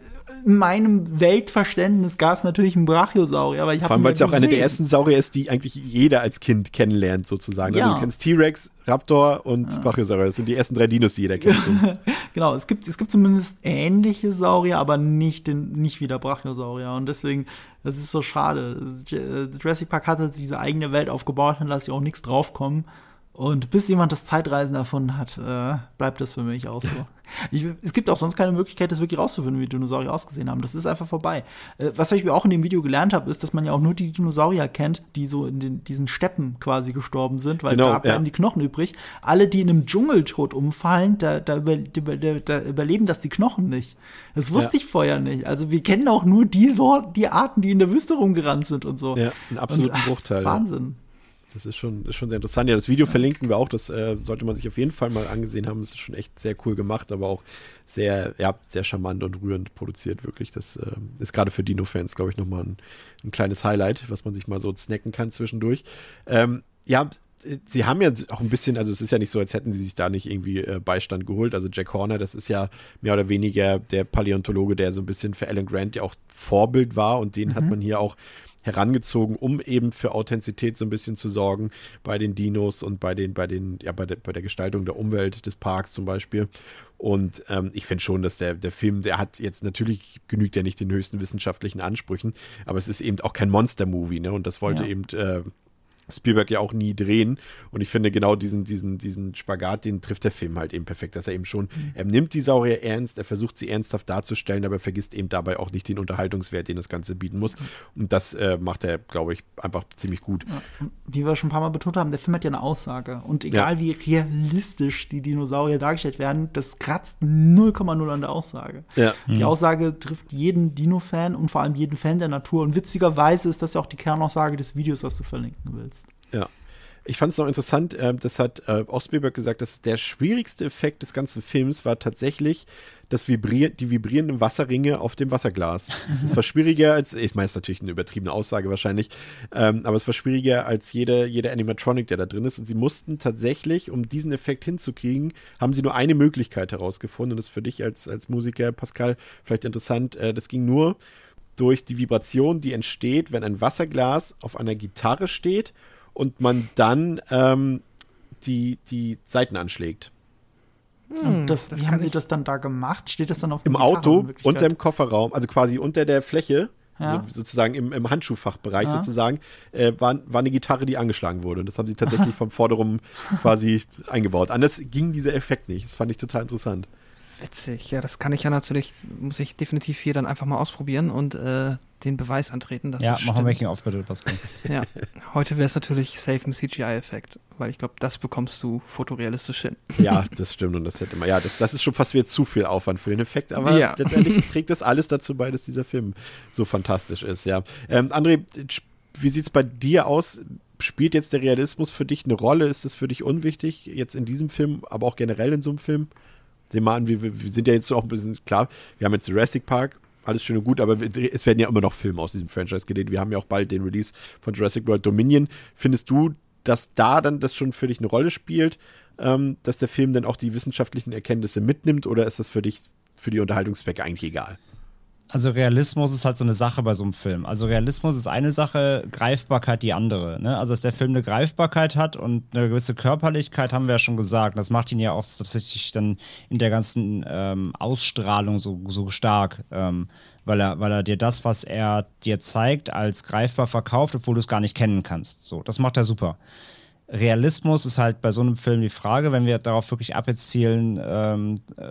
in meinem Weltverständnis gab es natürlich einen Brachiosaurier, aber ich Vor allem, weil es ja auch eine der ersten Saurier ist, die eigentlich jeder als Kind kennenlernt, sozusagen. Ja. Also du kennst T-Rex, Raptor und Brachiosaurier. Das sind die ersten drei Dinos, die jeder kennt. So. Genau, es gibt, es gibt zumindest ähnliche Saurier, aber nicht, den, nicht wie der Brachiosaurier. Und deswegen, das ist so schade. J- Jurassic Park hat halt diese eigene Welt aufgebaut, dann lasse ich auch nichts draufkommen. Und bis jemand das Zeitreisen erfunden hat, äh, bleibt das für mich auch so. Ich, es gibt auch sonst keine Möglichkeit, das wirklich rauszufinden, wie Dinosaurier ausgesehen haben. Das ist einfach vorbei. Äh, was ich auch in dem Video gelernt habe, ist, dass man ja auch nur die Dinosaurier kennt, die so in den, diesen Steppen quasi gestorben sind, weil Genau, da bleiben ja. die Knochen übrig. Alle, die in einem Dschungeltod umfallen, da, da, über, da, da, überleben das die Knochen nicht. Das wusste Ja. ich vorher nicht. Also wir kennen auch nur die Sorten, die Arten, die in der Wüste rumgerannt sind und so. Ja, einen absoluten Und, ach, Bruchteil. Wahnsinn. Das ist schon, ist schon sehr interessant. Ja, das Video verlinken wir auch. Das äh, sollte man sich auf jeden Fall mal angesehen haben. Das ist schon echt sehr cool gemacht, aber auch sehr, ja, sehr charmant und rührend produziert, wirklich. Das äh, ist gerade für Dino-Fans, glaube ich, nochmal ein, ein kleines Highlight, was man sich mal so snacken kann zwischendurch. Ähm, ja, sie haben ja auch ein bisschen, also es ist ja nicht so, als hätten sie sich da nicht irgendwie äh, Beistand geholt. Also Jack Horner, das ist ja mehr oder weniger der Paläontologe, der so ein bisschen für Alan Grant ja auch Vorbild war und den hat man hier auch herangezogen, um eben für Authentizität so ein bisschen zu sorgen bei den Dinos und bei den, bei den, ja, bei der, bei der Gestaltung der Umwelt des Parks zum Beispiel. Und ähm, ich finde schon, dass der, der Film, der hat jetzt natürlich genügt ja nicht den höchsten wissenschaftlichen Ansprüchen, aber es ist eben auch kein Monster-Movie, ne? Und das wollte Ja. eben äh, Spielberg ja auch nie drehen. Und ich finde genau diesen, diesen, diesen Spagat, den trifft der Film halt eben perfekt, dass er eben schon, er nimmt die Saurier ernst, er versucht sie ernsthaft darzustellen, aber er vergisst eben dabei auch nicht den Unterhaltungswert, den das Ganze bieten muss. Und das äh, macht er, glaube ich, einfach ziemlich gut. Wie wir schon ein paar Mal betont haben, der Film hat ja eine Aussage. Und egal Ja. wie realistisch die Dinosaurier dargestellt werden, das kratzt 0,0 an der Aussage. Ja. Die Aussage trifft jeden Dino-Fan und vor allem jeden Fan der Natur. Und witzigerweise ist das ja auch die Kernaussage des Videos, was du verlinken willst. Ja. Ich fand es noch interessant, äh, das hat äh, auch Spielberg gesagt, dass der schwierigste Effekt des ganzen Films war tatsächlich das Vibrier die vibrierenden Wasserringe auf dem Wasserglas. Es war schwieriger als, ich meine, es ist natürlich eine übertriebene Aussage wahrscheinlich, ähm, aber es war schwieriger als jede, jede Animatronic, der da drin ist. Und sie mussten tatsächlich, um diesen Effekt hinzukriegen, haben sie nur eine Möglichkeit herausgefunden. Und das ist für dich als, als Musiker, Pascal, vielleicht interessant. Äh, das ging nur durch die Vibration, die entsteht, wenn ein Wasserglas auf einer Gitarre steht und man dann ähm, die, die Seiten anschlägt. und das, das wie haben sie das dann da gemacht? Steht das dann auf Im der Gitarre Auto, unter dem Kofferraum, also quasi unter der Fläche, Ja. so, sozusagen im, im Handschuhfachbereich Ja. sozusagen, äh, war, war eine Gitarre, die angeschlagen wurde. Und das haben sie tatsächlich vom Vorderrum quasi eingebaut. Anders ging dieser Effekt nicht. Das fand ich total interessant. Witzig, ja, das kann ich ja natürlich, muss ich definitiv hier dann einfach mal ausprobieren und äh, den Beweis antreten, dass Ja, das machen wir stimmt. Making-of bitte, Pascal. Ja, heute wäre es natürlich safe im CGI-Effekt, weil ich glaube, das bekommst du fotorealistisch hin. Ja, das stimmt. Und das hätte man, ja, das, das ist schon fast wieder zu viel Aufwand für den Effekt. Aber Ja. letztendlich trägt das alles dazu bei, dass dieser Film so fantastisch ist, ja. Ähm, André, wie sieht es bei dir aus? Spielt jetzt der Realismus für dich eine Rolle? Ist es für dich unwichtig, jetzt in diesem Film, aber auch generell in so einem Film? Sehen wir an, wir, wir sind ja jetzt auch ein bisschen, klar, wir haben jetzt Jurassic Park, alles schön und gut, aber es werden ja immer noch Filme aus diesem Franchise gedreht. Wir haben ja auch bald den Release von Jurassic World Dominion. Findest du, dass da dann das schon für dich eine Rolle spielt, ähm, dass der Film dann auch die wissenschaftlichen Erkenntnisse mitnimmt oder ist das für dich, für die Unterhaltungszwecke eigentlich egal? Also Realismus ist halt so eine Sache bei so einem Film. Also Realismus ist eine Sache, Greifbarkeit die andere. Ne? Also dass der Film eine Greifbarkeit hat und eine gewisse Körperlichkeit, haben wir ja schon gesagt. Das macht ihn ja auch tatsächlich dann in der ganzen ähm, Ausstrahlung so, so stark, ähm, weil, er, weil er dir das, was er dir zeigt, als greifbar verkauft, obwohl du es gar nicht kennen kannst. So, das macht er super. Realismus ist halt bei so einem Film die Frage, wenn wir darauf wirklich abzielen, ähm, äh,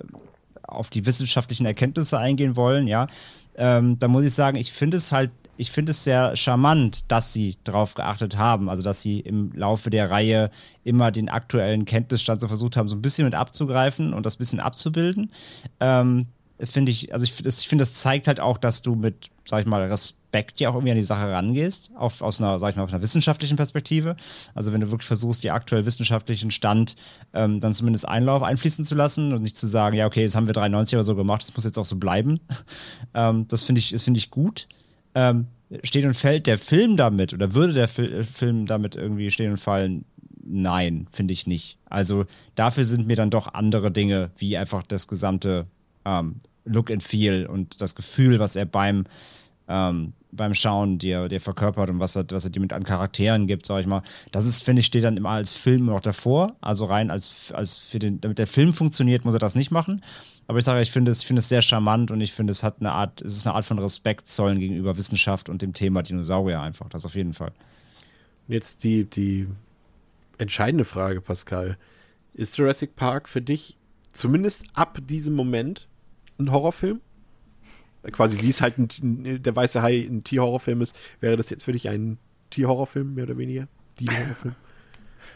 auf die wissenschaftlichen Erkenntnisse eingehen wollen, ja, ähm, da muss ich sagen, ich finde es halt, ich finde es sehr charmant, dass sie darauf geachtet haben, also dass sie im Laufe der Reihe immer den aktuellen Kenntnisstand so versucht haben, so ein bisschen mit abzugreifen und das bisschen abzubilden. Ähm, finde ich, also ich, ich finde, das zeigt halt auch, dass du mit, sag ich mal, Respekt ja auch irgendwie an die Sache rangehst, auf, aus einer, sag ich mal, aus einer wissenschaftlichen Perspektive. Also wenn du wirklich versuchst, die aktuell wissenschaftlichen Stand ähm, dann zumindest Einlauf einfließen zu lassen und nicht zu sagen, ja, okay, das haben wir 93 oder so gemacht, das muss jetzt auch so bleiben. ähm, das finde ich, das finde ich gut. Ähm, steht und fällt der Film damit oder würde der Fil Film damit irgendwie stehen und fallen? Nein, finde ich nicht. Also dafür sind mir dann doch andere Dinge, wie einfach das gesamte ähm, Look and Feel und das Gefühl, was er beim, ähm, beim Schauen dir, dir verkörpert und was er, was er dir mit an Charakteren gibt, sag ich mal. Das ist, finde ich, steht dann immer als Film noch davor. Also rein als, als für den, damit der Film funktioniert, muss er das nicht machen. Aber ich sage, ich finde es, finde es sehr charmant und ich finde, es hat eine Art, es ist eine Art von Respekt zollen gegenüber Wissenschaft und dem Thema Dinosaurier einfach. Das auf jeden Fall. Jetzt die, die entscheidende Frage, Pascal. Ist Jurassic Park für dich zumindest ab diesem Moment ein Horrorfilm? Quasi wie es halt ein, der weiße Hai ein Tierhorrorfilm ist, wäre das jetzt für dich ein Tierhorrorfilm, mehr oder weniger? Tierhorrorfilm?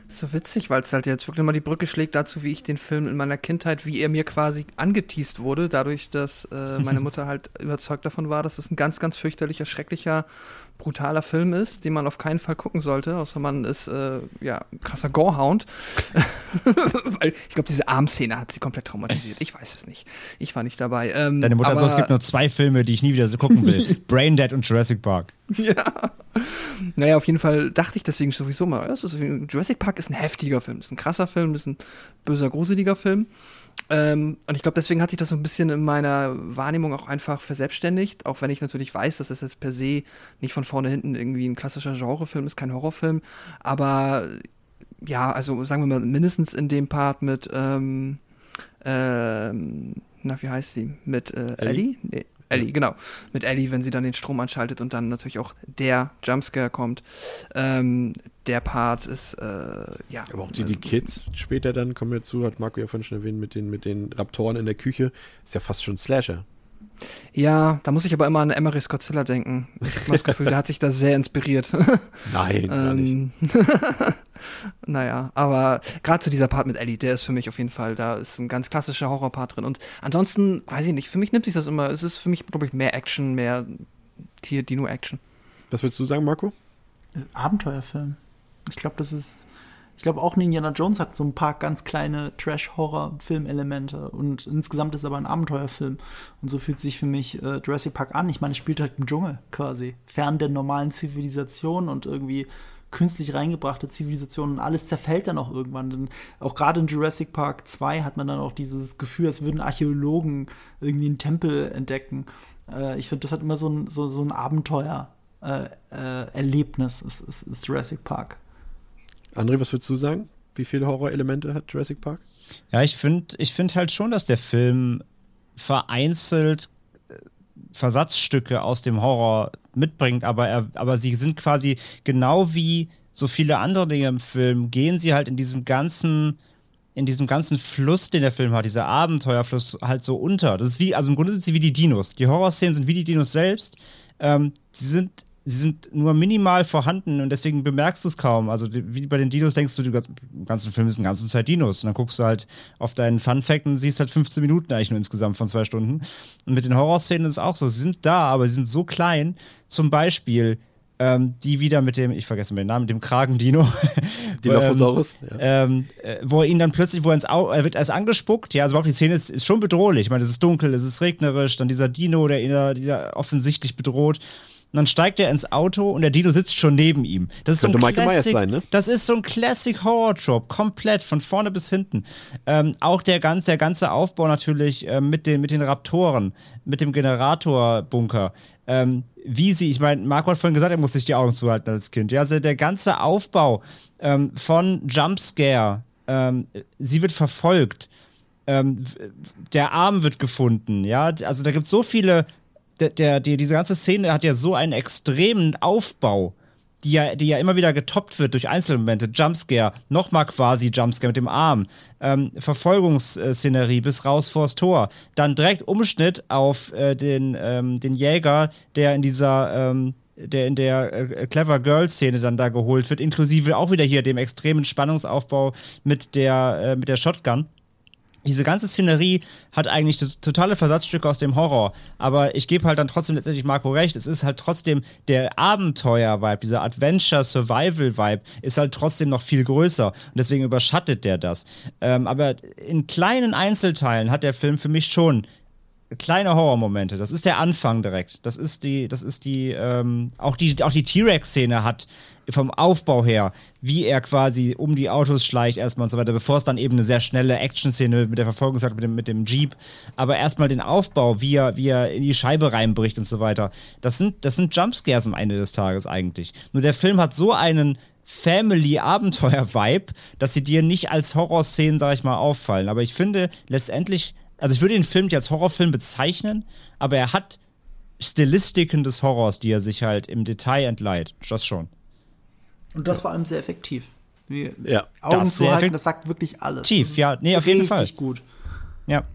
So witzig, weil es halt jetzt wirklich mal die Brücke schlägt dazu, wie ich den Film in meiner Kindheit, wie er mir quasi angeteased wurde, dadurch, dass äh, meine Mutter halt überzeugt davon war, dass es ein ganz, ganz fürchterlicher, schrecklicher, brutaler Film ist, den man auf keinen Fall gucken sollte, außer man ist äh, ja krasser Gorehound. weil ich glaube, diese Armszene hat sie komplett traumatisiert. Ich weiß es nicht. Ich war nicht dabei. Ähm, Deine Mutter sagt, es gibt nur zwei Filme, die ich nie wieder so gucken will: Braindead und Jurassic Park. Ja. Naja, auf jeden Fall dachte ich deswegen sowieso mal, Jurassic Park ist ein heftiger Film, ist ein krasser Film, ist ein böser, gruseliger Film. Ähm, und ich glaube, deswegen hat sich das so ein bisschen in meiner Wahrnehmung auch einfach verselbstständigt, auch wenn ich natürlich weiß, dass es jetzt per se nicht von vorne hinten irgendwie ein klassischer Genrefilm ist, kein Horrorfilm. Aber ja, also sagen wir mal, mindestens in dem Part mit, ähm, ähm, na, wie heißt sie? Mit äh, Ellie? Ellie? Nee, Ellie, genau. Mit Ellie, wenn sie dann den Strom anschaltet und dann natürlich auch der Jumpscare kommt. Ähm, der Part ist, äh, ja. Aber auch die, die Kids später dann kommen ja zu, hat Marco ja vorhin schon erwähnt, mit den, mit den Raptoren in der Küche. Ist ja fast schon Slasher. Ja, da muss ich aber immer an Emery Scottzilla denken. Ich habe das Gefühl, der hat sich da sehr inspiriert. Nein, gar nicht. Ähm, naja, aber gerade zu dieser Part mit Ellie, der ist für mich auf jeden Fall, da ist ein ganz klassischer Horrorpart drin. Und ansonsten, weiß ich nicht, für mich nimmt sich das immer, es ist für mich, glaube ich, mehr Action, mehr Tier-Dino-Action. Was würdest du sagen, Marco? Abenteuerfilm. Ich glaube, das ist ich glaube, auch Indiana Jones hat so ein paar ganz kleine Trash-Horror-Filmelemente und insgesamt ist aber ein Abenteuerfilm. Und so fühlt sich für mich äh, Jurassic Park an. Ich meine, es spielt halt im Dschungel quasi, fern der normalen Zivilisation und irgendwie künstlich reingebrachte Zivilisation und alles zerfällt dann auch irgendwann. Denn auch gerade in Jurassic Park 2 hat man dann auch dieses Gefühl, als würden Archäologen irgendwie einen Tempel entdecken. Äh, ich finde, das hat immer so ein, so, so ein Abenteuer-Erlebnis, äh, äh, ist, ist, ist Jurassic Park. André, was würdest du sagen? Wie viele Horrorelemente hat Jurassic Park? Ja, ich finde ich find halt schon, dass der Film vereinzelt äh, Versatzstücke aus dem Horror mitbringt, aber, er, aber sie sind quasi genau wie so viele andere Dinge im Film, gehen sie halt in diesem ganzen, in diesem ganzen Fluss, den der Film hat, dieser Abenteuerfluss halt so unter. Das ist wie, also im Grunde sind sie wie die Dinos. Die Horrorszenen sind wie die Dinos selbst. Ähm, sie sind sie sind nur minimal vorhanden und deswegen bemerkst du es kaum. Also wie bei den Dinos denkst du, die ganzen Film ist eine ganze Zeit Dinos. Und dann guckst du halt auf deinen Fun Fact und siehst halt 15 Minuten eigentlich nur insgesamt von zwei Stunden. Und mit den Horrorszenen ist es auch so. Sie sind da, aber sie sind so klein. Zum Beispiel ähm, die wieder mit dem, ich vergesse mal den Namen, mit dem Kragendino. Dilophosaurus. ähm, ja. ähm, äh, wo er ihn dann plötzlich, wo er ins Auge, er wird erst angespuckt, ja, also überhaupt die Szene ist, ist schon bedrohlich. Ich meine, es ist dunkel, es ist regnerisch, dann dieser Dino, der ihn da, dieser offensichtlich bedroht. Dann steigt er ins Auto und der Dino sitzt schon neben ihm. Das ist Könnte so ein Michael Myers Classic, sein, ne? Das ist so ein Classic Horror Trope, komplett von vorne bis hinten. Ähm, auch der ganze, der ganze Aufbau natürlich äh, mit, den, mit den Raptoren, mit dem Generatorbunker. Ähm, wie sie, ich meine, Marco hat vorhin gesagt, er muss sich die Augen zuhalten als Kind. Ja, also der ganze Aufbau ähm, von Jumpscare, ähm, sie wird verfolgt, ähm, der Arm wird gefunden, ja, also da gibt es so viele, der, der, die, diese ganze Szene hat ja so einen extremen Aufbau, die ja, die ja immer wieder getoppt wird durch Einzelmomente, Jumpscare, nochmal quasi Jumpscare mit dem Arm, ähm, Verfolgungsszenerie bis raus vors Tor, dann direkt Umschnitt auf äh, den, ähm, den Jäger, der in dieser ähm, der in der äh, Clever Girl Szene dann da geholt wird, inklusive auch wieder hier dem extremen Spannungsaufbau mit der, äh, mit der Shotgun. Diese ganze Szenerie hat eigentlich das totale Versatzstück aus dem Horror. Aber ich gebe halt dann trotzdem letztendlich Marco recht. Es ist halt trotzdem der Abenteuer-Vibe, dieser Adventure-Survival-Vibe ist halt trotzdem noch viel größer. Und deswegen überschattet der das. Ähm, aber in kleinen Einzelteilen hat der Film für mich schon kleine Horrormomente. Das ist der Anfang direkt. Das ist die, das ist die, ähm, auch die, auch die T-Rex-Szene hat vom Aufbau her, wie er quasi um die Autos schleicht erstmal und so weiter, bevor es dann eben eine sehr schnelle Action-Szene mit der Verfolgungsjagd mit dem, mit dem Jeep, aber erstmal den Aufbau, wie er, wie er in die Scheibe reinbricht und so weiter. Das sind, das sind Jumpscares am Ende des Tages eigentlich. Nur der Film hat so einen Family-Abenteuer-Vibe, dass sie dir nicht als Horrorszenen, sag ich mal, auffallen. Aber ich finde, letztendlich also ich würde den Film nicht als Horrorfilm bezeichnen, aber er hat Stilistiken des Horrors, die er sich halt im Detail entleiht. Das schon. Und das vor allem sehr effektiv. Wie Ja, Augen das zu sehr halten, das sagt wirklich alles. Tief, ja, nee, auf jeden Fall. Richtig gut. Ja.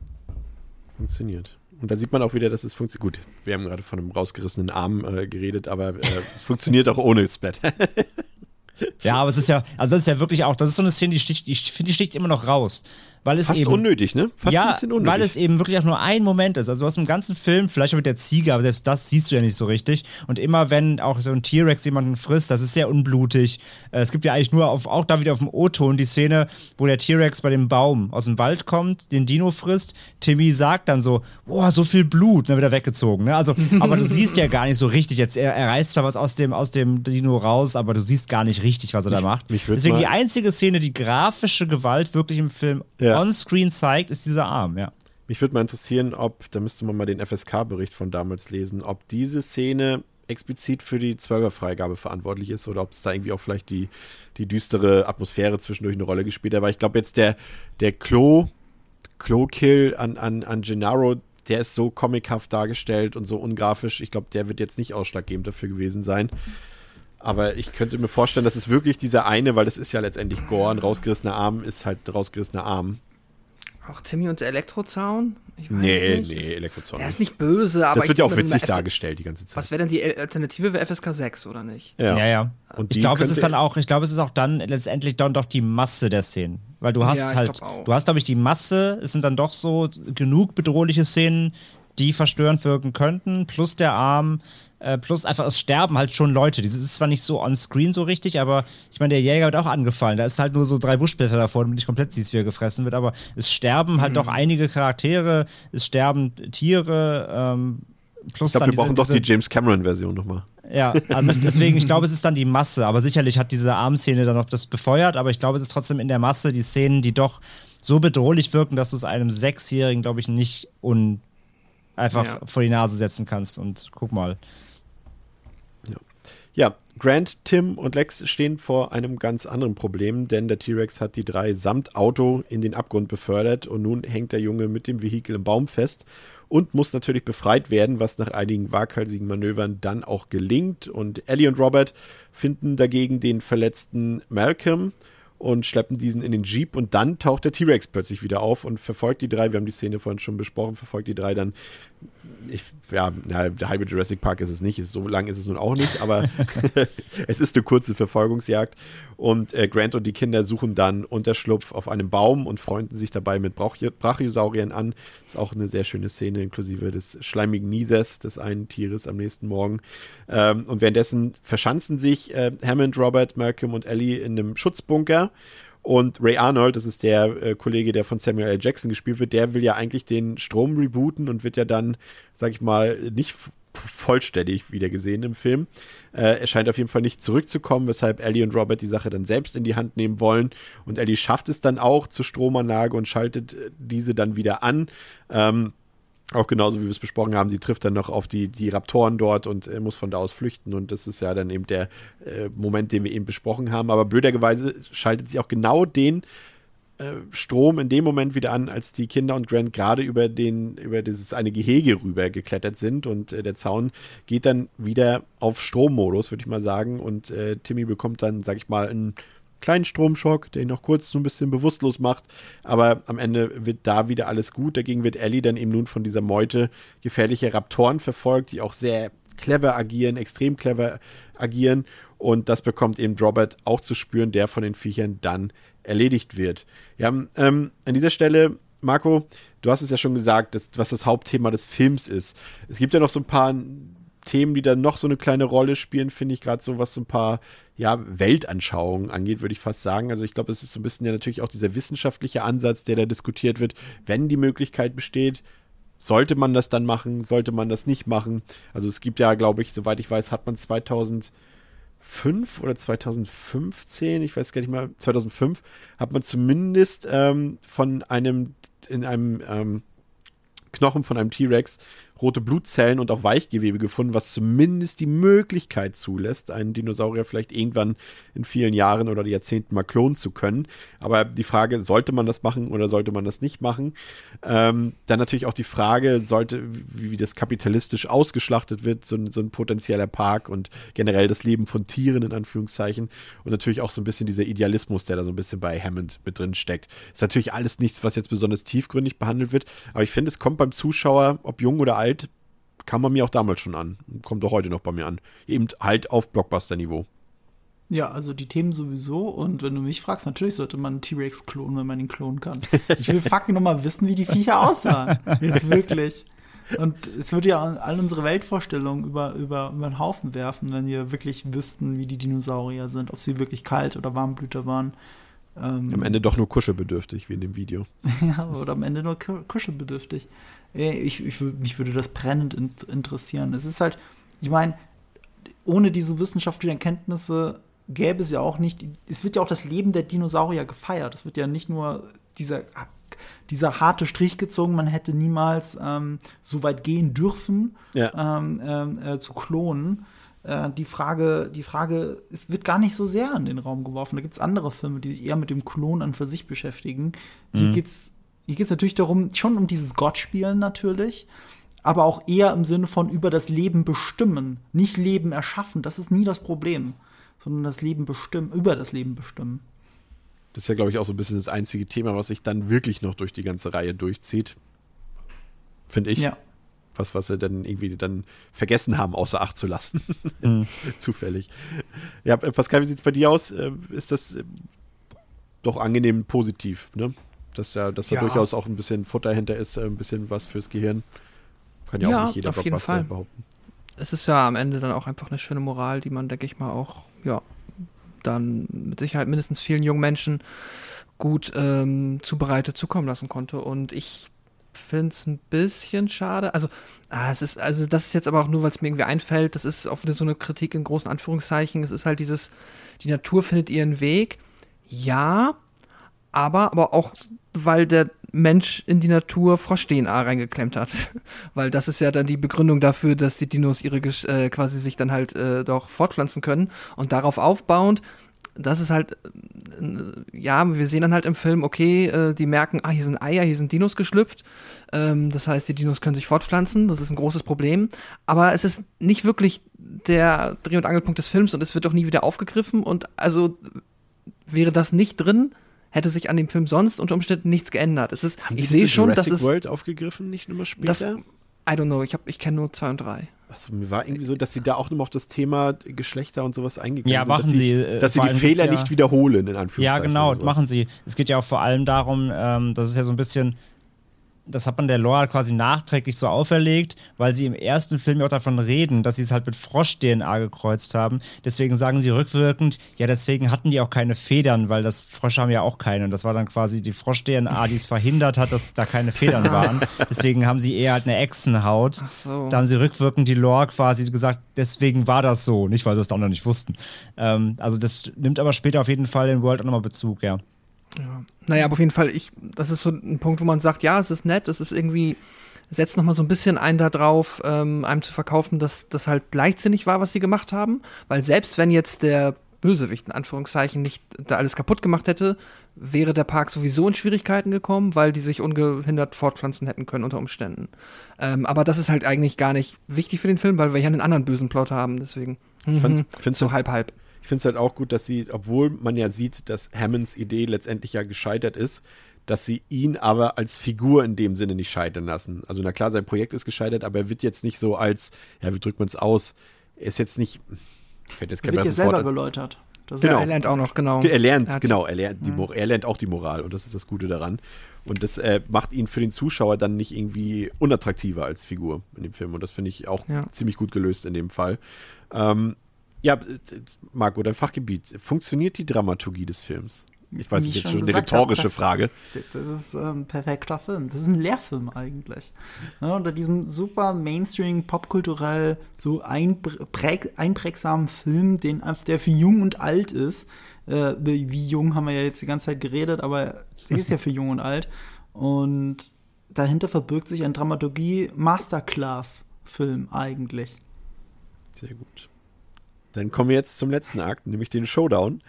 Funktioniert. Und da sieht man auch wieder, dass es funktioniert. Gut, wir haben gerade von einem rausgerissenen Arm äh, geredet, aber äh, es funktioniert auch ohne Splat. Ja, aber es ist ja, also das ist ja wirklich auch, das ist so eine Szene, die sticht, ich finde, die sticht immer noch raus. Weil es Fast eben. unnötig, ne? Fast ja, ein bisschen unnötig. weil es eben wirklich auch nur ein Moment ist. Also du hast im ganzen Film, vielleicht auch mit der Ziege, aber selbst das siehst du ja nicht so richtig. Und immer wenn auch so ein T-Rex jemanden frisst, das ist sehr unblutig. Äh, Es gibt ja eigentlich nur auf, auch da wieder auf dem O-Ton die Szene, wo der T-Rex bei dem Baum aus dem Wald kommt, den Dino frisst. Timmy sagt dann so, boah, so viel Blut, dann wird er weggezogen. Ne? Also, aber du siehst ja gar nicht so richtig. Jetzt, er, er reißt zwar was aus dem, aus dem Dino raus, aber du siehst gar nicht richtig, was er da macht. mich Deswegen die einzige Szene, die grafische Gewalt wirklich im Film Ja. on-screen zeigt, ist dieser Arm, ja. Mich würde mal interessieren, ob, da müsste man mal den FSK-Bericht von damals lesen, ob diese Szene explizit für die 12er-Freigabe verantwortlich ist oder ob es da irgendwie auch vielleicht die, die düstere Atmosphäre zwischendurch eine Rolle gespielt hat. Aber ich glaube jetzt der, der Klo, Klo-Kill an, an, an Gennaro, der ist so comichaft dargestellt und so ungrafisch. Ich glaube, der wird jetzt nicht ausschlaggebend dafür gewesen sein. Aber ich könnte mir vorstellen, dass es wirklich dieser eine, weil das ist ja letztendlich Gore, ein rausgerissener Arm ist halt rausgerissener Arm. Auch Timmy und der Elektrozaun? Ich weiß Nee, nicht. nee, Elektrozaun. Der ist nicht böse, aber Das wird ja auch witzig dargestellt die ganze Zeit. Was wäre denn die Alternative für FSK 6 oder nicht? Ja, ja. Und ich glaube, es ist dann auch, ich glaube, es ist auch dann letztendlich dann doch die Masse der Szenen. Weil du hast Ja, halt, du hast, glaube ich, die Masse, es sind dann doch so genug bedrohliche Szenen, die verstörend wirken könnten, plus der Arm, äh, plus einfach, es sterben halt schon Leute. Das ist zwar nicht so on-screen so richtig, aber ich meine, der Jäger wird auch angefallen. Da ist halt nur so drei Buschblätter davor, damit nicht komplett siehst, wie er gefressen wird. Aber es sterben Mhm. halt doch einige Charaktere, es sterben Tiere, ähm, plus Ich glaube, wir brauchen diese, doch die James Cameron-Version nochmal. ja, also ich, deswegen, ich glaube, es ist dann die Masse, aber sicherlich hat diese Armszene dann noch das befeuert, aber ich glaube, es ist trotzdem in der Masse die Szenen, die doch so bedrohlich wirken, dass du es einem Sechsjährigen, glaube ich, nicht un einfach Ja. vor die Nase setzen kannst und guck mal. Ja, Grant, Tim und Lex stehen vor einem ganz anderen Problem, denn der T-Rex hat die drei samt Auto in den Abgrund befördert und nun hängt der Junge mit dem Vehikel im Baum fest und muss natürlich befreit werden, was nach einigen waghalsigen Manövern dann auch gelingt. Und Ellie und Robert finden dagegen den verletzten Malcolm und schleppen diesen in den Jeep und dann taucht der T-Rex plötzlich wieder auf und verfolgt die drei, wir haben die Szene vorhin schon besprochen, verfolgt die drei dann ich, ja, der halbe Jurassic Park ist es nicht, so lang ist es nun auch nicht, aber es ist eine kurze Verfolgungsjagd. Und äh, Grant und die Kinder suchen dann Unterschlupf auf einem Baum und freunden sich dabei mit Brachio- Brachiosauriern an. Ist auch eine sehr schöne Szene, inklusive des schleimigen Niesers des einen Tieres am nächsten Morgen. Ähm, und währenddessen verschanzen sich äh, Hammond, Robert, Malcolm und Ellie in einem Schutzbunker. Und Ray Arnold, das ist der äh, Kollege, der von Samuel L. Jackson gespielt wird, der will ja eigentlich den Strom rebooten und wird ja dann, sag ich mal, nicht vollständig wieder gesehen im Film. Äh, er scheint auf jeden Fall nicht zurückzukommen, weshalb Ellie und Robert die Sache dann selbst in die Hand nehmen wollen. Und Ellie schafft es dann auch zur Stromanlage und schaltet äh, diese dann wieder an. Ähm, auch genauso wie wir es besprochen haben, sie trifft dann noch auf die, die Raptoren dort und äh, muss von da aus flüchten. Und das ist ja dann eben der äh, Moment, den wir eben besprochen haben. Aber blöderweise schaltet sie auch genau den äh, Strom in dem Moment wieder an, als die Kinder und Grant gerade über den, über dieses eine Gehege rüber geklettert sind und äh, der Zaun geht dann wieder auf Strommodus, würde ich mal sagen. Und äh, Timmy bekommt dann, sag ich mal, einen kleinen Stromschock, der ihn noch kurz so ein bisschen bewusstlos macht. Aber am Ende wird da wieder alles gut. Dagegen wird Ellie dann eben nun von dieser Meute gefährlicher Raptoren verfolgt, die auch sehr clever agieren, extrem clever agieren. Und das bekommt eben Robert auch zu spüren, der von den Viechern dann erledigt wird. Ja, ähm, an dieser Stelle, Marco, du hast es ja schon gesagt, dass, was das Hauptthema des Films ist. Es gibt ja noch so ein paar Themen, die dann noch so eine kleine Rolle spielen, finde ich gerade so, was so ein paar ja, Weltanschauungen angeht, würde ich fast sagen. Also ich glaube, es ist so ein bisschen ja natürlich auch dieser wissenschaftliche Ansatz, der da diskutiert wird, wenn die Möglichkeit besteht, sollte man das dann machen, sollte man das nicht machen. Also es gibt ja, glaube ich, soweit ich weiß, hat man 2000 2005 oder 2015, ich weiß gar nicht mal, 2005, hat man zumindest ähm, von einem, in einem ähm, Knochen von einem T-Rex rote Blutzellen und auch Weichgewebe gefunden, was zumindest die Möglichkeit zulässt, einen Dinosaurier vielleicht irgendwann in vielen Jahren oder Jahrzehnten mal klonen zu können. Aber die Frage, sollte man das machen oder sollte man das nicht machen? Ähm, dann natürlich auch die Frage, sollte, wie, wie das kapitalistisch ausgeschlachtet wird, so ein, so ein potenzieller Park und generell das Leben von Tieren in Anführungszeichen. Und natürlich auch so ein bisschen dieser Idealismus, der da so ein bisschen bei Hammond mit drin steckt. Ist natürlich alles nichts, was jetzt besonders tiefgründig behandelt wird, aber ich finde, es kommt beim Zuschauer, ob jung oder alt, alt, kam bei mir auch damals schon an. Kommt auch heute noch bei mir an. Eben halt auf Blockbuster-Niveau. Ja, also die Themen sowieso. Und wenn du mich fragst, natürlich sollte man einen T-Rex klonen, wenn man ihn klonen kann. Ich will fucking nochmal wissen, wie die Viecher aussahen. Jetzt wirklich. Und es würde ja all unsere Weltvorstellungen über, über, über den Haufen werfen, wenn wir wirklich wüssten, wie die Dinosaurier sind, ob sie wirklich kalt oder Warmblüter waren. Ähm, am Ende doch nur kuschelbedürftig, wie in dem Video. ja, oder am Ende nur kuschelbedürftig. Ich, ich, mich würde das brennend interessieren. Es ist halt, ich meine, ohne diese wissenschaftlichen Erkenntnisse gäbe es ja auch nicht, es wird ja auch das Leben der Dinosaurier gefeiert. Es wird ja nicht nur dieser, dieser harte Strich gezogen, man hätte niemals ähm, so weit gehen dürfen, ja. ähm, äh, zu klonen. Äh, die Frage, die Frage, es wird gar nicht so sehr in den Raum geworfen. Da gibt es andere Filme, die sich eher mit dem Klon an für sich beschäftigen. Hier mhm. geht es hier geht es natürlich darum, schon um dieses Gottspielen natürlich, aber auch eher im Sinne von über das Leben bestimmen, nicht Leben erschaffen. Das ist nie das Problem, sondern das Leben bestimmen, über das Leben bestimmen. Das ist ja, glaube ich, auch so ein bisschen das einzige Thema, was sich dann wirklich noch durch die ganze Reihe durchzieht. Finde ich. Ja. Was, was sie dann irgendwie dann vergessen haben, außer Acht zu lassen. Mhm. Zufällig. Ja, Pascal, wie sieht es bei dir aus? Äh, ist das äh, doch angenehm positiv, ne? Dass da, dass da ja. durchaus auch ein bisschen Futter hinter ist, äh, ein bisschen was fürs Gehirn. Kann ja, ja auch nicht jeder Fall. behaupten. Es ist ja am Ende dann auch einfach eine schöne Moral, die man, denke ich mal, auch, ja, dann mit Sicherheit mindestens vielen jungen Menschen gut ähm, zubereitet zukommen lassen konnte. Und ich finde es ein bisschen schade. Also, ah, es ist, also das ist jetzt aber auch nur, weil es mir irgendwie einfällt, das ist auch wieder so eine Kritik in großen Anführungszeichen. Es ist halt dieses, die Natur findet ihren Weg. Ja, aber, aber auch, weil der Mensch in die Natur Frosch-DNA reingeklemmt hat. weil das ist ja dann die Begründung dafür, dass die Dinos ihre äh, quasi sich dann halt äh, doch fortpflanzen können. Und darauf aufbauend, das ist halt, äh, ja, wir sehen dann halt im Film, okay, äh, die merken, ah, hier sind Eier, hier sind Dinos geschlüpft. Ähm, das heißt, die Dinos können sich fortpflanzen, das ist ein großes Problem. Aber es ist nicht wirklich der Dreh- und Angelpunkt des Films und es wird auch nie wieder aufgegriffen. Und also wäre das nicht drin, hätte sich an dem Film sonst unter Umständen nichts geändert. Es ist, Haben ich sehe schon, dass es World aufgegriffen, nicht nur später. Das, I don't know, ich, ich kenne nur zwei und drei. Achso, mir war irgendwie so, dass sie da auch nochmal auf das Thema Geschlechter und sowas eingegangen ja, sind. Ja, machen sie. Äh, dass sie die Fehler ja, nicht wiederholen, in Anführungszeichen. Ja, genau, machen sie. Es geht ja auch vor allem darum, ähm, dass es ja so ein bisschen das hat man der Lore quasi nachträglich so auferlegt, weil sie im ersten Film ja auch davon reden, dass sie es halt mit Frosch-DNA gekreuzt haben. Deswegen sagen sie rückwirkend, ja, deswegen hatten die auch keine Federn, weil das Frösche haben ja auch keine. Und das war dann quasi die Frosch-DNA, die es verhindert hat, dass da keine Federn waren. Deswegen haben sie eher halt eine Echsenhaut. Ach so. Da haben sie rückwirkend die Lore quasi gesagt, deswegen war das so. Nicht, weil sie es auch noch nicht wussten. Ähm, also das nimmt aber später auf jeden Fall in World auch nochmal Bezug, ja. Ja. Naja, aber auf jeden Fall, ich, das ist so ein Punkt, wo man sagt, ja, es ist nett, es ist irgendwie, setzt nochmal so ein bisschen ein darauf, ähm, einem zu verkaufen, dass das halt leichtsinnig war, was sie gemacht haben. Weil selbst wenn jetzt der Bösewicht in Anführungszeichen nicht da alles kaputt gemacht hätte, wäre der Park sowieso in Schwierigkeiten gekommen, weil die sich ungehindert fortpflanzen hätten können unter Umständen. Ähm, aber das ist halt eigentlich gar nicht wichtig für den Film, weil wir ja einen anderen bösen Plot haben, deswegen. Ich mhm. so halb halb. Ich finde es halt auch gut, dass sie, obwohl man ja sieht, dass Hammonds Idee letztendlich ja gescheitert ist, dass sie ihn aber als Figur in dem Sinne nicht scheitern lassen. Also na klar, sein Projekt ist gescheitert, aber er wird jetzt nicht so als, ja, wie drückt man es aus? Er ist jetzt nicht, fällt jetzt kein er wird ja selber Wort, geläutert. Das genau. Er lernt auch noch, genau. Er lernt, er genau, er lernt, die, er lernt auch die Moral und das ist das Gute daran. Und das äh, macht ihn für den Zuschauer dann nicht irgendwie unattraktiver als Figur in dem Film. Und das finde ich auch ja. ziemlich gut gelöst in dem Fall. Ähm, ja, Marco, dein Fachgebiet. Funktioniert die Dramaturgie des Films? Ich weiß, das ist jetzt schon eine rhetorische hab, Frage. Das ist ein ähm, perfekter Film. Das ist ein Lehrfilm eigentlich. Ja, unter diesem super Mainstream, popkulturell so einpräg einprägsamen Film, den, der für jung und alt ist. Äh, wie jung haben wir ja jetzt die ganze Zeit geredet, aber der ist ja für jung und alt. Und dahinter verbirgt sich ein Dramaturgie-Masterclass-Film eigentlich. Sehr gut. Dann kommen wir jetzt zum letzten Akt, nämlich den Showdown,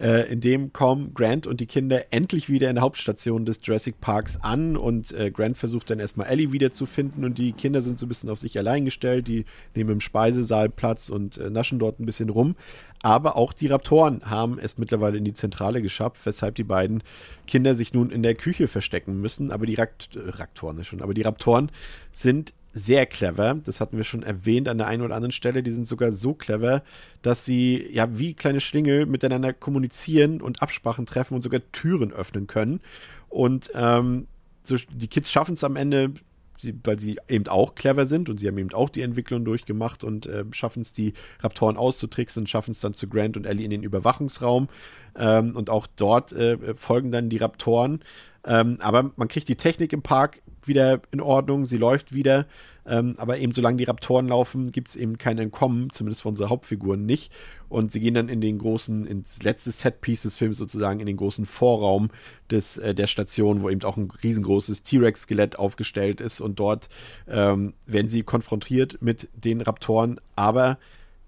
äh, in dem kommen Grant und die Kinder endlich wieder in der Hauptstation des Jurassic Parks an und äh, Grant versucht dann erstmal Ellie wiederzufinden und die Kinder sind so ein bisschen auf sich allein gestellt, die nehmen im Speisesaal Platz und äh, naschen dort ein bisschen rum. Aber auch die Raptoren haben es mittlerweile in die Zentrale geschafft, weshalb die beiden Kinder sich nun in der Küche verstecken müssen. Aber die Rakt äh, Raktoren schon, aber die Raptoren sind sehr clever. Das hatten wir schon erwähnt an der einen oder anderen Stelle. Die sind sogar so clever, dass sie ja wie kleine Schlingel miteinander kommunizieren und Absprachen treffen und sogar Türen öffnen können. Und ähm, so, die Kids schaffen es am Ende, sie, weil sie eben auch clever sind und sie haben eben auch die Entwicklung durchgemacht und äh, schaffen es, die Raptoren auszutricksen und schaffen es dann zu Grant und Ellie in den Überwachungsraum. Ähm, und auch dort äh, folgen dann die Raptoren. Ähm, aber man kriegt die Technik im Park wieder in Ordnung, sie läuft wieder. Ähm, aber eben solange die Raptoren laufen, gibt es eben kein Entkommen, zumindest von unserer Hauptfiguren nicht. Und sie gehen dann in den großen, ins letzte Setpiece des Films sozusagen, in den großen Vorraum des, äh, der Station, wo eben auch ein riesengroßes T-Rex-Skelett aufgestellt ist. Und dort ähm, werden sie konfrontiert mit den Raptoren. Aber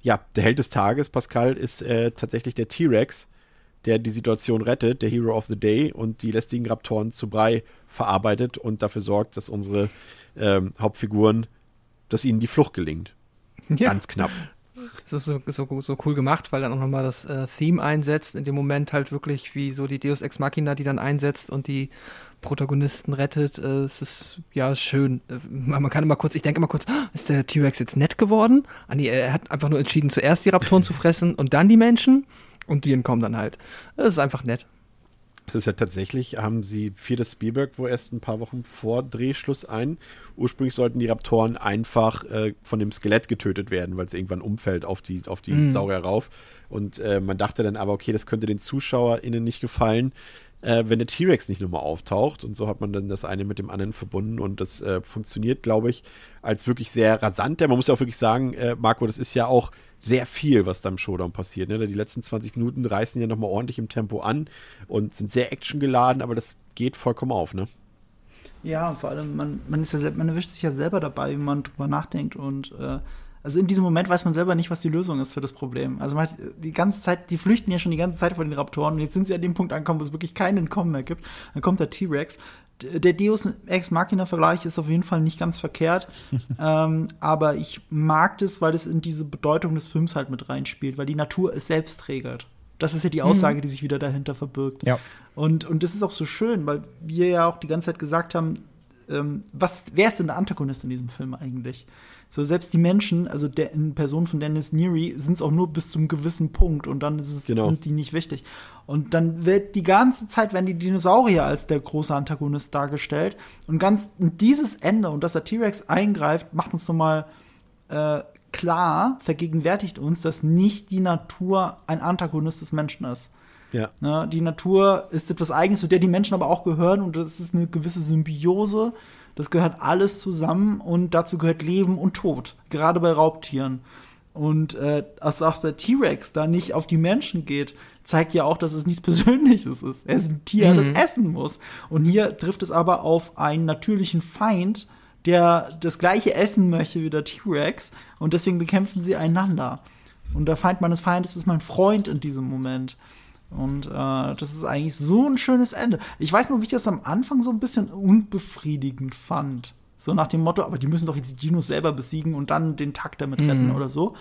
ja, der Held des Tages, Pascal, ist äh, tatsächlich der T-Rex der die Situation rettet, der Hero of the Day und die lästigen Raptoren zu Brei verarbeitet und dafür sorgt, dass unsere ähm, Hauptfiguren, dass ihnen die Flucht gelingt. Ja. Ganz knapp. So, so, so, so, cool gemacht, weil dann auch nochmal das äh, Theme einsetzt, in dem Moment halt wirklich wie so die Deus Ex Machina, die dann einsetzt und die Protagonisten rettet. Äh, es ist ja schön. Äh, man kann immer kurz, ich denke immer kurz, ah, ist der T-Rex jetzt nett geworden? Ah, nee, er hat einfach nur entschieden, zuerst die Raptoren zu fressen und dann die Menschen. Und die entkommen dann halt. Das ist einfach nett. Es ist ja tatsächlich, haben sie für das Spielberg wo erst ein paar Wochen vor Drehschluss ein. Ursprünglich sollten die Raptoren einfach äh, von dem Skelett getötet werden, weil es irgendwann umfällt auf die, auf die mhm. Saurier rauf. Und äh, man dachte dann aber, okay, das könnte den ZuschauerInnen nicht gefallen äh, wenn der T-Rex nicht nochmal auftaucht. Und so hat man dann das eine mit dem anderen verbunden und das äh, funktioniert, glaube ich, als wirklich sehr rasant. Man muss ja auch wirklich sagen, äh, Marco, das ist ja auch sehr viel, was da im Showdown passiert. Ne? Die letzten 20 Minuten reißen ja nochmal ordentlich im Tempo an und sind sehr actiongeladen, aber das geht vollkommen auf, ne? Ja, vor allem, man, man, ist ja, man erwischt sich ja selber dabei, wie man drüber nachdenkt und äh, also in diesem Moment weiß man selber nicht, was die Lösung ist für das Problem. Also man hat die ganze Zeit, die flüchten ja schon die ganze Zeit vor den Raptoren und jetzt sind sie an dem Punkt angekommen, wo es wirklich keinen Entkommen mehr gibt. Dann kommt der T-Rex. Der Deus Ex Machina Vergleich ist auf jeden Fall nicht ganz verkehrt, ähm, aber ich mag das, weil es in diese Bedeutung des Films halt mit reinspielt, weil die Natur es selbst regelt. Das ist ja die Aussage, mhm. die sich wieder dahinter verbirgt. Ja. Und, und das ist auch so schön, weil wir ja auch die ganze Zeit gesagt haben, ähm, was, wer ist denn der Antagonist in diesem Film eigentlich? So, selbst die Menschen, also der, in Person von Dennis Neary, sind es auch nur bis zum gewissen Punkt und dann ist es, Genau. sind die nicht wichtig. Und dann wird die ganze Zeit werden die Dinosaurier als der große Antagonist dargestellt. Und ganz dieses Ende und dass der T-Rex eingreift, macht uns nochmal äh, klar, vergegenwärtigt uns, dass nicht die Natur ein Antagonist des Menschen ist. Ja. Ne, die Natur ist etwas Eigenes, zu der die Menschen aber auch gehören und das ist eine gewisse Symbiose. Das gehört alles zusammen und dazu gehört Leben und Tod, gerade bei Raubtieren. Und äh, dass auch der T-Rex da nicht auf die Menschen geht, zeigt ja auch, dass es nichts Persönliches ist. Er ist ein Tier, das essen muss. Und hier trifft es aber auf einen natürlichen Feind, der das gleiche essen möchte wie der T-Rex. Und deswegen bekämpfen sie einander. Und der Feind meines Feindes ist mein Freund in diesem Moment. Und äh, das ist eigentlich so ein schönes Ende. Ich weiß noch, wie ich das am Anfang so ein bisschen unbefriedigend fand. So nach dem Motto, aber die müssen doch jetzt die Dinos selber besiegen und dann den Takt damit retten oder so.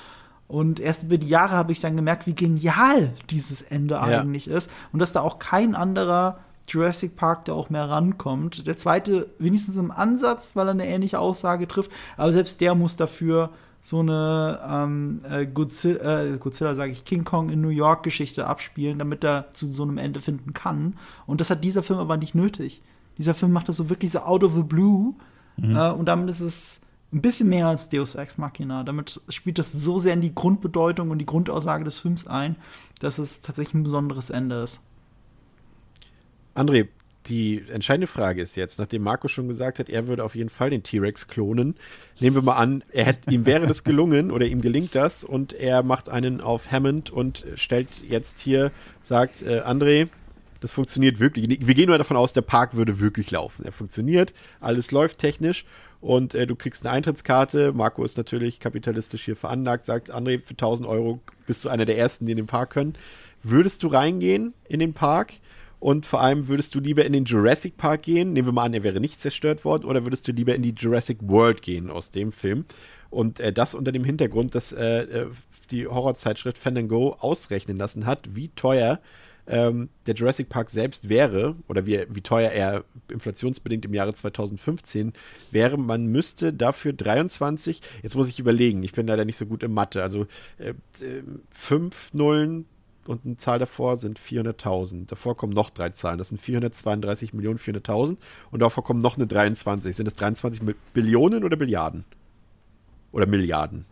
Und erst über die Jahre habe ich dann gemerkt, wie genial dieses Ende Ja. eigentlich ist. Und dass da auch kein anderer Jurassic Park, der auch mehr rankommt. Der zweite wenigstens im Ansatz, weil er eine ähnliche Aussage trifft. Aber selbst der muss dafür so eine ähm, äh, Godzilla, äh, Godzilla sage ich, King Kong in New York Geschichte abspielen, damit er zu so einem Ende finden kann. Und das hat dieser Film aber nicht nötig. Dieser Film macht das so wirklich so out of the blue. Äh, und damit ist es ein bisschen mehr als Deus Ex Machina. Damit spielt das so sehr in die Grundbedeutung und die Grundaussage des Films ein, dass es tatsächlich ein besonderes Ende ist. André, die entscheidende Frage ist jetzt, nachdem Marco schon gesagt hat, er würde auf jeden Fall den T-Rex klonen, nehmen wir mal an, er hätte, ihm wäre das gelungen oder ihm gelingt das und er macht einen auf Hammond und stellt jetzt hier, sagt, äh, André, das funktioniert wirklich. Wir gehen mal davon aus, der Park würde wirklich laufen. Er funktioniert, alles läuft technisch und äh, du kriegst eine Eintrittskarte. Marco ist natürlich kapitalistisch hier veranlagt, sagt, André, für 1000 Euro bist du einer der Ersten, die in den Park können. Würdest du reingehen in den Park? Und vor allem würdest du lieber in den Jurassic Park gehen? Nehmen wir mal an, er wäre nicht zerstört worden. Oder würdest du lieber in die Jurassic World gehen aus dem Film? Und äh, das unter dem Hintergrund, dass äh, äh, die Horrorzeitschrift Fandango ausrechnen lassen hat, wie teuer ähm, der Jurassic Park selbst wäre oder wie, wie teuer er inflationsbedingt im Jahre 2015 wäre. Man müsste dafür 23, jetzt muss ich überlegen, ich bin leider nicht so gut in Mathe, also äh, äh, fünf Nullen und eine Zahl davor sind 400.000. Davor kommen noch drei Zahlen. Das sind 432 Millionen 400.000 und davor kommen noch eine 23. Sind das 23 Mil- Billionen oder Billiarden? Oder Milliarden?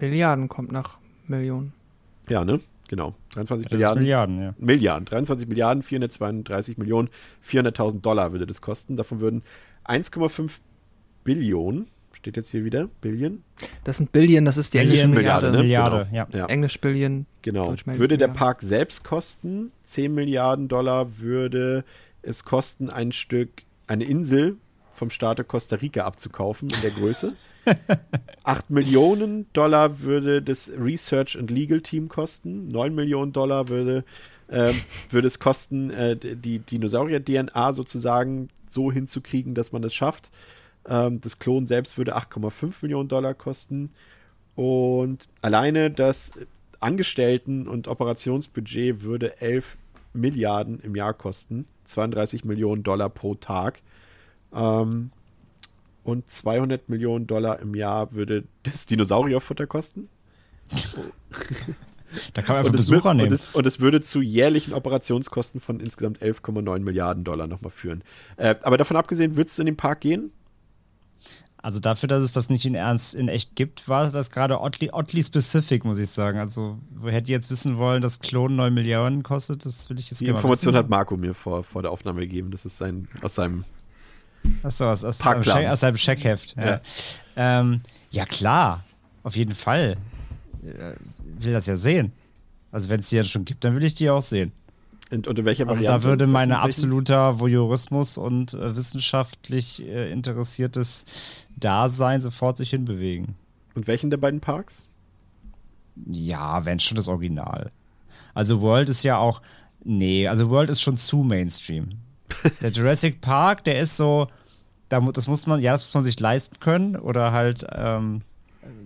Milliarden kommt nach Millionen. Ja, ne? Genau. 23 Das ist Milliarden. Milliarden, ja. Milliarden. 23 Milliarden, 432 Millionen, 400.000 Dollar würde das kosten. Davon würden 1,5 Billionen, steht jetzt hier wieder, Billion, Das sind Billion, das ist die englische Billion, Milliarde, Milliarde. ne? Milliarde, Genau. ja. Ja. Englisch Billion. Genau. Würde der. Park selbst kosten 10 Milliarden Dollar, würde es kosten, ein Stück, eine Insel vom Staate Costa Rica abzukaufen in der Größe. 8 Millionen Dollar würde das Research and Legal Team kosten. 9 Millionen Dollar würde, ähm, würde es kosten, äh, die Dinosaurier-DNA sozusagen so hinzukriegen, dass man es schafft. Ähm, das Klon selbst würde 8,5 Millionen Dollar kosten. Und alleine das Angestellten- und Operationsbudget würde 11 Milliarden im Jahr kosten. 32 Millionen Dollar pro Tag. Ähm, und 200 Millionen Dollar im Jahr würde das Dinosaurierfutter kosten. Da kann man einfach Besucher wird, nehmen. und, es, und es würde zu jährlichen Operationskosten von insgesamt 11,9 Milliarden Dollar nochmal führen. Äh, aber davon abgesehen, würdest du in den Park gehen? Also dafür, dass es das nicht in Ernst in echt gibt, war das gerade oddly, oddly specific, muss ich sagen. Also, wo hätte ich jetzt wissen wollen, dass Klon 9 Milliarden kostet, das will ich jetzt Die Information hat Marco mir vor, vor der Aufnahme gegeben. Das ist sein, aus seinem. Achso, aus, aus, seinem Scheck- aus seinem Scheckheft. Ja. Ja. Ähm, ja, klar. Auf jeden Fall. Äh, Will das ja sehen. Also, wenn es die jetzt schon gibt, dann will ich die auch sehen. Und unter welcher Also, Variante? da würde meine Welchen- absoluter Voyeurismus und äh, wissenschaftlich äh, interessiertes Dasein sofort sich hinbewegen. Und welchen der beiden Parks? Ja, wenn schon das Original. Also World ist ja auch. Nee, also World ist schon zu Mainstream. Der Jurassic Park, der ist so. Da, das muss man, ja, das muss man sich leisten können oder halt ähm,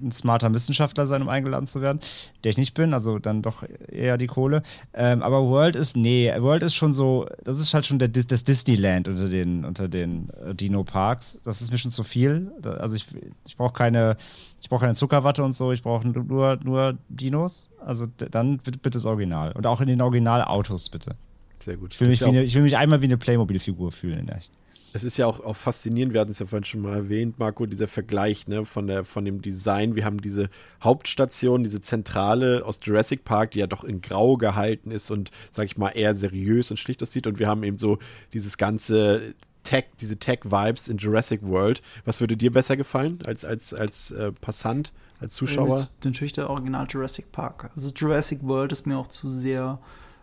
ein smarter Wissenschaftler sein, um eingeladen zu werden, der ich nicht bin, also dann doch eher die Kohle. Ähm, aber World ist, nee, World ist schon so, das ist halt schon der, das Disneyland unter den, unter den äh, Dino-Parks. Das ist mir schon zu viel. Also ich, ich brauche keine, ich brauche keine Zuckerwatte und so, ich brauche nur, nur Dinos. Also dann bitte, bitte das Original. Und auch in den Originalautos, bitte. Sehr gut. Ich will, mich, eine, ich will mich einmal wie eine Playmobil-Figur fühlen, in echt es ist ja auch, auch faszinierend, wir hatten es ja vorhin schon mal erwähnt, Marco, dieser Vergleich ne, von, der, von dem Design. Wir haben diese Hauptstation, diese Zentrale aus Jurassic Park, die ja doch in Grau gehalten ist und, sag ich mal, eher seriös und schlicht aussieht. Und wir haben eben so dieses ganze Tech, diese Tech-Vibes in Jurassic World. Was würde dir besser gefallen als, als, als äh, Passant, als Zuschauer? Ja, natürlich der Original Jurassic Park. Also Jurassic World ist mir auch zu sehr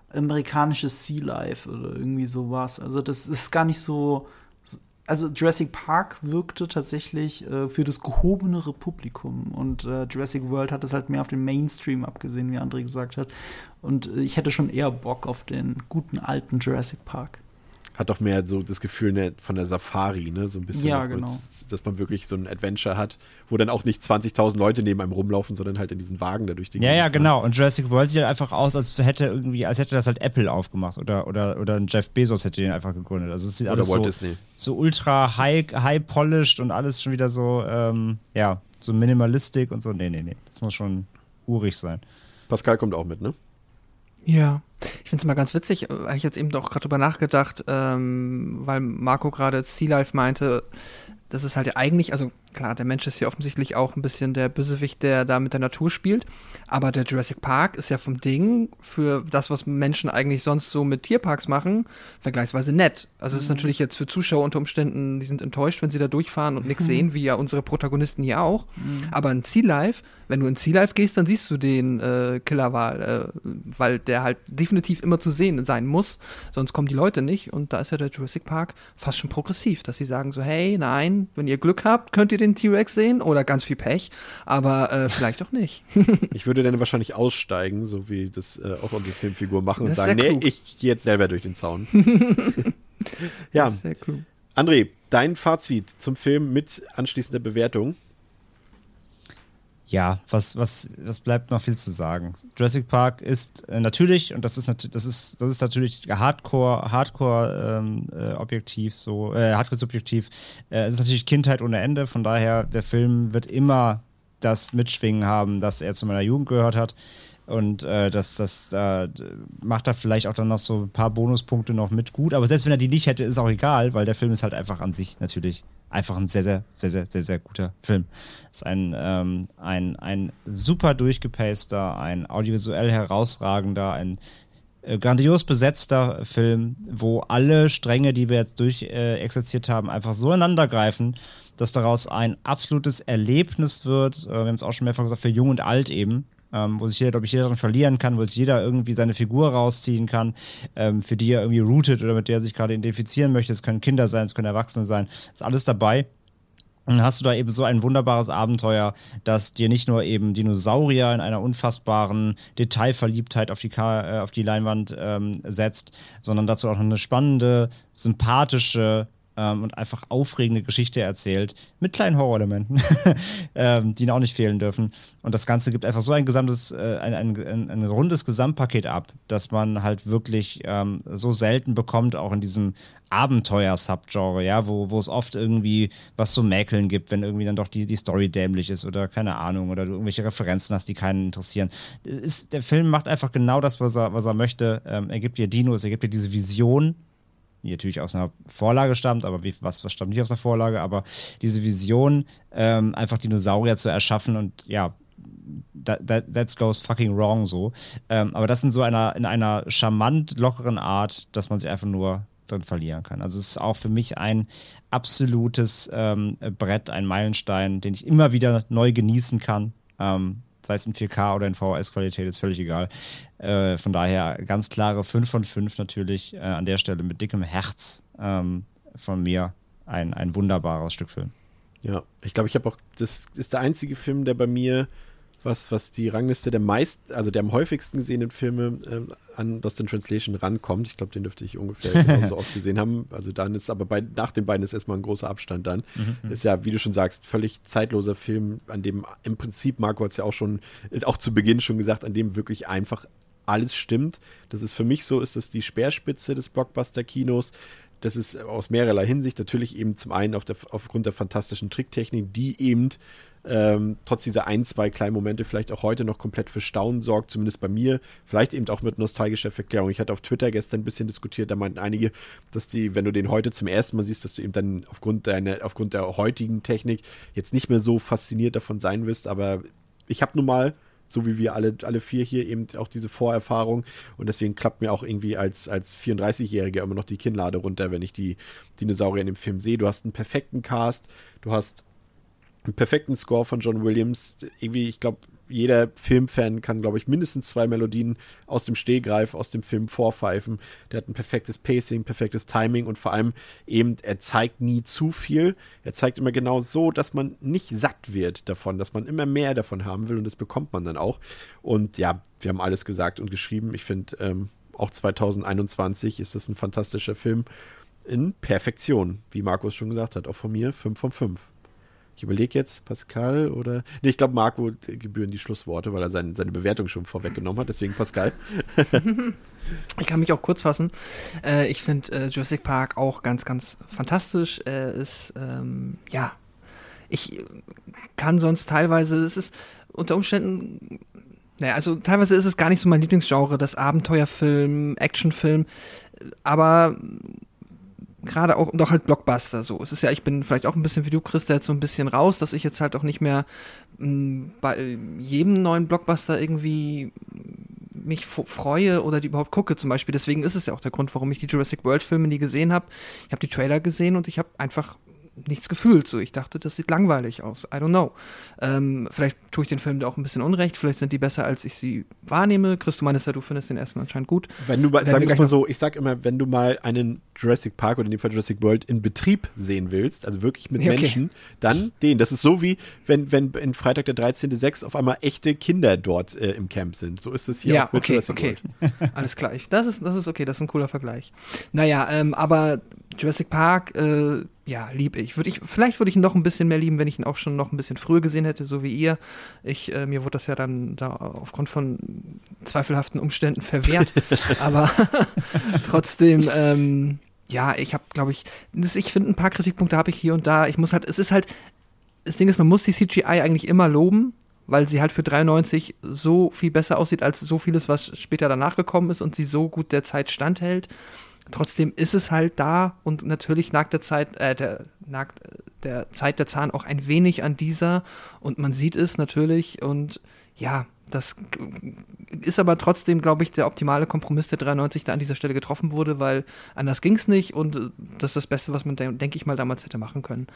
amerikanisches Sea Life oder irgendwie sowas. Also das ist gar nicht so also Jurassic Park wirkte tatsächlich äh, für das gehobenere Publikum und äh, Jurassic World hat es halt mehr auf den Mainstream abgesehen, wie André gesagt hat. Und äh, ich hätte schon eher Bock auf den guten alten Jurassic Park hat doch mehr so das Gefühl ne, von der Safari, ne? So ein bisschen. Ja, genau. Und, dass man wirklich so ein Adventure hat, wo dann auch nicht 20.000 Leute neben einem rumlaufen, sondern halt in diesen Wagen da durch die Ja, ja, genau. Und Jurassic World sieht halt einfach aus, als hätte irgendwie, als hätte das halt Apple aufgemacht oder, oder, oder ein Jeff Bezos hätte den einfach gegründet. Also es sieht oder alles Walt so, Disney. so ultra high, high polished und alles schon wieder so, ähm, ja, so minimalistik und so. Nee, nee, nee. Das muss schon urig sein. Pascal kommt auch mit, ne? Ja. Ich finde es mal ganz witzig, äh, habe ich jetzt eben doch gerade drüber nachgedacht, ähm, weil Marco gerade Sea Life meinte, das ist halt eigentlich, also klar, der Mensch ist ja offensichtlich auch ein bisschen der Bösewicht, der da mit der Natur spielt. Aber der Jurassic Park ist ja vom Ding für das, was Menschen eigentlich sonst so mit Tierparks machen, vergleichsweise nett. Also es ist mhm. natürlich jetzt für Zuschauer unter Umständen, die sind enttäuscht, wenn sie da durchfahren und nichts mhm. sehen, wie ja unsere Protagonisten hier auch. Mhm. Aber in Sea Life, wenn du in Sea Life gehst, dann siehst du den äh, Killerwal, äh, weil der halt definitiv immer zu sehen sein muss, sonst kommen die Leute nicht. Und da ist ja der Jurassic Park fast schon progressiv, dass sie sagen so, hey, nein, wenn ihr Glück habt, könnt ihr den den T-Rex sehen oder ganz viel Pech, aber äh, vielleicht auch nicht. ich würde dann wahrscheinlich aussteigen, so wie das äh, auch unsere Filmfigur machen das und sagen, nee, ich gehe jetzt selber durch den Zaun. ja. sehr cool. André, dein Fazit zum Film mit anschließender Bewertung ja, was, was, was bleibt noch viel zu sagen? Jurassic Park ist äh, natürlich, und das ist natürlich, das ist, das ist natürlich Hardcore, Hardcore ähm, äh, objektiv, so, äh, Hardcore subjektiv. Äh, es ist natürlich Kindheit ohne Ende, von daher, der Film wird immer das Mitschwingen haben, das er zu meiner Jugend gehört hat. Und äh, das, das äh, macht da vielleicht auch dann noch so ein paar Bonuspunkte noch mit gut. Aber selbst wenn er die nicht hätte, ist auch egal, weil der Film ist halt einfach an sich natürlich einfach ein sehr, sehr, sehr, sehr, sehr, sehr guter Film. Ist ein, ähm, ein, ein super durchgepaster, ein audiovisuell herausragender, ein äh, grandios besetzter Film, wo alle Stränge, die wir jetzt durchexerziert äh, haben, einfach so ineinander greifen, dass daraus ein absolutes Erlebnis wird. Äh, wir haben es auch schon mehrfach gesagt, für Jung und Alt eben ähm, wo sich jeder, glaube ich, jeder darin verlieren kann, wo sich jeder irgendwie seine Figur rausziehen kann, ähm, für die er irgendwie rootet oder mit der er sich gerade identifizieren möchte. Es können Kinder sein, es können Erwachsene sein, ist alles dabei. Und hast du da eben so ein wunderbares Abenteuer, das dir nicht nur eben Dinosaurier in einer unfassbaren Detailverliebtheit auf die, Ka äh, auf die Leinwand ähm, setzt, sondern dazu auch noch eine spannende, sympathische, ähm, und einfach aufregende Geschichte erzählt, mit kleinen Horrorelementen, ähm, die auch nicht fehlen dürfen. Und das Ganze gibt einfach so ein gesamtes, äh, ein, ein, ein, ein, rundes Gesamtpaket ab, dass man halt wirklich ähm, so selten bekommt, auch in diesem Abenteuer-Subgenre, ja, wo, wo es oft irgendwie was zu mäkeln gibt, wenn irgendwie dann doch die, die Story dämlich ist oder keine Ahnung oder du irgendwelche Referenzen hast, die keinen interessieren. Ist, der Film macht einfach genau das, was er, was er möchte. Ähm, er gibt dir Dinos, er gibt dir diese Vision die natürlich aus einer Vorlage stammt, aber wie, was, was stammt nicht aus der Vorlage, aber diese Vision, ähm, einfach Dinosaurier zu erschaffen und ja, that, that, that goes fucking wrong so. Ähm, aber das in so einer, in einer charmant lockeren Art, dass man sich einfach nur drin verlieren kann. Also es ist auch für mich ein absolutes ähm, Brett, ein Meilenstein, den ich immer wieder neu genießen kann. Ähm, sei es in 4K oder in VHS-Qualität, ist völlig egal. Äh, von daher ganz klare 5 von 5 natürlich äh, an der Stelle mit dickem Herz ähm, von mir. Ein, ein wunderbares Stück Film. Ja, ich glaube, ich habe auch, das ist der einzige Film, der bei mir was, was die Rangliste der meist, also der am häufigsten gesehenen Filme ähm, an Lost in Translation rankommt. Ich glaube, den dürfte ich ungefähr genauso oft gesehen haben. Also dann ist aber bei, nach den beiden ist erstmal ein großer Abstand dann. Mhm. Ist ja, wie du schon sagst, völlig zeitloser Film, an dem im Prinzip, Marco hat es ja auch schon, auch zu Beginn schon gesagt, an dem wirklich einfach alles stimmt. Das ist für mich so, ist das die Speerspitze des Blockbuster-Kinos. Das ist aus mehrerlei Hinsicht natürlich eben zum einen auf der, aufgrund der fantastischen Tricktechnik, die eben ähm, trotz dieser ein, zwei kleinen Momente vielleicht auch heute noch komplett für Staunen sorgt, zumindest bei mir. Vielleicht eben auch mit nostalgischer Verklärung. Ich hatte auf Twitter gestern ein bisschen diskutiert, da meinten einige, dass die, wenn du den heute zum ersten Mal siehst, dass du eben dann aufgrund, deiner, aufgrund der heutigen Technik jetzt nicht mehr so fasziniert davon sein wirst. Aber ich habe nun mal so wie wir alle, alle vier hier eben auch diese Vorerfahrung. Und deswegen klappt mir auch irgendwie als, als 34-Jähriger immer noch die Kinnlade runter, wenn ich die Dinosaurier in dem Film sehe. Du hast einen perfekten Cast, du hast einen perfekten Score von John Williams. Irgendwie, ich glaube, jeder Filmfan kann, glaube ich, mindestens zwei Melodien aus dem Stehgreif, aus dem Film vorpfeifen. Der hat ein perfektes Pacing, perfektes Timing und vor allem eben, er zeigt nie zu viel. Er zeigt immer genau so, dass man nicht satt wird davon, dass man immer mehr davon haben will und das bekommt man dann auch. Und ja, wir haben alles gesagt und geschrieben. Ich finde, ähm, auch 2021 ist das ein fantastischer Film in Perfektion, wie Markus schon gesagt hat. Auch von mir 5 von 5. Ich überlege jetzt, Pascal oder. Nee, ich glaube, Marco gebühren die Schlussworte, weil er sein, seine Bewertung schon vorweggenommen hat. Deswegen Pascal. ich kann mich auch kurz fassen. Äh, ich finde äh, Jurassic Park auch ganz, ganz fantastisch. Er ist, ähm, ja. Ich kann sonst teilweise, es ist unter Umständen naja, also teilweise ist es gar nicht so mein Lieblingsgenre, das Abenteuerfilm, Actionfilm, aber gerade auch doch halt Blockbuster so. Es ist ja, ich bin vielleicht auch ein bisschen wie du, Chris, jetzt so ein bisschen raus, dass ich jetzt halt auch nicht mehr mh, mm, bei jedem neuen Blockbuster irgendwie mich freue oder die überhaupt gucke zum Beispiel. Deswegen ist es ja auch der Grund, warum ich die Jurassic World Filme nie gesehen habe. Ich habe die Trailer gesehen und ich habe einfach nichts gefühlt. So, ich dachte, das sieht langweilig aus. I don't know. Ähm, vielleicht tue ich den Film auch ein bisschen unrecht. Vielleicht sind die besser, als ich sie wahrnehme. Chris, du meinst ja, du findest den ersten anscheinend gut. Wenn du mal, wir mal so, ich sag immer, wenn du mal einen Jurassic Park oder in dem Fall Jurassic World in Betrieb sehen willst, also wirklich mit ja, okay. Menschen, dann den. Das ist so wie, wenn, wenn in Freitag der 13.06 auf einmal echte Kinder dort äh, im Camp sind. So ist es hier ja, auch mit okay, Jurassic okay. World. Alles klar. Das ist, das ist okay, das ist ein cooler Vergleich. Naja, ähm, aber Jurassic Park, äh, ja, lieb ich. Würd ich. Vielleicht würde ich ihn noch ein bisschen mehr lieben, wenn ich ihn auch schon noch ein bisschen früher gesehen hätte, so wie ihr. Ich, äh, mir wurde das ja dann da aufgrund von zweifelhaften Umständen verwehrt. Aber trotzdem, ähm, ja, ich habe, glaube ich, das, ich finde, ein paar Kritikpunkte habe ich hier und da. Ich muss halt, es ist halt, das Ding ist, man muss die CGI eigentlich immer loben, weil sie halt für 93 so viel besser aussieht als so vieles, was später danach gekommen ist und sie so gut der Zeit standhält. Trotzdem ist es halt da und natürlich nagt der Zeit, äh, der, nagt der Zeit der Zahn auch ein wenig an dieser und man sieht es natürlich und ja, das ist aber trotzdem, glaube ich, der optimale Kompromiss, der 93 da an dieser Stelle getroffen wurde, weil anders ging es nicht und das ist das Beste, was man, denke ich mal, damals hätte machen können.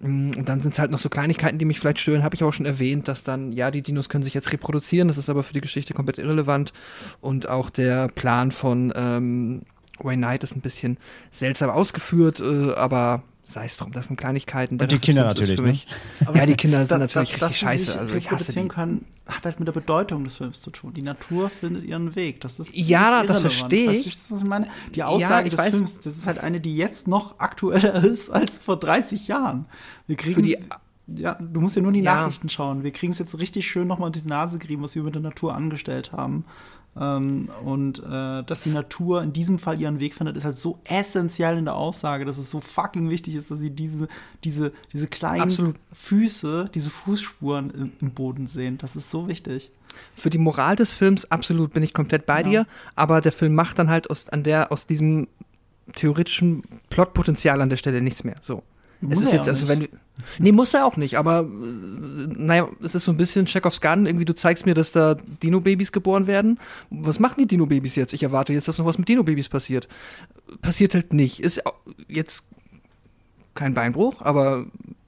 Mm, und dann sind es halt noch so Kleinigkeiten, die mich vielleicht stören, habe ich auch schon erwähnt, dass dann, ja, die Dinos können sich jetzt reproduzieren, das ist aber für die Geschichte komplett irrelevant und auch der Plan von ähm, Wayne Knight ist ein bisschen seltsam ausgeführt, äh, aber sei es drum, das sind Kleinigkeiten. Und die Kinder natürlich. Ne? ja, die Kinder sind da, natürlich da, richtig scheiße. Also ich hasse die. können, hat halt mit der Bedeutung des Films zu tun. Die Natur findet ihren Weg. Das ist ja, das verstehe ich. Weißt du, was ich meine? Die Aussage ja, des weiß. Films, das ist halt eine, die jetzt noch aktueller ist als vor 30 Jahren. Wir kriegen die ja, du musst ja nur in die ja. Nachrichten schauen. Wir kriegen es jetzt richtig schön nochmal in die Nase gerieben, was wir mit der Natur angestellt haben. Ähm, und äh, dass die Natur in diesem Fall ihren Weg findet, ist halt so essentiell in der Aussage, dass es so fucking wichtig ist, dass sie diese, diese, diese kleinen Absolut. Füße, diese Fußspuren im, im, Boden sehen. Das ist so wichtig. Für die Moral des Films absolut bin ich komplett bei ja. dir, aber der Film macht dann halt aus, an der, aus diesem theoretischen Plotpotenzial an der Stelle nichts mehr. So. Muss es ist jetzt, also wenn Nee, muss er auch nicht, aber äh, naja, es ist so ein bisschen Check aufs Gun. Irgendwie, du zeigst mir, dass da Dino-Babys geboren werden. Was machen die Dino-Babys jetzt? Ich erwarte jetzt, dass noch was mit Dino-Babys passiert. Passiert halt nicht. Ist jetzt kein Beinbruch, aber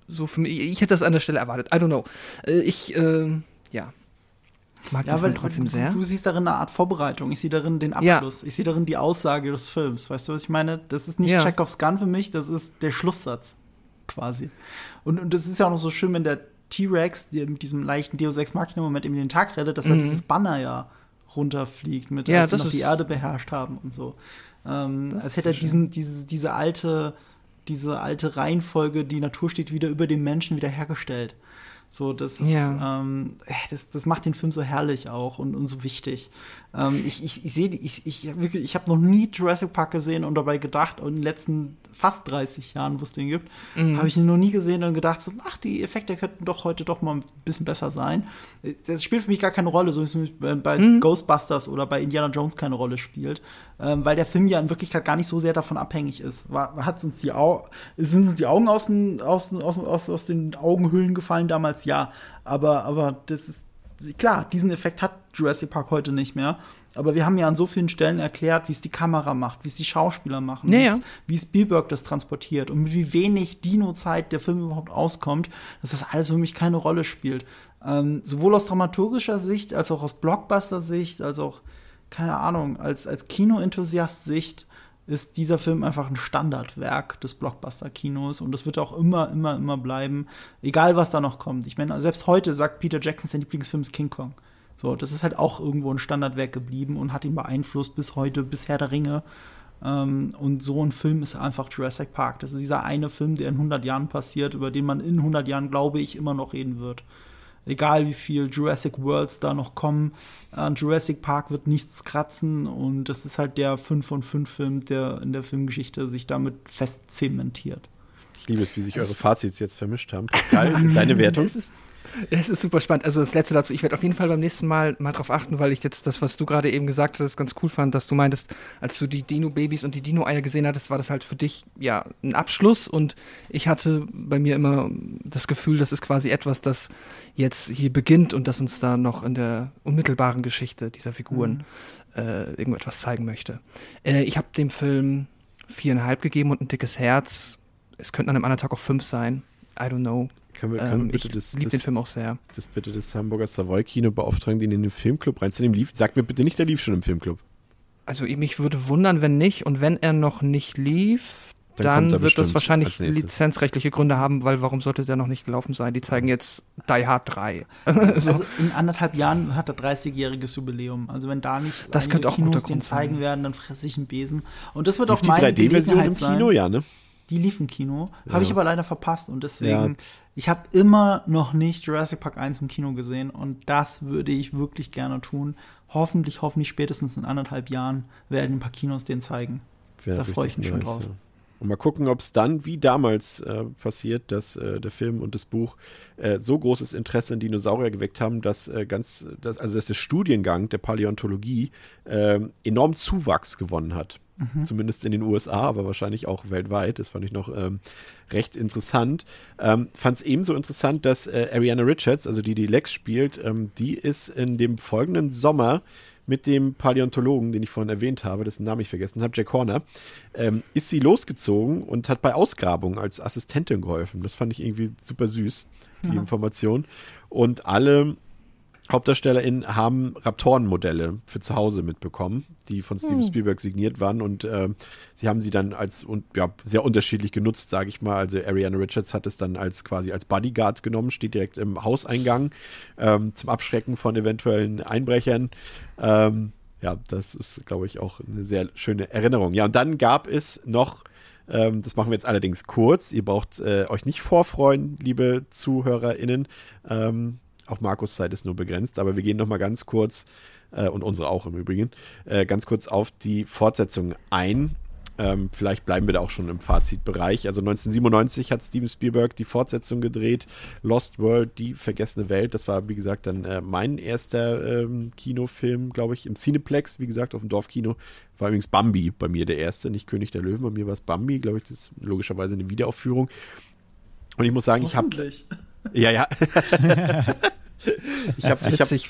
so für mich, ich hätte das an der Stelle erwartet. I don't know. Äh, ich, äh, ja. Mag ja, den trotzdem sehr. Du, siehst darin eine Art Vorbereitung. Ich sehe darin den Abschluss. Ja. Ich sehe darin die Aussage des Films. Weißt du, was ich meine? Das ist nicht ja. Check aufs Gun für mich, das ist der Schlusssatz quasi. Und, und das ist ja auch noch so schön, wenn der T-Rex, der mit diesem leichten Deus Ex Machina-Moment in den Tag rettet, dass er Mhm. dieses Banner ja runterfliegt, mit Ja, als sie noch die Erde beherrscht haben und so. Ähm, als hätte er so diesen, diese, diese alte, diese alte Reihenfolge, die Natur steht wieder über dem Menschen wiederhergestellt. So, das ist, Ja. ähm, äh, das, das macht den Film so herrlich auch und, und so wichtig. Ähm, ich ich, ich sehe, ich, ich, wirklich, ich habe noch nie Jurassic Park gesehen und dabei gedacht, in den letzten fast 30 Jahren, wo es den gibt, Mhm. habe ich ihn noch nie gesehen und gedacht, so, ach, die Effekte könnten doch heute doch mal ein bisschen besser sein. Das spielt für mich gar keine Rolle, so wie es mich bei, Mhm. Ghostbusters oder bei Indiana Jones keine Rolle spielt, ähm, weil der Film ja in Wirklichkeit gar nicht so sehr davon abhängig ist. War, hat uns die Au sind uns die Augen aus den, aus, aus, aus, aus den Augenhöhlen gefallen damals? Ja, aber, aber das ist klar, diesen Effekt hat Jurassic Park heute nicht mehr. Aber wir haben ja an so vielen Stellen erklärt, wie es die Kamera macht, wie es die Schauspieler machen, Ja, wie, ja. es- wie Spielberg das transportiert und mit wie wenig Dino-Zeit der Film überhaupt auskommt, dass das alles für mich keine Rolle spielt. Ähm, sowohl aus dramaturgischer Sicht, als auch aus Blockbuster-Sicht, als auch, keine Ahnung, als, als Kino-Enthusiast-Sicht ist dieser Film einfach ein Standardwerk des Blockbuster-Kinos und das wird auch immer, immer, immer bleiben, egal was da noch kommt. Ich meine, selbst heute sagt Peter Jackson, sein Lieblingsfilm ist King Kong. So, das ist halt auch irgendwo ein Standardwerk geblieben und hat ihn beeinflusst bis heute, bis Herr der Ringe. Ähm, und so ein Film ist einfach Jurassic Park. Das ist dieser eine Film, der in 100 Jahren passiert, über den man in 100 Jahren, glaube ich, immer noch reden wird. Egal wie viel Jurassic Worlds da noch kommen, an Jurassic Park wird nichts kratzen und das ist halt der 5 von 5 Film, der in der Filmgeschichte sich damit fest zementiert. Ich liebe es, wie sich eure Fazits jetzt vermischt haben. Pascal, deine Wertung? Es ist super spannend. Also das letzte dazu, ich werde auf jeden Fall beim nächsten Mal mal drauf achten, weil ich jetzt das, was du gerade eben gesagt hast, ganz cool fand, dass du meintest, als du die Dino-Babys und die Dino-Eier gesehen hattest, war das halt für dich ja ein Abschluss und ich hatte bei mir immer das Gefühl, das ist quasi etwas, das jetzt hier beginnt und das uns da noch in der unmittelbaren Geschichte dieser Figuren äh, irgendetwas zeigen möchte. Äh, ich habe dem Film viereinhalb gegeben und ein dickes Herz. Es könnten an einem anderen Tag auch fünf sein. I don't know. Können wir, können Ähm, bitte ich das, liebe den das, Film auch sehr. das bitte des Hamburger Savoy Kino beauftragen, den in den Filmclub reinzunehmen? Lief, sag mir bitte nicht, der lief schon im Filmclub. Also mich würde wundern, wenn nicht. Und wenn er noch nicht lief, Dann dann, wird das wahrscheinlich lizenzrechtliche Gründe haben, weil warum sollte der noch nicht gelaufen sein? Die zeigen jetzt Die Hard 3. so. Also in anderthalb Jahren hat er 30-jähriges Jubiläum. Also wenn da nicht Das könnte auch Kinos den zeigen werden, dann fresse ich einen Besen. Und das wird Lief auch die meine 3D-Version im Kino? sein. Ja, ne? Die lief im Kino, Ja. habe ich aber leider verpasst und deswegen, Ja. ich habe immer noch nicht Jurassic Park 1 im Kino gesehen und das würde ich wirklich gerne tun. Hoffentlich, hoffentlich spätestens in anderthalb Jahren werden ein paar Kinos den zeigen. Wär Da freu ich mich schon drauf. Ja. Und mal gucken, ob es dann, wie damals äh, passiert, dass äh, der Film und das Buch äh, so großes Interesse an Dinosaurier geweckt haben, dass äh, ganz, dass, also dass der Studiengang der Paläontologie äh, enorm Zuwachs gewonnen hat. Zumindest in den USA, aber wahrscheinlich auch weltweit. Das fand ich noch ähm, recht interessant. Ähm, fand es ebenso interessant, dass äh, Ariana Richards, also die die Lex spielt, ähm, die ist in dem folgenden Sommer mit dem Paläontologen, den ich vorhin erwähnt habe, dessen Namen ich vergessen habe, Jack Horner, ähm, ist sie losgezogen und hat bei Ausgrabungen als Assistentin geholfen. Das fand ich irgendwie super süß, die Information. Und alle HauptdarstellerInnen haben Raptorenmodelle für zu Hause mitbekommen, die von Steven Spielberg signiert waren und ähm, sie haben sie dann als und ja, sehr unterschiedlich genutzt, sage ich mal. Also Ariana Richards hat es dann als quasi als Bodyguard genommen, steht direkt im Hauseingang ähm, zum Abschrecken von eventuellen Einbrechern. Ähm, ja, das ist, glaube ich, auch eine sehr schöne Erinnerung. Ja, und dann gab es noch ähm, das machen wir jetzt allerdings kurz. Ihr braucht äh, euch nicht vorfreuen, liebe ZuhörerInnen. Ähm, auch Markus Zeit ist nur begrenzt, aber wir gehen noch mal ganz kurz, äh, und unsere auch im Übrigen, äh, ganz kurz auf die Fortsetzung ein. Ähm, vielleicht bleiben wir da auch schon im Fazitbereich. Also 1997 hat Steven Spielberg die Fortsetzung gedreht, Lost World, die vergessene Welt. Das war, wie gesagt, dann äh, mein erster ähm, Kinofilm, glaube ich, im Cineplex, wie gesagt, auf dem Dorfkino. War übrigens Bambi bei mir der erste, nicht König der Löwen. Bei mir war es Bambi, glaube ich, das ist logischerweise eine Wiederaufführung. Und ich muss sagen, ich habe ja, ja. ich habe, ich habe,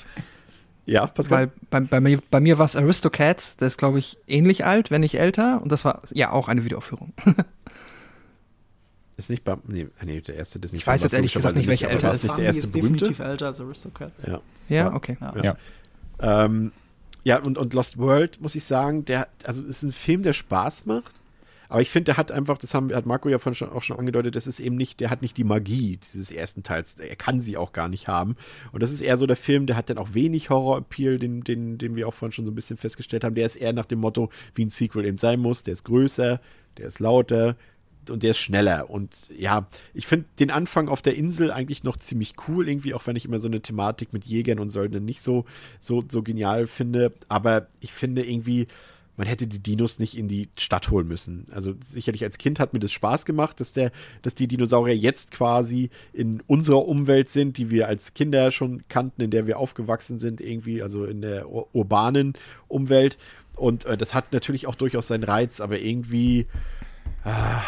ja, Pascal. weil bei, bei mir, bei mir war es Aristocats, der ist, glaube ich, ähnlich alt, wenn nicht älter. Und das war ja auch eine Wiederaufführung. Ist nicht nee, nee, der erste Disney. Ich weiß jetzt ehrlich gesagt nicht, welcher älter ist. nicht der erste ist berühmte? definitiv älter als Aristocats. Ja. Ja, Ja. okay. Ja. Ja. Ähm, ja, und, und Lost World, muss ich sagen, der, also ist ein Film, der Spaß macht, Aber ich finde, der hat einfach, das haben, hat Marco ja von schon, auch schon angedeutet, das ist eben nicht, der hat nicht die Magie dieses ersten Teils. Er kann sie auch gar nicht haben. Und das ist eher so der Film, der hat dann auch wenig Horror-Appeal, den, den, den wir auch vorhin schon so ein bisschen festgestellt haben. Der ist eher nach dem Motto, wie ein Sequel eben sein muss. Der ist größer, der ist lauter, und der ist schneller. Und ja, ich finde den Anfang auf der Insel eigentlich noch ziemlich cool, irgendwie, auch wenn ich immer so eine Thematik mit Jägern und Söldnern nicht so, so, so genial finde. Aber ich finde irgendwie, man hätte die Dinos nicht in die Stadt holen müssen. Also sicherlich als Kind hat mir das Spaß gemacht, dass der, dass die Dinosaurier jetzt quasi in unserer Umwelt sind, die wir als Kinder schon kannten, in der wir aufgewachsen sind, irgendwie, also in der ur urbanen Umwelt. Und äh, das hat natürlich auch durchaus seinen Reiz, aber irgendwie. Ah,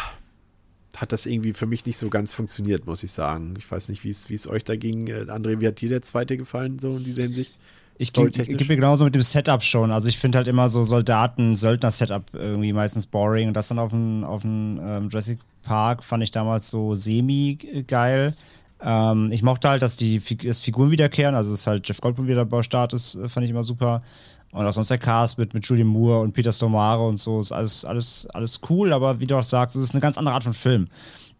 hat das irgendwie für mich nicht so ganz funktioniert, muss ich sagen. Ich weiß nicht, wie es euch da ging. Äh, André, wie hat dir der zweite gefallen, so in dieser Hinsicht? Ich gebe mir genauso mit dem Setup schon. Also ich finde halt immer so Soldaten-Söldner-Setup irgendwie meistens boring. Und das dann auf dem auf ähm, Jurassic Park fand ich damals so semi-geil. Ähm, ich mochte halt, dass die dass Figuren wiederkehren. Also dass halt Jeff Goldblum wieder bei Start ist, äh, fand ich immer super. Und auch sonst der Cast mit, mit Julian Moore und Peter Stormare und so ist alles, alles, alles cool, aber wie du auch sagst, es ist eine ganz andere Art von Film.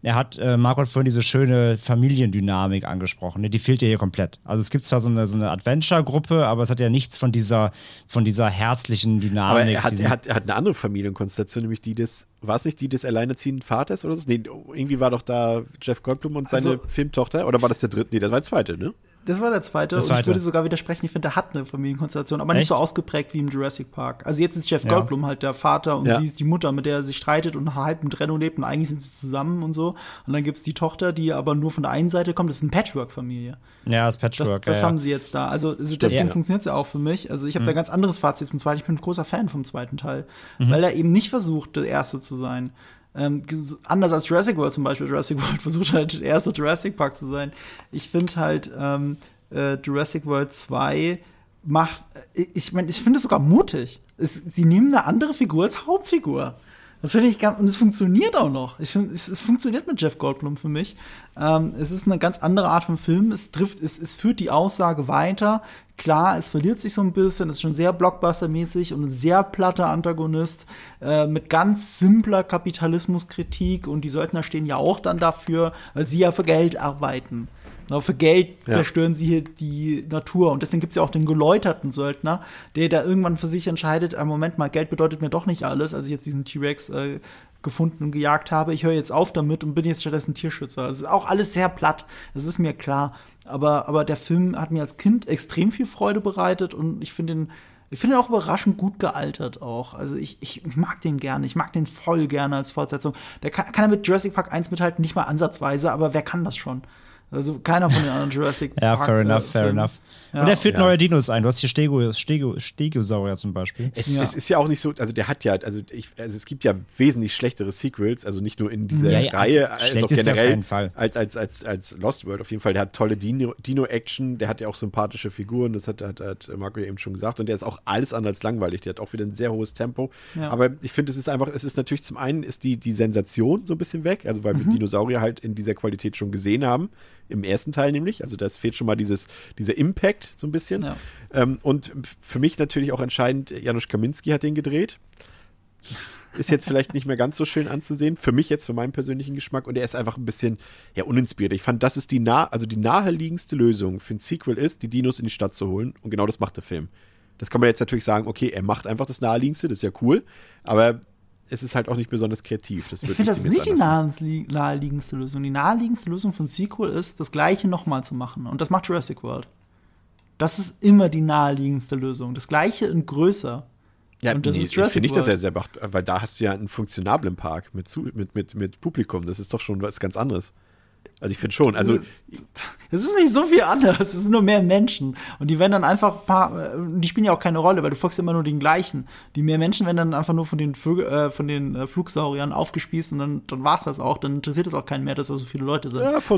Er hat, äh, Marco hat vorhin diese schöne Familiendynamik angesprochen. Ne? Die fehlt ja hier komplett. Also es gibt zwar so eine, so eine Adventure-Gruppe, aber es hat ja nichts von dieser, von dieser herzlichen Dynamik. Aber er hat, er hat, er hat eine andere Familienkonstellation, nämlich die des, war es nicht die des alleinerziehenden Vaters oder so? Nee, irgendwie war doch da Jeff Goldblum und seine also, Filmtochter, oder war das der dritte? Nee, das war der zweite, ne? Das war der zweite. Das und ich würde sogar widersprechen, ich finde, der hat eine Familienkonstellation, aber Echt? nicht so ausgeprägt wie im Jurassic Park. Also jetzt ist Jeff ja. Goldblum halt der Vater und ja. sie ist die Mutter, mit der er sich streitet und halb in Trennung lebt und eigentlich sind sie zusammen und so. Und dann gibt es die Tochter, die aber nur von der einen Seite kommt. Das ist eine Patchwork-Familie. Ja, das Patchwork. Das, das ja, haben sie jetzt da. Also, also deswegen funktioniert es ja auch für mich. Also ich habe mhm. da ganz anderes Fazit zum zweiten. Ich bin ein großer Fan vom zweiten Teil, mhm. weil er eben nicht versucht, der Erste zu sein. Ähm, anders als Jurassic World zum Beispiel. Jurassic World versucht halt, der erste Jurassic Park zu sein. Ich finde halt, ähm, äh, Jurassic World 2 macht, äh, ich meine, ich finde es sogar mutig. Es, sie nehmen eine andere Figur als Hauptfigur. Das finde ich ganz, und es funktioniert auch noch. Ich finde, es, es, funktioniert mit Jeff Goldblum für mich. Ähm, es ist eine ganz andere Art von Film. Es trifft, es, es führt die Aussage weiter. Klar, es verliert sich so ein bisschen, es ist schon sehr Blockbuster-mäßig und ein sehr platter Antagonist äh, mit ganz simpler Kapitalismuskritik und die Söldner stehen ja auch dann dafür, weil sie ja für Geld arbeiten. Na, für Geld ja. zerstören sie hier die Natur. Und deswegen gibt es ja auch den geläuterten Söldner, der da irgendwann für sich entscheidet, ah, Moment mal, Geld bedeutet mir doch nicht alles, als ich jetzt diesen T-Rex äh, gefunden und gejagt habe. Ich höre jetzt auf damit und bin jetzt stattdessen Tierschützer. Es ist auch alles sehr platt, das ist mir klar. Aber, aber der Film hat mir als Kind extrem viel Freude bereitet und ich finde ihn ich finde ihn auch überraschend gut gealtert auch. Also ich, ich, mag den gerne. Ich mag den voll gerne als Fortsetzung. Der kann, kann er mit Jurassic Park 1 mithalten, nicht mal ansatzweise, aber wer kann das schon? Also keiner von den anderen Jurassic Park. ja, fair enough, fair Filmen. enough. Ja. Und er führt ja. neue Dinos ein. Du hast hier Stego, Stego, Stegosaurier zum Beispiel. Es, ja. es, ist ja auch nicht so, also der hat ja, also, ich, also es gibt ja wesentlich schlechtere Sequels, also nicht nur in dieser ja, Reihe, also als auch generell als, als, als, als Lost World auf jeden Fall. Der hat tolle Dino-Action, Dino der hat ja auch sympathische Figuren, das hat, hat, hat Marco ja eben schon gesagt. Und der ist auch alles andere als langweilig. Der hat auch wieder ein sehr hohes Tempo. Aber ich finde, es ist einfach, es ist natürlich zum einen ist die, die Sensation so ein bisschen weg, also weil mhm. wir Dinosaurier halt in dieser Qualität schon gesehen haben im ersten Teil nämlich. Also das fehlt schon mal dieses, dieser Impact so ein bisschen. Ja. Ähm, und für mich natürlich auch entscheidend, Janusz Kaminski hat den gedreht. Ist jetzt vielleicht nicht mehr ganz so schön anzusehen. Für mich jetzt, für meinen persönlichen Geschmack. Und er ist einfach ein bisschen ja, uninspiriert. Ich fand, das ist die nah, also die naheliegendste Lösung für ein Sequel ist, die Dinos in die Stadt zu holen. Und genau das macht der Film. Das kann man jetzt natürlich sagen, okay, er macht einfach das naheliegendste, das ist ja cool. Aber es ist halt auch nicht besonders kreativ. Das ich finde das nicht die naheliegendste Lösung. Die naheliegendste Lösung von Sequel ist, das gleiche nochmal zu machen. Und das macht Jurassic World. Das ist immer die naheliegendste Lösung. Das gleiche in größer. Ja, und das nee, ist Jurassic finde ich das ja sehr macht, weil da hast du ja einen funktionablen Park mit, mit, mit, mit Publikum. Das ist doch schon was ganz anderes. Also ich finde schon, also es ist nicht so viel anders, es sind nur mehr Menschen und die werden dann einfach paar, äh, die spielen ja auch keine Rolle, weil du folgst immer nur den gleichen. Die mehr Menschen werden dann einfach nur von den Vögel, äh, von den äh, Flugsauriern aufgespießt und dann, dann war es das auch, dann interessiert es auch keinen mehr, dass da so viele Leute sind. Ja, von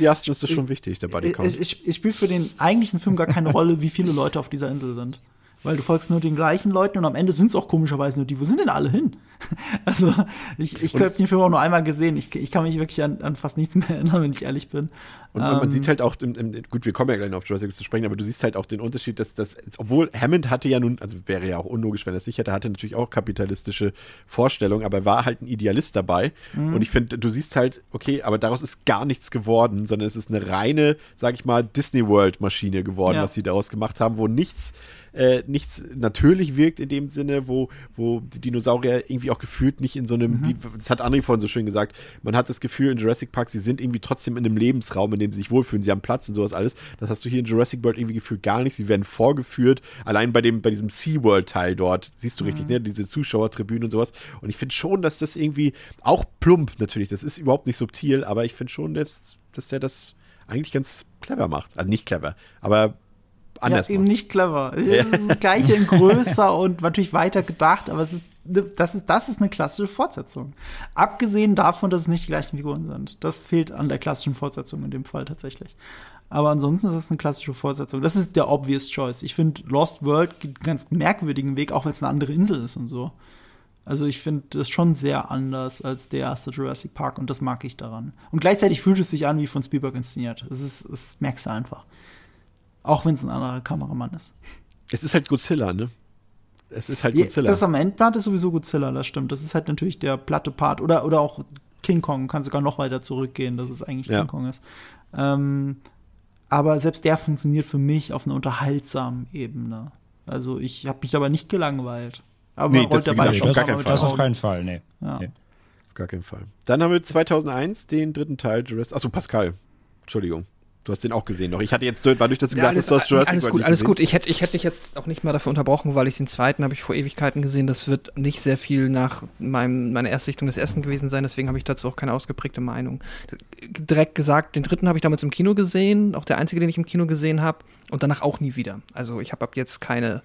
ja ist das schon wichtig, der Bodycount. Ich, ich, ich spiele für den eigentlichen Film gar keine Rolle, wie viele Leute auf dieser Insel sind. Weil du folgst nur den gleichen Leuten und am Ende sind es auch komischerweise nur die. Wo sind denn alle hin? Also, ich, ich habe den Film auch nur einmal gesehen. Ich, ich kann mich wirklich an, an fast nichts mehr erinnern, wenn ich ehrlich bin. Und man, man sieht halt auch, im, im, gut, wir kommen ja gleich noch auf Jurassic zu sprechen, aber du siehst halt auch den Unterschied, dass das, obwohl Hammond hatte ja nun, also wäre ja auch unlogisch, wenn er es nicht hätte, hatte natürlich auch kapitalistische Vorstellungen, aber er war halt ein Idealist dabei. Mhm. Und ich finde, du siehst halt, okay, aber daraus ist gar nichts geworden, sondern es ist eine reine, sag ich mal, Disney World-Maschine geworden, ja. was sie daraus gemacht haben, wo nichts äh, nichts natürlich wirkt in dem Sinne, wo, wo die Dinosaurier irgendwie auch gefühlt nicht in so einem, mhm. wie, das hat André vorhin so schön gesagt, man hat das Gefühl in Jurassic Park, sie sind irgendwie trotzdem in einem Lebensraum, in dem sie sich wohlfühlen, sie haben Platz und sowas alles. Das hast du hier in Jurassic World irgendwie gefühlt gar nicht. Sie werden vorgeführt, allein bei dem, bei diesem SeaWorld-Teil dort, siehst du mhm. richtig, ne, diese Zuschauertribünen und sowas. Und ich finde schon, dass das irgendwie auch plump natürlich, das ist überhaupt nicht subtil, aber ich finde schon, dass, dass der das eigentlich ganz clever macht. Also nicht clever, aber anders ja, eben nicht clever. Ja. Es ist das gleiche in größer und natürlich weiter gedacht, aber es ist, das, ist, das ist eine klassische Fortsetzung. Abgesehen davon, dass es nicht die gleichen Figuren sind. Das fehlt an der klassischen Fortsetzung in dem Fall tatsächlich. Aber ansonsten ist es eine klassische Fortsetzung. Das ist der obvious choice. Ich finde, Lost World geht einen ganz merkwürdigen Weg, auch wenn es eine andere Insel ist und so. Also ich finde das schon sehr anders als der erste Jurassic Park und das mag ich daran. Und gleichzeitig fühlt es sich an wie von Spielberg inszeniert. Das, ist, das merkst du einfach. Auch wenn es ein anderer Kameramann ist. Es ist halt Godzilla, ne? Es ist halt Godzilla. Das am Endblatt ist sowieso Godzilla, das stimmt. Das ist halt natürlich der platte Part. Oder, oder auch King Kong, kann sogar noch weiter zurückgehen, dass es eigentlich ja. King Kong ist. Ähm, aber selbst der funktioniert für mich auf einer unterhaltsamen Ebene. Also ich habe mich dabei nicht gelangweilt. Aber nee, das, dabei gesagt, auf gar keinen Fall. Das auf keinen Fall, nee. Ja. nee. Auf gar keinen Fall. Dann haben wir 2001 den dritten Teil Jurassic. Achso, Pascal. Entschuldigung. Du hast den auch gesehen noch. Ich hatte jetzt, war durch das gesagt, ja, dass du hast Jurassic Alles gut, alles gut. Ich hätte, ich hätte dich jetzt auch nicht mal dafür unterbrochen, weil ich den zweiten habe ich vor Ewigkeiten gesehen. Das wird nicht sehr viel nach meinem, meiner Erstsichtung des ersten gewesen sein. Deswegen habe ich dazu auch keine ausgeprägte Meinung. Direkt gesagt, den dritten habe ich damals im Kino gesehen. Auch der einzige, den ich im Kino gesehen habe. Und danach auch nie wieder. Also ich habe ab jetzt keine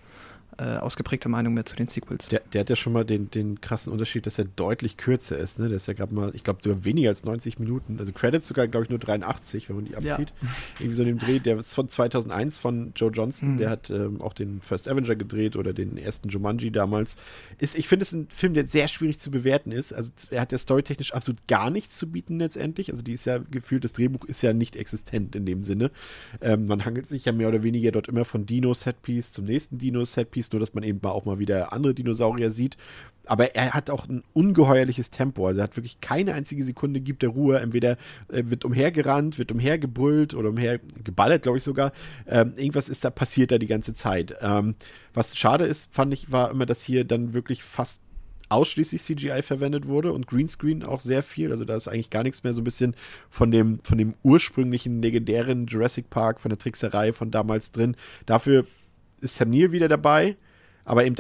äh, ausgeprägte Meinung mehr zu den Sequels. Der, der, hat ja schon mal den, den krassen Unterschied, dass er deutlich kürzer ist. Ne? Der ist ja gerade mal, ich glaube, sogar weniger als 90 Minuten. Also Credits sogar, glaube ich, nur 83, wenn man die abzieht. Ja. Irgendwie so in dem Dreh. Der ist von 2001 von Joe Johnson. Mhm. Der hat ähm, auch den First Avenger gedreht oder den ersten Jumanji damals. Ist, ich finde es ein Film, der sehr schwierig zu bewerten ist. Also er hat ja storytechnisch absolut gar nichts zu bieten letztendlich. Also die ist ja gefühlt, das Drehbuch ist ja nicht existent in dem Sinne. Ähm, man hangelt sich ja mehr oder weniger dort immer von Dino-Setpiece zum nächsten Dino-Setpiece, nur dass man eben auch mal wieder andere Dinosaurier sieht. Aber er hat auch ein ungeheuerliches Tempo. Also er hat wirklich keine einzige Sekunde gibt der Ruhe. Entweder äh, wird umhergerannt, wird umhergebrüllt oder umhergeballert, glaube ich sogar. Ähm, irgendwas ist da passiert da die ganze Zeit. Ähm, was schade ist, fand ich, war immer, dass hier dann wirklich fast ausschließlich CGI verwendet wurde und Greenscreen auch sehr viel. Also da ist eigentlich gar nichts mehr so ein bisschen von dem, von dem ursprünglichen legendären Jurassic Park, von der Trickserei von damals drin. Dafür ist Sam Neill wieder dabei. Aber eben,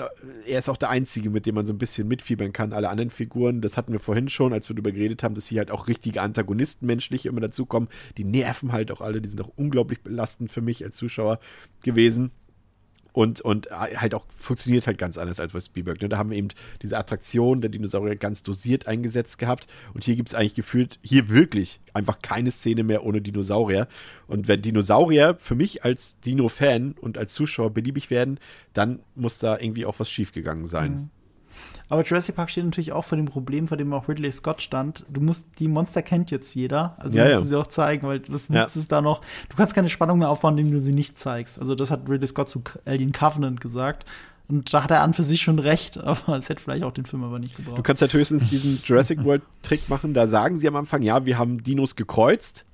er ist auch der Einzige, mit dem man so ein bisschen mitfiebern kann. Alle anderen Figuren, das hatten wir vorhin schon, als wir darüber geredet haben, dass hier halt auch richtige Antagonisten menschlich immer dazukommen. Die nerven halt auch alle, die sind auch unglaublich belastend für mich als Zuschauer gewesen. Und, und halt auch funktioniert halt ganz anders als bei Spielberg. Ne? Da haben wir eben diese Attraktion der Dinosaurier ganz dosiert eingesetzt gehabt. Und hier gibt es eigentlich gefühlt, hier wirklich einfach keine Szene mehr ohne Dinosaurier. Und wenn Dinosaurier für mich als Dino-Fan und als Zuschauer beliebig werden, dann muss da irgendwie auch was schiefgegangen sein. Mhm. Aber Jurassic Park steht natürlich auch vor dem Problem, vor dem auch Ridley Scott stand. Du musst, die Monster kennt jetzt jeder. Also ja, musst ja. du sie auch zeigen, weil was nützt ja. es da noch? Du kannst keine Spannung mehr aufbauen, indem du sie nicht zeigst. Also das hat Ridley Scott zu Alien Covenant gesagt. Und da hat er an für sich schon recht, aber es hätte vielleicht auch den Film aber nicht gebraucht. Du kannst halt höchstens diesen Jurassic World-Trick machen. Da sagen sie am Anfang, ja, wir haben Dinos gekreuzt.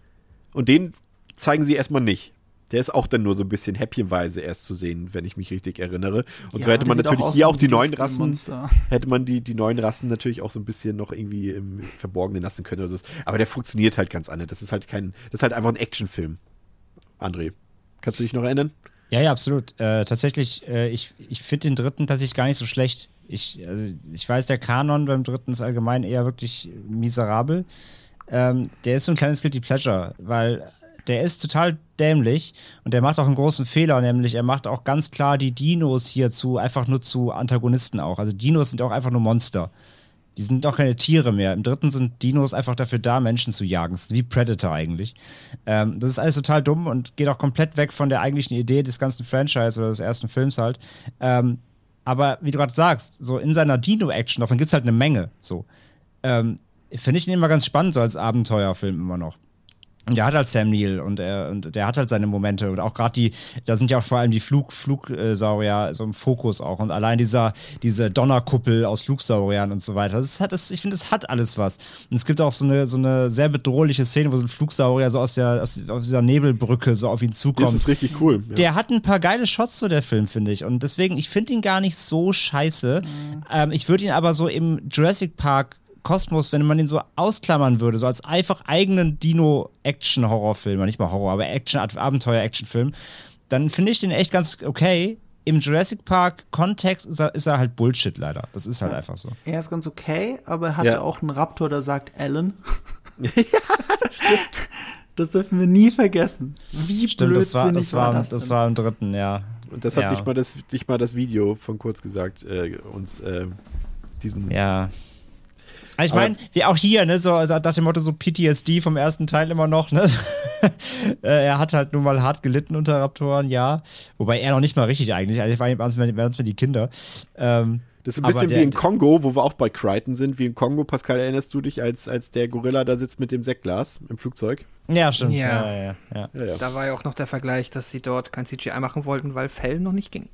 Und den zeigen sie erstmal nicht. Der ist auch dann nur so ein bisschen häppchenweise erst zu sehen, wenn ich mich richtig erinnere. Und ja, so hätte man natürlich auch hier auch die neuen Rassen, hätte man die, die neuen Rassen natürlich auch so ein bisschen noch irgendwie im Verborgenen lassen können. Oder so. Aber der funktioniert halt ganz anders. Das ist halt kein, das ist halt einfach ein Actionfilm. André, kannst du dich noch erinnern? Ja, ja, absolut. Äh, tatsächlich, äh, ich, ich finde den dritten tatsächlich gar nicht so schlecht. Ich, also ich weiß, der Kanon beim dritten ist allgemein eher wirklich miserabel. Ähm, der ist so ein kleines Guilty Pleasure, weil der ist total dämlich und der macht auch einen großen Fehler, nämlich er macht auch ganz klar die Dinos hierzu einfach nur zu Antagonisten auch. Also Dinos sind auch einfach nur Monster. Die sind doch keine Tiere mehr. Im dritten sind Dinos einfach dafür da, Menschen zu jagen. Das ist wie Predator eigentlich. Ähm, das ist alles total dumm und geht auch komplett weg von der eigentlichen Idee des ganzen Franchise oder des ersten Films halt. Ähm, aber wie du gerade sagst, so in seiner Dino-Action, davon gibt es halt eine Menge. So. Ähm, Finde ich ihn immer ganz spannend, so als Abenteuerfilm immer noch. Und der hat halt Sam Neill und, er, und der hat halt seine Momente und auch gerade die, da sind ja auch vor allem die Flug, Flugsaurier so im Fokus auch und allein dieser, diese Donnerkuppel aus Flugsauriern und so weiter. Das hat, das, ich finde, es hat alles was. Und es gibt auch so eine, so eine sehr bedrohliche Szene, wo so ein Flugsaurier so aus, der, aus, aus dieser Nebelbrücke so auf ihn zukommt. Das ist richtig cool. Ja. Der hat ein paar geile Shots so der Film, finde ich. Und deswegen, ich finde ihn gar nicht so scheiße. Mhm. Ähm, ich würde ihn aber so im Jurassic Park Kosmos, wenn man den so ausklammern würde, so als einfach eigenen Dino-Action-Horrorfilm, nicht mal Horror, aber Action, Abenteuer-Action-Film, dann finde ich den echt ganz okay. Im Jurassic Park-Kontext ist er, ist er, halt Bullshit leider. Das ist halt einfach so. Er ist ganz okay, aber er hatte ja. auch einen Raptor, der sagt Alan. ja, stimmt. Das dürfen wir nie vergessen. Wie Stimmt, das war, das war, das, das war im dritten, ja. Und das hat ja. nicht, mal das, nicht mal das Video von kurz gesagt, äh, uns äh, diesen ja. Also ich meine, wie auch hier, ne, so also nach dem Motto so PTSD vom ersten Teil immer noch, ne? Äh, er hat halt nun mal hart gelitten unter Raptoren, ja. Wobei er noch nicht mal richtig eigentlich. Eigentlich waren es mir die Kinder. Ähm, das ist ein bisschen wie in Kongo, wo wir auch bei Crichton sind. Wie in Kongo, Pascal, erinnerst du dich, als, als der Gorilla da sitzt mit dem Sektglas im Flugzeug? Ja, stimmt. Ja. Ja, ja, ja. Da war ja auch noch der Vergleich, dass sie dort kein CGI machen wollten, weil Fell noch nicht ging.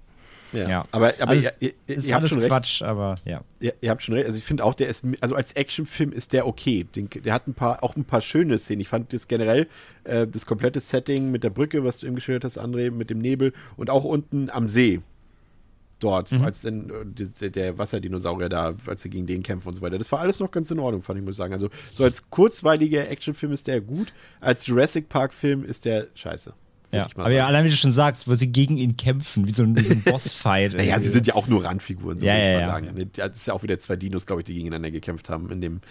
Ja. ja. Aber, aber also ihr, ihr, ihr habt schon Quatsch, recht. aber ja. Ihr, ihr, habt schon recht. Also ich finde auch, der ist, also als Actionfilm ist der okay. Den, der hat ein paar, auch ein paar schöne Szenen. Ich fand das generell, äh, das komplette Setting mit der Brücke, was du eben geschildert hast, André, mit dem Nebel und auch unten am See. Dort, mhm. als dann äh, der, der Wasserdinosaurier da, als sie gegen den kämpfen und so weiter. Das war alles noch ganz in Ordnung, fand ich, muss ich sagen. Also, so als kurzweiliger Actionfilm ist der gut. Als Jurassic Park-Film ist der scheiße. Ja. Aber ja, allein wie du schon sagst, wo sie gegen ihn kämpfen, wie so ein, wie so ein Bossfight. naja, sie sind ja auch nur Randfiguren, so ja, ja, ja, sagen. Ja. Das ist ja auch wieder zwei Dinos, glaube ich, die gegeneinander gekämpft haben in dem,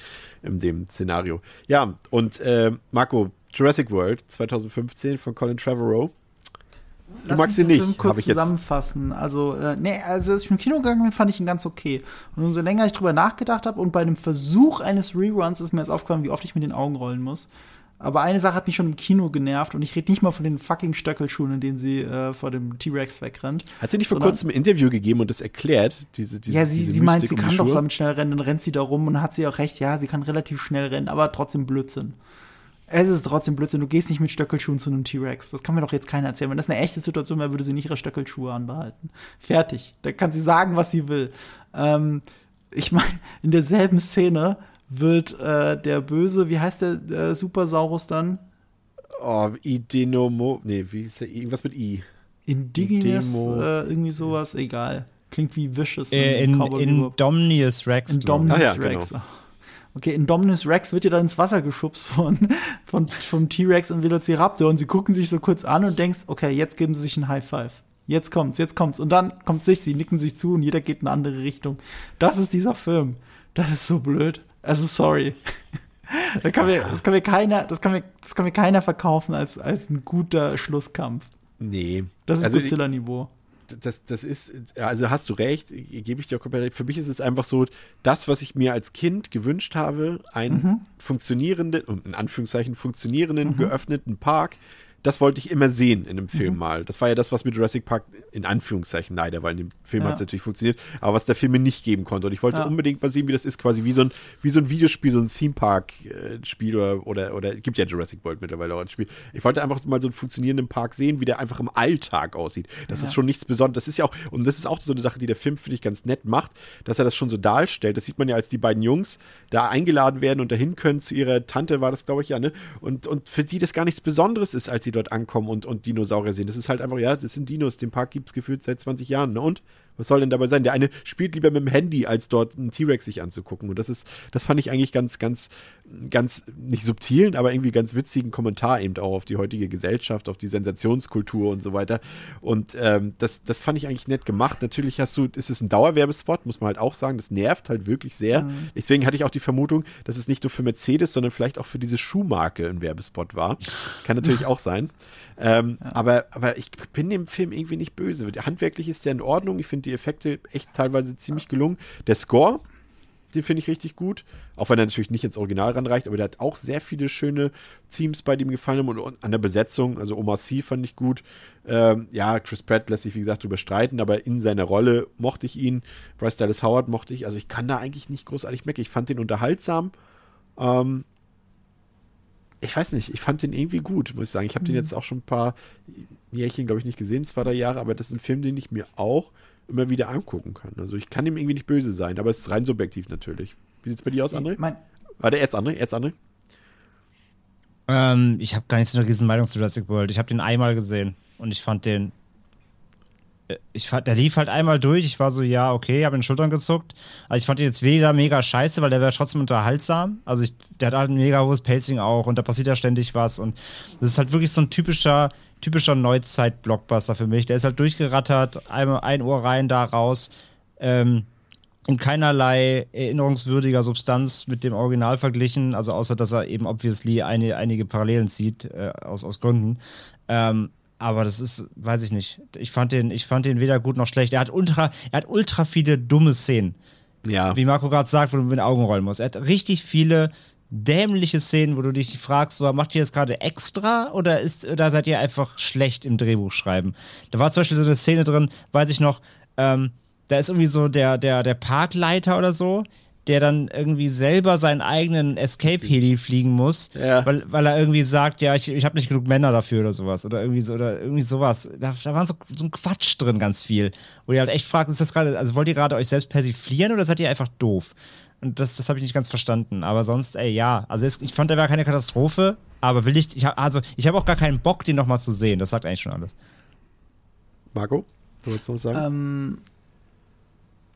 in dem Szenario. Ja, und äh, Marco, Jurassic World 2015 von Colin Trevorrow. Du Lass magst ihn nicht. Film kurz ich zusammenfassen. Also, äh, nee, also als ich im Kino gegangen bin, fand ich ihn ganz okay. Und umso länger ich drüber nachgedacht habe und bei dem Versuch eines Reruns ist mir jetzt aufgefallen, wie oft ich mit den Augen rollen muss. Aber eine Sache hat mich schon im Kino genervt und ich rede nicht mal von den fucking Stöckelschuhen, in denen sie äh, vor dem T-Rex wegrennt. Hat sie nicht vor kurzem ein Interview gegeben und das erklärt? Diese, diese, ja, sie, diese sie meint, sie kann doch damit schnell rennen, dann rennt sie da rum und hat sie auch recht, ja, sie kann relativ schnell rennen, aber trotzdem Blödsinn. Es ist trotzdem Blödsinn, du gehst nicht mit Stöckelschuhen zu einem T-Rex. Das kann mir doch jetzt keiner erzählen. Wenn das eine echte Situation wäre, würde sie nicht ihre Stöckelschuhe anbehalten. Fertig. Da kann sie sagen, was sie will. Ähm, ich meine, in derselben Szene wird äh, der Böse, wie heißt der äh, Supersaurus dann? Oh, Idenomo, nee, wie ist der? Irgendwas mit I. Indigenous, äh, irgendwie sowas, egal. Klingt wie Vicious. Äh, in, in Domnius Rex. Indominus ah, ja, Rex. Genau. Okay, Indominus Rex wird ja dann ins Wasser geschubst von, von, vom T-Rex und Velociraptor und sie gucken sich so kurz an und denkst, okay, jetzt geben sie sich ein High Five. Jetzt kommt's, jetzt kommt's. Und dann kommt sich, sie nicken sich zu und jeder geht in eine andere Richtung. Das ist dieser Film. Das ist so blöd. Also sorry. das, kann mir, das, kann mir keiner, das, kann mir, das kann mir keiner verkaufen als, als ein guter Schlusskampf. Nee. Das ist also, Godzilla-Niveau. Das, das ist, also hast du recht, gebe ich dir auch komplett recht. Für mich ist es einfach so, das, was ich mir als Kind gewünscht habe, einen mhm. funktionierenden, in Anführungszeichen funktionierenden, mhm. geöffneten Park, das wollte ich immer sehen in einem Film mhm. mal. Das war ja das, was mit Jurassic Park in Anführungszeichen leider, weil in dem Film ja. hat es natürlich funktioniert, aber was der Film mir nicht geben konnte. Und ich wollte ja. unbedingt mal sehen, wie das ist, quasi wie so ein, wie so ein Videospiel, so ein Theme Park-Spiel oder, oder, oder gibt ja Jurassic World mittlerweile auch ein Spiel. Ich wollte einfach mal so einen funktionierenden Park sehen, wie der einfach im Alltag aussieht. Das ja. ist schon nichts Besonderes. Das ist ja auch, und das ist auch so eine Sache, die der Film, finde ich, ganz nett macht, dass er das schon so darstellt. Das sieht man ja, als die beiden Jungs da eingeladen werden und dahin können zu ihrer Tante, war das, glaube ich, ja, ne? Und, und für die das gar nichts Besonderes ist, als sie dort ankommen und, und Dinosaurier sehen. Das ist halt einfach, ja, das sind Dinos. Den Park gibt es gefühlt seit 20 Jahren. Ne? Und was soll denn dabei sein? Der eine spielt lieber mit dem Handy, als dort einen T-Rex sich anzugucken. Und das ist, das fand ich eigentlich ganz, ganz, ganz, nicht subtilen, aber irgendwie ganz witzigen Kommentar eben auch auf die heutige Gesellschaft, auf die Sensationskultur und so weiter. Und ähm, das, das fand ich eigentlich nett gemacht. Natürlich hast du, ist es ein Dauerwerbespot, muss man halt auch sagen. Das nervt halt wirklich sehr. Mhm. Deswegen hatte ich auch die Vermutung, dass es nicht nur für Mercedes, sondern vielleicht auch für diese Schuhmarke ein Werbespot war. Kann natürlich auch sein. Ähm, ja. aber, aber ich bin dem Film irgendwie nicht böse. Handwerklich ist der in Ordnung. Ich finde die Effekte echt teilweise ziemlich gelungen. Der Score, den finde ich richtig gut. Auch wenn er natürlich nicht ins Original ranreicht, aber der hat auch sehr viele schöne Themes bei dem gefallen haben und, und an der Besetzung. Also Omar Sy fand ich gut. Ähm, ja, Chris Pratt lässt sich, wie gesagt, drüber streiten, aber in seiner Rolle mochte ich ihn. Bryce Dallas Howard mochte ich. Also ich kann da eigentlich nicht großartig meckern. Ich fand den unterhaltsam. Ähm, ich weiß nicht, ich fand den irgendwie gut, muss ich sagen. Ich habe den jetzt auch schon ein paar Jährchen, glaube ich, nicht gesehen, zwei, drei Jahre, aber das ist ein Film, den ich mir auch immer wieder angucken kann. Also ich kann ihm irgendwie nicht böse sein, aber es ist rein subjektiv natürlich. Wie sieht es bei dir aus, André? Mein, Warte, erst André, erst André. Ähm, ich habe gar nicht so eine riesen Meinung zu Jurassic World. Ich habe den einmal gesehen und ich fand den. äh, Ich fand, der lief halt einmal durch. Ich war so, ja, okay, habe in den Schultern gezuckt. Also ich fand den jetzt weder mega scheiße, weil der wäre trotzdem unterhaltsam. Also ich, der hat halt ein mega hohes Pacing auch und da passiert ja ständig was. Und das ist halt wirklich so ein typischer, typischer Neuzeit-Blockbuster für mich. Der ist halt durchgerattert, einmal ein Ohr rein, da raus. Ähm, in keinerlei erinnerungswürdiger Substanz mit dem Original verglichen, also außer dass er eben obviously eine, einige Parallelen zieht, äh, aus, aus Gründen. Ähm, aber das ist, weiß ich nicht. Ich fand den, ich fand den weder gut noch schlecht. Er hat ultra, er hat ultra viele dumme Szenen. Ja. Wie Marco gerade sagt, wo du mit den Augen rollen musst. Er hat richtig viele dämliche Szenen, wo du dich fragst, so, macht ihr das gerade extra oder ist, oder seid ihr einfach schlecht im Drehbuchschreiben? Da war zum Beispiel so eine Szene drin, weiß ich noch, ähm, da ist irgendwie so der, der, der Parkleiter oder so, der dann irgendwie selber seinen eigenen Escape-Heli fliegen muss, Ja. weil, weil er irgendwie sagt, ja, ich, ich habe nicht genug Männer dafür oder sowas. Oder irgendwie so, oder irgendwie sowas. Da, da war so, so ein Quatsch drin, ganz viel. Wo ihr halt echt fragt, ist das gerade, also wollt ihr gerade euch selbst persiflieren oder seid ihr einfach doof? Und das, das habe ich nicht ganz verstanden. Aber sonst, ey, ja. Also es, ich fand, der war keine Katastrophe, aber will ich, ich hab, also ich habe auch gar keinen Bock, den nochmal zu sehen. Das sagt eigentlich schon alles. Marco, du wolltest noch was sagen? Ähm,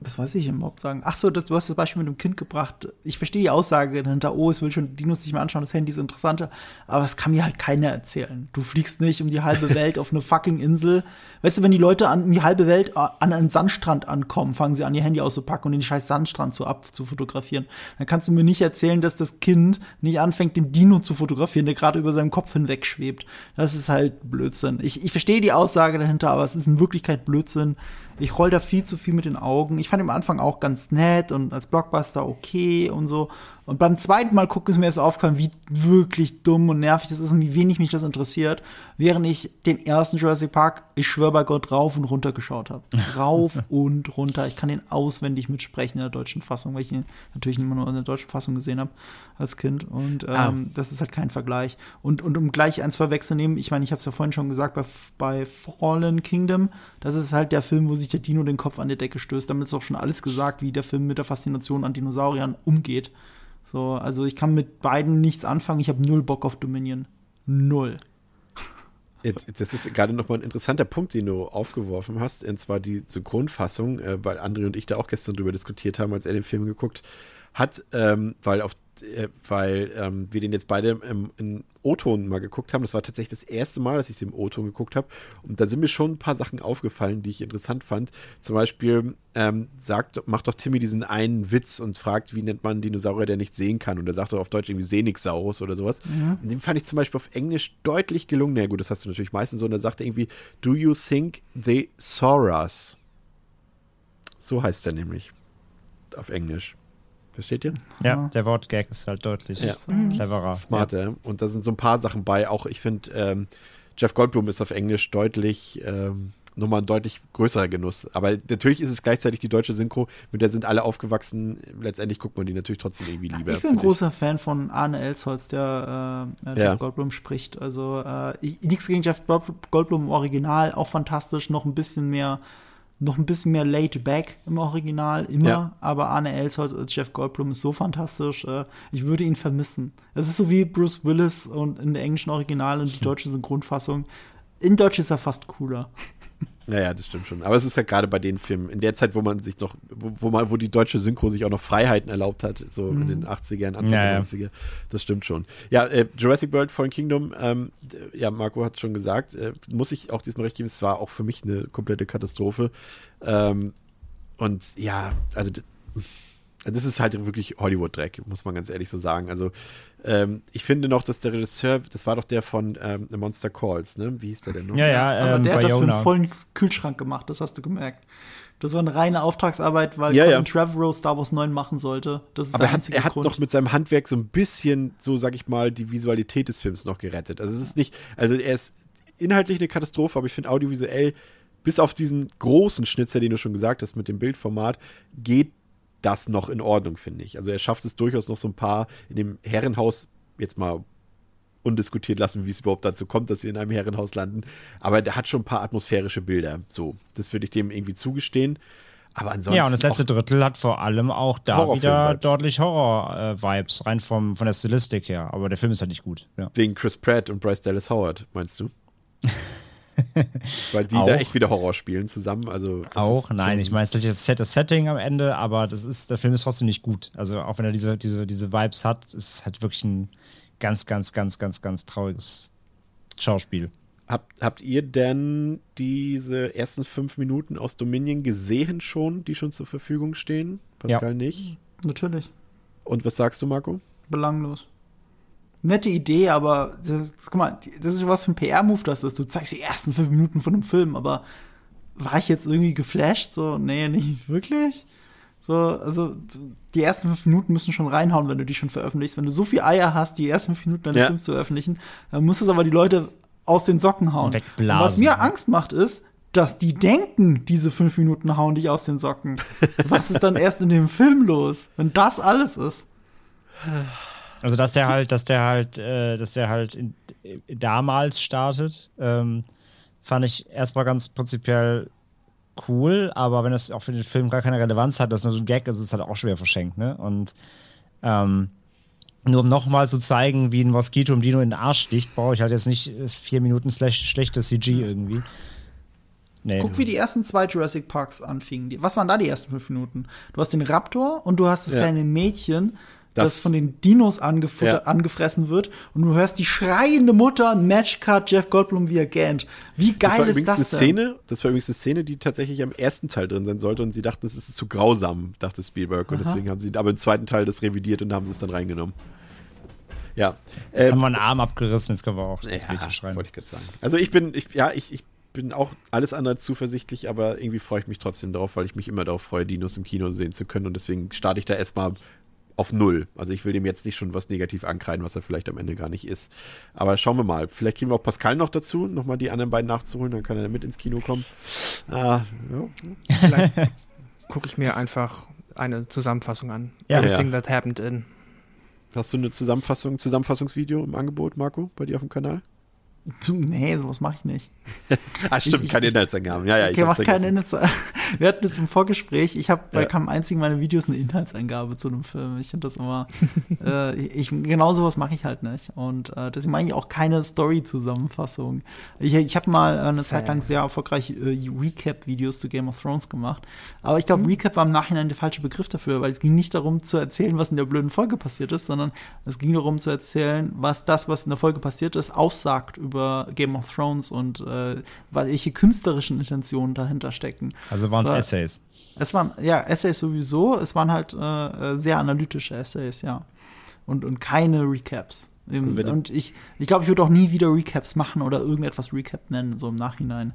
was weiß ich überhaupt sagen? Ach so, das, du hast das Beispiel mit dem Kind gebracht. Ich verstehe die Aussage dahinter, oh, es will schon Dinos nicht mehr anschauen, das Handy ist interessanter. Aber es kann mir halt keiner erzählen. Du fliegst nicht um die halbe Welt auf eine fucking Insel. Weißt du, wenn die Leute an um die halbe Welt äh, an einen Sandstrand ankommen, fangen sie an, ihr Handy auszupacken und den scheiß Sandstrand zu ab zu fotografieren. Dann kannst du mir nicht erzählen, dass das Kind nicht anfängt, den Dino zu fotografieren, der gerade über seinem Kopf hinweg schwebt. Das ist halt Blödsinn. Ich, ich verstehe die Aussage dahinter, aber es ist in Wirklichkeit Blödsinn. Ich roll da viel zu viel mit den Augen. Ich fand ihn am Anfang auch ganz nett und als Blockbuster okay und so. Und beim zweiten Mal gucken ist mir erst aufgefallen, wie wirklich dumm und nervig das ist und wie wenig mich das interessiert, während ich den ersten Jurassic Park, ich schwör bei Gott, rauf und runter geschaut habe. Rauf und runter. Ich kann den auswendig mitsprechen in der deutschen Fassung, weil ich ihn natürlich immer nur in der deutschen Fassung gesehen habe als Kind. Und ähm, Ah. das ist halt kein Vergleich. Und, und um gleich eins vorwegzunehmen, ich meine, ich habe es ja vorhin schon gesagt, bei, bei Fallen Kingdom, das ist halt der Film, wo sich der Dino den Kopf an die Decke stößt. Damit ist auch schon alles gesagt, wie der Film mit der Faszination an Dinosauriern umgeht. So, also ich kann mit beiden nichts anfangen. Ich habe null Bock auf Dominion. Null. Das ist gerade nochmal ein interessanter Punkt, den du aufgeworfen hast, und zwar die Synchronfassung, äh, weil André und ich da auch gestern drüber diskutiert haben, als er den Film geguckt hat, ähm, weil auf äh, weil ähm, wir den jetzt beide im, in O-Ton mal geguckt haben. Das war tatsächlich das erste Mal, dass ich den im O-Ton geguckt habe. Und da sind mir schon ein paar Sachen aufgefallen, die ich interessant fand. Zum Beispiel ähm, sagt, macht doch Timmy diesen einen Witz und fragt, wie nennt man einen Dinosaurier, der nicht sehen kann. Und er sagt doch auf Deutsch irgendwie Senixaurus oder sowas. Und den fand ich zum Beispiel auf Englisch deutlich gelungen. Na gut, das hast du natürlich meistens so. Und er sagt er irgendwie, do you think they saw us? So heißt er nämlich. Auf Englisch. Versteht ihr? Ja, der Wortgag ist halt deutlich Ja. cleverer. Smarter. Und da sind so ein paar Sachen bei. Auch ich finde, ähm, Jeff Goldblum ist auf Englisch deutlich, ähm, nochmal ein deutlich größerer Genuss. Aber natürlich ist es gleichzeitig die deutsche Synchro, mit der sind alle aufgeldblum. Letztendlich guckt man die natürlich trotzdem irgendwie lieber. Ich bin ein großer Fan von Arne Elsholz, der äh, Jeff Ja. Goldblum spricht. Also äh, ich- nichts gegen Jeff Gold- Goldblum im Original, auch fantastisch, noch ein bisschen mehr, noch ein bisschen mehr laid back im Original, immer. Ja. Aber Arne Elsholz als Jeff Goldblum ist so fantastisch. Äh, ich würde ihn vermissen. Es ist so wie Bruce Willis und in der englischen Original und die deutsche Synchronfassung. In Deutsch ist er fast cooler. Ja, ja, das stimmt schon. Aber es ist ja gerade bei den Filmen, in der Zeit, wo man sich noch, wo, wo man, wo die deutsche Synchro sich auch noch Freiheiten erlaubt hat, so in den 80ern, Anfang Ja, der ja. 90er. Das stimmt schon. Ja, äh, Jurassic World Fallen Kingdom, ähm, ja, Marco hat schon gesagt, äh, muss ich auch diesmal recht geben, es war auch für mich eine komplette Katastrophe. Ähm, und ja, also das ist halt wirklich Hollywood-Dreck, muss man ganz ehrlich so sagen. Also, ähm, ich finde noch, dass der Regisseur, das war doch der von ähm, The Monster Calls, ne? Wie hieß der denn noch? Ja, ja, Aber ähm, der hat das für Bayona. einen vollen Kühlschrank gemacht, das hast du gemerkt. Das war eine reine Auftragsarbeit, weil Ja, Colin ja. Trevorrow Star Wars 9 machen sollte. Das ist Aber der er hat, einzige er hat Grund. noch mit seinem Handwerk so ein bisschen, so sag ich mal, die Visualität des Films noch gerettet. Also es ist nicht, also er ist inhaltlich eine Katastrophe, aber ich finde audiovisuell, bis auf diesen großen Schnitzer, den du schon gesagt hast, mit dem Bildformat, geht das noch in Ordnung, finde ich. Also er schafft es durchaus noch so ein paar in dem Herrenhaus, jetzt mal undiskutiert lassen, wie es überhaupt dazu kommt, dass sie in einem Herrenhaus landen. Aber der hat schon ein paar atmosphärische Bilder. So, das würde ich dem irgendwie zugestehen. Aber ansonsten. Ja, und das letzte Drittel hat vor allem auch da wieder deutlich Horror-Vibes, rein vom, von der Stilistik her. Aber der Film ist halt nicht gut. Ja. Wegen Chris Pratt und Bryce Dallas Howard, meinst du? Weil die Auch. da echt wieder Horror spielen zusammen. Also das Auch, ist nein, ich meine, es ist das Set- das Setting am Ende, aber das ist, der Film ist trotzdem nicht gut. Also auch wenn er diese, diese, diese Vibes hat, ist es halt wirklich ein ganz, ganz, ganz, ganz, ganz trauriges Schauspiel. Habt, habt ihr denn diese ersten fünf Minuten aus Dominion gesehen schon, die schon zur Verfügung stehen? Pascal nicht. Natürlich. Und was sagst du, Marco? Belanglos. Nette Idee, aber das, guck mal, das ist was für ein PR-Move das ist. Du zeigst die ersten fünf Minuten von einem Film, aber war ich jetzt irgendwie geflasht? So, nee, nicht wirklich. So, also die ersten fünf Minuten müssen schon reinhauen, wenn du die schon veröffentlichst. Wenn du so viel Eier hast, die ersten fünf Minuten deines Ja. Films zu veröffentlichen, dann muss es aber die Leute aus den Socken hauen. Wegblasen. Und was mir Angst macht, ist, dass die denken, diese fünf Minuten hauen dich aus den Socken. was ist dann erst in dem Film los, wenn das alles ist? Also, dass der halt, dass der halt, äh, dass der halt in, äh, damals startet, ähm, fand ich erstmal ganz prinzipiell cool, aber wenn das auch für den Film gar keine Relevanz hat, das nur so ein Gag ist, ist es halt auch schwer verschenkt, ne? Und ähm, nur um nochmal zu zeigen, wie ein Moskito im Dino in den Arsch sticht, brauche ich halt jetzt nicht äh, vier Minuten schlecht, schlechtes CG irgendwie. Nee. Guck, wie die ersten zwei Jurassic Parks anfingen. Was waren da die ersten fünf Minuten? Du hast den Raptor und du hast das Ja. kleine Mädchen, das, Das- von den Dinos angefutter- Ja. angefressen wird. Und du hörst die schreiende Mutter, Matchcut, Jeff Goldblum, wie er gähnt. Wie Das geil ist übrigens das eine denn? Szene, das war übrigens eine Szene, die tatsächlich am ersten Teil drin sein sollte und sie dachten, es ist zu grausam, dachte Spielberg. Und Aha. deswegen haben sie aber im zweiten Teil das revidiert und haben sie es dann reingenommen. Ja. Jetzt Ähm, haben wir einen Arm abgerissen, jetzt können wir auch das Ja, Mädchen schreien. wollte ich gerade sagen. Also ich bin, ich, ja, ich, ich bin auch alles andere als zuversichtlich, aber irgendwie freue ich mich trotzdem darauf, weil ich mich immer darauf freue, Dinos im Kino sehen zu können und deswegen starte ich da erstmal auf Null. Also ich will dem jetzt nicht schon was negativ ankreiden, was er vielleicht am Ende gar nicht ist. Aber schauen wir mal. Vielleicht kriegen wir auch Pascal noch dazu, nochmal die anderen beiden nachzuholen, dann kann er mit ins Kino kommen. Ah, ja. Vielleicht gucke ich mir einfach eine Zusammenfassung an. Ja. Everything Ja. that happened in. Hast du eine Zusammenfassung, Zusammenfassungsvideo im Angebot, Marco, bei dir auf dem Kanal? Zu- Nee, sowas mache ich nicht. Ah, stimmt, Ich- keine Inhaltsangaben. Ja, ja, ich Okay, hab's mach keine vergessen. Inhaltsangabe. Wir hatten das im Vorgespräch. Ich habe bei Ja. keinem einzigen meiner Videos eine Inhaltsangabe zu einem Film. Ich finde das immer. äh, ich, genau sowas mache ich halt nicht. Und äh, deswegen mache ich auch keine Story-Zusammenfassung. Ich, ich habe mal äh, eine Zeit lang sehr erfolgreich äh, Recap-Videos zu Game of Thrones gemacht. Aber ich glaube, Recap war im Nachhinein der falsche Begriff dafür, weil es ging nicht darum zu erzählen, was in der blöden Folge passiert ist, sondern es ging darum zu erzählen, was das, was in der Folge passiert ist, aussagt über Game of Thrones und äh, welche künstlerischen Intentionen dahinter stecken. Also waren es. Essays. Es waren, ja, Essays sowieso, es waren halt äh, äh, sehr analytische Essays, ja. Und, und keine Recaps. Also und ich, ich glaube, ich würde auch nie wieder Recaps machen oder irgendetwas Recap nennen, so im Nachhinein.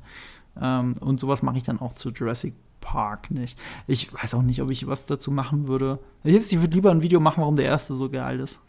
Ähm, und sowas mache ich dann auch zu Jurassic Park nicht. Ich weiß auch nicht, ob ich was dazu machen würde. Ich würde lieber ein Video machen, warum der erste so geil ist.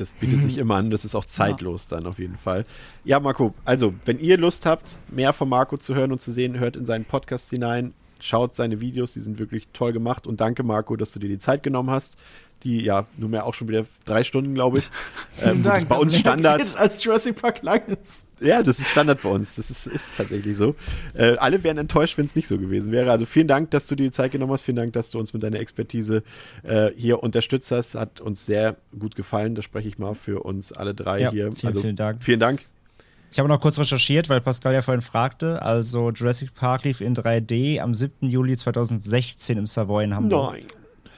Das bietet sich immer an, das ist auch zeitlos dann auf jeden Fall. Ja, Marco, also, wenn ihr Lust habt, mehr von Marco zu hören und zu sehen, hört in seinen Podcast hinein, schaut seine Videos, die sind wirklich toll gemacht und danke, Marco, dass du dir die Zeit genommen hast. Die ja nunmehr auch schon wieder drei Stunden, glaube ich. ähm, das ist bei uns Standard. Als Jurassic Park lang ist. Ja, das ist Standard bei uns. Das ist, ist tatsächlich so. Äh, alle wären enttäuscht, wenn es nicht so gewesen wäre. Also vielen Dank, dass du dir die Zeit genommen hast. Vielen Dank, dass du uns mit deiner Expertise äh, hier unterstützt hast. Hat uns sehr gut gefallen. Das spreche ich mal für uns alle drei Ja, hier. vielen, also, vielen Dank. Vielen Dank. Ich habe noch kurz recherchiert, weil Pascal ja vorhin fragte. Also Jurassic Park lief in 3D am 7. Juli 2016 im Savoy in Hamburg. Nein.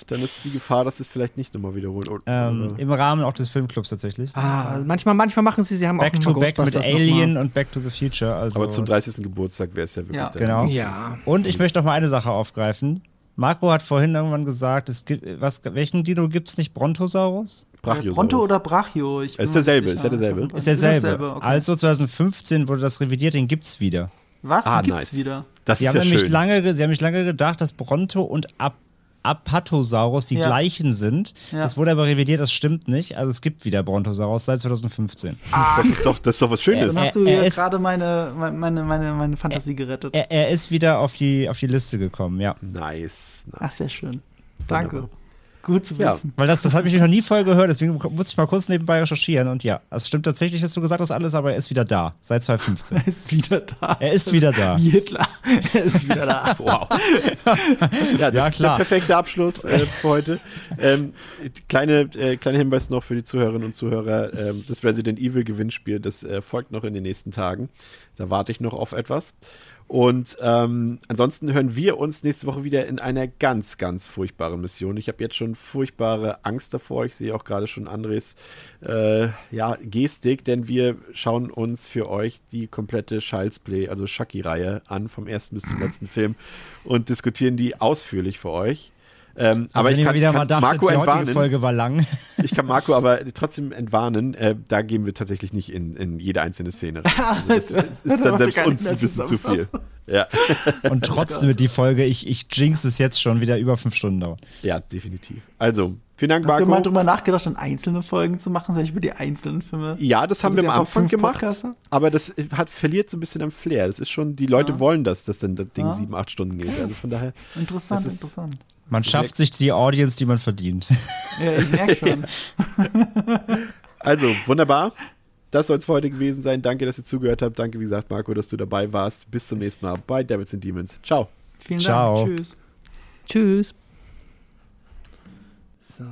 Dann ist die Gefahr, dass es vielleicht nicht nochmal wiederholt. Oder- Ähm, Im Rahmen auch des Filmclubs tatsächlich. Ah, manchmal, manchmal machen sie, sie haben Back auch to Back mit Alien und Back to the Future. Also, aber zum 30. Geburtstag wäre es ja wirklich Ja. der- Genau. Ja. Und ich möchte noch mal eine Sache aufgreifen. Marco hat vorhin irgendwann gesagt, es gibt, was, welchen Dino gibt es nicht? Brontosaurus? Brachiosaurus. Bronto oder Brachio? Ich Ist derselbe, ist ja derselbe. Ist derselbe. okay. Also 2015 wurde das revidiert, den gibt's wieder. Was? Ah, gibt's nice. wieder. Das Sie ist haben, ja nämlich schön. lange, ge- sie haben nämlich lange gedacht, dass Bronto und Ap Apatosaurus die Ja. gleichen sind. Ja. Das wurde aber revidiert, das stimmt nicht. Also es gibt wieder Brontosaurus seit 2015. Das ist doch, das ist doch was Schönes. Dann hast du Er- er hier gerade meine, meine, meine, meine Fantasie gerettet. Er, er ist wieder auf die, auf die Liste gekommen, ja. Nice. nice. Ach, sehr schön. Danke. Wunderbar. Gut zu Ja. wissen. Weil das, das habe ich noch nie vorher gehört, deswegen muss ich mal kurz nebenbei recherchieren. Und ja, es stimmt tatsächlich, dass du gesagt hast alles, aber er ist wieder da, seit 2015. Er ist wieder da. Er ist wieder da. Wie Hitler. Er ist wieder da. Wow. ja, das Ja, ist klar. der perfekte Abschluss äh, für heute. Ähm, kleine, äh, kleiner Hinweis noch für die Zuhörerinnen und Zuhörer. Ähm, das Resident Evil Gewinnspiel, das äh, folgt noch in den nächsten Tagen. Da warte ich noch auf etwas. Und ähm, ansonsten hören wir uns nächste Woche wieder in einer ganz, ganz furchtbaren Mission. Ich habe jetzt schon furchtbare Angst davor. Ich sehe auch gerade schon Andres äh, ja, Gestik, denn wir schauen uns für euch die komplette Child's Play, also Chucky-Reihe an, vom ersten bis zum letzten Film und diskutieren die ausführlich für euch. Ähm, Also aber wenn ich kann, wieder kann mal dachtet, Marco die entwarnen. Folge war lang. Ich kann Marco aber trotzdem entwarnen. Äh, da gehen wir tatsächlich nicht in, in jede einzelne Szene rein. Also das, das ist dann selbst uns ein bisschen zu viel. Ja, Und trotzdem wird die Folge, ich, ich jinx es jetzt schon, wieder über fünf Stunden dauern. ja, definitiv. Also, vielen Dank, Habt ihr mal Marco. drüber nachgedacht, dann einzelne Folgen zu machen, sag ich über die einzelnen Filme? Ja, das haben wir am Anfang gemacht, Podcaster? aber das hat, verliert so ein bisschen am Flair. Das ist schon, die Leute wollen das, dass dann das Ding Ja. sieben, acht Stunden geht. Also von daher, Interessant, ist- interessant. Man schafft sich die Audience, die man verdient. Ja, ich merke schon. also wunderbar. Das soll es für heute gewesen sein. Danke, dass ihr zugehört habt. Danke, wie gesagt, Marco, dass du dabei warst. Bis zum nächsten Mal bei Devils and Demons. Ciao. Vielen Ciao. Dank. Tschüss. Tschüss.